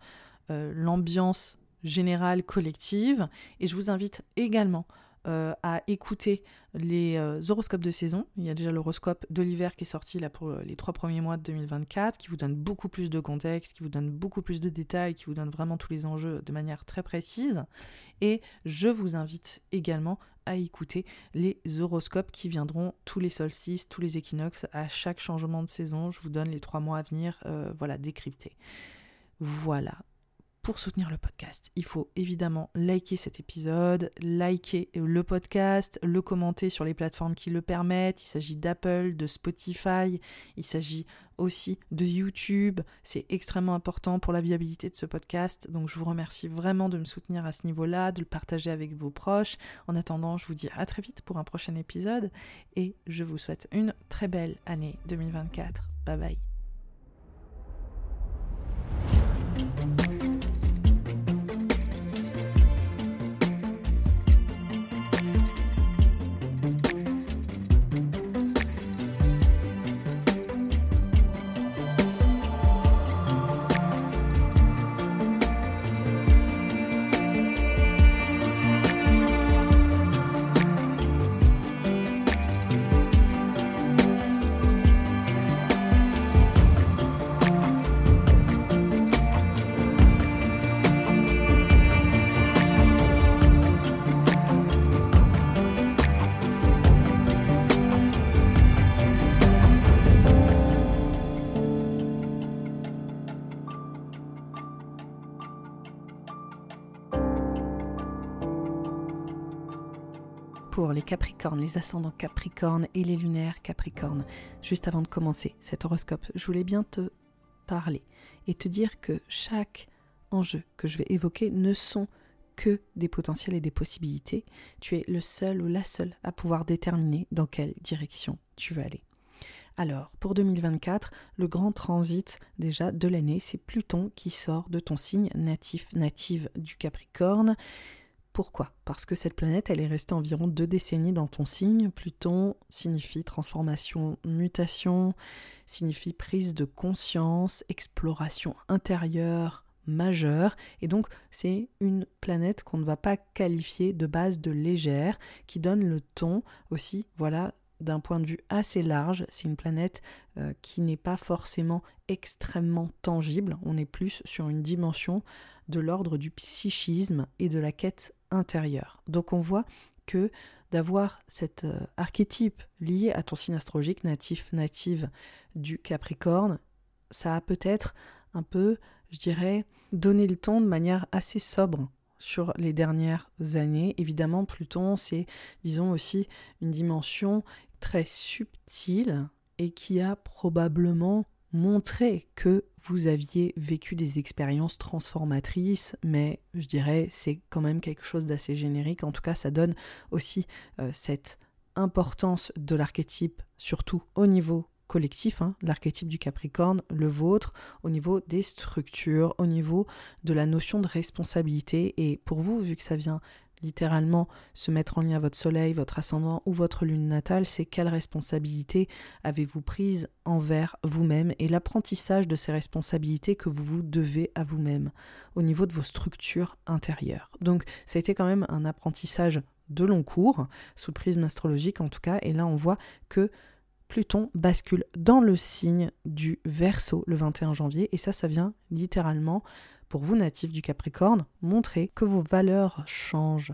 euh, l'ambiance générale collective. Et je vous invite également euh, à écouter les euh, horoscopes de saison. Il y a déjà l'horoscope de l'hiver qui est sorti là pour les trois premiers mois de 2024, qui vous donne beaucoup plus de contexte, qui vous donne beaucoup plus de détails, qui vous donne vraiment tous les enjeux de manière très précise. Et je vous invite également à écouter les horoscopes qui viendront tous les solstices, tous les équinoxes, à chaque changement de saison. Je vous donne les trois mois à venir, euh, voilà, décryptés. Voilà, pour soutenir le podcast. Il faut évidemment liker cet épisode, liker le podcast, le commenter sur les plateformes qui le permettent. Il s'agit d'Apple, de Spotify, il s'agit aussi de YouTube. C'est extrêmement important pour la viabilité de ce podcast. Donc je vous remercie vraiment de me soutenir à ce niveau-là, de le partager avec vos proches. En attendant, je vous dis à très vite pour un prochain épisode et je vous souhaite une très belle année 2024. Bye bye. Les Capricornes, les ascendants Capricornes et les lunaires Capricornes. Juste avant de commencer cet horoscope, je voulais bien te parler et te dire que chaque enjeu que je vais évoquer ne sont que des potentiels et des possibilités. Tu es le seul ou la seule à pouvoir déterminer dans quelle direction tu vas aller. Alors, pour 2024, le grand transit déjà de l'année, c'est Pluton qui sort de ton signe natif, native du Capricorne. Pourquoi? Parce que cette planète, elle est restée environ deux décennies dans ton signe. Pluton signifie transformation, mutation, signifie prise de conscience, exploration intérieure majeure. Et donc, c'est une planète qu'on ne va pas qualifier de base de légère, qui donne le ton aussi, voilà, d'un point de vue assez large. C'est une planète euh, qui n'est pas forcément extrêmement tangible. On est plus sur une dimension de l'ordre du psychisme et de la quête Donc on voit que d'avoir cet euh, archétype lié à ton signe astrologique natif, native du Capricorne, ça a peut-être un peu, je dirais, donné le ton de manière assez sobre sur les dernières années. Évidemment, Pluton, c'est, disons aussi, une dimension très subtile et qui a probablement montré que vous aviez vécu des expériences transformatrices, mais je dirais c'est quand même quelque chose d'assez générique. En tout cas, ça donne aussi euh, cette importance de l'archétype, surtout au niveau collectif, hein, l'archétype du Capricorne, le vôtre, au niveau des structures, au niveau de la notion de responsabilité. Et pour vous, vu que ça vient littéralement se mettre en lien votre soleil, votre ascendant ou votre lune natale, c'est quelle responsabilité avez-vous prise envers vous-même et l'apprentissage de ces responsabilités que vous vous devez à vous-même au niveau de vos structures intérieures. Donc ça a été quand même un apprentissage de long cours, sous prisme astrologique en tout cas, et là on voit que Pluton bascule dans le signe du Verseau le 21 janvier, et ça, ça vient littéralement pour vous natifs du Capricorne, montrer que vos valeurs changent,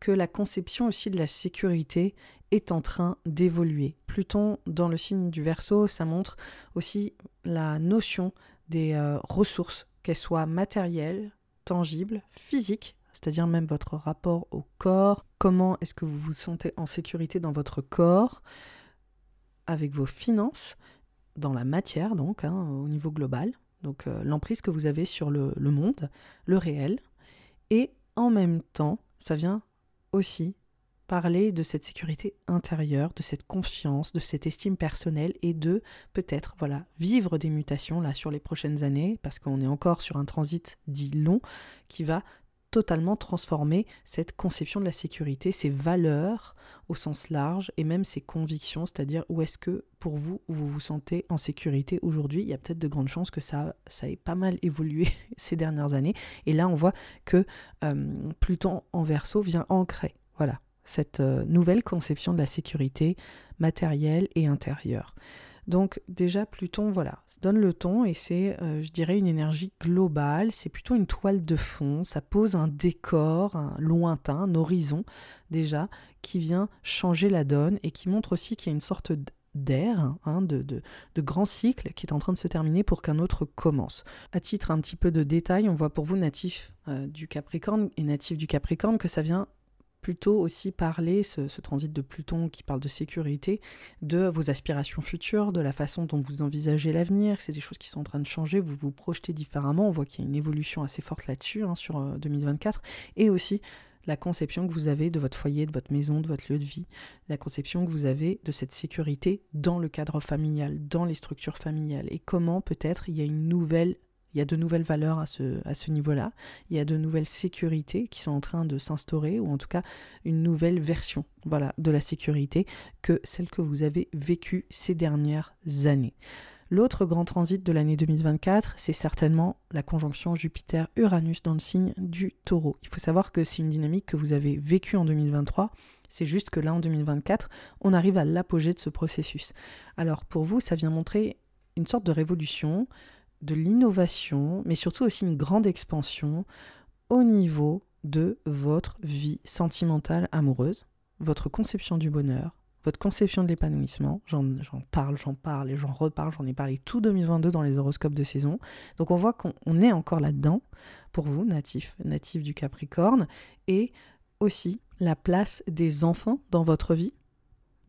que la conception aussi de la sécurité est en train d'évoluer. Pluton dans le signe du Verseau, ça montre aussi la notion des euh, ressources, qu'elles soient matérielles, tangibles, physiques, c'est-à-dire même votre rapport au corps, comment est-ce que vous vous sentez en sécurité dans votre corps, avec vos finances, dans la matière donc, hein, au niveau global, donc euh, l'emprise que vous avez sur le, le monde, le réel, et en même temps, ça vient aussi parler de cette sécurité intérieure, de cette confiance, de cette estime personnelle et de peut-être voilà vivre des mutations là sur les prochaines années parce qu'on est encore sur un transit dit long qui va totalement transformer cette conception de la sécurité, ses valeurs au sens large et même ses convictions, c'est-à-dire où est-ce que pour vous vous vous sentez en sécurité aujourd'hui. Il y a peut-être de grandes chances que ça, ça ait pas mal évolué ces dernières années. Et là, on voit que euh, Pluton en verso vient ancrer, voilà, cette euh, nouvelle conception de la sécurité matérielle et intérieure. Donc déjà Pluton, voilà, donne le ton et c'est, euh, je dirais, une énergie globale, c'est plutôt une toile de fond, ça pose un décor, un lointain, un horizon déjà, qui vient changer la donne et qui montre aussi qu'il y a une sorte d'air, hein, de, de, grand cycle qui est en train de se terminer pour qu'un autre commence. À titre un petit peu de détail, on voit pour vous natif euh, du Capricorne et natif du Capricorne que ça vient plutôt aussi parler, ce, transit de Pluton qui parle de sécurité, de vos aspirations futures, de la façon dont vous envisagez l'avenir, c'est des choses qui sont en train de changer, vous vous projetez différemment, on voit qu'il y a une évolution assez forte là-dessus hein, sur 2024, euh, et aussi la conception que vous avez de votre foyer, de votre maison, de votre lieu de vie, la conception que vous avez de cette sécurité dans le cadre familial, dans les structures familiales, et comment peut-être il y a une nouvelle il y a de nouvelles valeurs à ce, niveau-là. Il y a de nouvelles sécurités qui sont en train de s'instaurer, ou en tout cas une nouvelle version de la sécurité que celle que vous avez vécue ces dernières années. L'autre grand transit de l'année 2024, c'est certainement la conjonction Jupiter-Uranus dans le signe du taureau. Il faut savoir que c'est une dynamique que vous avez vécue en 2023. C'est juste que là, en 2024, on arrive à l'apogée de ce processus. Alors pour vous, ça vient montrer une sorte de révolution, de l'innovation, mais surtout aussi une grande expansion au niveau de votre vie sentimentale amoureuse, votre conception du bonheur, votre conception de l'épanouissement. J'en parle, j'en parle et j'en reparle, j'en ai parlé tout 2022 dans les horoscopes de saison. Donc on voit qu'on est encore là-dedans pour vous, natifs, natifs du Capricorne, et aussi la place des enfants dans votre vie.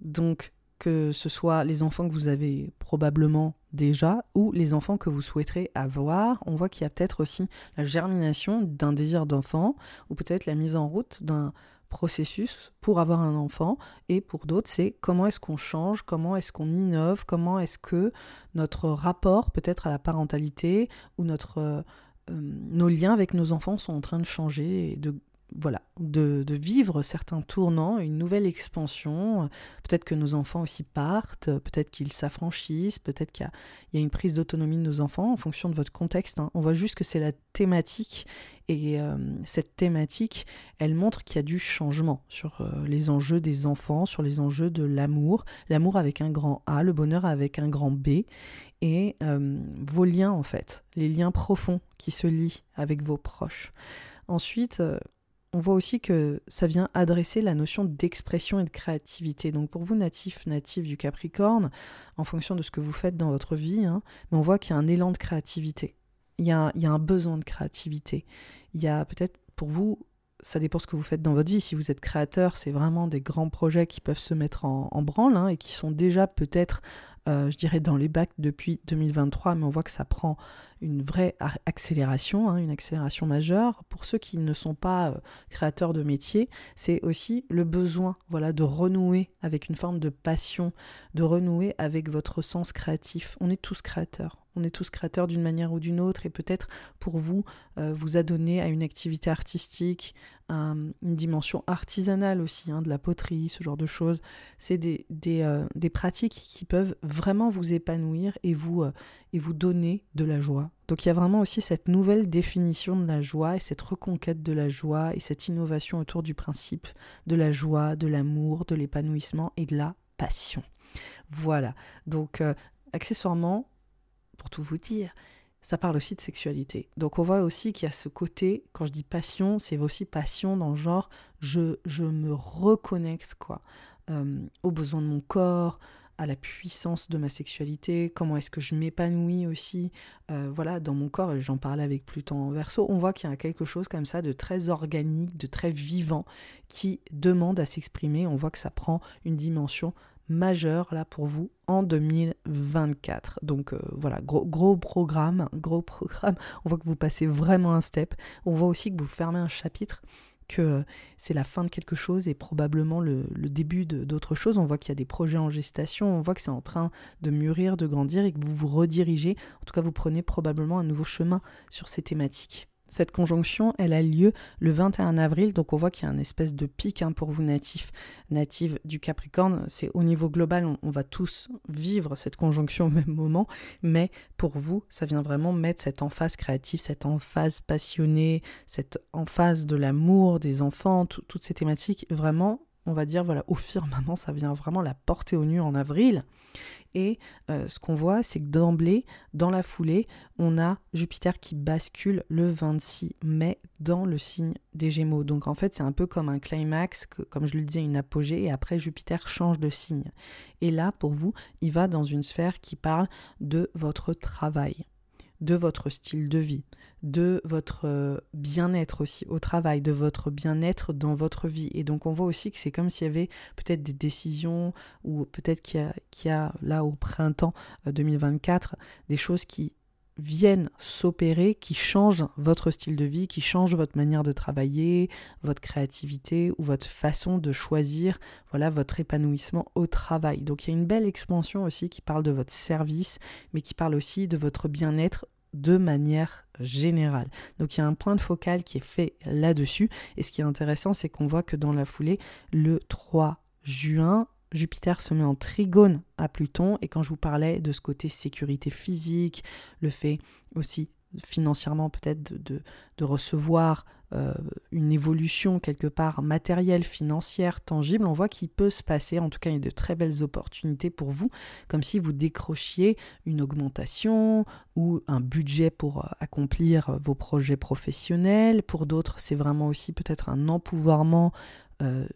Donc que ce soit les enfants que vous avez probablement déjà ou les enfants que vous souhaiterez avoir. On voit qu'il y a peut-être aussi la germination d'un désir d'enfant ou peut-être la mise en route d'un processus pour avoir un enfant et pour d'autres c'est comment est-ce qu'on change, comment est-ce qu'on innove, comment est-ce que notre rapport peut-être à la parentalité ou notre euh, nos liens avec nos enfants sont en train de changer de voilà, de, vivre certains tournants, une nouvelle expansion. Peut-être que nos enfants aussi partent, peut-être qu'ils s'affranchissent, peut-être qu'il y, a une prise d'autonomie de nos enfants en fonction de votre contexte. Hein. On voit juste que c'est la thématique et euh, cette thématique, elle montre qu'il y a du changement sur euh, les enjeux des enfants, sur les enjeux de l'amour, l'amour avec un grand A, le bonheur avec un grand B, et euh, vos liens en fait, les liens profonds qui se lient avec vos proches. Ensuite, on voit aussi que ça vient adresser la notion d'expression et de créativité. Donc pour vous, natifs, natifs du Capricorne, en fonction de ce que vous faites dans votre vie, hein, mais on voit qu'il y a un élan de créativité. Il y, a, il y a un besoin de créativité. Il y a peut-être pour vous, ça dépend ce que vous faites dans votre vie. Si vous êtes créateur, c'est vraiment des grands projets qui peuvent se mettre en, branle hein, et qui sont déjà peut-être euh, je dirais, dans les bacs depuis 2023, mais on voit que ça prend une vraie accélération, hein, une accélération majeure. Pour ceux qui ne sont pas euh, créateurs de métier, c'est aussi le besoin voilà, de renouer avec une forme de passion, de renouer avec votre sens créatif. On est tous créateurs. On est tous créateurs d'une manière ou d'une autre et peut-être pour vous, euh, vous adonner à une activité artistique, une dimension artisanale aussi, hein, de la poterie, ce genre de choses. C'est des, des, des, pratiques qui peuvent vraiment vous épanouir et vous, euh, et vous donner de la joie. Donc il y a vraiment aussi cette nouvelle définition de la joie et cette reconquête de la joie et cette innovation autour du principe de la joie, de l'amour, de l'épanouissement et de la passion. Voilà, donc euh, accessoirement, pour tout vous dire, ça parle aussi de sexualité. Donc on voit aussi qu'il y a ce côté, quand je dis passion, c'est aussi passion dans le genre je, je me reconnecte quoi, euh, aux besoins de mon corps, à la puissance de ma sexualité, comment est-ce que je m'épanouis aussi, euh, voilà, dans mon corps, et j'en parlais avec Pluton en verso, on voit qu'il y a quelque chose comme ça de très organique, de très vivant, qui demande à s'exprimer, on voit que ça prend une dimension majeure là pour vous en 2024. Donc euh, voilà, gros, gros programme, gros programme. On voit que vous passez vraiment un step. On voit aussi que vous fermez un chapitre que c'est la fin de quelque chose et probablement le, début d'autre chose. On voit qu'il y a des projets en gestation, on voit que c'est en train de mûrir, de grandir et que vous vous redirigez. En tout cas, vous prenez probablement un nouveau chemin sur ces thématiques. Cette conjonction, elle a lieu le 21 avril, donc on voit qu'il y a une espèce de pic hein, pour vous natifs, natives du Capricorne. C'est au niveau global, on, va tous vivre cette conjonction au même moment, mais pour vous, ça vient vraiment mettre cette emphase créative, cette emphase passionnée, cette emphase de l'amour des enfants, toutes ces thématiques vraiment on va dire, voilà, au firmament, ça vient vraiment la porter au nu en avril. Et euh, ce qu'on voit, c'est que d'emblée, dans la foulée, on a Jupiter qui bascule le 26 mai dans le signe des Gémeaux. Donc en fait, c'est un peu comme un climax, comme je le disais, une apogée, et après Jupiter change de signe. Et là, pour vous, il va dans une sphère qui parle de votre travail de votre style de vie, de votre euh, bien-être aussi au travail, de votre bien-être dans votre vie. Et donc on voit aussi que c'est comme s'il y avait peut-être des décisions ou peut-être qu'il y, a là au printemps 2024 euh, des choses qui viennent s'opérer, qui changent votre style de vie, qui changent votre manière de travailler, votre créativité ou votre façon de choisir, voilà, votre épanouissement au travail. Donc il y a une belle expansion aussi qui parle de votre service, mais qui parle aussi de votre bien-être de manière générale. Donc il y a un point de focal qui est fait là-dessus. Et ce qui est intéressant, c'est qu'on voit que dans la foulée, le 3 juin, Jupiter se met en trigone à Pluton. Et quand je vous parlais de ce côté sécurité physique, le fait aussi financièrement peut-être de, de, recevoir euh, une évolution quelque part matérielle, financière, tangible, on voit qu'il peut se passer, en tout cas il y a de très belles opportunités pour vous, comme si vous décrochiez une augmentation ou un budget pour euh, accomplir vos projets professionnels. Pour d'autres, c'est vraiment aussi peut-être un empouvoirment euh,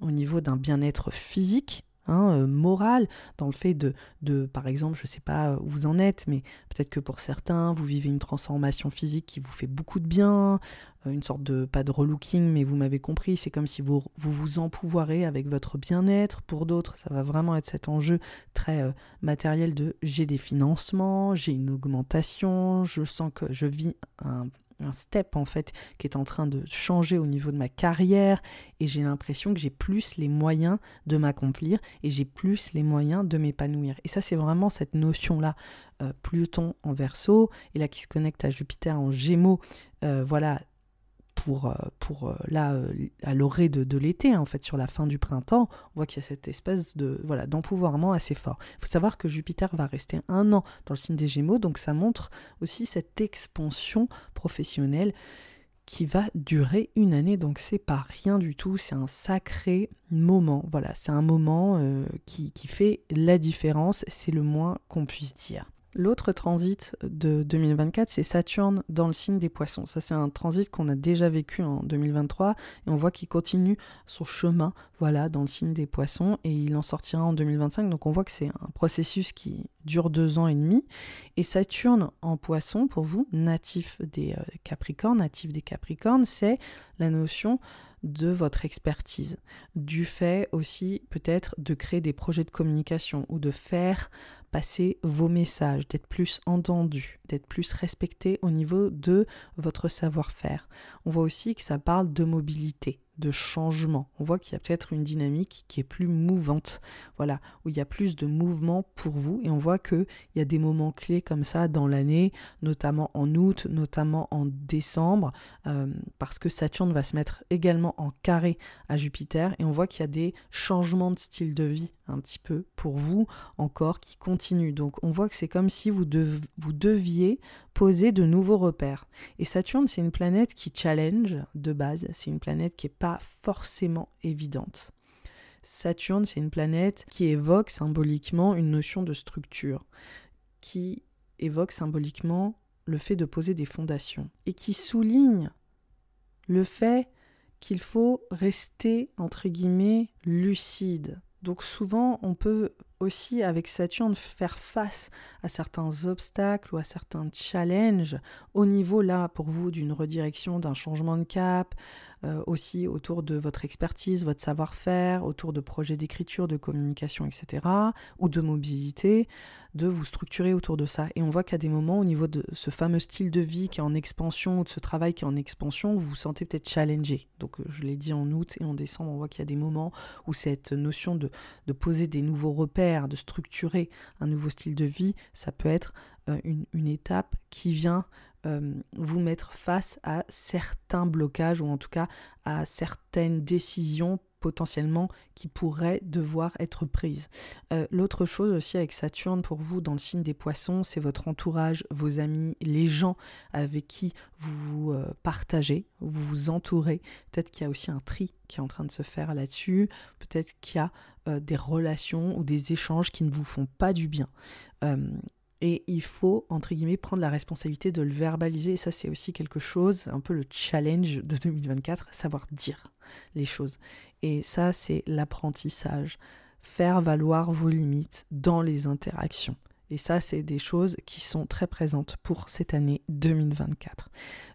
au niveau d'un bien-être physique Hein, euh, morale dans le fait de, de, par exemple, je ne sais pas où vous en êtes, mais peut-être que pour certains, vous vivez une transformation physique qui vous fait beaucoup de bien, euh, une sorte de, pas de relooking, mais vous m'avez compris, c'est comme si vous vous, vous empouvoirez avec votre bien-être. Pour d'autres, ça va vraiment être cet enjeu très euh, matériel de j'ai des financements, j'ai une augmentation, je sens que je vis un un step en fait qui est en train de changer au niveau de ma carrière et j'ai l'impression que j'ai plus les moyens de m'accomplir et j'ai plus les moyens de m'épanouir. Et ça c'est vraiment cette notion là, euh, Pluton en verso et là qui se connecte à Jupiter en gémeaux, euh, voilà pour, euh, pour euh, là, euh, à l'orée de, l'été, hein, en fait, sur la fin du printemps, on voit qu'il y a cette espèce de voilà d'empouvoirment assez fort. Il faut savoir que Jupiter va rester un an dans le signe des Gémeaux, donc ça montre aussi cette expansion professionnelle qui va durer une année, donc c'est pas rien du tout, c'est un sacré moment, voilà, c'est un moment qui, qui fait la différence, c'est le moins qu'on puisse dire. L'autre transit de 2024, c'est Saturne dans le signe des poissons. Ça, c'est un transit qu'on a déjà vécu en 2023 et on voit qu'il continue son chemin, voilà, dans le signe des poissons et il en sortira en 2025. Donc on voit que c'est un processus qui dure deux ans et demi. Et Saturne en poisson, pour vous, natif des euh, Capricornes, natif des Capricornes, c'est la notion de votre expertise, du fait aussi peut-être de créer des projets de communication ou de faire passer vos messages, d'être plus entendu, d'être plus respecté au niveau de votre savoir-faire. On voit aussi que ça parle de mobilité de changement. On voit qu'il y a peut-être une dynamique qui est plus mouvante, voilà, où il y a plus de mouvement pour vous. Et on voit qu'il y a des moments clés comme ça dans l'année, notamment en août, notamment en décembre, euh, parce que Saturne va se mettre également en carré à Jupiter. Et on voit qu'il y a des changements de style de vie un petit peu pour vous encore qui continuent. Donc on voit que c'est comme si vous, vous deviez poser de nouveaux repères. Et Saturne, c'est une planète qui challenge de base, c'est une planète qui n'est pas forcément évidente. Saturne, c'est une planète qui évoque symboliquement une notion de structure, qui évoque symboliquement le fait de poser des fondations et qui souligne le fait qu'il faut rester, entre guillemets, lucide. Donc souvent, on peut aussi, avec Saturne, faire face à certains obstacles ou à certains challenges. Au niveau, là, pour vous, d'une redirection, d'un changement de cap, euh, aussi autour de votre expertise, votre savoir-faire, autour de projets d'écriture, de communication, etc., ou de mobilité, de vous structurer autour de ça. Et on voit qu'à des moments, au niveau de ce fameux style de vie qui est en expansion, ou de ce travail qui est en expansion, vous vous sentez peut-être challengé. Donc euh, je l'ai dit en août et en décembre, on voit qu'il y a des moments où cette notion de, poser des nouveaux repères, de structurer un nouveau style de vie, ça peut être euh, une étape qui vient euh, vous mettre face à certains blocages ou en tout cas à certaines décisions potentiellement qui pourraient devoir être prises. Euh, l'autre chose aussi avec Saturne pour vous dans le signe des poissons, c'est votre entourage, vos amis, les gens avec qui vous vous euh, partagez, vous vous entourez. Peut-être qu'il y a aussi un tri qui est en train de se faire là-dessus, peut-être qu'il y a des relations ou des échanges qui ne vous font pas du bien. Et il faut, entre guillemets, prendre la responsabilité de le verbaliser. Et ça, c'est aussi quelque chose, un peu le challenge de 2024, savoir dire les choses. Et ça, c'est l'apprentissage. Faire valoir vos limites dans les interactions. Et ça, c'est des choses qui sont très présentes pour cette année 2024.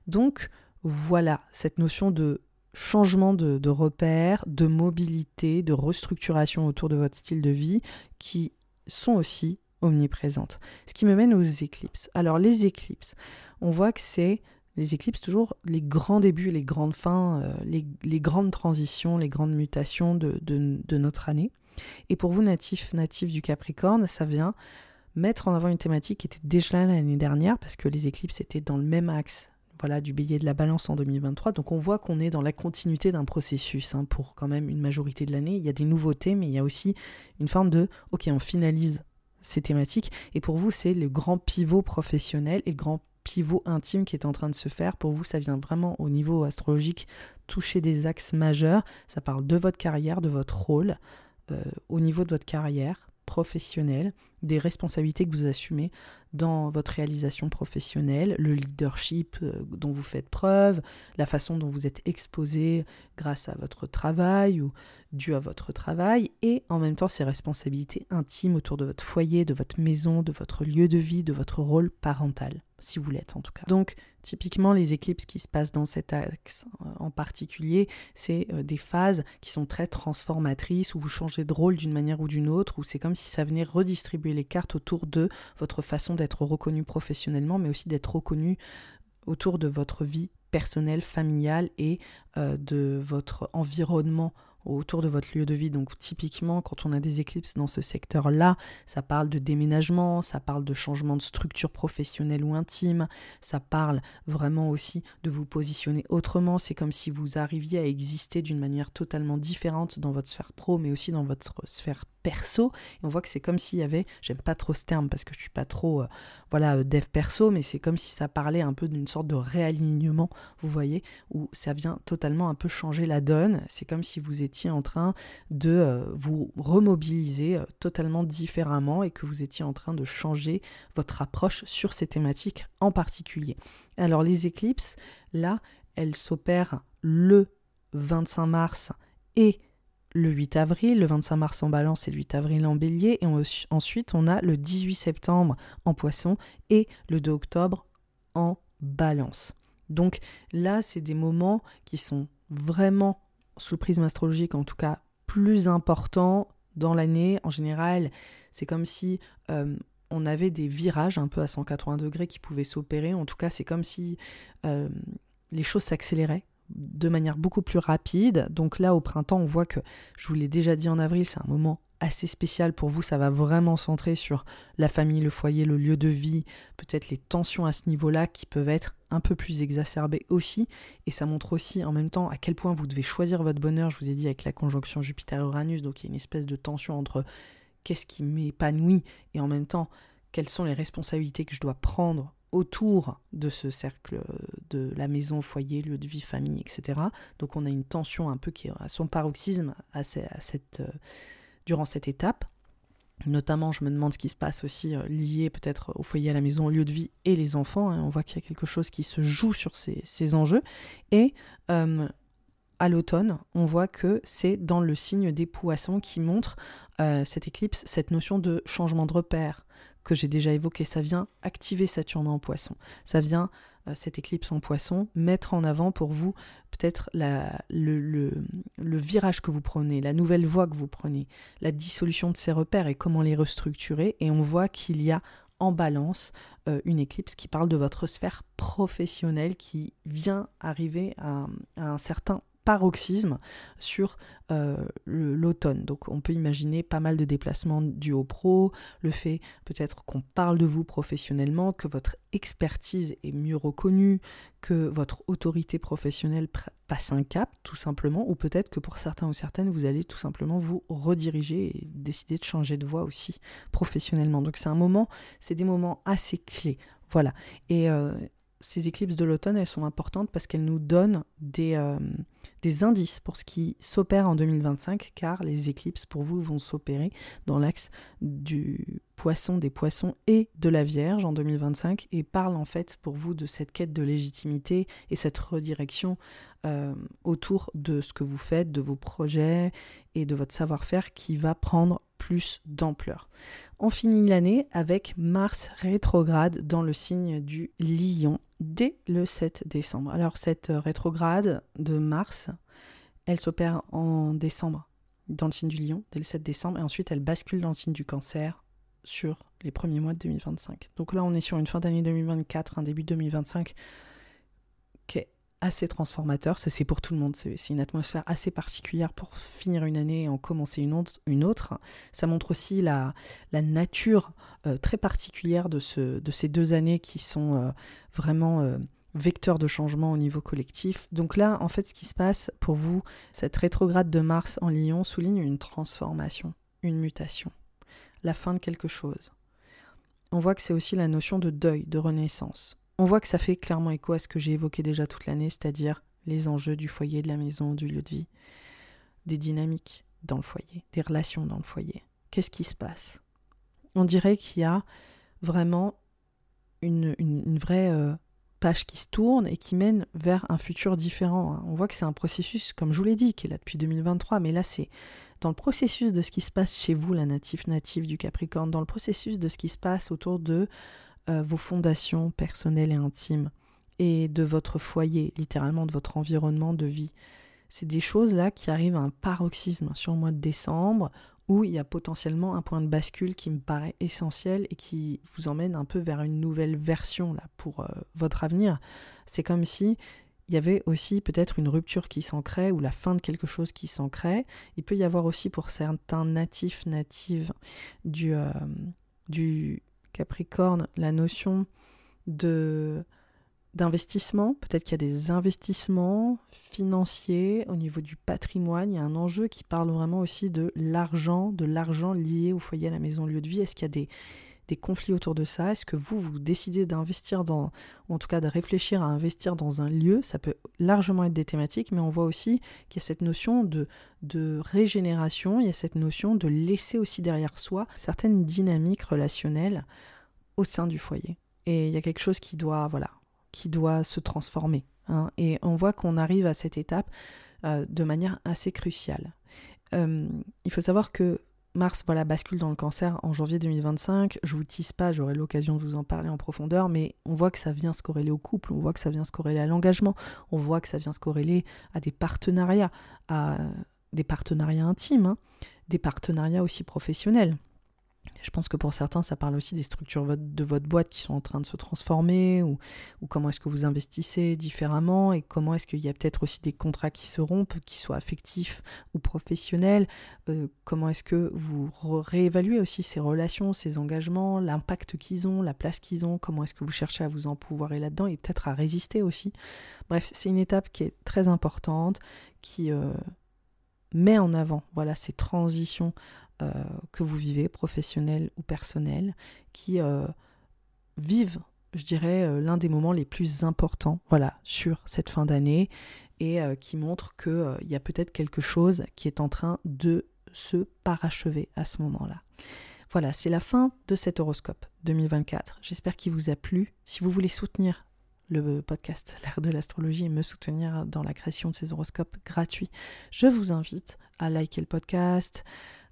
Donc, voilà, cette notion de changement de, repères, de mobilité, de restructuration autour de votre style de vie qui sont aussi omniprésente. Ce qui me mène aux éclipses. Alors les éclipses, on voit que c'est les éclipses toujours les grands débuts, les grandes fins, euh, les, grandes transitions, les grandes mutations de, notre année. Et pour vous, natifs, natifs du Capricorne, ça vient mettre en avant une thématique qui était déjà là l'année dernière, parce que les éclipses étaient dans le même axe voilà, du bélier de la balance en 2023. Donc on voit qu'on est dans la continuité d'un processus hein, pour quand même une majorité de l'année. Il y a des nouveautés, mais il y a aussi une forme de, ok, on finalise ces thématiques. Et pour vous, c'est le grand pivot professionnel et le grand pivot intime qui est en train de se faire. Pour vous, ça vient vraiment au niveau astrologique toucher des axes majeurs. Ça parle de votre carrière, de votre rôle euh, au niveau de votre carrière professionnelle, des responsabilités que vous assumez dans votre réalisation professionnelle, le leadership euh, dont vous faites preuve, la façon dont vous êtes exposé grâce à votre travail ou dû à votre travail, et en même temps ces responsabilités intimes autour de votre foyer, de votre maison, de votre lieu de vie, de votre rôle parental, si vous l'êtes en tout cas. Donc typiquement les éclipses qui se passent dans cet axe euh, en particulier, c'est euh, des phases qui sont très transformatrices, où vous changez de rôle d'une manière ou d'une autre, où c'est comme si ça venait redistribuer les cartes autour de votre façon d'être reconnu professionnellement, mais aussi d'être reconnu autour de votre vie personnelle, familiale et euh, de votre environnement autour de votre lieu de vie. Donc typiquement, quand on a des éclipses dans ce secteur-là, ça parle de déménagement, ça parle de changement de structure professionnelle ou intime, ça parle vraiment aussi de vous positionner autrement. C'est comme si vous arriviez à exister d'une manière totalement différente dans votre sphère pro, mais aussi dans votre sphère perso. Et on voit que c'est comme s'il y avait, j'aime pas trop ce terme parce que je suis pas trop, euh, voilà, euh, dev perso, mais c'est comme si ça parlait un peu d'une sorte de réalignement, vous voyez, où ça vient totalement un peu changer la donne. C'est comme si vous étiez en train de euh, vous remobiliser totalement différemment et que vous étiez en train de changer votre approche sur ces thématiques en particulier. Alors les éclipses, là, elles s'opèrent le 25 mars et le 8 avril, le 25 mars en balance et le 8 avril en bélier. Et ensuite, on a le 18 septembre en poisson et le 2 octobre en balance. Donc là, c'est des moments qui sont vraiment, sous le prisme astrologique en tout cas, plus importants dans l'année. En général, c'est comme si euh, on avait des virages un peu à 180 degrés qui pouvaient s'opérer. En tout cas, c'est comme si euh, les choses s'accéléraient de manière beaucoup plus rapide. Donc là, au printemps, on voit que, je vous l'ai déjà dit en avril, c'est un moment assez spécial pour vous. Ça va vraiment centrer sur la famille, le foyer, le lieu de vie, peut-être les tensions à ce niveau-là qui peuvent être un peu plus exacerbées aussi. Et ça montre aussi en même temps à quel point vous devez choisir votre bonheur. Je vous ai dit avec la conjonction Jupiter-Uranus, donc il y a une espèce de tension entre qu'est-ce qui m'épanouit et en même temps quelles sont les responsabilités que je dois prendre autour de ce cercle de la maison, foyer, lieu de vie, famille, etc. Donc on a une tension un peu qui est à son paroxysme à cette, euh, durant cette étape. Notamment, je me demande ce qui se passe aussi euh, lié peut-être au foyer à la maison, au lieu de vie et les enfants. Hein. On voit qu'il y a quelque chose qui se joue sur ces, enjeux. Et euh, à l'automne, on voit que c'est dans le signe des poissons qui montre euh, cette éclipse, cette notion de changement de repère que j'ai déjà évoqué. Ça vient activer Saturne en poisson. Ça vient euh, cette éclipse en poisson, mettre en avant pour vous peut-être le, virage que vous prenez, la nouvelle voie que vous prenez, la dissolution de ces repères et comment les restructurer. Et on voit qu'il y a en balance euh, une éclipse qui parle de votre sphère professionnelle qui vient arriver à un certain paroxysme sur euh, l'automne. Donc on peut imaginer pas mal de déplacements du haut pro, le fait peut-être qu'on parle de vous professionnellement, que votre expertise est mieux reconnue, que votre autorité professionnelle passe un cap tout simplement, ou peut-être que pour certains ou certaines, vous allez tout simplement vous rediriger et décider de changer de voie aussi professionnellement. Donc c'est un moment, c'est des moments assez clés. Voilà. Et euh, ces éclipses de l'automne, elles sont importantes parce qu'elles nous donnent des, euh, des indices pour ce qui s'opère en 2025, car les éclipses pour vous vont s'opérer dans l'axe du poisson, des poissons et de la Vierge en 2025 et parlent en fait pour vous de cette quête de légitimité et cette redirection euh, autour de ce que vous faites, de vos projets et de votre savoir-faire qui va prendre plus d'ampleur. On finit l'année avec Mars rétrograde dans le signe du Lion dès le 7 décembre. Alors cette euh, rétrograde de Mars, elle s'opère en décembre dans le signe du lion, dès le 7 décembre, et ensuite elle bascule dans le signe du cancer sur les premiers mois de 2025. Donc là on est sur une fin d'année 2024, un début 2025 qui est assez transformateur, c'est pour tout le monde, c'est une atmosphère assez particulière pour finir une année et en commencer une autre. Ça montre aussi la, nature euh, très particulière de ces deux années qui sont euh, vraiment euh, vecteurs de changement au niveau collectif. Donc là, en fait, ce qui se passe pour vous, cette rétrograde de Mars en Lion souligne une transformation, une mutation, la fin de quelque chose. On voit que c'est aussi la notion de deuil, de renaissance on voit que ça fait clairement écho à ce que j'ai évoqué déjà toute l'année, c'est-à-dire les enjeux du foyer, de la maison, du lieu de vie, des dynamiques dans le foyer, des relations dans le foyer. Qu'est-ce qui se passe? On dirait qu'il y a vraiment une, vraie euh, page qui se tourne et qui mène vers un futur différent. Hein. On voit que c'est un processus, comme je vous l'ai dit, qui est là depuis 2023, mais là c'est dans le processus de ce qui se passe chez vous, la natif native du Capricorne, dans le processus de ce qui se passe autour de euh, vos fondations personnelles et intimes et de votre foyer, littéralement de votre environnement de vie. C'est des choses là qui arrivent à un paroxysme sur le mois de décembre où il y a potentiellement un point de bascule qui me paraît essentiel et qui vous emmène un peu vers une nouvelle version là pour euh, votre avenir. C'est comme si il y avait aussi peut-être une rupture qui s'ancrait ou la fin de quelque chose qui s'ancrait. Il peut y avoir aussi pour certains natifs, natives du, euh, du Capricorne, la notion de d'investissement, peut-être qu'il y a des investissements financiers au niveau du patrimoine, il y a un enjeu qui parle vraiment aussi de l'argent, de l'argent lié au foyer, à la maison, lieu de vie. Est-ce qu'il y a des, des conflits autour de ça? Est-ce que vous, vous décidez d'investir dans, ou en tout cas de réfléchir à investir dans un lieu? Ça peut largement être des thématiques, mais on voit aussi qu'il y a cette notion de, de régénération, il y a cette notion de laisser aussi derrière soi certaines dynamiques relationnelles au sein du foyer. Et il y a quelque chose qui doit, voilà, qui doit se transformer. Hein. Et on voit qu'on arrive à cette étape euh, de manière assez cruciale. Euh, il faut savoir que Mars voilà, bascule dans le cancer en janvier 2025. Je vous tisse pas, j'aurai l'occasion de vous en parler en profondeur, mais on voit que ça vient se corréler au couple, on voit que ça vient se corréler à l'engagement, on voit que ça vient se corréler à des partenariats, à des partenariats intimes, hein, des partenariats aussi professionnels. Je pense que pour certains, ça parle aussi des structures de votre boîte qui sont en train de se transformer, ou, comment est-ce que vous investissez différemment, et comment est-ce qu'il y a peut-être aussi des contrats qui se rompent, qui soient affectifs ou professionnels, euh, comment est-ce que vous réévaluez aussi ces relations, ces engagements, l'impact qu'ils ont, la place qu'ils ont, comment est-ce que vous cherchez à vous empouvoirer là-dedans, et peut-être à résister aussi. Bref, c'est une étape qui est très importante, qui... Euh, met en avant voilà ces transitions que vous vivez, professionnels ou personnels, qui euh, vivent, je dirais, euh, l'un des moments les plus importants, voilà, sur cette fin d'année, et qui montre qu'il y a peut-être quelque chose qui est en train de se parachever à ce moment-là. Voilà, c'est la fin de cet horoscope 2024. J'espère qu'il vous a plu. Si vous voulez soutenir le podcast L'art de l'astrologie et me soutenir dans la création de ces horoscopes gratuits, je vous invite à liker le podcast,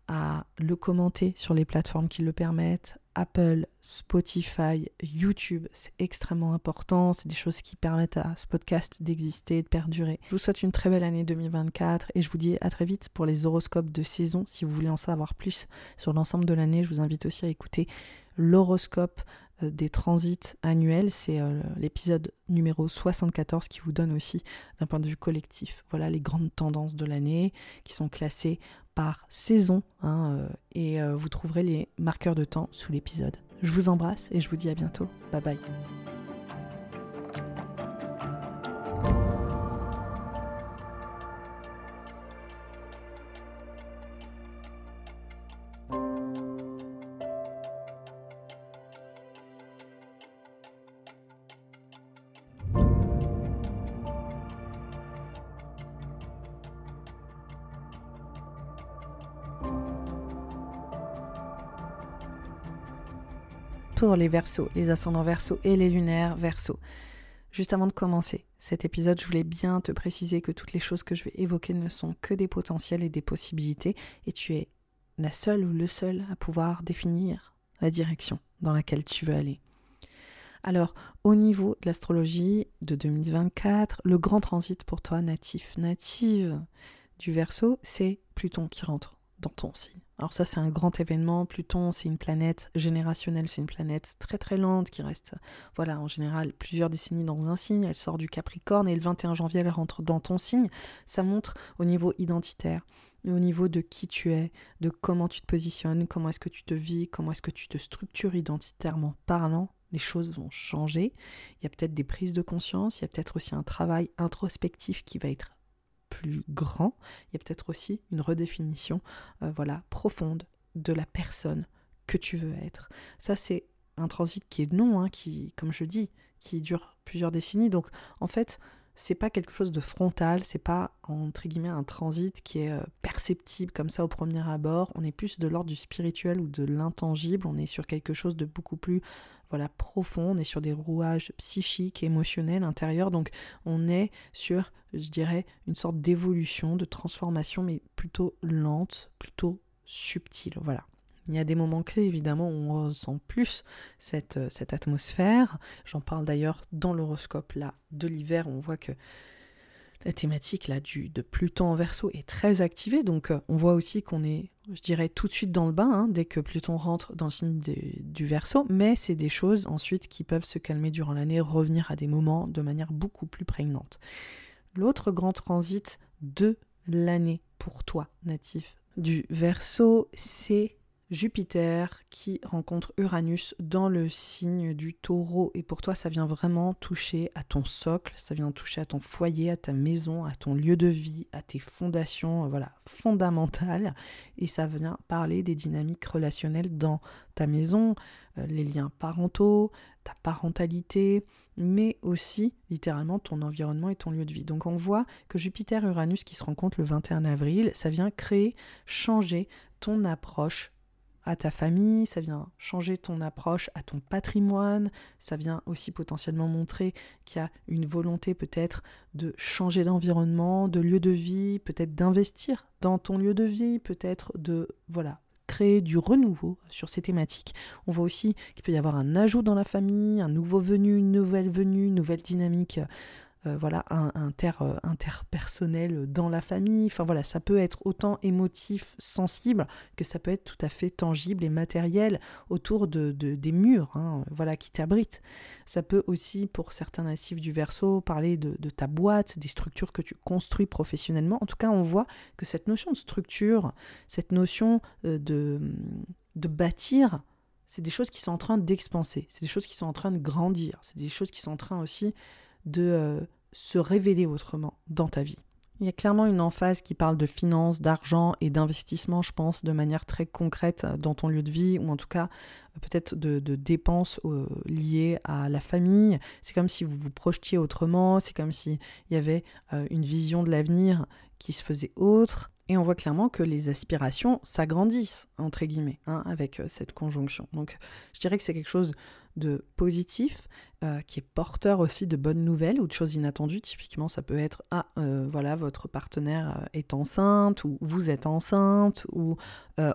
à le commenter sur les plateformes qui le permettent, Apple, Spotify, YouTube, c'est extrêmement important, c'est des choses qui permettent à ce podcast d'exister, de perdurer. Je vous souhaite une très belle année 2024 et je vous dis à très vite pour les horoscopes de saison. Si vous voulez en savoir plus sur l'ensemble de l'année, je vous invite aussi à écouter l'horoscope euh, des transits annuels. C'est euh, l'épisode numéro 74 qui vous donne aussi d'un point de vue collectif. Voilà les grandes tendances de l'année qui sont classées par saison hein, euh, et vous trouverez les marqueurs de temps sous l'épisode. Je vous embrasse et je vous dis à bientôt. Bye bye. Pour les versos, les ascendants versos et les lunaires versos. Juste avant de commencer cet épisode, je voulais bien te préciser que toutes les choses que je vais évoquer ne sont que des potentiels et des possibilités, et tu es la seule ou le seul à pouvoir définir la direction dans laquelle tu veux aller. Alors, au niveau de l'astrologie de 2024, le grand transit pour toi natif, native du Verseau, c'est Pluton qui rentre dans ton signe. Alors ça c'est un grand événement, Pluton c'est une planète générationnelle, c'est une planète très très lente qui reste voilà en général plusieurs décennies dans un signe, elle sort du Capricorne et le 21 janvier elle rentre dans ton signe. Ça montre au niveau identitaire, au niveau de qui tu es, de comment tu te positionnes, comment est-ce que tu te vis, comment est-ce que tu te structures identitairement parlant, les choses vont changer. Il y a peut-être des prises de conscience, il y a peut-être aussi un travail introspectif qui va être plus grand, il y a peut-être aussi une redéfinition euh, voilà, profonde de la personne que tu veux être. Ça, c'est un transit qui est long, hein, qui, comme je dis, qui dure plusieurs décennies. Donc, en fait, c'est pas quelque chose de frontal, c'est pas entre guillemets un transit qui est euh, perceptible comme ça au premier abord. On est plus de l'ordre du spirituel ou de l'intangible. On est sur quelque chose de beaucoup plus voilà profond. On est sur des rouages psychiques, émotionnels, intérieurs. Donc on est sur, je dirais, une sorte d'évolution, de transformation, mais plutôt lente, plutôt subtile. Voilà. Il y a des moments clés, évidemment, où on ressent plus cette, euh, cette atmosphère. J'en parle d'ailleurs dans l'horoscope là de l'hiver. On voit que la thématique là du de Pluton en Verseau est très activée. Donc euh, on voit aussi qu'on est, je dirais, tout de suite dans le bain hein, dès que Pluton rentre dans le signe du Verseau. Mais c'est des choses ensuite qui peuvent se calmer durant l'année, revenir à des moments de manière beaucoup plus prégnante. L'autre grand transit de l'année pour toi, natif du Verseau, c'est Jupiter qui rencontre Uranus dans le signe du taureau. Et pour toi, ça vient vraiment toucher à ton socle, ça vient toucher à ton foyer, à ta maison, à ton lieu de vie, à tes fondations euh, voilà, fondamentales. Et ça vient parler des dynamiques relationnelles dans ta maison, euh, les liens parentaux, ta parentalité, mais aussi littéralement ton environnement et ton lieu de vie. Donc on voit que Jupiter et Uranus qui se rencontrent le 21 avril, ça vient créer, changer ton approche à ta famille, ça vient changer ton approche à ton patrimoine, ça vient aussi potentiellement montrer qu'il y a une volonté peut-être de changer d'environnement, de lieu de vie, peut-être d'investir dans ton lieu de vie, peut-être de voilà, créer du renouveau sur ces thématiques. On voit aussi qu'il peut y avoir un ajout dans la famille, un nouveau venu, une nouvelle venue, une nouvelle dynamique euh, voilà, un, inter, euh, interpersonnel dans la famille. Enfin voilà, ça peut être autant émotif, sensible, que ça peut être tout à fait tangible et matériel autour de, des murs hein, voilà, qui t'abritent. Ça peut aussi, pour certains natifs du verso, parler de, de, ta boîte, des structures que tu construis professionnellement. En tout cas, on voit que cette notion de structure, cette notion euh, de, de bâtir, c'est des choses qui sont en train d'expanser, c'est des choses qui sont en train de grandir, c'est des choses qui sont en train aussi de euh, se révéler autrement dans ta vie. Il y a clairement une emphase qui parle de finances, d'argent et d'investissement, je pense, de manière très concrète dans ton lieu de vie, ou en tout cas peut-être de, dépenses euh, liées à la famille. C'est comme si vous vous projetiez autrement, c'est comme s'il y avait euh, une vision de l'avenir qui se faisait autre. Et on voit clairement que les aspirations s'agrandissent, entre guillemets, hein, avec euh, cette conjonction. Donc je dirais que c'est quelque chose de positif, euh, qui est porteur aussi de bonnes nouvelles ou de choses inattendues. Typiquement, ça peut être ah euh, voilà votre partenaire est enceinte ou vous êtes enceinte ou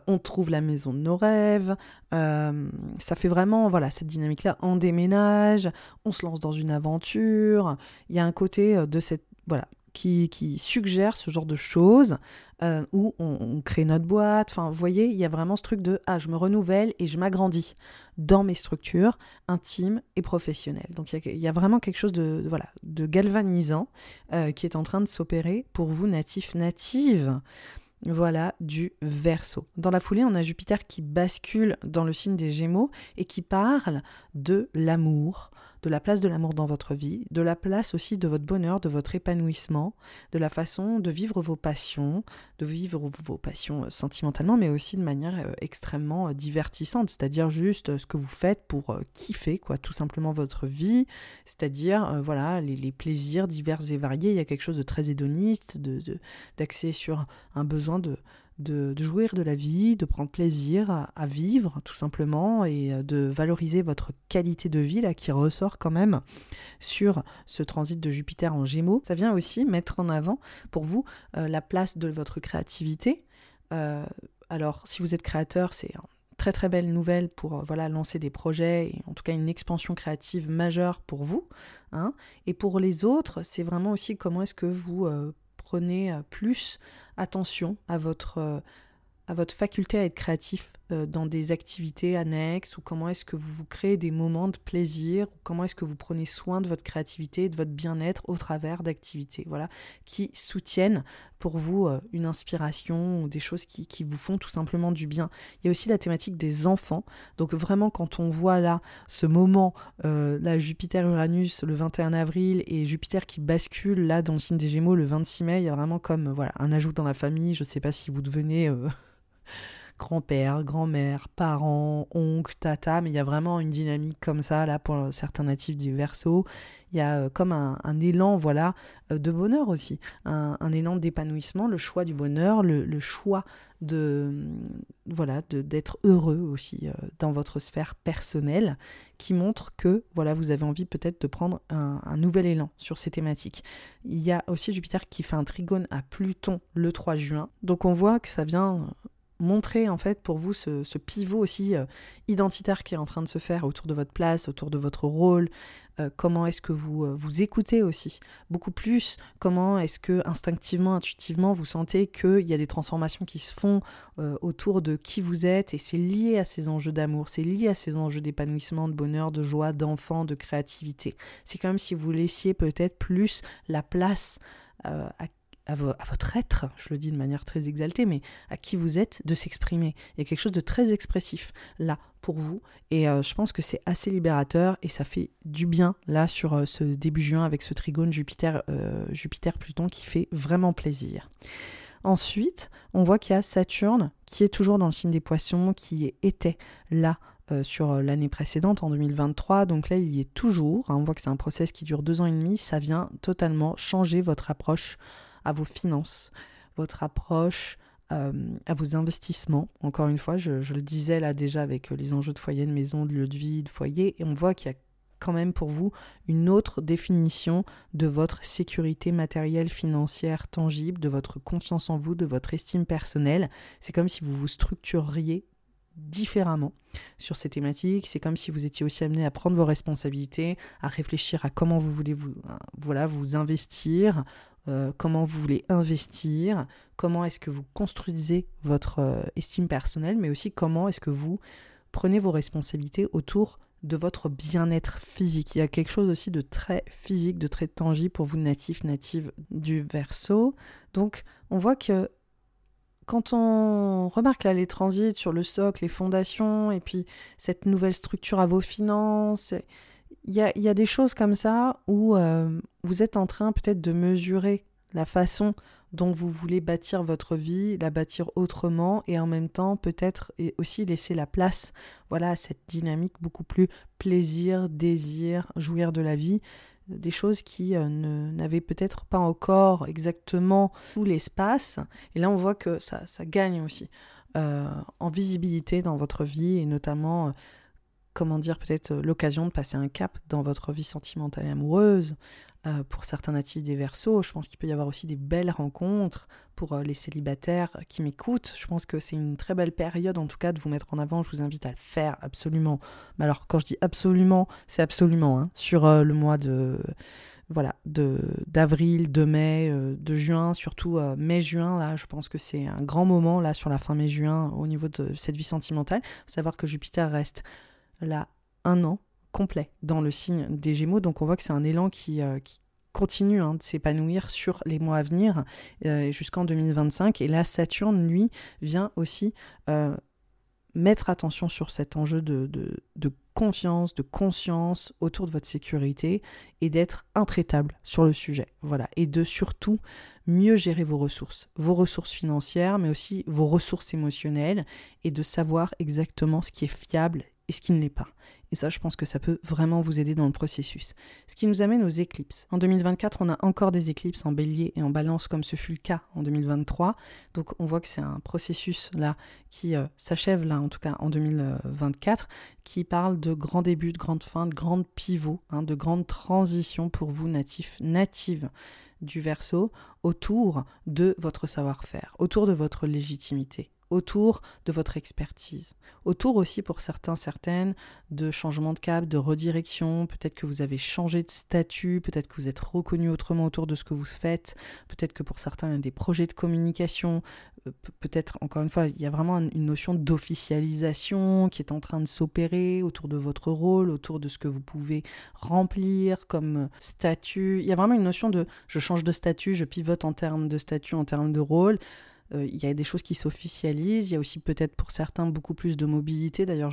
on trouve la maison de nos rêves. ça fait vraiment voilà cette dynamique-là. On déménage, on se lance dans une aventure. Il y a un côté de cette voilà qui, qui suggère ce genre de choses, euh, où on, crée notre boîte. Enfin, vous voyez, il y a vraiment ce truc de ah, je me renouvelle et je m'agrandis dans mes structures intimes et professionnelles. Donc il y, a, vraiment quelque chose de, voilà de galvanisant euh, qui est en train de s'opérer pour vous natifs natives. Voilà du verso. Dans la foulée, on a Jupiter qui bascule dans le signe des Gémeaux et qui parle de l'amour, de la place de l'amour dans votre vie, de la place aussi de votre bonheur, de votre épanouissement, de la façon de vivre vos passions, de vivre vos passions euh, sentimentalement, mais aussi de manière euh, extrêmement euh, divertissante, c'est-à-dire juste ce que vous faites pour kiffer, quoi, tout simplement votre vie, c'est-à-dire voilà les, plaisirs divers et variés. Il y a quelque chose de très hédoniste, de d'axé sur un besoin de de, jouir de la vie, de prendre plaisir à, vivre tout simplement et euh, de valoriser votre qualité de vie là qui ressort quand même sur ce transit de Jupiter en Gémeaux. Ça vient aussi mettre en avant pour vous euh, la place de votre créativité. Euh, alors si vous êtes créateur, c'est très très belle nouvelle pour voilà lancer des projets et en tout cas une expansion créative majeure pour vous. Hein. Et pour les autres, c'est vraiment aussi comment est-ce que vous prenez plus attention à votre, euh, à votre faculté à être créatif. euh, dans des activités annexes ou comment est-ce que vous vous créez des moments de plaisir ou comment est-ce que vous prenez soin de votre créativité, de votre bien-être au travers d'activités voilà, qui soutiennent pour vous euh, une inspiration ou des choses qui, qui, vous font tout simplement du bien. Il y a aussi la thématique des enfants. Donc vraiment quand on voit là ce moment, euh, là Jupiter-Uranus le 21 avril et Jupiter qui bascule là dans le signe des Gémeaux le 26 mai, il y a vraiment comme voilà un ajout dans la famille. Je ne sais pas si vous devenez... grand-père, grand-mère, parents, oncle, tata, mais il y a vraiment une dynamique comme ça là pour certains natifs du Verseau. Il y a euh, comme un, élan voilà euh, de bonheur aussi, un, élan d'épanouissement, le choix du bonheur, le, choix de voilà d'être heureux aussi euh, dans votre sphère personnelle, qui montre que voilà vous avez envie peut-être de prendre un, un nouvel élan sur ces thématiques. Il y a aussi Jupiter qui fait un trigone à Pluton le 3 juin, donc on voit que ça vient montrer en fait pour vous ce, pivot aussi euh, identitaire qui est en train de se faire autour de votre place, autour de votre rôle, euh, comment est-ce que vous euh, vous écoutez aussi? Beaucoup plus, comment est-ce que instinctivement, intuitivement vous sentez qu'il y a des transformations qui se font autour de qui vous êtes et c'est lié à ces enjeux d'amour, c'est lié à ces enjeux d'épanouissement, de bonheur, de joie, d'enfant, de créativité. C'est comme si vous laissiez peut-être plus la place à à, votre être, je le dis de manière très exaltée, mais à qui vous êtes, de s'exprimer. Il y a quelque chose de très expressif là pour vous, et euh, je pense que c'est assez libérateur et ça fait du bien là sur euh, ce début juin avec ce trigone Jupiter, euh, qui fait vraiment plaisir. Ensuite, on voit qu'il y a Saturne qui est toujours dans le signe des poissons, qui était là sur l'année précédente, en 2023. Donc là, il y est toujours. Hein. on voit que c'est un process qui dure deux ans et demi. Ça vient totalement changer votre approche à vos finances, votre approche euh, à vos investissements. Encore une fois, je, le disais là déjà avec euh, les enjeux de foyer, de maison, de lieu de vie, de foyer, et on voit qu'il y a quand même pour vous une autre définition de votre sécurité matérielle, financière, tangible, de votre confiance en vous, de votre estime personnelle. C'est comme si vous vous structureriez différemment sur ces thématiques. C'est comme si vous étiez aussi amené à prendre vos responsabilités, à réfléchir à comment vous voulez euh, voilà, vous investir, euh, comment vous voulez investir, comment est-ce que vous construisez votre euh, estime personnelle, mais aussi comment est-ce que vous prenez vos responsabilités autour de votre bien-être physique. Il y a quelque chose aussi de très physique, de très tangible pour vous natifs, natives du verso. Donc on voit que quand on remarque là les transits sur le socle, les fondations, et puis cette nouvelle structure à vos finances, il y a, des choses comme ça où euh, vous êtes en train peut-être de mesurer la façon dont vous voulez bâtir votre vie, la bâtir autrement et en même temps peut-être aussi laisser la place voilà à cette dynamique beaucoup plus plaisir, désir, jouir de la vie, des choses qui euh, n'avaient peut-être pas encore exactement tout l'espace. Et là on voit que ça, gagne aussi euh, en visibilité dans votre vie et notamment comment dire, peut-être euh, l'occasion de passer un cap dans votre vie sentimentale et amoureuse. Euh, pour certains natifs des Verseaux, je pense qu'il peut y avoir aussi des belles rencontres pour euh, les célibataires qui m'écoutent. Je pense que c'est une très belle période, en tout cas, de vous mettre en avant. Je vous invite à le faire absolument. Mais alors, quand je dis absolument, c'est absolument hein, sur le mois de voilà, de d'avril, de mai, de juin, surtout mai-juin, là, je pense que c'est un grand moment, là, sur la fin mai-juin, au niveau de cette vie sentimentale. Faut savoir que Jupiter reste là un an complet dans le signe des Gémeaux. Donc on voit que c'est un élan qui, euh, continue hein, de s'épanouir sur les mois à venir euh, jusqu'en 2025. Et là, Saturne, lui, vient aussi euh, mettre attention sur cet enjeu de, de, confiance, de conscience autour de votre sécurité et d'être intraitable sur le sujet. Voilà. Et de surtout mieux gérer vos ressources, vos ressources financières, mais aussi vos ressources émotionnelles et de savoir exactement ce qui est fiable et ce qui ne l'est pas. Et ça, je pense que ça peut vraiment vous aider dans le processus. Ce qui nous amène aux éclipses. En 2024, on a encore des éclipses en bélier et en balance, comme ce fut le cas en 2023. Donc on voit que c'est un processus là qui euh, s'achève en tout cas en 2024, qui parle de grands débuts, de grandes fins, de grands pivots, hein, de grandes transitions pour vous natifs, natives du verso autour de votre savoir-faire, autour de votre légitimité, autour de votre expertise, autour aussi pour certains, certaines, de changement de cap, de redirection, peut-être que vous avez changé de statut, peut-être que vous êtes reconnu autrement autour de ce que vous faites, peut-être que pour certains, il y a des projets de communication, euh, peut-être, encore une fois, il y a vraiment une notion d'officialisation qui est en train de s'opérer autour de votre rôle, autour de ce que vous pouvez remplir comme statut. Il y a vraiment une notion de je change de statut, je pivote en termes de statut, en termes de rôle. Euh, il y a des choses qui s'officialisent, il y a aussi peut-être pour certains beaucoup plus de mobilité. D'ailleurs,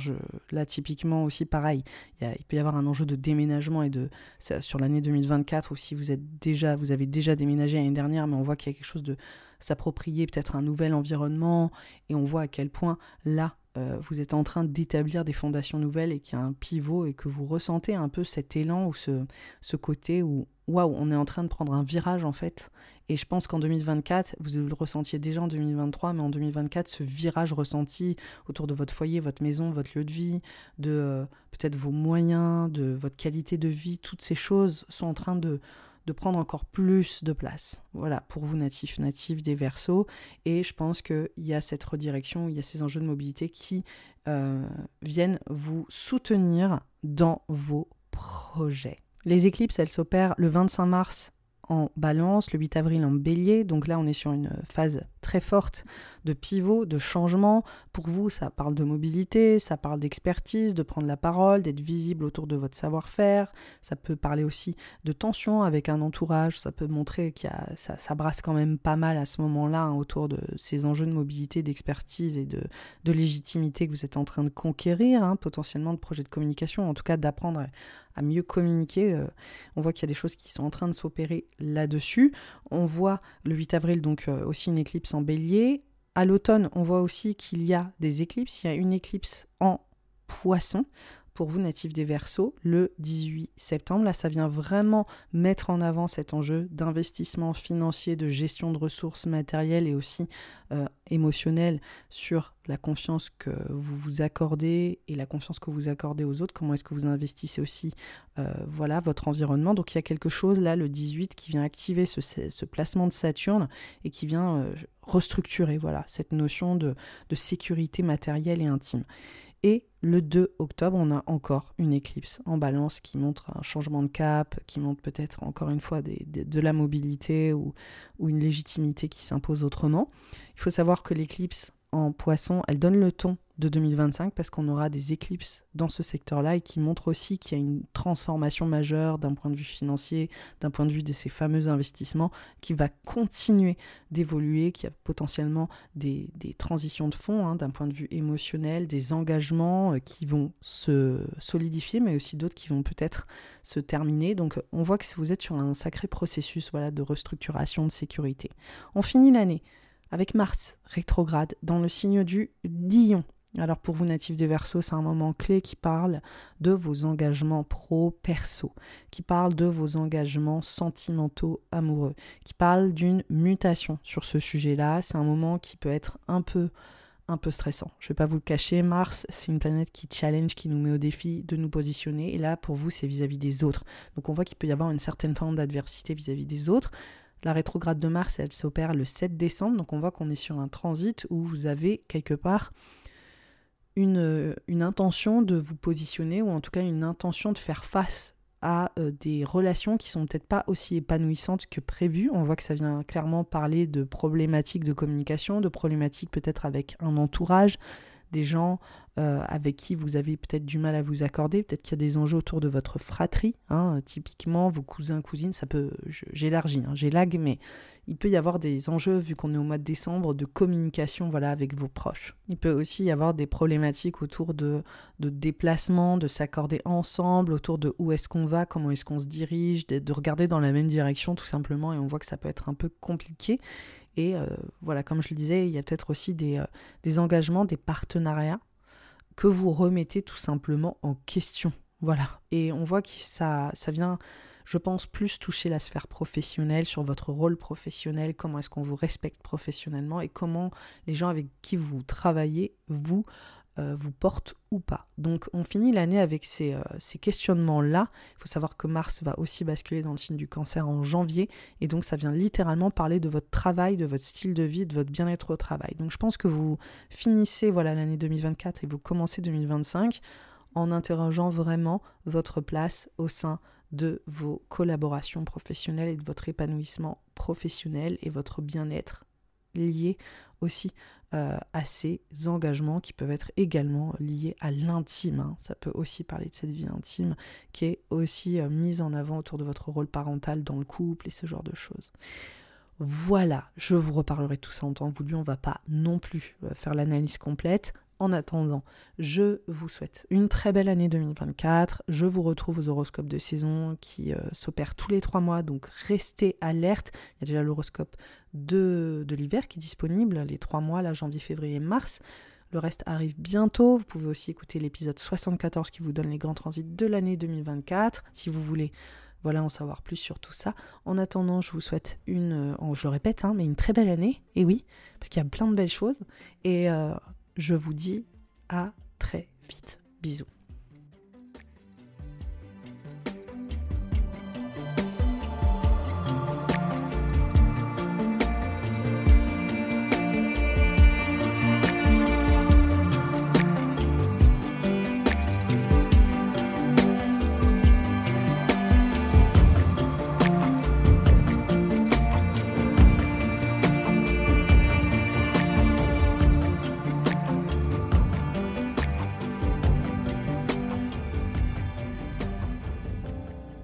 là, typiquement aussi pareil, il, peut y avoir un enjeu de déménagement et de sur l'année 2024 ou si vous êtes déjà, vous avez déjà déménagé l'année dernière, mais on voit qu'il y a quelque chose de s'approprier peut-être un nouvel environnement et on voit à quel point là euh, vous êtes en train d'établir des fondations nouvelles et qu'il y a un pivot et que vous ressentez un peu cet élan ou ce, côté où waouh, on est en train de prendre un virage en fait. Et je pense qu'en 2024, vous le ressentiez déjà en 2023, mais en 2024, ce virage ressenti autour de votre foyer, votre maison, votre lieu de vie, de euh, peut-être vos moyens, de votre qualité de vie, toutes ces choses sont en train de, de prendre encore plus de place. Voilà, pour vous natifs, natifs des versos. Et je pense qu'il y a cette redirection, il y a ces enjeux de mobilité qui euh, viennent vous soutenir dans vos projets. Les éclipses, elles s'opèrent le 25 mars en balance, le 8 avril en bélier. Donc là, on est sur une phase très forte de pivot, de changement. Pour vous, ça parle de mobilité, ça parle d'expertise, de prendre la parole, d'être visible autour de votre savoir-faire. Ça peut parler aussi de tension avec un entourage. Ça peut montrer qu'il y a, ça, brasse quand même pas mal à ce moment-là hein, autour de ces enjeux de mobilité, d'expertise et de, de, légitimité que vous êtes en train de conquérir, hein, potentiellement de projets de communication, en tout cas d'apprendre à mieux communiquer. Euh, on voit qu'il y a des choses qui sont en train de s'opérer là-dessus. On voit le 8 avril donc euh, aussi une éclipse en bélier. À l'automne, on voit aussi qu'il y a des éclipses. Il y a une éclipse en poisson pour vous natifs des Verseaux le 18 septembre. Là, ça vient vraiment mettre en avant cet enjeu d'investissement financier, de gestion de ressources matérielles et aussi euh, émotionnelles sur la confiance que vous vous accordez et la confiance que vous accordez aux autres. Comment est-ce que vous investissez aussi euh, voilà, votre environnement. Donc il y a quelque chose là, le 18, qui vient activer ce, placement de Saturne et qui vient euh, restructurer voilà, cette notion de, de sécurité matérielle et intime. Et le 2 octobre, on a encore une éclipse en balance qui montre un changement de cap, qui montre peut-être encore une fois de la mobilité ou, ou une légitimité qui s'impose autrement. Il faut savoir que l'éclipse en poisson, elle donne le ton de 2025 parce qu'on aura des éclipses dans ce secteur-là et qui montrent aussi qu'il y a une transformation majeure d'un point de vue financier, d'un point de vue de ces fameux investissements qui va continuer d'évoluer, qui a potentiellement des, transitions de fonds hein, d'un point de vue émotionnel, des engagements euh, qui vont se solidifier mais aussi d'autres qui vont peut-être se terminer. Donc on voit que vous êtes sur un sacré processus voilà, de restructuration de sécurité. On finit l'année avec Mars rétrograde dans le signe du Lion. Alors pour vous natifs des Verseaux, c'est un moment clé qui parle de vos engagements pro-perso, qui parle de vos engagements sentimentaux amoureux, qui parle d'une mutation sur ce sujet-là. C'est un moment qui peut être un peu un peu stressant. Je ne vais pas vous le cacher, Mars, c'est une planète qui challenge, qui nous met au défi de nous positionner. Et là, pour vous, c'est vis-à-vis des autres. Donc on voit qu'il peut y avoir une certaine forme d'adversité vis-à-vis des autres. La rétrograde de Mars, elle s'opère le 7 décembre. Donc on voit qu'on est sur un transit où vous avez quelque part une, une, intention de vous positionner ou en tout cas une intention de faire face à euh, des relations qui sont peut-être pas aussi épanouissantes que prévu. On voit que ça vient clairement parler de problématiques de communication, de problématiques peut-être avec un entourage, des gens euh, avec qui vous avez peut-être du mal à vous accorder, peut-être qu'il y a des enjeux autour de votre fratrie, hein, typiquement vos cousins, cousines, ça peut, j'élargis, hein, j'élague, mais il peut y avoir des enjeux, vu qu'on est au mois de décembre, de communication voilà, avec vos proches. Il peut aussi y avoir des problématiques autour de, de déplacement, de s'accorder ensemble, autour de où est-ce qu'on va, comment est-ce qu'on se dirige, de, de regarder dans la même direction tout simplement, et on voit que ça peut être un peu compliqué. Et euh, voilà, comme je le disais, il y a peut-être aussi des, euh, des, engagements, des partenariats que vous remettez tout simplement en question. Voilà. Et on voit que ça, ça vient, je pense, plus toucher la sphère professionnelle, sur votre rôle professionnel, comment est-ce qu'on vous respecte professionnellement et comment les gens avec qui vous travaillez vous euh, vous porte ou pas. Donc on finit l'année avec ces, euh, ces questionnements-là. Il faut savoir que Mars va aussi basculer dans le signe du cancer en janvier, et donc ça vient littéralement parler de votre travail, de votre style de vie, de votre bien-être au travail. Donc je pense que vous finissez voilà l'année 2024 et vous commencez 2025 en interrogeant vraiment votre place au sein de vos collaborations professionnelles et de votre épanouissement professionnel et votre bien-être lié aussi euh, à ces engagements qui peuvent être également liés à l'intime. Hein. Ça peut aussi parler de cette vie intime qui est aussi euh, mise en avant autour de votre rôle parental dans le couple et ce genre de choses. Voilà, je vous reparlerai tout ça en temps voulu, on va pas non plus euh, faire l'analyse complète. En attendant, je vous souhaite une très belle année 2024. Je vous retrouve aux horoscopes de saison qui s'opèrent tous les trois mois, donc restez alerte. Il y a déjà l'horoscope de, de l'hiver qui est disponible, les trois mois, là, janvier, février, mars. Le reste arrive bientôt. Vous pouvez aussi écouter l'épisode 74 qui vous donne les grands transits de l'année 2024 si vous voulez voilà, en savoir plus sur tout ça. En attendant, je vous souhaite une, euh, je le répète, hein, mais une très belle année. Et oui, parce qu'il y a plein de belles choses. Et euh, je vous dis à très vite. Bisous.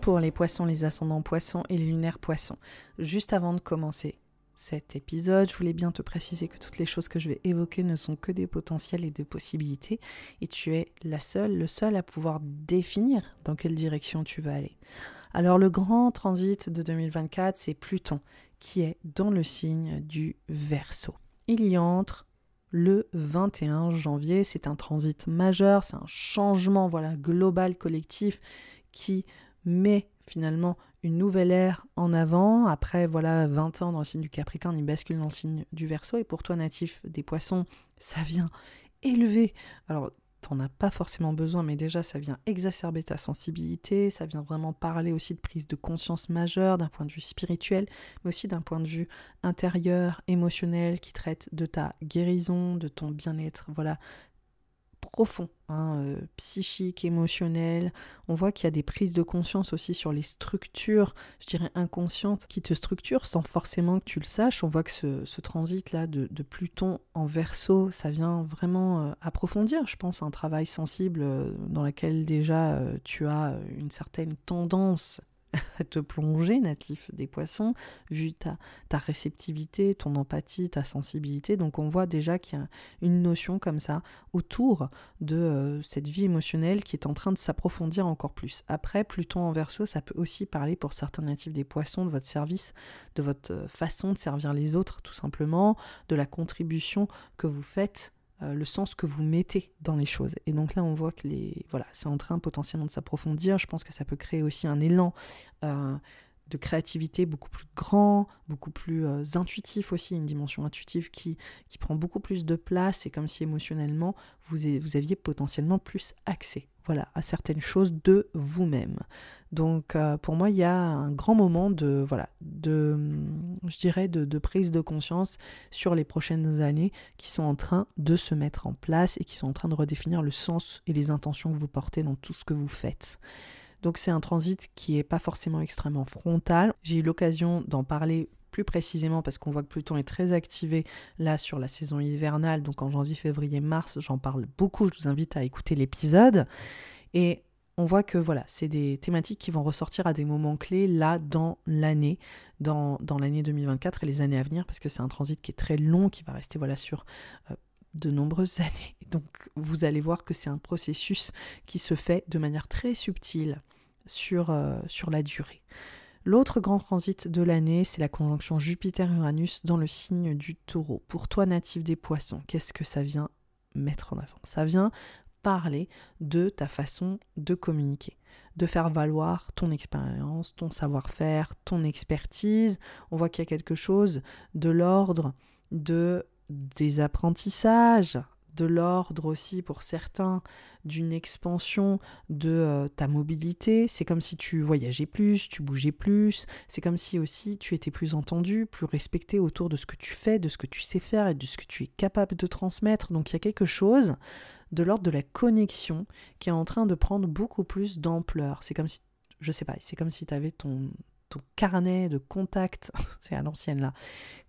Pour les poissons, les ascendants poissons et les lunaires poissons. Juste avant de commencer cet épisode, je voulais bien te préciser que toutes les choses que je vais évoquer ne sont que des potentiels et des possibilités, et tu es la seule, le seul à pouvoir définir dans quelle direction tu vas aller. Alors le grand transit de 2024, c'est Pluton, qui est dans le signe du Verseau. Il y entre le 21 janvier. C'est un transit majeur, c'est un changement voilà global collectif qui met finalement une nouvelle ère en avant. Après, voilà, 20 ans dans le signe du Capricorne, il bascule dans le signe du Verseau. Et pour toi, natif des Poissons, ça vient élever. Alors, t'en as pas forcément besoin, mais déjà, ça vient exacerber ta sensibilité. Ça vient vraiment parler aussi de prise de conscience majeure d'un point de vue spirituel, mais aussi d'un point de vue intérieur, émotionnel, qui traite de ta guérison, de ton bien-être. Voilà, profond, hein, euh, psychique, émotionnel. On voit qu'il y a des prises de conscience aussi sur les structures, je dirais inconscientes, qui te structurent sans forcément que tu le saches. On voit que ce, transit-là de, Pluton en verso, ça vient vraiment euh, approfondir, je pense, un travail sensible euh, dans lequel déjà tu as une certaine tendance à te plonger, natif des poissons, vu ta, réceptivité, ton empathie, ta sensibilité. Donc on voit déjà qu'il y a une notion comme ça autour de euh, cette vie émotionnelle qui est en train de s'approfondir encore plus. Après, Pluton en verso, ça peut aussi parler pour certains natifs des poissons de votre service, de votre euh, façon de servir les autres, tout simplement, de la contribution que vous faites euh, le sens que vous mettez dans les choses. Et donc là, on voit que les, voilà, c'est en train potentiellement de s'approfondir. Je pense que ça peut créer aussi un élan euh, de créativité beaucoup plus grand, beaucoup plus euh, intuitif aussi, une dimension intuitive qui, prend beaucoup plus de place. C'est comme si émotionnellement, vous aviez potentiellement plus accès à certaines choses de vous-même. Donc euh, pour moi, il y a un grand moment de, voilà, de, je dirais, de, prise de conscience sur les prochaines années qui sont en train de se mettre en place et qui sont en train de redéfinir le sens et les intentions que vous portez dans tout ce que vous faites. Donc c'est un transit qui n'est pas forcément extrêmement frontal. J'ai eu l'occasion d'en parler plus précisément parce qu'on voit que Pluton est très activé là sur la saison hivernale, donc en janvier, février, mars, j'en parle beaucoup, je vous invite à écouter l'épisode. Et on voit que voilà, c'est des thématiques qui vont ressortir à des moments clés là dans l'année, dans, l'année 2024 et les années à venir, parce que c'est un transit qui est très long, qui va rester voilà sur euh, de nombreuses années. Donc vous allez voir que c'est un processus qui se fait de manière très subtile sur, euh, sur la durée. L'autre grand transit de l'année, c'est la conjonction Jupiter-Uranus dans le signe du taureau. Pour toi, natif des poissons, qu'est-ce que ça vient mettre en avant? Ça vient parler de ta façon de communiquer, de faire valoir ton expérience, ton savoir-faire, ton expertise. On voit qu'il y a quelque chose de l'ordre de des apprentissages, de l'ordre aussi pour certains d'une expansion de euh, ta mobilité. C'est comme si tu voyageais plus, tu bougeais plus. C'est comme si aussi tu étais plus entendu, plus respecté autour de ce que tu fais, de ce que tu sais faire et de ce que tu es capable de transmettre. Donc il y a quelque chose de l'ordre de la connexion qui est en train de prendre beaucoup plus d'ampleur. C'est comme si, je sais pas, c'est comme si tu avais ton, ton carnet de contact, c'est à l'ancienne là,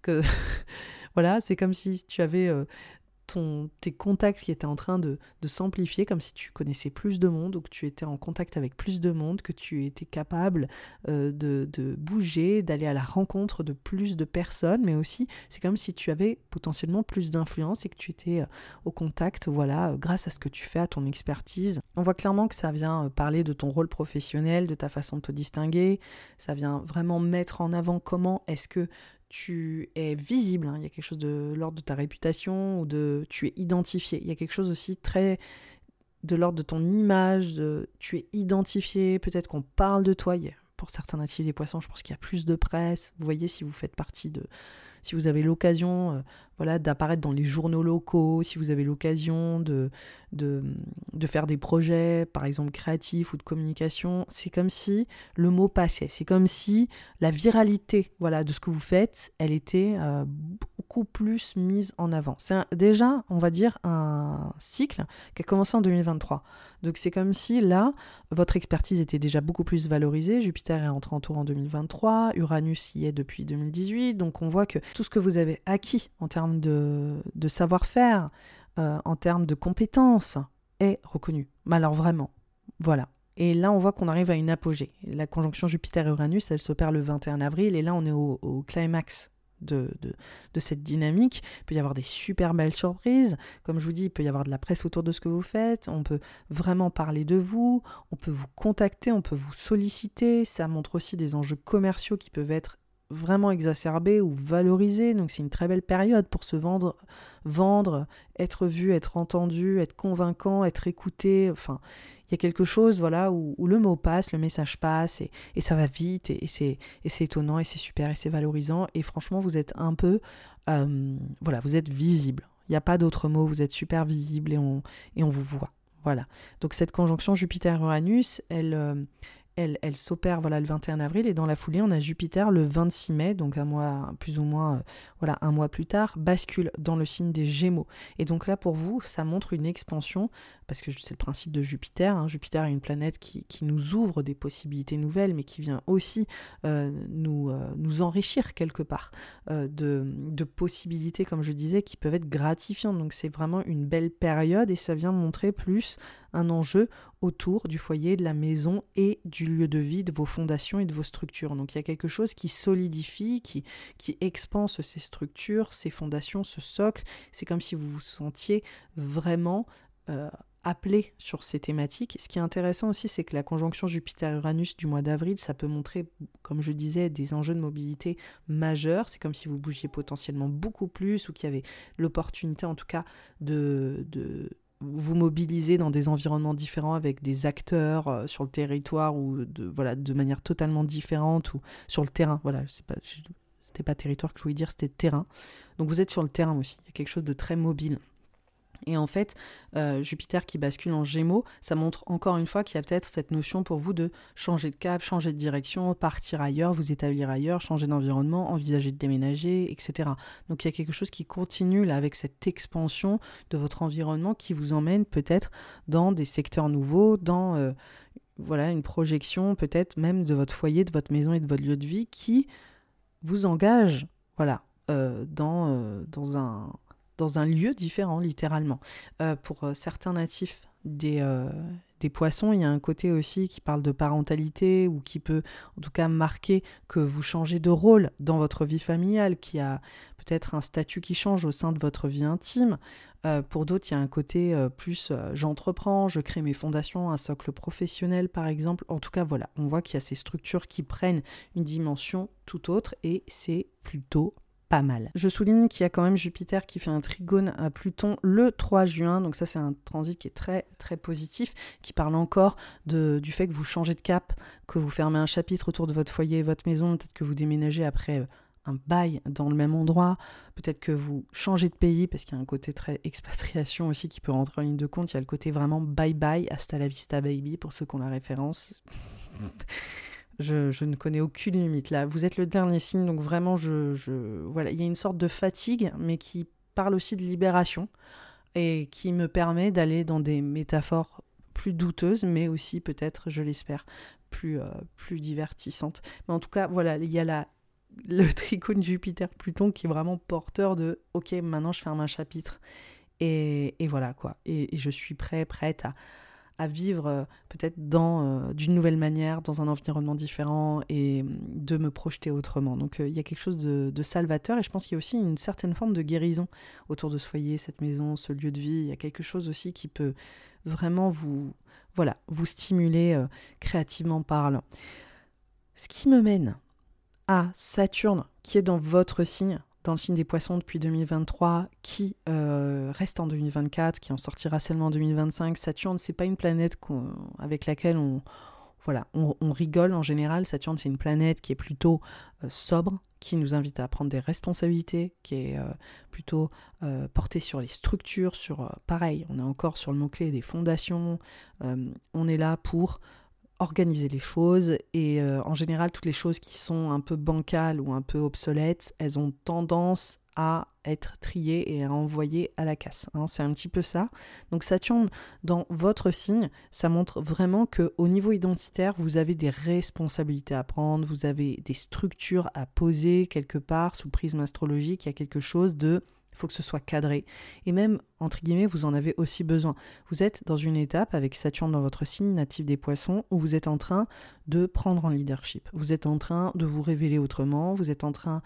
que voilà, c'est comme si tu avais euh, tes contacts qui étaient en train de, s'amplifier, comme si tu connaissais plus de monde ou que tu étais en contact avec plus de monde, que tu étais capable euh, de, bouger, d'aller à la rencontre de plus de personnes, mais aussi c'est comme si tu avais potentiellement plus d'influence et que tu étais euh, au contact, voilà, euh, grâce à ce que tu fais, à ton expertise. On voit clairement que ça vient parler de ton rôle professionnel, de ta façon de te distinguer, ça vient vraiment mettre en avant comment est-ce que tu es visible, hein. il y a quelque chose de l'ordre de ta réputation ou de tu es identifié. Il y a quelque chose aussi très de l'ordre de ton image, de, tu es identifié, peut-être qu'on parle de toi. Pour certains natifs des poissons, je pense qu'il y a plus de presse. Vous voyez si vous faites partie de, si vous avez l'occasion euh, voilà, d'apparaître dans les journaux locaux, si vous avez l'occasion de, de, faire des projets, par exemple créatifs ou de communication, c'est comme si le mot passait. C'est comme si la viralité voilà, de ce que vous faites, elle était euh, beaucoup plus mise en avant. C'est déjà, on va dire, un cycle qui a commencé en 2023. Donc c'est comme si là, votre expertise était déjà beaucoup plus valorisée. Jupiter est entré en tour en 2023, Uranus y est depuis 2018. Donc on voit que tout ce que vous avez acquis en termes de, savoir-faire, euh, en termes de compétences, est reconnu. Mais alors vraiment, voilà. Et là, on voit qu'on arrive à une apogée. La conjonction Jupiter-Uranus, elle s'opère le 21 avril, et là, on est au climax de, de, cette dynamique. Il peut y avoir des super belles surprises. Comme je vous dis, il peut y avoir de la presse autour de ce que vous faites. On peut vraiment parler de vous. On peut vous contacter, on peut vous solliciter. Ça montre aussi des enjeux commerciaux qui peuvent être vraiment exacerbés ou valorisés. Donc c'est une très belle période pour se vendre, vendre, être vu, être entendu, être convaincant, être écouté. Enfin, il y a quelque chose voilà où, le mot passe, le message passe et, ça va vite et, c'est étonnant et c'est super et c'est valorisant et franchement vous êtes un peu euh, voilà vous êtes visible. Il n'y a pas d'autre mot, vous êtes super visible et on, et on vous voit. Voilà. Donc cette conjonction Jupiter-Uranus, elle, euh, elle, s'opère voilà, le 21 avril et dans la foulée, on a Jupiter le 26 mai, donc un mois, plus ou moins, euh, voilà, un mois plus tard, bascule dans le signe des Gémeaux. Et donc là, pour vous, ça montre une expansion, parce que c'est le principe de Jupiter. Hein. Jupiter est une planète qui, nous ouvre des possibilités nouvelles, mais qui vient aussi euh, nous, euh, nous enrichir quelque part de, de possibilités, comme je disais, qui peuvent être gratifiantes. Donc c'est vraiment une belle période et ça vient montrer plus un enjeu autour du foyer, de la maison et du lieu de vie, de vos fondations et de vos structures. Donc il y a quelque chose qui solidifie, qui, qui expanse ces structures, ces fondations, ce socle. C'est comme si vous vous sentiez vraiment euh, appelé sur ces thématiques. Ce qui est intéressant aussi, c'est que la conjonction Jupiter-Uranus du mois d'avril, ça peut montrer, comme je disais, des enjeux de mobilité majeurs. C'est comme si vous bougiez potentiellement beaucoup plus ou qu'il y avait l'opportunité, en tout cas, de, de vous mobiliser dans des environnements différents avec des acteurs euh, sur le territoire ou de, voilà, de manière totalement différente ou sur le terrain. Voilà, c'est pas, c'était pas territoire que je voulais dire, c'était terrain. Donc vous êtes sur le terrain aussi. Il y a quelque chose de très mobile. Et en fait, euh, Jupiter qui bascule en Gémeaux, ça montre encore une fois qu'il y a peut-être cette notion pour vous de changer de cap, changer de direction, partir ailleurs, vous établir ailleurs, changer d'environnement, envisager de déménager, etc. Donc il y a quelque chose qui continue là avec cette expansion de votre environnement qui vous emmène peut-être dans des secteurs nouveaux, dans euh, voilà une projection peut-être même de votre foyer, de votre maison et de votre lieu de vie qui vous engage voilà euh, dans, dans un dans un lieu différent, littéralement. Euh, pour euh, certains natifs des, euh, des poissons, il y a un côté aussi qui parle de parentalité ou qui peut en tout cas marquer que vous changez de rôle dans votre vie familiale, qui a peut-être un statut qui change au sein de votre vie intime. pour d'autres, il y a un côté plus j'entreprends, je crée mes fondations, un socle professionnel par exemple. En tout cas, voilà, on voit qu'il y a ces structures qui prennent une dimension tout autre et c'est plutôt pas mal. Je souligne qu'il y a quand même Jupiter qui fait un trigone à Pluton le 3 juin, donc ça c'est un transit qui est très très positif, qui parle encore du fait que vous changez de cap, que vous fermez un chapitre autour de votre foyer votre maison, peut-être que vous déménagez après euh, un bail dans le même endroit, peut-être que vous changez de pays, parce qu'il y a un côté très expatriation aussi qui peut rentrer en ligne de compte, il y a le côté vraiment bye bye, hasta la vista baby, pour ceux qui ont la référence. Je, ne connais aucune limite là. Vous êtes le dernier signe, donc vraiment, je, je, voilà, il y a une sorte de fatigue, mais qui parle aussi de libération et qui me permet d'aller dans des métaphores plus douteuses, mais aussi peut-être, je l'espère, plus, euh, plus divertissantes. Mais en tout cas, voilà, il y a la, le tricône Jupiter-Pluton qui est vraiment porteur de OK, maintenant je ferme un chapitre. Et, et voilà quoi. Et, je suis prêt, prête à, à vivre euh, peut-être dans euh, d'une nouvelle manière, dans un environnement différent et mm, de me projeter autrement. Donc euh, il y a quelque chose de, salvateur et je pense qu'il y a aussi une certaine forme de guérison autour de ce cette maison, ce lieu de vie. Il y a quelque chose aussi qui peut vraiment vous, voilà, vous stimuler créativement parlant. Ce qui me mène à Saturne qui est dans votre signe dans le signe des poissons depuis 2023, qui euh, reste en 2024, qui en sortira seulement en 2025. Saturne, c'est pas une planète avec laquelle on, voilà, on, rigole en général. Saturne, c'est une planète qui est plutôt euh, sobre, qui nous invite à prendre des responsabilités, qui est euh, plutôt portée sur les structures, sur, pareil, on est encore sur le mot-clé des fondations. on est là pour organiser les choses et euh, en général toutes les choses qui sont un peu bancales ou un peu obsolètes, elles ont tendance à être triées et à envoyer à la casse. Hein. c'est un petit peu ça. Donc Saturne dans votre signe, ça montre vraiment que au niveau identitaire, vous avez des responsabilités à prendre, vous avez des structures à poser quelque part sous prisme astrologique, il y a quelque chose de faut que ce soit cadré. Et même, entre guillemets, vous en avez aussi besoin. Vous êtes dans une étape avec Saturne dans votre signe natif des poissons où vous êtes en train de prendre en leadership. Vous êtes en train de vous révéler autrement. Vous êtes en train...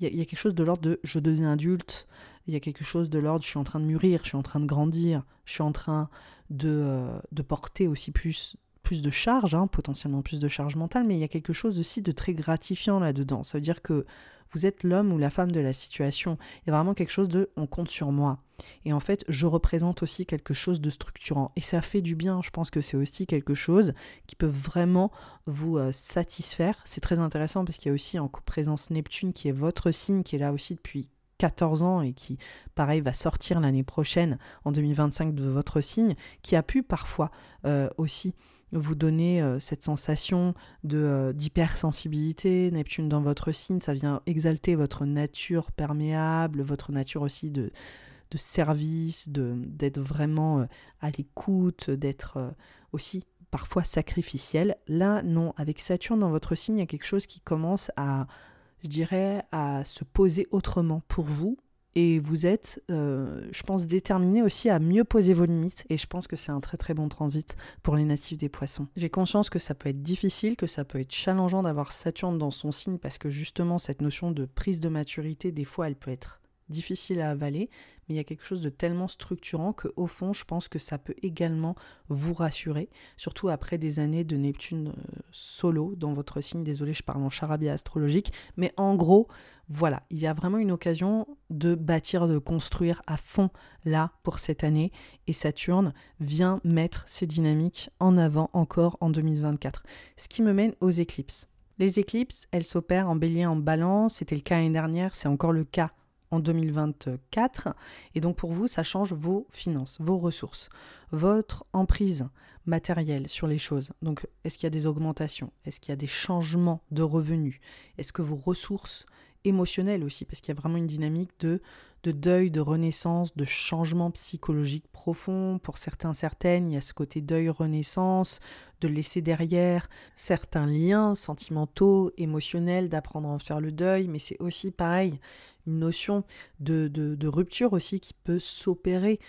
Il y, a quelque chose de l'ordre de je deviens adulte. Il y a quelque chose de l'ordre je suis en train de mûrir, je suis en train de grandir, je suis en train de, euh, porter aussi plus plus de charge, hein, potentiellement plus de charge mentale, mais il y a quelque chose aussi de très gratifiant là-dedans. Ça veut dire que vous êtes l'homme ou la femme de la situation. Il y a vraiment quelque chose de on compte sur moi. Et en fait, je représente aussi quelque chose de structurant. Et ça fait du bien. Je pense que c'est aussi quelque chose qui peut vraiment vous euh, satisfaire. C'est très intéressant parce qu'il y a aussi en présence Neptune qui est votre signe, qui est là aussi depuis 14 ans et qui, pareil, va sortir l'année prochaine, en 2025, de votre signe, qui a pu parfois euh, aussi vous donner euh, cette sensation de euh, d'hypersensibilité. Neptune dans votre signe, ça vient exalter votre nature perméable, votre nature aussi de, de service, d'être vraiment à l'écoute, d'être aussi parfois sacrificiel. Là, non, avec Saturne dans votre signe, il y a quelque chose qui commence à, je dirais, à se poser autrement pour vous. Et vous êtes, euh, je pense, déterminé aussi à mieux poser vos limites. Et je pense que c'est un très très bon transit pour les natifs des poissons. J'ai conscience que ça peut être difficile, que ça peut être challengeant d'avoir Saturne dans son signe parce que justement cette notion de prise de maturité, des fois, elle peut être difficile à avaler, mais il y a quelque chose de tellement structurant que au fond, je pense que ça peut également vous rassurer, surtout après des années de Neptune euh, solo dans votre signe. Désolé, je parle en charabia astrologique, mais en gros, voilà, il y a vraiment une occasion de bâtir, de construire à fond là pour cette année, et Saturne vient mettre ces dynamiques en avant encore en 2024. Ce qui me mène aux éclipses. Les éclipses, elles s'opèrent en bélier en balance, c'était le cas l'année dernière, c'est encore le cas en 2024. Et donc pour vous, ça change vos finances, vos ressources, votre emprise matérielle sur les choses. Donc est-ce qu'il y a des augmentations? Est-ce qu'il y a des changements de revenus? Est-ce que vos ressources émotionnelles aussi, parce qu'il y a vraiment une dynamique de de deuil, de renaissance, de changement psychologique profond. Pour certains, certaines, il y a ce côté deuil, renaissance, de laisser derrière certains liens sentimentaux, émotionnels, d'apprendre à en faire le deuil, mais c'est aussi pareil, une notion de, rupture aussi qui peut s'opérer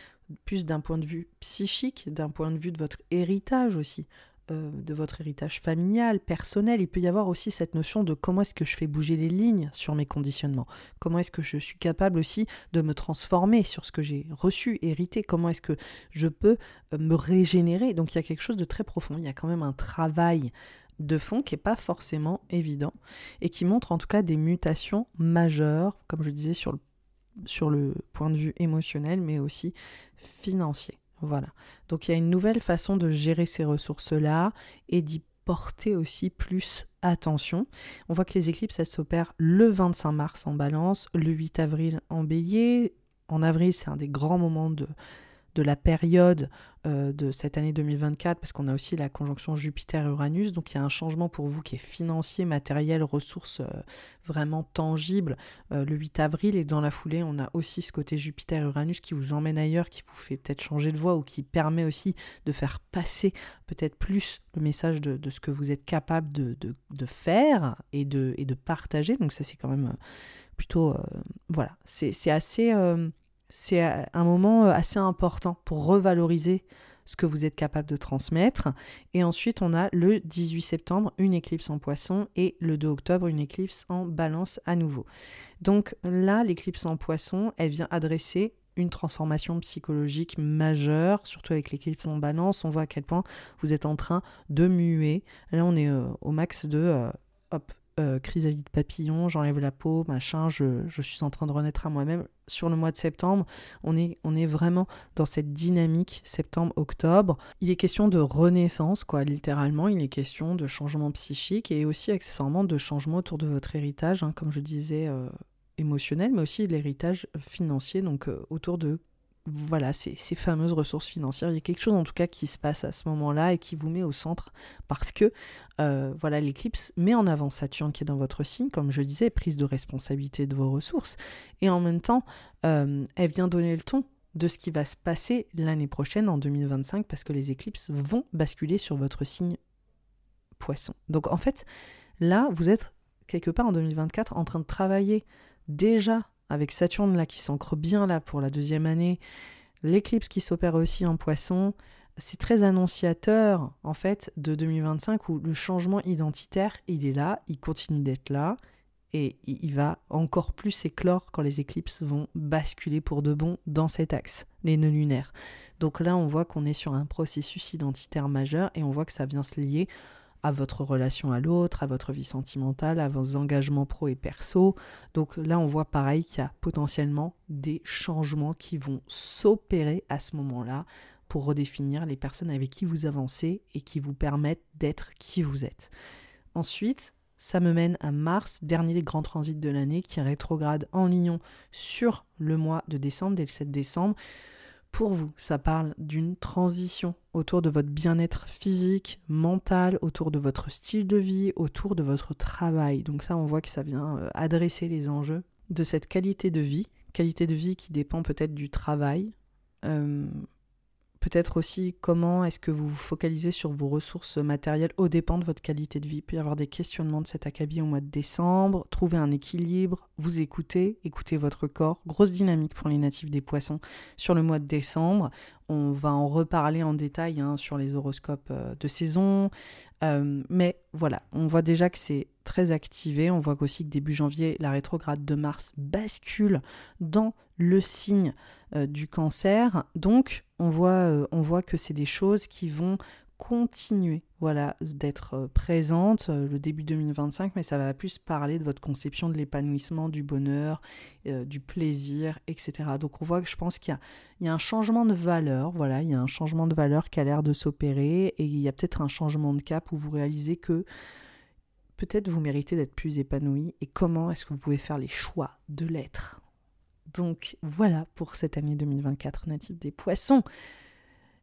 plus d'un point de vue psychique, d'un point de vue de votre héritage aussi. Euh, de votre héritage familial, personnel, il peut y avoir aussi cette notion de comment est-ce que je fais bouger les lignes sur mes conditionnements, comment est-ce que je suis capable aussi de me transformer sur ce que j'ai reçu, hérité, comment est-ce que je peux euh, me régénérer? Donc il y a quelque chose de très profond, il y a quand même un travail de fond qui n'est pas forcément évident et qui montre en tout cas des mutations majeures, comme je disais, sur le, sur le point de vue émotionnel, mais aussi financier. Voilà. Donc il y a une nouvelle façon de gérer ces ressources-là et d'y porter aussi plus attention. On voit que les éclipses, elles s'opèrent le 25 mars en balance, le 8 avril en bélier. En avril, c'est un des grands moments de de la période euh, de cette année 2024, parce qu'on a aussi la conjonction Jupiter-Uranus, donc il y a un changement pour vous qui est financier, matériel, ressources euh, vraiment tangibles euh, le 8 avril, et dans la foulée, on a aussi ce côté Jupiter-Uranus qui vous emmène ailleurs, qui vous fait peut-être changer de voie, ou qui permet aussi de faire passer peut-être plus le message de, ce que vous êtes capable de, de, faire et de, et de partager, donc ça c'est quand même plutôt... voilà, c'est assez c'est un moment euh, assez important pour revaloriser ce que vous êtes capable de transmettre. Et ensuite, on a le 18 septembre, une éclipse en poisson, et le 2 octobre, une éclipse en balance à nouveau. Donc là, l'éclipse en poisson, elle vient adresser une transformation psychologique majeure, surtout avec l'éclipse en balance. On voit à quel point vous êtes en train de muer. Là, on est euh, au max de... Euh, hop, euh, chrysalide papillon, j'enlève la peau, machin, je, suis en train de renaître à moi-même. Sur le mois de septembre, on est, on est vraiment dans cette dynamique septembre-octobre. Il est question de renaissance, quoi, littéralement. Il est question de changement psychique et aussi accessoirement de changement autour de votre héritage, hein, comme je disais, euh, émotionnel, mais aussi l'héritage financier, donc euh, autour de voilà, ces, fameuses ressources financières. Il y a quelque chose en tout cas qui se passe à ce moment-là et qui vous met au centre parce que euh, voilà, l'éclipse met en avant Saturne qui est dans votre signe, comme je disais, prise de responsabilité de vos ressources. Et en même temps, euh, elle vient donner le ton de ce qui va se passer l'année prochaine en 2025 parce que les éclipses vont basculer sur votre signe poisson. Donc en fait, là, vous êtes quelque part en 2024 en train de travailler déjà avec Saturne là qui s'ancre bien là pour la deuxième année, l'éclipse qui s'opère aussi en poisson, c'est très annonciateur en fait de 2025 où le changement identitaire, il est là, il continue d'être là et il va encore plus éclore quand les éclipses vont basculer pour de bon dans cet axe, les nœuds lunaires. Donc là, on voit qu'on est sur un processus identitaire majeur et on voit que ça vient se lier à votre relation à l'autre, à votre vie sentimentale, à vos engagements pro et perso. Donc là, on voit pareil qu'il y a potentiellement des changements qui vont s'opérer à ce moment-là pour redéfinir les personnes avec qui vous avancez et qui vous permettent d'être qui vous êtes. Ensuite, ça me mène à Mars, dernier des grands transits de l'année, qui rétrograde en Lion sur le mois de décembre, dès le 7 décembre Pour vous, ça parle d'une transition autour de votre bien-être physique, mental, autour de votre style de vie, autour de votre travail. Donc ça, on voit que ça vient euh, adresser les enjeux de cette qualité de vie, qualité de vie qui dépend peut-être du travail, euh, Peut-être aussi comment est-ce que vous vous focalisez sur vos ressources matérielles au dépend de votre qualité de vie. Il peut y avoir des questionnements de cet acabit au mois de décembre, trouver un équilibre, vous écouter, écouter votre corps. Grosse dynamique pour les natifs des poissons sur le mois de décembre. On va en reparler en détail hein, sur les horoscopes euh, de saison. Euh, mais voilà, on voit déjà que c'est très activé. On voit qu'aussi que début janvier, la rétrograde de Mars bascule dans le signe euh, du cancer. Donc, on voit, on voit que c'est des choses qui vont continuer voilà, d'être euh, présente euh, le début 2025, mais ça va plus parler de votre conception de l'épanouissement, du bonheur, euh, du plaisir, etc. Donc on voit que je pense qu'il y, y a, un changement de valeur, voilà, il y a un changement de valeur qui a l'air de s'opérer et il y a peut-être un changement de cap où vous réalisez que peut-être vous méritez d'être plus épanoui et comment est-ce que vous pouvez faire les choix de l'être? Donc voilà pour cette année 2024 native des poissons.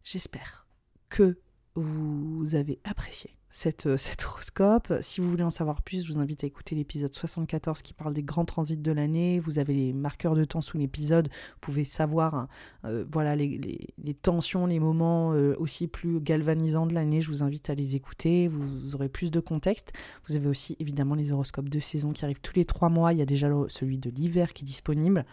J'espère que vous avez apprécié cette, euh, cet horoscope. Si vous voulez en savoir plus, je vous invite à écouter l'épisode 74 qui parle des grands transits de l'année. Vous avez les marqueurs de temps sous l'épisode. Vous pouvez savoir hein, euh, voilà, les, les, tensions, les moments euh, aussi plus galvanisants de l'année. Je vous invite à les écouter. Vous, aurez plus de contexte. Vous avez aussi évidemment les horoscopes de saison qui arrivent tous les trois mois. Il y a déjà celui de l'hiver qui est disponible.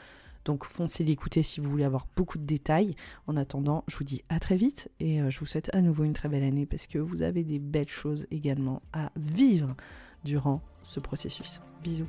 Donc foncez l'écouter si vous voulez avoir beaucoup de détails. En attendant, je vous dis à très vite et euh, je vous souhaite à nouveau une très belle année parce que vous avez des belles choses également à vivre durant ce processus. Bisous.